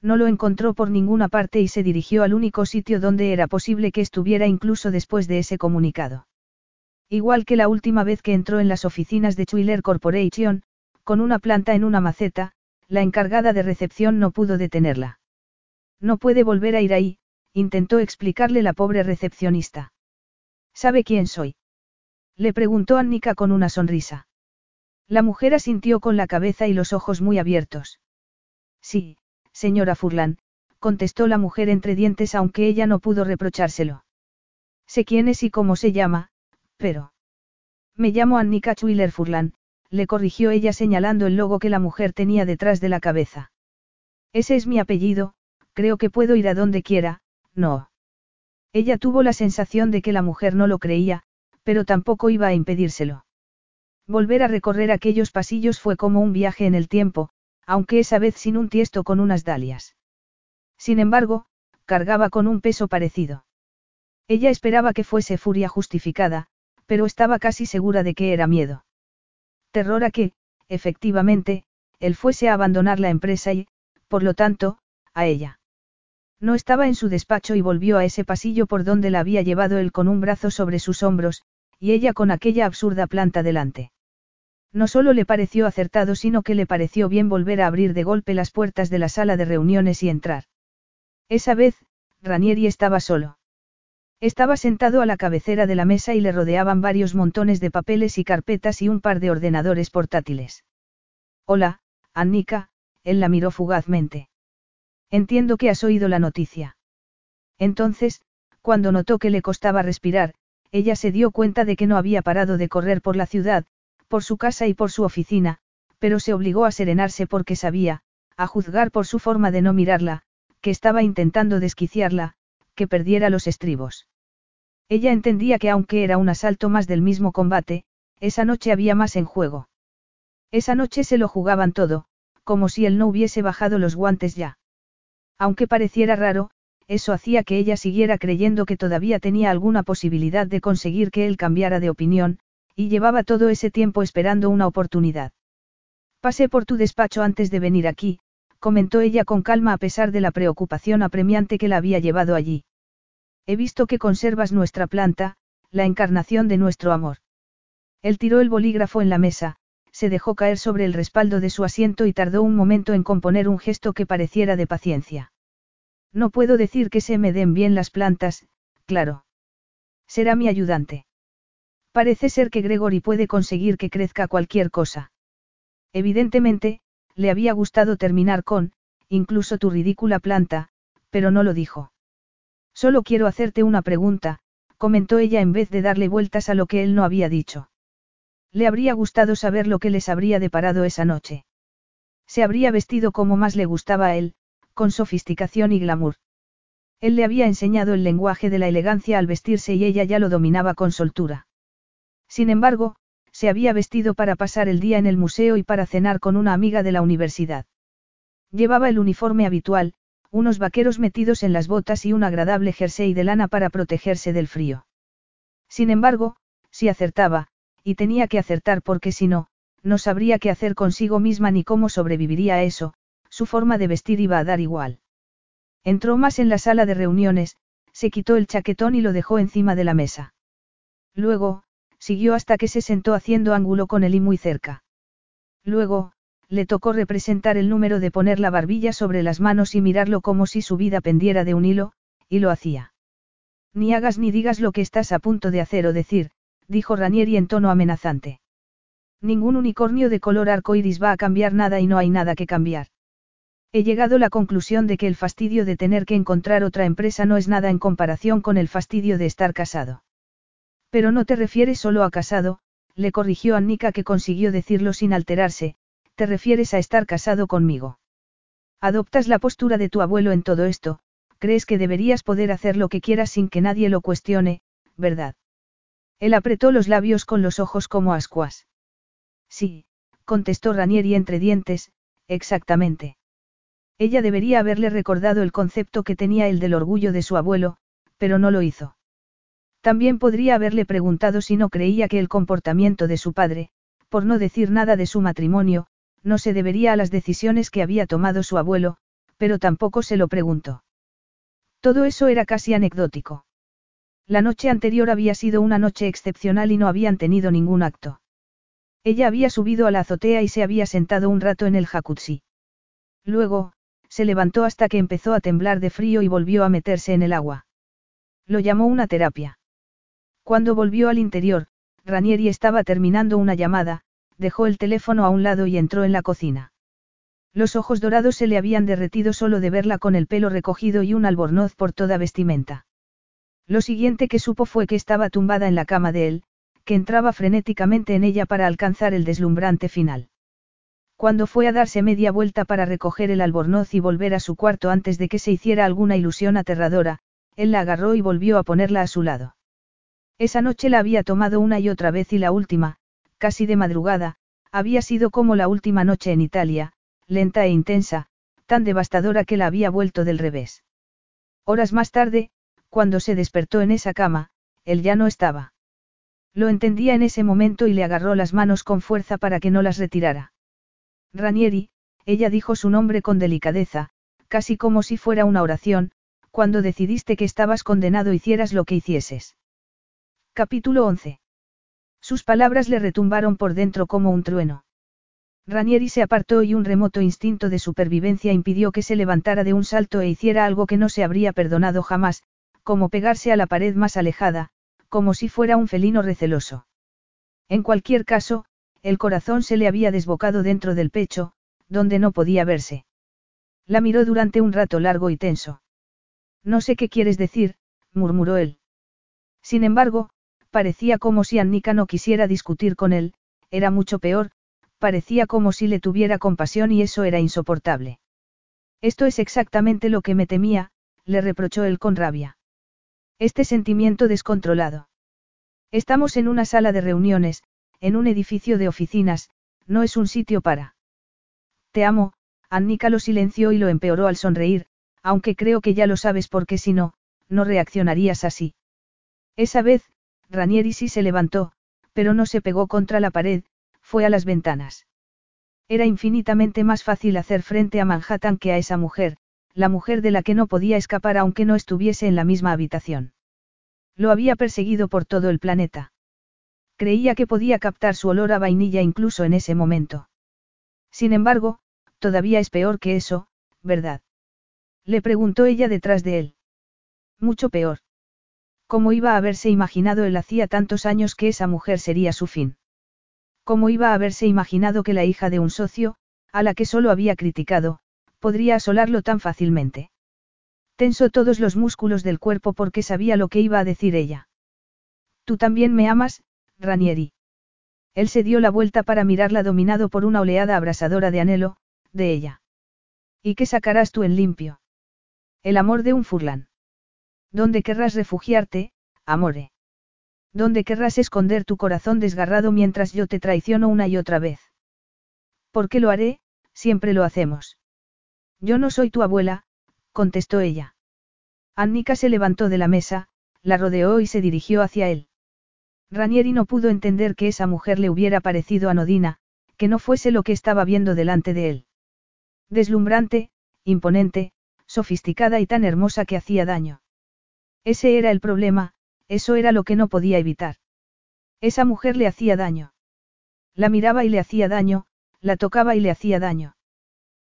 Speaker 1: No lo encontró por ninguna parte y se dirigió al único sitio donde era posible que estuviera incluso después de ese comunicado. Igual que la última vez que entró en las oficinas de Chuiler Corporation, con una planta en una maceta, la encargada de recepción no pudo detenerla. No puede volver a ir ahí, intentó explicarle la pobre recepcionista. ¿Sabe quién soy? Le preguntó Annika con una sonrisa. La mujer asintió con la cabeza y los ojos muy abiertos. Sí, señora Furlan, contestó la mujer entre dientes aunque ella no pudo reprochárselo. Sé quién es y cómo se llama, pero... Me llamo Annika Schwiller Furlan, le corrigió ella señalando el logo que la mujer tenía detrás de la cabeza. Ese es mi apellido, creo que puedo ir a donde quiera, no. Ella tuvo la sensación de que la mujer no lo creía, pero tampoco iba a impedírselo. Volver a recorrer aquellos pasillos fue como un viaje en el tiempo, aunque esa vez sin un tiesto con unas dalias. Sin embargo, cargaba con un peso parecido. Ella esperaba que fuese furia justificada, pero estaba casi segura de que era miedo. Terror a que, efectivamente, él fuese a abandonar la empresa y, por lo tanto, a ella. No estaba en su despacho y volvió a ese pasillo por donde la había llevado él con un brazo sobre sus hombros, y ella con aquella absurda planta delante. No solo le pareció acertado, sino que le pareció bien volver a abrir de golpe las puertas de la sala de reuniones y entrar. Esa vez, Ranieri estaba solo. Estaba sentado a la cabecera de la mesa y le rodeaban varios montones de papeles y carpetas y un par de ordenadores portátiles. Hola, Annika, él la miró fugazmente. Entiendo que has oído la noticia. Entonces, cuando notó que le costaba respirar, ella se dio cuenta de que no había parado de correr por la ciudad, por su casa y por su oficina, pero se obligó a serenarse porque sabía, a juzgar por su forma de no mirarla, que estaba intentando desquiciarla, que perdiera los estribos. Ella entendía que aunque era un asalto más del mismo combate, esa noche había más en juego. Esa noche se lo jugaban todo, como si él no hubiese bajado los guantes ya. Aunque pareciera raro, eso hacía que ella siguiera creyendo que todavía tenía alguna posibilidad de conseguir que él cambiara de opinión, y llevaba todo ese tiempo esperando una oportunidad. Pasé por tu despacho antes de venir aquí, comentó ella con calma a pesar de la preocupación apremiante que la había llevado allí. He visto que conservas nuestra planta, la encarnación de nuestro amor. Él tiró el bolígrafo en la mesa, se dejó caer sobre el respaldo de su asiento y tardó un momento en componer un gesto que pareciera de paciencia. No puedo decir que se me den bien las plantas, claro. Será mi ayudante. Parece ser que Gregory puede conseguir que crezca cualquier cosa. Evidentemente, le había gustado terminar con, incluso tu ridícula planta, pero no lo dijo. Solo quiero hacerte una pregunta, comentó ella en vez de darle vueltas a lo que él no había dicho. Le habría gustado saber lo que les habría deparado esa noche. Se habría vestido como más le gustaba a él, con sofisticación y glamour. Él le había enseñado el lenguaje de la elegancia al vestirse y ella ya lo dominaba con soltura. Sin embargo, se había vestido para pasar el día en el museo y para cenar con una amiga de la universidad. Llevaba el uniforme habitual, unos vaqueros metidos en las botas y un agradable jersey de lana para protegerse del frío. Sin embargo, si acertaba, y tenía que acertar porque si no, no sabría qué hacer consigo misma ni cómo sobreviviría a eso, su forma de vestir iba a dar igual. Entró más en la sala de reuniones, se quitó el chaquetón y lo dejó encima de la mesa. Luego, siguió hasta que se sentó haciendo ángulo con él y muy cerca. Luego, le tocó representar el número de poner la barbilla sobre las manos y mirarlo como si su vida pendiera de un hilo, y lo hacía. Ni hagas ni digas lo que estás a punto de hacer o decir, dijo Ranieri en tono amenazante. Ningún unicornio de color arco iris va a cambiar nada y no hay nada que cambiar. He llegado a la conclusión de que el fastidio de tener que encontrar otra empresa no es nada en comparación con el fastidio de estar casado. Pero no te refieres solo a casado, le corrigió Annika que consiguió decirlo sin alterarse, te refieres a estar casado conmigo. Adoptas la postura de tu abuelo en todo esto, crees que deberías poder hacer lo que quieras sin que nadie lo cuestione, ¿verdad? Él apretó los labios con los ojos como ascuas. Sí, contestó Ranieri entre dientes, exactamente. Ella debería haberle recordado el concepto que tenía él del orgullo de su abuelo, pero no lo hizo. También podría haberle preguntado si no creía que el comportamiento de su padre, por no decir nada de su matrimonio, no se debería a las decisiones que había tomado su abuelo, pero tampoco se lo preguntó. Todo eso era casi anecdótico. La noche anterior había sido una noche excepcional y no habían tenido ningún acto. Ella había subido a la azotea y se había sentado un rato en el jacuzzi. Luego, se levantó hasta que empezó a temblar de frío y volvió a meterse en el agua. Lo llamó una terapia. Cuando volvió al interior, Ranieri estaba terminando una llamada, dejó el teléfono a un lado y entró en la cocina. Los ojos dorados se le habían derretido solo de verla con el pelo recogido y un albornoz por toda vestimenta. Lo siguiente que supo fue que estaba tumbada en la cama de él, que entraba frenéticamente en ella para alcanzar el deslumbrante final. Cuando fue a darse media vuelta para recoger el albornoz y volver a su cuarto antes de que se hiciera alguna ilusión aterradora, él la agarró y volvió a ponerla a su lado. Esa noche la había tomado una y otra vez y la última, casi de madrugada, había sido como la última noche en Italia, lenta e intensa, tan devastadora que la había vuelto del revés. Horas más tarde, cuando se despertó en esa cama, él ya no estaba. Lo entendía en ese momento y le agarró las manos con fuerza para que no las retirara. Ranieri, ella dijo su nombre con delicadeza, casi como si fuera una oración, cuando decidiste que estabas condenado hicieras lo que hicieses. Capítulo 11. Sus palabras le retumbaron por dentro como un trueno. Ranieri se apartó y un remoto instinto de supervivencia impidió que se levantara de un salto e hiciera algo que no se habría perdonado jamás, como pegarse a la pared más alejada, como si fuera un felino receloso. En cualquier caso, el corazón se le había desbocado dentro del pecho, donde no podía verse. La miró durante un rato largo y tenso. No sé qué quieres decir, murmuró él. Sin embargo, Parecía como si Annika no quisiera discutir con él, era mucho peor, parecía como si le tuviera compasión y eso era insoportable. Esto es exactamente lo que me temía, le reprochó él con rabia. Este sentimiento descontrolado. Estamos en una sala de reuniones, en un edificio de oficinas, no es un sitio para. Te amo, Annika lo silenció y lo empeoró al sonreír, aunque creo que ya lo sabes porque si no, no reaccionarías así. Esa vez, Ranieri sí se levantó, pero no se pegó contra la pared, fue a las ventanas. Era infinitamente más fácil hacer frente a Manhattan que a esa mujer, la mujer de la que no podía escapar aunque no estuviese en la misma habitación. Lo había perseguido por todo el planeta. Creía que podía captar su olor a vainilla incluso en ese momento. Sin embargo, todavía es peor que eso, ¿verdad? Le preguntó ella detrás de él. Mucho peor. ¿Cómo iba a haberse imaginado él hacía tantos años que esa mujer sería su fin? ¿Cómo iba a haberse imaginado que la hija de un socio, a la que solo había criticado, podría asolarlo tan fácilmente? Tensó todos los músculos del cuerpo porque sabía lo que iba a decir ella. Tú también me amas, Ranieri. Él se dio la vuelta para mirarla dominado por una oleada abrasadora de anhelo, de ella. ¿Y qué sacarás tú en limpio? El amor de un furlán. ¿Dónde querrás refugiarte, amore? ¿Dónde querrás esconder tu corazón desgarrado mientras yo te traiciono una y otra vez? ¿Por qué lo haré? Siempre lo hacemos. Yo no soy tu abuela, contestó ella. Annika se levantó de la mesa, la rodeó y se dirigió hacia él. Ranieri no pudo entender que esa mujer le hubiera parecido anodina, que no fuese lo que estaba viendo delante de él. Deslumbrante, imponente, sofisticada y tan hermosa que hacía daño. Ese era el problema, eso era lo que no podía evitar. Esa mujer le hacía daño. La miraba y le hacía daño, la tocaba y le hacía daño.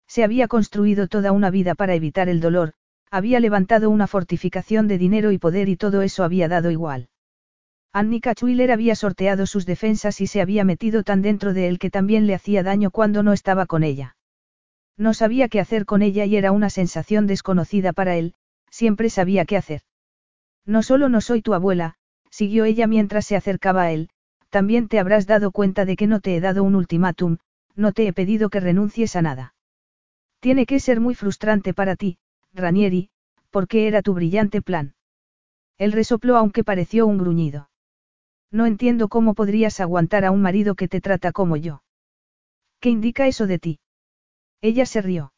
Speaker 1: Se había construido toda una vida para evitar el dolor, había levantado una fortificación de dinero y poder y todo eso había dado igual. Annika Schuyler había sorteado sus defensas y se había metido tan dentro de él que también le hacía daño cuando no estaba con ella. No sabía qué hacer con ella y era una sensación desconocida para él, siempre sabía qué hacer. No solo no soy tu abuela, siguió ella mientras se acercaba a él, también te habrás dado cuenta de que no te he dado un ultimátum, no te he pedido que renuncies a nada. Tiene que ser muy frustrante para ti, Ranieri, porque era tu brillante plan. Él resopló aunque pareció un gruñido. No entiendo cómo podrías aguantar a un marido que te trata como yo. ¿Qué indica eso de ti? Ella se rió.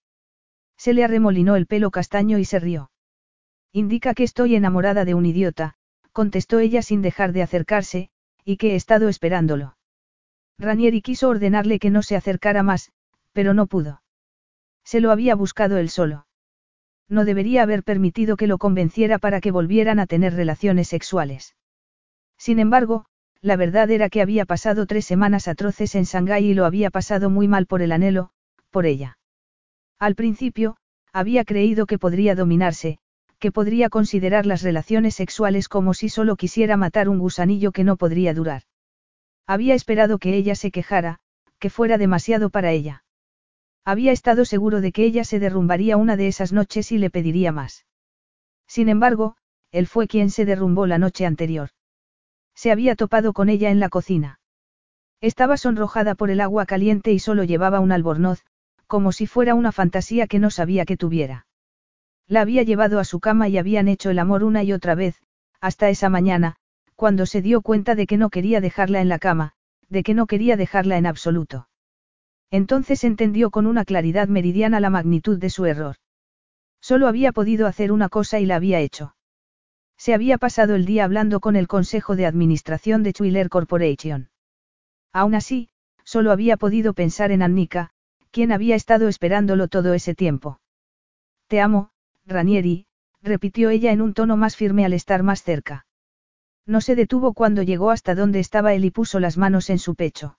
Speaker 1: Se le arremolinó el pelo castaño y se rió. Indica que estoy enamorada de un idiota, contestó ella sin dejar de acercarse, y que he estado esperándolo. Ranieri quiso ordenarle que no se acercara más, pero no pudo. Se lo había buscado él solo. No debería haber permitido que lo convenciera para que volvieran a tener relaciones sexuales. Sin embargo, la verdad era que había pasado tres semanas atroces en Shanghái y lo había pasado muy mal por el anhelo, por ella. Al principio, había creído que podría dominarse, que podría considerar las relaciones sexuales como si solo quisiera matar un gusanillo que no podría durar. Había esperado que ella se quejara, que fuera demasiado para ella. Había estado seguro de que ella se derrumbaría una de esas noches y le pediría más. Sin embargo, él fue quien se derrumbó la noche anterior. Se había topado con ella en la cocina. Estaba sonrojada por el agua caliente y solo llevaba un albornoz, como si fuera una fantasía que no sabía que tuviera. La había llevado a su cama y habían hecho el amor una y otra vez, hasta esa mañana, cuando se dio cuenta de que no quería dejarla en la cama, de que no quería dejarla en absoluto. Entonces entendió con una claridad meridiana la magnitud de su error. Solo había podido hacer una cosa y la había hecho. Se había pasado el día hablando con el Consejo de Administración de Chuiler Corporation. Aún así, solo había podido pensar en Annika, quien había estado esperándolo todo ese tiempo. Te amo, Ranieri, repitió ella en un tono más firme al estar más cerca. No se detuvo cuando llegó hasta donde estaba él y puso las manos en su pecho.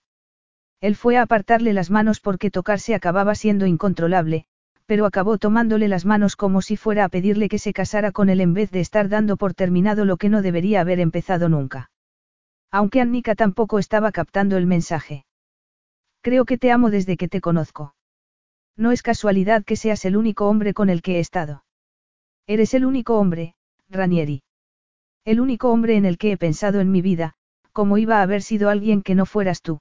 Speaker 1: Él fue a apartarle las manos porque tocarse acababa siendo incontrolable, pero acabó tomándole las manos como si fuera a pedirle que se casara con él en vez de estar dando por terminado lo que no debería haber empezado nunca. Aunque Annika tampoco estaba captando el mensaje. Creo que te amo desde que te conozco. No es casualidad que seas el único hombre con el que he estado. Eres el único hombre, Ranieri. El único hombre en el que he pensado en mi vida, como iba a haber sido alguien que no fueras tú.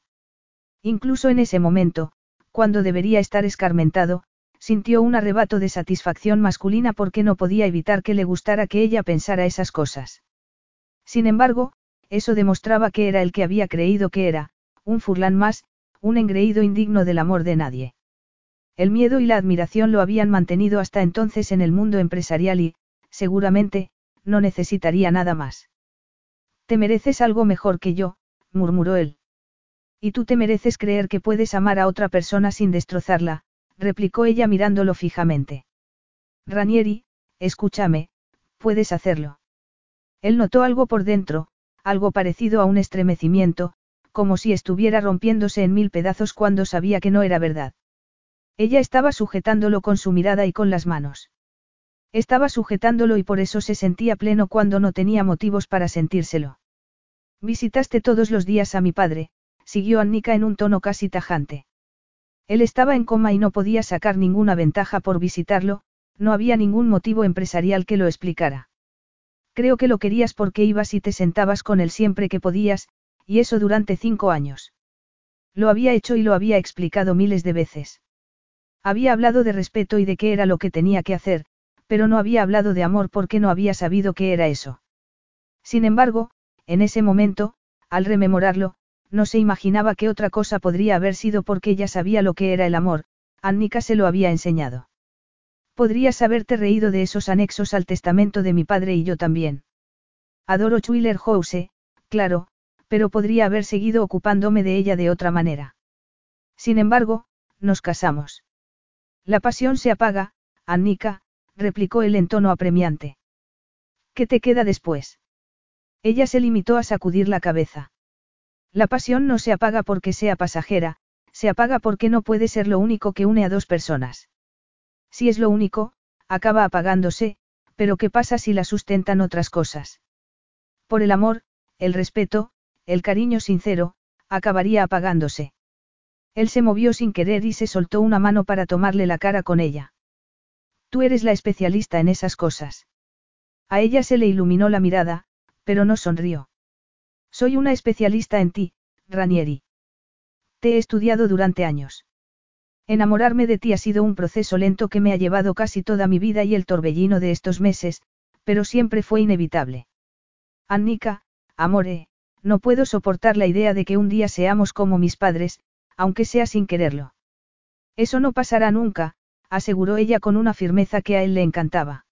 Speaker 1: Incluso en ese momento, cuando debería estar escarmentado, sintió un arrebato de satisfacción masculina porque no podía evitar que le gustara que ella pensara esas cosas. Sin embargo, eso demostraba que era el que había creído que era, un furlán más, un engreído indigno del amor de nadie. El miedo y la admiración lo habían mantenido hasta entonces en el mundo empresarial y, seguramente, no necesitaría nada más. Te mereces algo mejor que yo, murmuró él. Y tú te mereces creer que puedes amar a otra persona sin destrozarla, replicó ella mirándolo fijamente. Ranieri, escúchame, puedes hacerlo. Él notó algo por dentro, algo parecido a un estremecimiento, como si estuviera rompiéndose en mil pedazos cuando sabía que no era verdad. Ella estaba sujetándolo con su mirada y con las manos. Estaba sujetándolo y por eso se sentía pleno cuando no tenía motivos para sentírselo. Visitaste todos los días a mi padre, siguió Annika en un tono casi tajante. Él estaba en coma y no podía sacar ninguna ventaja por visitarlo, no había ningún motivo empresarial que lo explicara. Creo que lo querías porque ibas y te sentabas con él siempre que podías, y eso durante cinco años. Lo había hecho y lo había explicado miles de veces. Había hablado de respeto y de qué era lo que tenía que hacer, pero no había hablado de amor porque no había sabido qué era eso. Sin embargo, en ese momento, al rememorarlo, no se imaginaba que otra cosa podría haber sido porque ella sabía lo que era el amor, Annika se lo había enseñado. Podrías haberte reído de esos anexos al testamento de mi padre y yo también. Adoro Chuiler House, claro, pero podría haber seguido ocupándome de ella de otra manera. Sin embargo, nos casamos. La pasión se apaga, Annika, replicó él en tono apremiante. ¿Qué te queda después? Ella se limitó a sacudir la cabeza. La pasión no se apaga porque sea pasajera, se apaga porque no puede ser lo único que une a dos personas. Si es lo único, acaba apagándose, pero ¿qué pasa si la sustentan otras cosas? Por el amor, el respeto, el cariño sincero, acabaría apagándose. Él se movió sin querer y se soltó una mano para tomarle la cara con ella. Tú eres la especialista en esas cosas. A ella se le iluminó la mirada, pero no sonrió. Soy una especialista en ti, Ranieri. Te he estudiado durante años. Enamorarme de ti ha sido un proceso lento que me ha llevado casi toda mi vida y el torbellino de estos meses, pero siempre fue inevitable. Annika, amore, no puedo soportar la idea de que un día seamos como mis padres, aunque sea sin quererlo. Eso no pasará nunca, aseguró ella con una firmeza que a él le encantaba.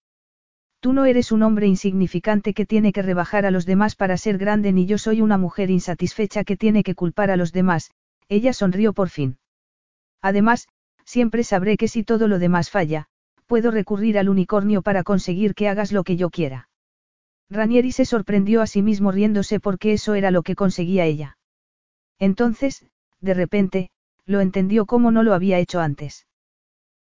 Speaker 1: Tú no eres un hombre insignificante que tiene que rebajar a los demás para ser grande ni yo soy una mujer insatisfecha que tiene que culpar a los demás, ella sonrió por fin. Además, siempre sabré que si todo lo demás falla, puedo recurrir al unicornio para conseguir que hagas lo que yo quiera. Ranieri se sorprendió a sí mismo riéndose porque eso era lo que conseguía ella. Entonces, de repente, lo entendió como no lo había hecho antes.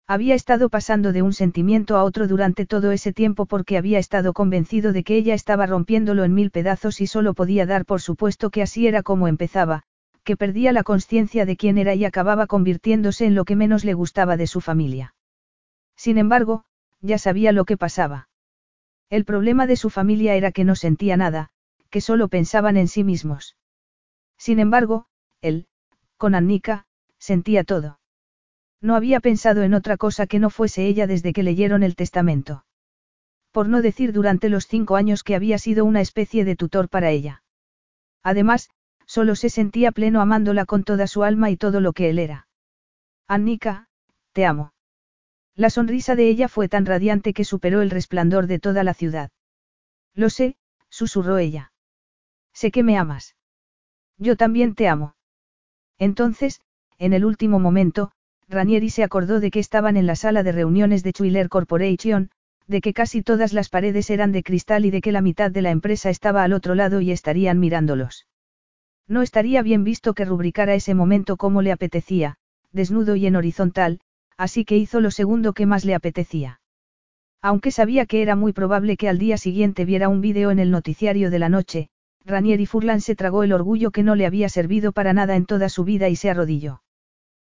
Speaker 1: Había estado pasando de un sentimiento a otro durante todo ese tiempo porque había estado convencido de que ella estaba rompiéndolo en mil pedazos y solo podía dar por supuesto que así era como empezaba, que perdía la conciencia de quién era y acababa convirtiéndose en lo que menos le gustaba de su familia. Sin embargo, ya sabía lo que pasaba. El problema de su familia era que no sentía nada, que solo pensaban en sí mismos. Sin embargo, él, con Annika, sentía todo. No había pensado en otra cosa que no fuese ella desde que leyeron el testamento. Por no decir durante los cinco años que había sido una especie de tutor para ella. Además, Solo se sentía pleno amándola con toda su alma y todo lo que él era. Annika, te amo. La sonrisa de ella fue tan radiante que superó el resplandor de toda la ciudad. Lo sé, susurró ella. Sé que me amas. Yo también te amo. Entonces, en el último momento, Ranieri se acordó de que estaban en la sala de reuniones de Chuiler Corporation, de que casi todas las paredes eran de cristal y de que la mitad de la empresa estaba al otro lado y estarían mirándolos. No estaría bien visto que rubricara ese momento como le apetecía, desnudo y en horizontal, así que hizo lo segundo que más le apetecía. Aunque sabía que era muy probable que al día siguiente viera un vídeo en el noticiario de la noche, Ranieri Furlan se tragó el orgullo que no le había servido para nada en toda su vida y se arrodilló.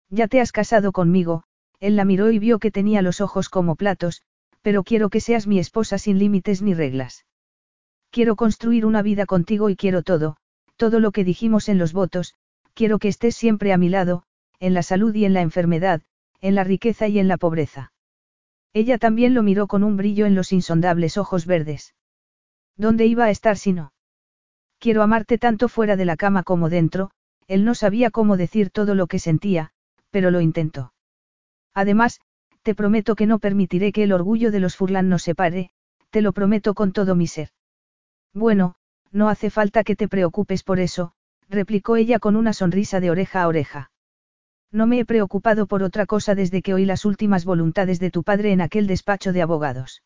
Speaker 1: Ya te has casado conmigo, él la miró y vio que tenía los ojos como platos, pero quiero que seas mi esposa sin límites ni reglas. Quiero construir una vida contigo y quiero todo, todo lo que dijimos en los votos, quiero que estés siempre a mi lado, en la salud y en la enfermedad, en la riqueza y en la pobreza. Ella también lo miró con un brillo en los insondables ojos verdes. ¿Dónde iba a estar si no? Quiero amarte tanto fuera de la cama como dentro, él no sabía cómo decir todo lo que sentía, pero lo intentó. Además, te prometo que no permitiré que el orgullo de los Furlan nos separe, te lo prometo con todo mi ser. Bueno, no hace falta que te preocupes por eso, replicó ella con una sonrisa de oreja a oreja. No me he preocupado por otra cosa desde que oí las últimas voluntades de tu padre en aquel despacho de abogados.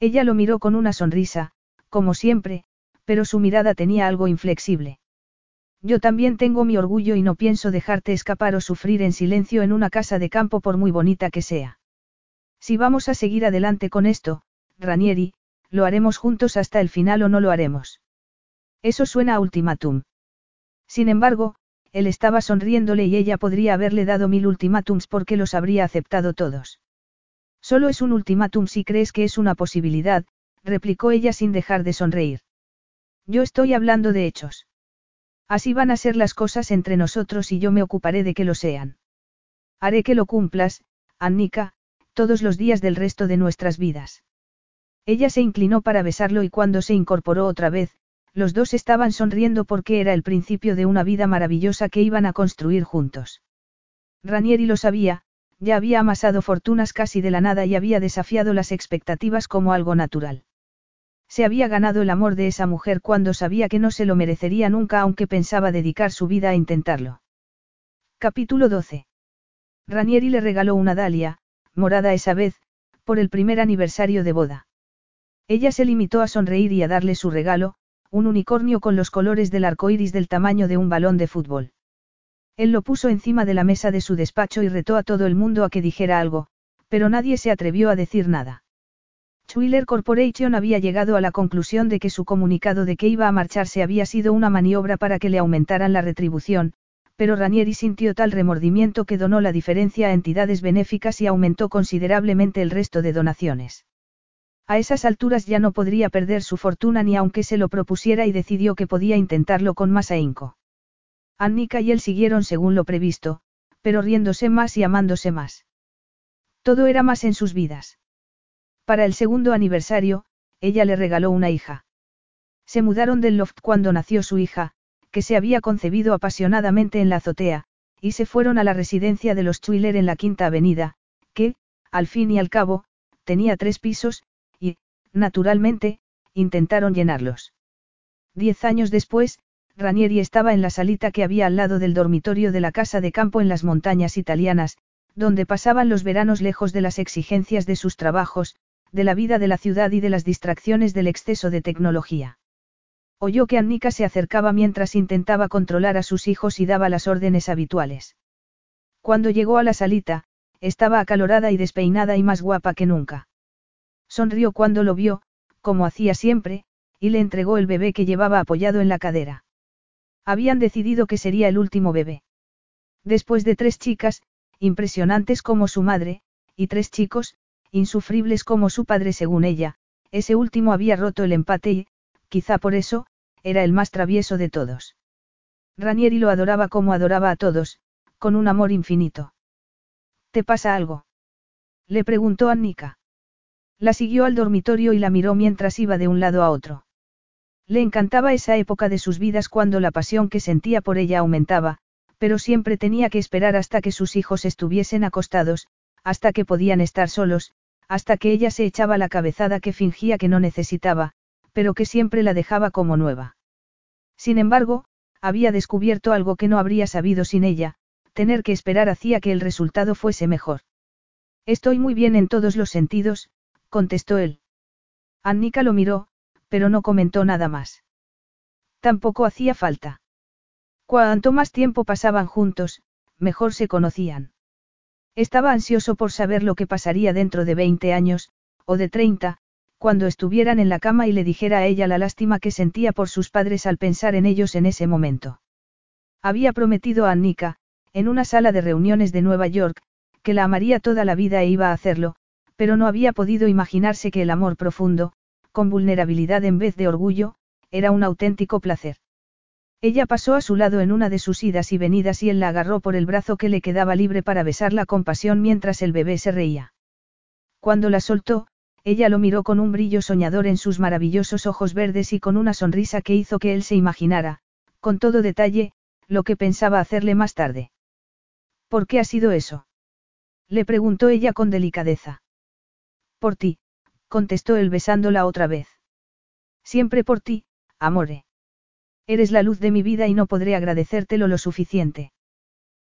Speaker 1: Ella lo miró con una sonrisa, como siempre, pero su mirada tenía algo inflexible. Yo también tengo mi orgullo y no pienso dejarte escapar o sufrir en silencio en una casa de campo por muy bonita que sea. Si vamos a seguir adelante con esto, Ranieri, lo haremos juntos hasta el final o no lo haremos. Eso suena a ultimátum. Sin embargo, él estaba sonriéndole y ella podría haberle dado mil ultimátums porque los habría aceptado todos. Solo es un ultimátum si crees que es una posibilidad, replicó ella sin dejar de sonreír. Yo estoy hablando de hechos. Así van a ser las cosas entre nosotros y yo me ocuparé de que lo sean. Haré que lo cumplas, Annika, todos los días del resto de nuestras vidas. Ella se inclinó para besarlo y cuando se incorporó otra vez, los dos estaban sonriendo porque era el principio de una vida maravillosa que iban a construir juntos. Ranieri lo sabía, ya había amasado fortunas casi de la nada y había desafiado las expectativas como algo natural. Se había ganado el amor de esa mujer cuando sabía que no se lo merecería nunca aunque pensaba dedicar su vida a intentarlo. Capítulo 12. Ranieri le regaló una dalia, morada esa vez, por el primer aniversario de boda. Ella se limitó a sonreír y a darle su regalo, un unicornio con los colores del arco iris del tamaño de un balón de fútbol. Él lo puso encima de la mesa de su despacho y retó a todo el mundo a que dijera algo, pero nadie se atrevió a decir nada. Twiller Corporation había llegado a la conclusión de que su comunicado de que iba a marcharse había sido una maniobra para que le aumentaran la retribución, pero Ranieri sintió tal remordimiento que donó la diferencia a entidades benéficas y aumentó considerablemente el resto de donaciones. A esas alturas ya no podría perder su fortuna ni aunque se lo propusiera y decidió que podía intentarlo con más ahínco. Annika y él siguieron según lo previsto, pero riéndose más y amándose más. Todo era más en sus vidas. Para el segundo aniversario, ella le regaló una hija. Se mudaron del loft cuando nació su hija, que se había concebido apasionadamente en la azotea, y se fueron a la residencia de los Twiller en la Quinta Avenida, que, al fin y al cabo, tenía tres pisos, naturalmente, intentaron llenarlos. Diez años después, Ranieri estaba en la salita que había al lado del dormitorio de la casa de campo en las montañas italianas, donde pasaban los veranos lejos de las exigencias de sus trabajos, de la vida de la ciudad y de las distracciones del exceso de tecnología. Oyó que Annika se acercaba mientras intentaba controlar a sus hijos y daba las órdenes habituales. Cuando llegó a la salita, estaba acalorada y despeinada y más guapa que nunca. Sonrió cuando lo vio, como hacía siempre, y le entregó el bebé que llevaba apoyado en la cadera. Habían decidido que sería el último bebé. Después de tres chicas, impresionantes como su madre, y tres chicos, insufribles como su padre según ella, ese último había roto el empate y, quizá por eso, era el más travieso de todos. Ranieri lo adoraba como adoraba a todos, con un amor infinito. ¿Te pasa algo? Le preguntó Annika. La siguió al dormitorio y la miró mientras iba de un lado a otro. Le encantaba esa época de sus vidas cuando la pasión que sentía por ella aumentaba, pero siempre tenía que esperar hasta que sus hijos estuviesen acostados, hasta que podían estar solos, hasta que ella se echaba la cabezada que fingía que no necesitaba, pero que siempre la dejaba como nueva. Sin embargo, había descubierto algo que no habría sabido sin ella, tener que esperar hacía que el resultado fuese mejor. Estoy muy bien en todos los sentidos, contestó él. Annika lo miró, pero no comentó nada más. Tampoco hacía falta. Cuanto más tiempo pasaban juntos, mejor se conocían. Estaba ansioso por saber lo que pasaría dentro de 20 años, o de 30, cuando estuvieran en la cama y le dijera a ella la lástima que sentía por sus padres al pensar en ellos en ese momento. Había prometido a Annika, en una sala de reuniones de Nueva York, que la amaría toda la vida e iba a hacerlo, pero no había podido imaginarse que el amor profundo, con vulnerabilidad en vez de orgullo, era un auténtico placer. Ella pasó a su lado en una de sus idas y venidas y él la agarró por el brazo que le quedaba libre para besarla con pasión mientras el bebé se reía. Cuando la soltó, ella lo miró con un brillo soñador en sus maravillosos ojos verdes y con una sonrisa que hizo que él se imaginara, con todo detalle, lo que pensaba hacerle más tarde. ¿Por qué ha sido eso? Le preguntó ella con delicadeza. Por ti, contestó él besándola otra vez. Siempre por ti, amore. Eres la luz de mi vida y no podré agradecértelo lo suficiente.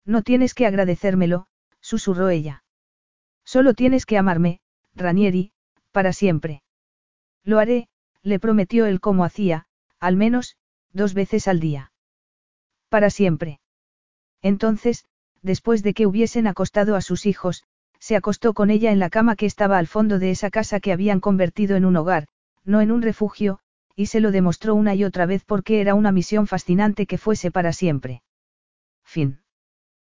Speaker 1: No tienes que agradecérmelo, susurró ella. Solo tienes que amarme, Ranieri, para siempre. Lo haré, le prometió él como hacía, al menos, dos veces al día. Para siempre. Entonces, después de que hubiesen acostado a sus hijos, se acostó con ella en la cama que estaba al fondo de esa casa que habían convertido en un hogar, no en un refugio, y se lo demostró una y otra vez porque era una misión fascinante que fuese para siempre. Fin.